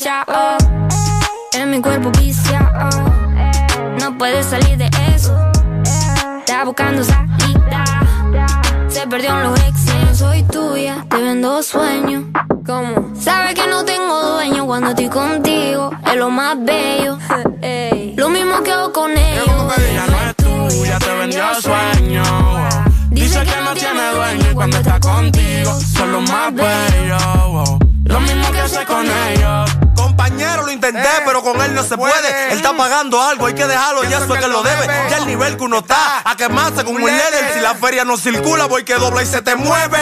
Chao. En mi cuerpo viciado. No puedes salir de eso. Está buscando salida. Se perdió en los exes. Soy tuya, te vendo sueños. ¿Cómo? Sabes que no tengo dueño cuando estoy contigo. Es lo más bello. Lo mismo que hago con ellos. Ella no es tuya, te vendió sueño. Dice que no tiene dueño y cuando está contigo son los más bellos. Lo mismo que hace con ellos. Compañero, lo intenté, pero con él no se puede. Él está pagando algo, hay que dejarlo, ya eso es que lo debe. Ya el nivel que uno está, a quemarse como un líder. Si la feria no circula, voy que dobla y se te mueve.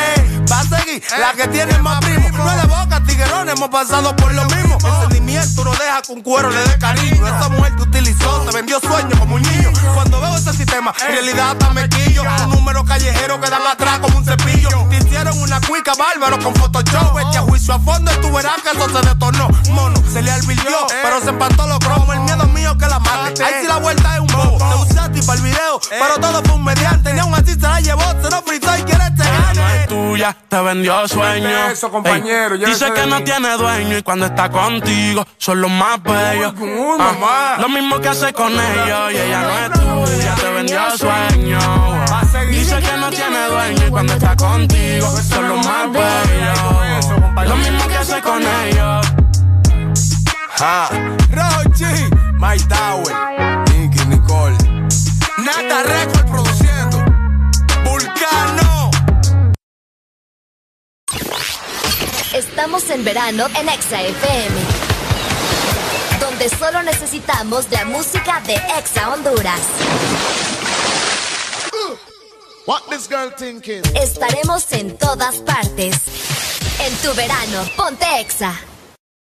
Va a seguir, la que tiene más primo. No de boca, tiguerón, hemos pasado por lo mismo. El sentimiento no deja con cuero le dé cariño. Esa mujer te utilizó, te vendió sueños como un niño. Cuando veo ese sistema, en realidad está mequillo. Un número callejero que dan atrás como un cepillo. Te hicieron una cuica bárbaro con Photoshop. Echa juicio a fondo y tú verás que eso se detonó. Mono, se le alvirtió, pero se empató los cromos. El miedo mío que la mate. Ahí sí la vuelta es un bobo. Te usé a ti para el video, pero todo fue un mediante. Ni aún así se la llevó, se lo fritó y quiere este Ella no gane. es tuya, te vendió sueño. Eso, compañero, Ey, llévese Dice que no tiene dueño y cuando está contigo son los más bellos. Ah, mamá. lo mismo que hace con ellos y ella no es tuya, te vendió sueño. Dice que no tiene dueño y cuando está contigo son los más bellos. Lo mismo que hace con ellos. Ja. Rochi, My Tower, Nicky Nicole. Nata Record produciendo. Vulcano. Estamos en verano en Exa FM. Donde solo necesitamos la música de Exa Honduras. What this girl thinking? Estaremos en todas partes. En tu verano, ponte Exa.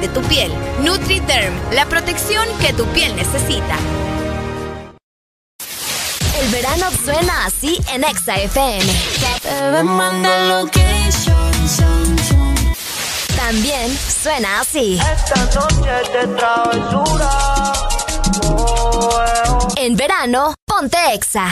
de tu piel. NutriDerm, la protección que tu piel necesita. El verano suena así en Exa FM. También suena así. Esta noche de travesura. En verano, ponte Exa.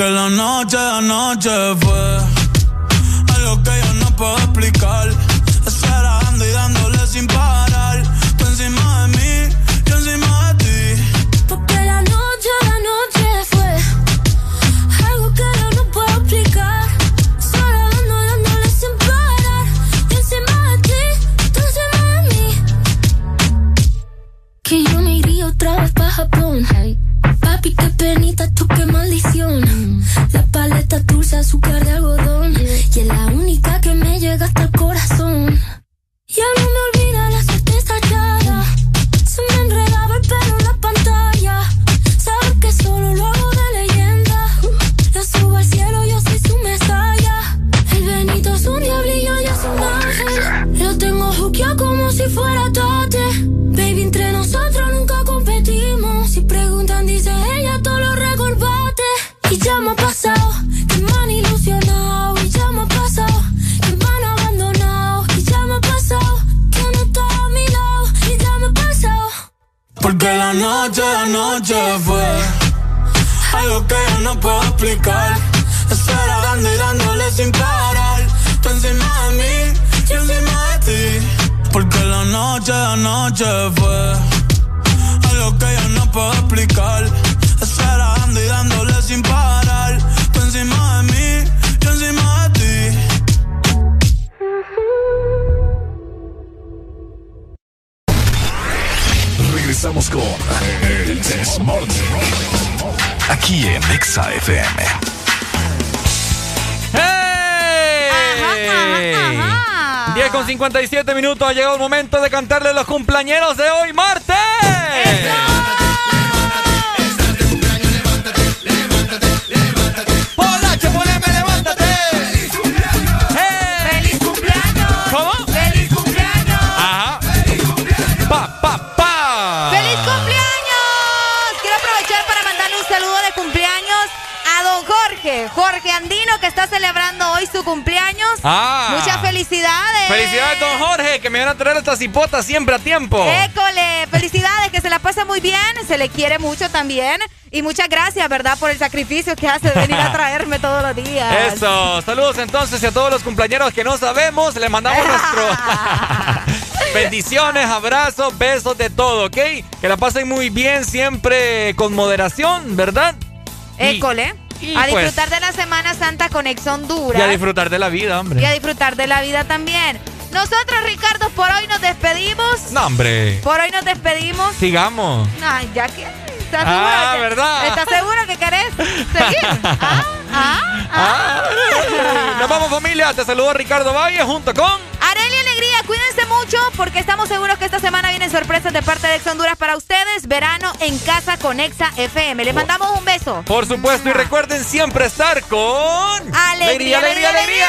Porque la noche, la noche fue tiempo. École, felicidades, que se la pasa muy bien, se le quiere mucho también. Y muchas gracias, ¿verdad? Por el sacrificio que hace de venir a traerme todos los días. Eso, saludos entonces a todos los cumpleaños que no sabemos, les mandamos nuestro bendiciones, abrazos, besos de todo, ¿ok? Que la pasen muy bien, siempre con moderación, ¿verdad? École. y a pues- disfrutar de la Semana Santa con Ex Honduras. Y a disfrutar de la vida, Y a hombre. disfrutar de la vida también. Nosotros, Ricardo, por hoy nos despedimos. No, hombre. Por hoy nos despedimos. Sigamos. Ay, ya que. ¿Estás? Ah, ¿verdad? ¿Estás seguro que querés seguir? ¿Ah? ¿Ah? Ah. Nos vamos familia, te saludo Ricardo Valle junto con... Areli Alegría, cuídense mucho porque estamos seguros que esta semana vienen sorpresas de parte de Ex Honduras para ustedes. Verano en casa con Exa FM. Les mandamos un beso. Por supuesto, y recuerden siempre estar con... Alegría, alegría, alegría.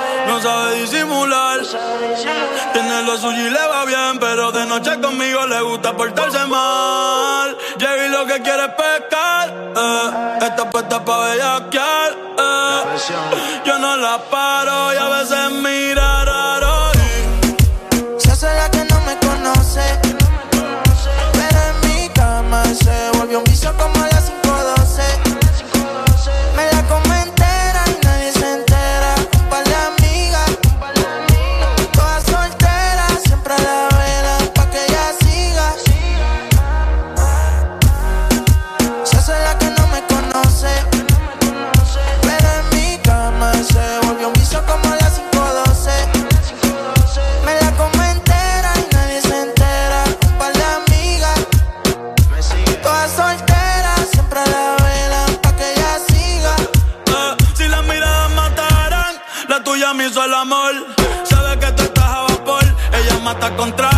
no sabe disimular. Tiene lo suyo y le va bien, pero de noche conmigo le gusta portarse mal. Llegué lo que quiere es pescar, eh. está puesta pa' bellaquear. eh. Yo no la paro y a veces mira Mata